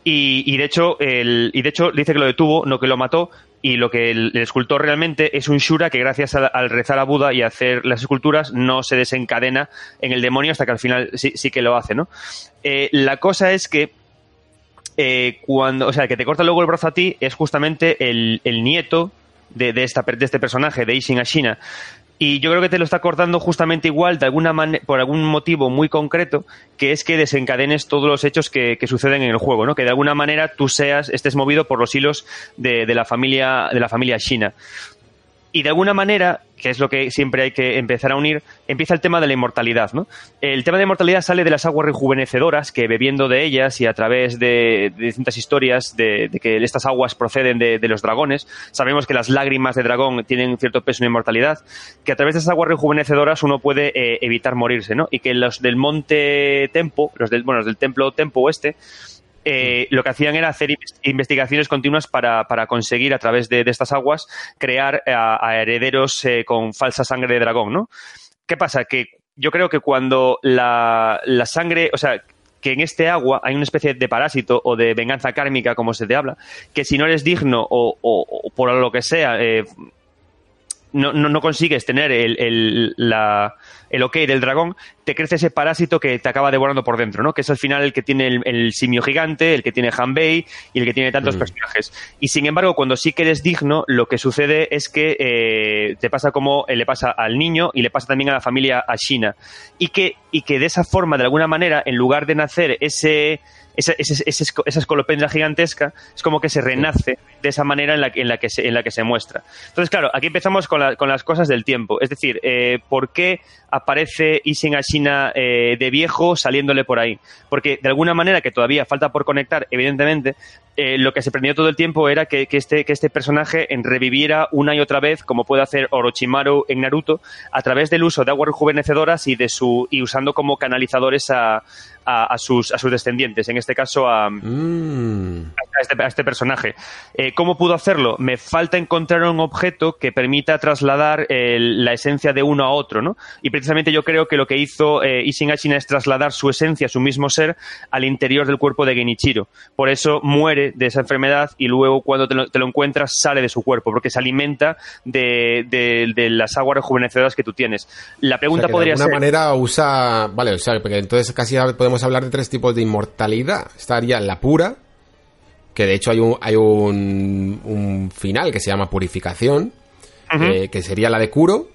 Y, de hecho, el, y de hecho dice que lo detuvo, no que lo mató, y lo que el, escultor realmente es un Shura que gracias al rezar a Buda y hacer las esculturas no se desencadena en el demonio hasta que al final sí, que lo hace, ¿no? Eh, la cosa es que cuando, o sea, que te corta luego el brazo a ti es justamente el, nieto de, esta, de este personaje, de Ishin Ashina. Y yo creo que te lo está cortando justamente igual, de alguna por algún motivo muy concreto, que es que desencadenes todos los hechos que, suceden en el juego, ¿no? Que de alguna manera tú seas, estés movido por los hilos de, de la familia, de la familia China. Y de alguna manera, que es lo que siempre hay que empezar a unir, empieza el tema de la inmortalidad. ¿no? El tema de la inmortalidad sale de las aguas rejuvenecedoras, que bebiendo de ellas y a través de, distintas historias de, que estas aguas proceden de, los dragones, sabemos que las lágrimas de dragón tienen cierto peso en inmortalidad, que a través de esas aguas rejuvenecedoras uno puede eh, evitar morirse, ¿no? y que los del monte Tempo, los del, bueno, los del templo Tempo Oeste, eh, lo que hacían era hacer investigaciones continuas para, conseguir, a través de, estas aguas, crear a, herederos eh, con falsa sangre de dragón, ¿no? ¿Qué pasa? Que yo creo que cuando la, sangre, o sea, que en este agua hay una especie de parásito o de venganza kármica, como se te habla, que si no eres digno o, por lo que sea, eh, no, no, consigues tener el, la, el ok del dragón, te crece ese parásito que te acaba devorando por dentro, ¿no? Que es al final el que tiene el, simio gigante, el que tiene Hanbei y el que tiene tantos mm. personajes. Y sin embargo, cuando sí que eres digno, lo que sucede es que eh, te pasa como le pasa al niño y le pasa también a la familia Ashina. Y que, y que de esa forma, de alguna manera, en lugar de nacer ese esa, esa, escolopendra gigantesca es como que se renace de esa manera en la, en la, que, se, en la que se muestra. Entonces, claro, aquí empezamos con, las cosas del tiempo. Es decir, eh, ¿por qué aparece Ising Ashina eh, de viejo saliéndole por ahí? Porque de alguna manera, que todavía falta por conectar, evidentemente, eh, lo que se prendió todo el tiempo era que, este, que este personaje reviviera una y otra vez, como puede hacer Orochimaru en Naruto, a través del uso de aguas rejuvenecedoras y, de su, y usando como canalizadores a, a, sus, a sus descendientes, en este caso a, mm. este, este, personaje. Eh, ¿Cómo pudo hacerlo? Me falta encontrar un objeto que permita trasladar la esencia de uno a otro, ¿no? Y precisamente yo creo que lo que hizo eh, Ishin es trasladar su esencia, su mismo ser, al interior del cuerpo de Genichiro. Por eso muere de esa enfermedad y luego cuando te lo, encuentras sale de su cuerpo, porque se alimenta de, las aguas rejuvenecedoras que tú tienes. La pregunta podría ser... De alguna manera usa... Vale, o sea, porque entonces casi podemos hablar de tres tipos de inmortalidad. Estaría la pura, que de hecho hay un, hay un, final que se llama purificación, eh, que sería la de curo.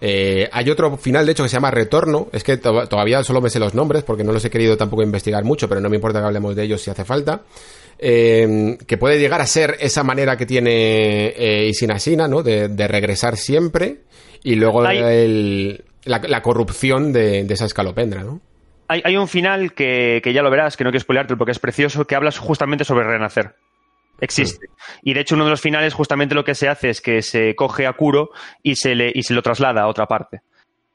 Eh, hay otro final, de hecho, que se llama retorno. Es que todavía solo me sé los nombres porque no los he querido tampoco investigar mucho, pero no me importa que hablemos de ellos si hace falta. Eh, que puede llegar a ser esa manera que tiene eh, Isinasina, ¿no? De, regresar siempre. Y luego la, corrupción de, de esa escalopendra, ¿no? Hay, un final que, ya lo verás, que no quiero spoilarte porque es precioso, que hablas justamente sobre renacer. Existe. Y de hecho, uno de los finales, justamente lo que se hace es que se coge a Kuro y se, le, y se lo traslada a otra parte.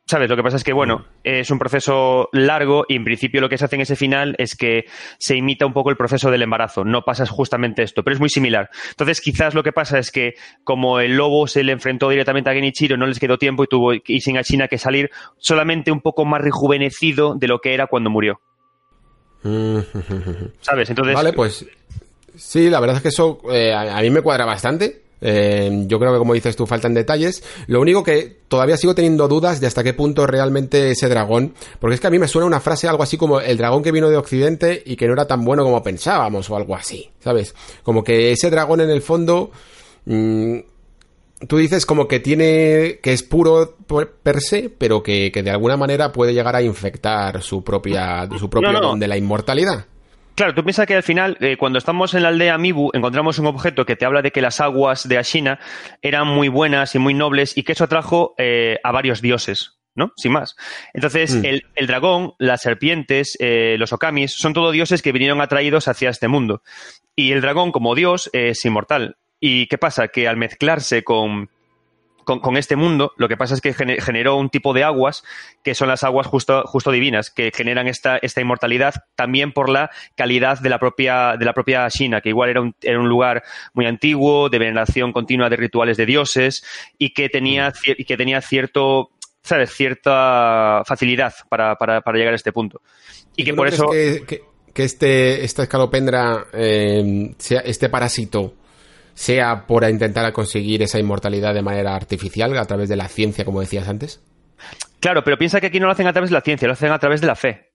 ¿Sabes? Lo que pasa es que, bueno, es un proceso largo y en principio lo que se hace en ese final es que se imita un poco el proceso del embarazo. No pasa justamente esto, pero es muy similar. Entonces, quizás lo que pasa es que como el lobo se le enfrentó directamente a Genichiro, no les quedó tiempo y tuvo y sin a China que salir solamente un poco más rejuvenecido de lo que era cuando murió. [laughs] ¿Sabes? Entonces. Vale, pues. Sí, la verdad es que eso eh, a mí me cuadra bastante. Eh, yo creo que como dices tú faltan detalles. Lo único que todavía sigo teniendo dudas de hasta qué punto realmente ese dragón, porque es que a mí me suena una frase algo así como el dragón que vino de Occidente y que no era tan bueno como pensábamos o algo así, ¿sabes? Como que ese dragón en el fondo... Mm, tú dices como que tiene que es puro per se, pero que, de alguna manera puede llegar a infectar su propia su propio don de la inmortalidad. Claro, tú piensas que al final, eh, cuando estamos en la aldea Mibu, encontramos un objeto que te habla de que las aguas de Ashina eran muy buenas y muy nobles y que eso atrajo eh, a varios dioses. ¿no? Sin más. Entonces, mm. el, dragón, las serpientes, eh, los okamis, son todos dioses que vinieron atraídos hacia este mundo. Y el dragón, como dios, es inmortal. ¿Y qué pasa? Que al mezclarse con, con, este mundo, lo que pasa es que generó un tipo de aguas que son las aguas justo, justo divinas, que generan esta, esta inmortalidad también por la calidad de la propia, de la propia China, que igual era un, era un lugar muy antiguo, de veneración continua de rituales de dioses, y que tenía, mm. que tenía cierto, ¿sabes? cierta facilidad para, para, para llegar a este punto. Y que por eso. Que, que, este, esta escalopendra, eh, sea, este parásito, sea por intentar conseguir esa inmortalidad de manera artificial a través de la ciencia, como decías antes? Claro, pero piensa que aquí no lo hacen a través de la ciencia, lo hacen a través de la fe.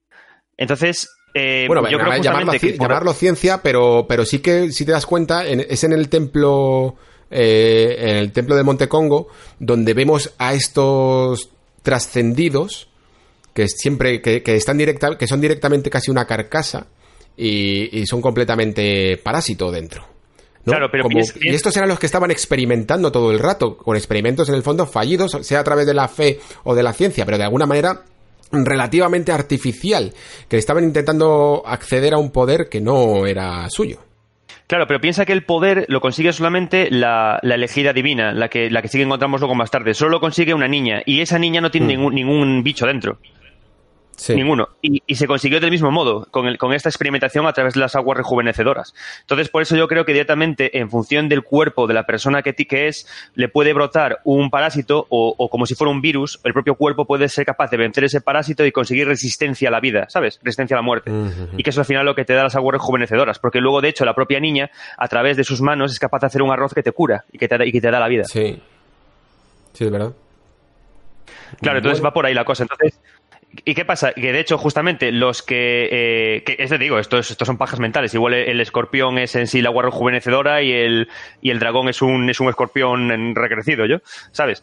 Entonces, eh, bueno, yo creo llamarlo, que llamarlo ciencia, pero, pero sí que, si te das cuenta, es en el templo, eh, en el templo de Monte Congo, donde vemos a estos trascendidos que siempre, que, están directa, que son directamente casi una carcasa y, y son completamente parásito dentro. Claro, pero Y estos eran los que estaban experimentando todo el rato, con experimentos en el fondo fallidos, sea a través de la fe o de la ciencia, pero de alguna manera relativamente artificial, que estaban intentando acceder a un poder que no era suyo. Claro, pero piensa que el poder lo consigue solamente la, elegida divina, la que, la que sí que encontramos luego más tarde. Solo lo consigue una niña, y esa niña no tiene mm. ningún, ningún bicho dentro. Ninguno. Y, se consiguió del mismo modo, con, con esta experimentación a través de las aguas rejuvenecedoras. Entonces, por eso yo creo que directamente, en función del cuerpo de la persona que, que es, le puede brotar un parásito o, como si fuera un virus, el propio cuerpo puede ser capaz de vencer ese parásito y conseguir resistencia a la vida, ¿sabes? Resistencia a la muerte. Y que eso al final lo que te da las aguas rejuvenecedoras. Porque luego, de hecho, la propia niña, a través de sus manos, es capaz de hacer un arroz que te cura y que te, y que te da la vida. Sí. Sí, es verdad. Claro, entonces va por ahí la cosa. Entonces, ¿Y qué pasa? Que de hecho, justamente los que. Eh, es de digo, estos, estos son pajas mentales. Igual el, escorpión es en sí la guarra rejuvenecedora y el, y el dragón es un, es un escorpión recrecido, ¿yo? ¿Sabes?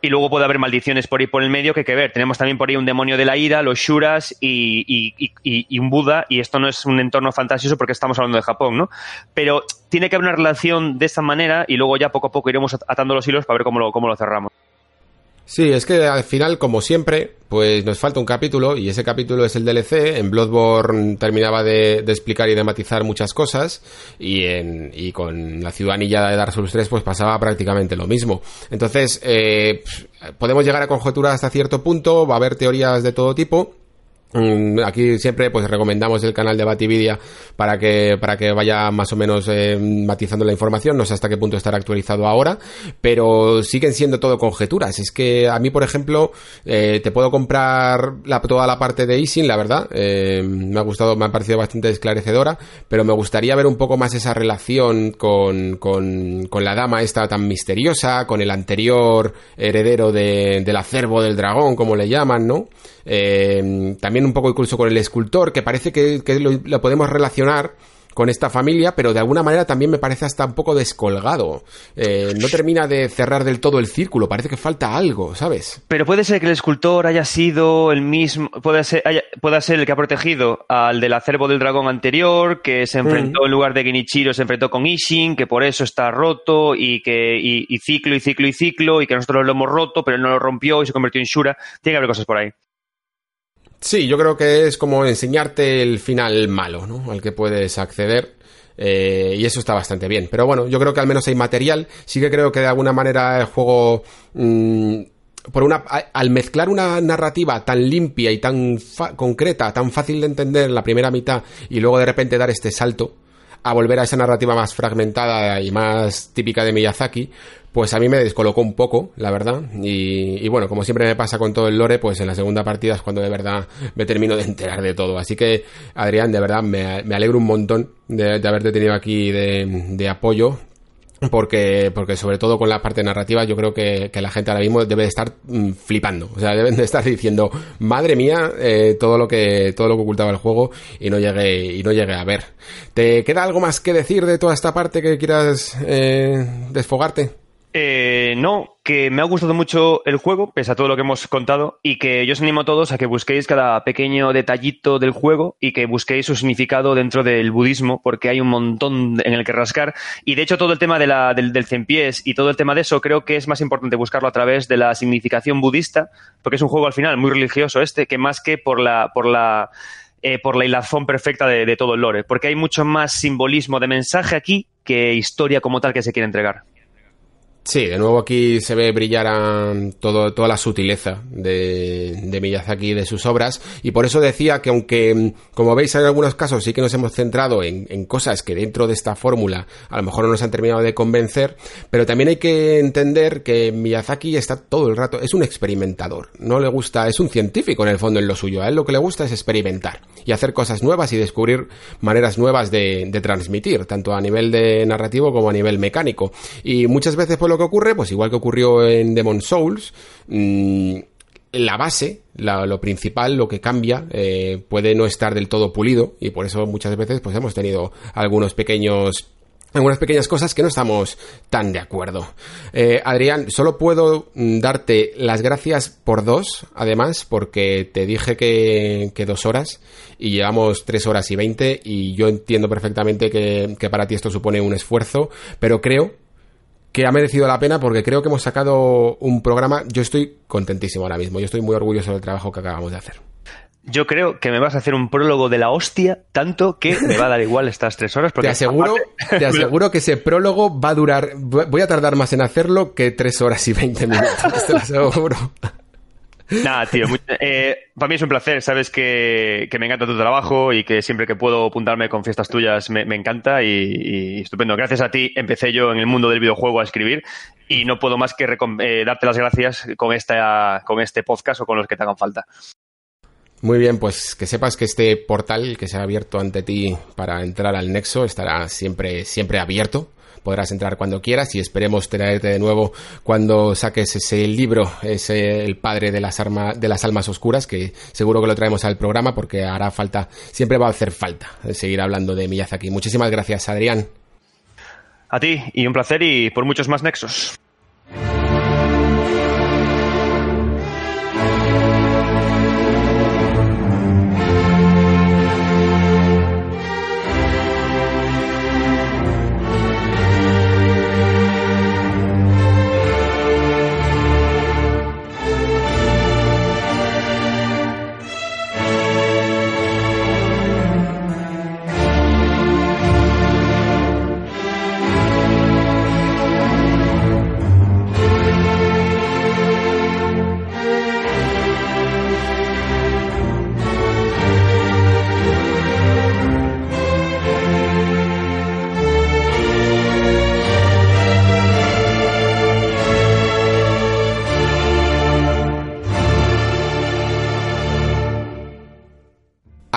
Y luego puede haber maldiciones por ahí por el medio que hay que ver. Tenemos también por ahí un demonio de la ira, los Shuras y, y, y, un Buda. Y esto no es un entorno fantasioso porque estamos hablando de Japón, ¿no? Pero tiene que haber una relación de esta manera y luego ya poco a poco iremos atando los hilos para ver cómo lo, cómo lo cerramos. Sí, es que al final, como siempre, pues nos falta un capítulo y ese capítulo es el DLC. En Bloodborne terminaba de, explicar y de matizar muchas cosas y, en, y con la ciudad anillada de Dark Souls 3 pues pasaba prácticamente lo mismo. Entonces, eh, podemos llegar a conjeturar hasta cierto punto, va a haber teorías de todo tipo aquí siempre pues recomendamos el canal de Batividia para que para que vaya más o menos eh, matizando la información, no sé hasta qué punto estará actualizado ahora, pero siguen siendo todo conjeturas. Es que a mí, por ejemplo, eh, te puedo comprar toda la parte de Isin, la verdad, eh, me ha gustado, me ha parecido bastante esclarecedora, pero me gustaría ver un poco más esa relación con, con, con la dama esta tan misteriosa, con el anterior heredero de, del acervo del dragón, como le llaman, ¿no? Eh, también un poco incluso con el escultor, que parece que, lo, podemos relacionar con esta familia, pero de alguna manera también me parece hasta un poco descolgado. Eh, no termina de cerrar del todo el círculo, parece que falta algo, ¿sabes? Pero puede ser que el escultor haya sido el mismo, puede ser, pueda ser el que ha protegido al del acervo del dragón anterior, que se enfrentó en lugar de Genichiro, se enfrentó con Ishin, que por eso está roto y que y, ciclo y ciclo y ciclo y que nosotros lo hemos roto, pero él no lo rompió y se convirtió en Shura. Tiene que haber cosas por ahí. Sí, yo creo que es como enseñarte el final malo, ¿no? Al que puedes acceder. Eh, y eso está bastante bien. Pero bueno, yo creo que al menos hay material. Sí que creo que de alguna manera el juego. Mm, por una, al mezclar una narrativa tan limpia y tan concreta, tan fácil de entender en la primera mitad, y luego de repente dar este salto a volver a esa narrativa más fragmentada y más típica de Miyazaki, pues a mí me descolocó un poco, la verdad. Y, bueno, como siempre me pasa con todo el lore, pues en la segunda partida es cuando de verdad me termino de enterar de todo. Así que, Adrián, de verdad me, alegro un montón de, haberte tenido aquí de, apoyo. Porque, porque sobre todo con la parte narrativa yo creo que, la gente ahora mismo debe de estar mm, flipando. O sea, deben de estar diciendo, madre mía, eh, todo lo que, todo lo que ocultaba el juego y no llegué, y no llegué a ver. ¿Te queda algo más que decir de toda esta parte que quieras eh, desfogarte? Eh, no, que me ha gustado mucho el juego, pese a todo lo que hemos contado, y que yo os animo a todos a que busquéis cada pequeño detallito del juego y que busquéis su significado dentro del budismo, porque hay un montón en el que rascar. Y de hecho, todo el tema del, del y todo el tema de eso, creo que es más importante buscarlo a través de la significación budista, porque es un juego al final muy religioso este, que más que por la, por la eh, por la hilazón perfecta de, de, todo el lore, porque hay mucho más simbolismo de mensaje aquí que historia como tal que se quiere entregar. Sí, de nuevo aquí se ve brillar todo, toda la sutileza de, Miyazaki y de sus obras. Y por eso decía que aunque, como veis en algunos casos sí que nos hemos centrado en, cosas que dentro de esta fórmula a lo mejor no nos han terminado de convencer, pero también hay que entender que Miyazaki está todo el rato, es un experimentador, no le gusta, es un científico en el fondo en lo suyo, a él lo que le gusta es experimentar y hacer cosas nuevas y descubrir maneras nuevas de, de transmitir, tanto a nivel de narrativo como a nivel mecánico. Y muchas veces por lo que ocurre, pues igual que ocurrió en Demon Souls, mmm, la base, lo principal, lo que cambia, eh, puede no estar del todo pulido y por eso muchas veces pues hemos tenido algunos pequeños algunas pequeñas cosas que no estamos tan de acuerdo. Eh, Adrián, solo puedo darte las gracias por dos, además, porque te dije que, que dos horas y llevamos tres horas y veinte y yo entiendo perfectamente que, que para ti esto supone un esfuerzo, pero creo que ha merecido la pena porque creo que hemos sacado un programa. Yo estoy contentísimo ahora mismo. Yo estoy muy orgulloso del trabajo que acabamos de hacer. Yo creo que me vas a hacer un prólogo de la hostia, tanto que me va a dar igual estas tres horas. Porque te aseguro, aparte... te aseguro que ese prólogo va a durar. Voy a tardar más en hacerlo que tres horas y veinte minutos. Te lo aseguro. Nada, tío, eh, para mí es un placer, sabes que, me encanta tu trabajo y que siempre que puedo apuntarme con fiestas tuyas me, encanta y, y, estupendo. Gracias a ti empecé yo en el mundo del videojuego a escribir y no puedo más que eh, darte las gracias con, esta, con este podcast o con los que te hagan falta. Muy bien, pues que sepas que este portal que se ha abierto ante ti para entrar al Nexo estará siempre, siempre abierto podrás entrar cuando quieras y esperemos traerte de nuevo cuando saques ese libro, ese el padre de las armas de las almas oscuras, que seguro que lo traemos al programa porque hará falta, siempre va a hacer falta seguir hablando de Miyazaki. Muchísimas gracias, Adrián. A ti y un placer y por muchos más nexos.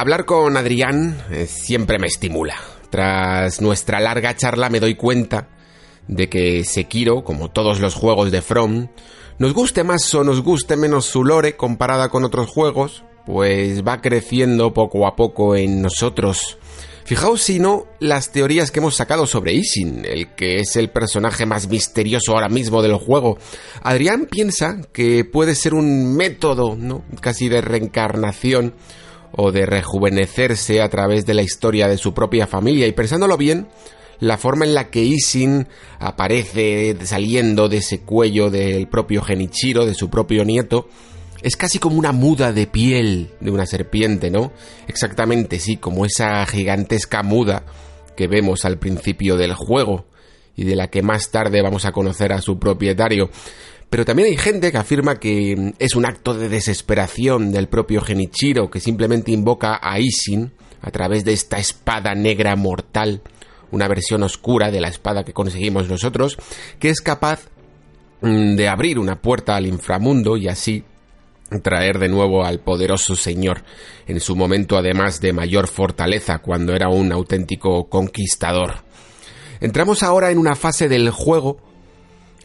Hablar con Adrián eh, siempre me estimula. Tras nuestra larga charla me doy cuenta de que Sekiro, como todos los juegos de From, nos guste más o nos guste menos su lore comparada con otros juegos, pues va creciendo poco a poco en nosotros. Fijaos si no las teorías que hemos sacado sobre Ishin, el que es el personaje más misterioso ahora mismo del juego. Adrián piensa que puede ser un método, ¿no? casi de reencarnación o de rejuvenecerse a través de la historia de su propia familia y pensándolo bien, la forma en la que Isin aparece saliendo de ese cuello del propio Genichiro, de su propio nieto, es casi como una muda de piel de una serpiente, ¿no? Exactamente, sí, como esa gigantesca muda que vemos al principio del juego y de la que más tarde vamos a conocer a su propietario. Pero también hay gente que afirma que es un acto de desesperación del propio Genichiro que simplemente invoca a Ishin a través de esta espada negra mortal, una versión oscura de la espada que conseguimos nosotros, que es capaz mm, de abrir una puerta al inframundo y así traer de nuevo al poderoso señor, en su momento además de mayor fortaleza cuando era un auténtico conquistador. Entramos ahora en una fase del juego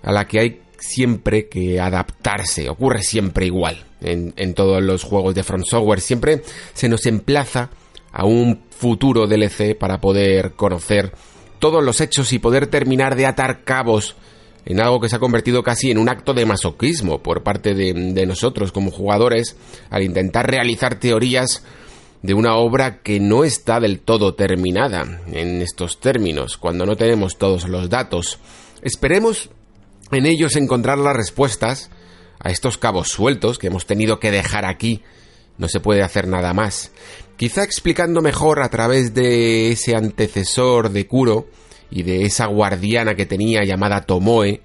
a la que hay siempre que adaptarse, ocurre siempre igual en, en, todos los juegos de Front Software, siempre se nos emplaza a un futuro DLC para poder conocer todos los hechos y poder terminar de atar cabos en algo que se ha convertido casi en un acto de masoquismo por parte de nosotros como jugadores al intentar realizar teorías de una obra que no está del todo terminada en estos términos, cuando no tenemos todos los datos. Esperemos en ellos encontrar las respuestas a estos cabos sueltos que hemos tenido que dejar aquí. No se puede hacer nada más. Quizá explicando mejor a través de ese antecesor de Kuro y de esa guardiana que tenía llamada Tomoe,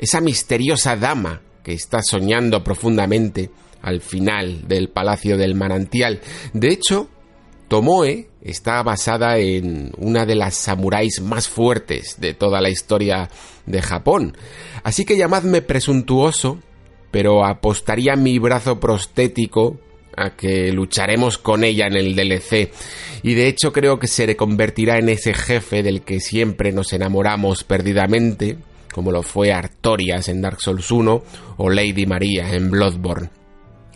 esa misteriosa dama que está soñando profundamente al final del Palacio del Manantial. De hecho, Tomoe está basada en una de las samuráis más fuertes de toda la historia de Japón. Así que llamadme presuntuoso, pero apostaría mi brazo prostético a que lucharemos con ella en el DLC. Y de hecho creo que se convertirá en ese jefe del que siempre nos enamoramos perdidamente, como lo fue Artorias en Dark Souls 1 o Lady Maria en Bloodborne.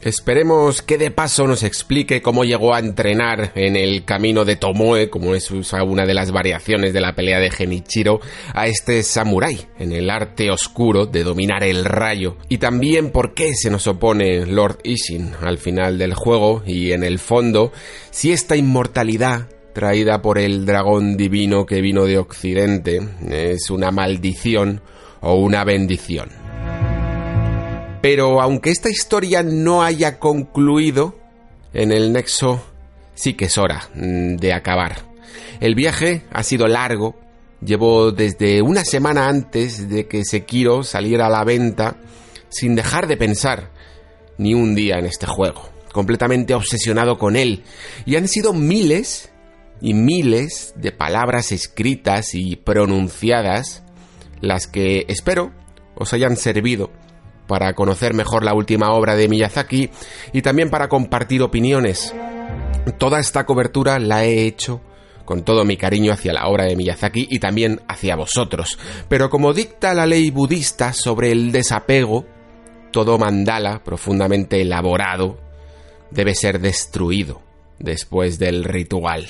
Esperemos que de paso nos explique cómo llegó a entrenar en el camino de Tomoe, como es una de las variaciones de la pelea de Genichiro, a este samurái en el arte oscuro de dominar el rayo. Y también por qué se nos opone Lord Ishin al final del juego y en el fondo, si esta inmortalidad traída por el dragón divino que vino de Occidente es una maldición o una bendición. Pero aunque esta historia no haya concluido, en el nexo sí que es hora mm, de acabar. El viaje ha sido largo, llevo desde una semana antes de que Sekiro saliera a la venta sin dejar de pensar ni un día en este juego, completamente obsesionado con él, y han sido miles y miles de palabras escritas y pronunciadas las que espero os hayan servido para conocer mejor la última obra de Miyazaki y también para compartir opiniones. Toda esta cobertura la he hecho con todo mi cariño hacia la obra de Miyazaki y también hacia vosotros. Pero como dicta la ley budista sobre el desapego, todo mandala profundamente elaborado debe ser destruido después del ritual.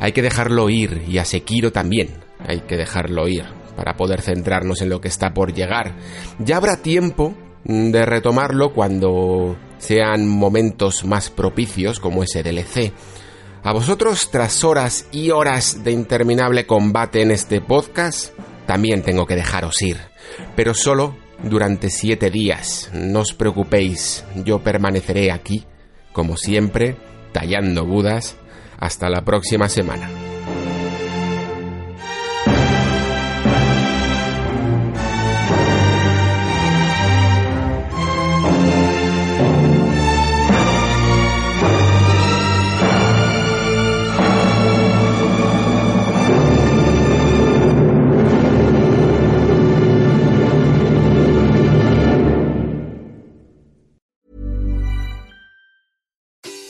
Hay que dejarlo ir y a Sekiro también hay que dejarlo ir para poder centrarnos en lo que está por llegar. Ya habrá tiempo de retomarlo cuando sean momentos más propicios como ese DLC. A vosotros, tras horas y horas de interminable combate en este podcast, también tengo que dejaros ir, pero solo durante siete días. No os preocupéis, yo permaneceré aquí, como siempre, tallando budas, hasta la próxima semana.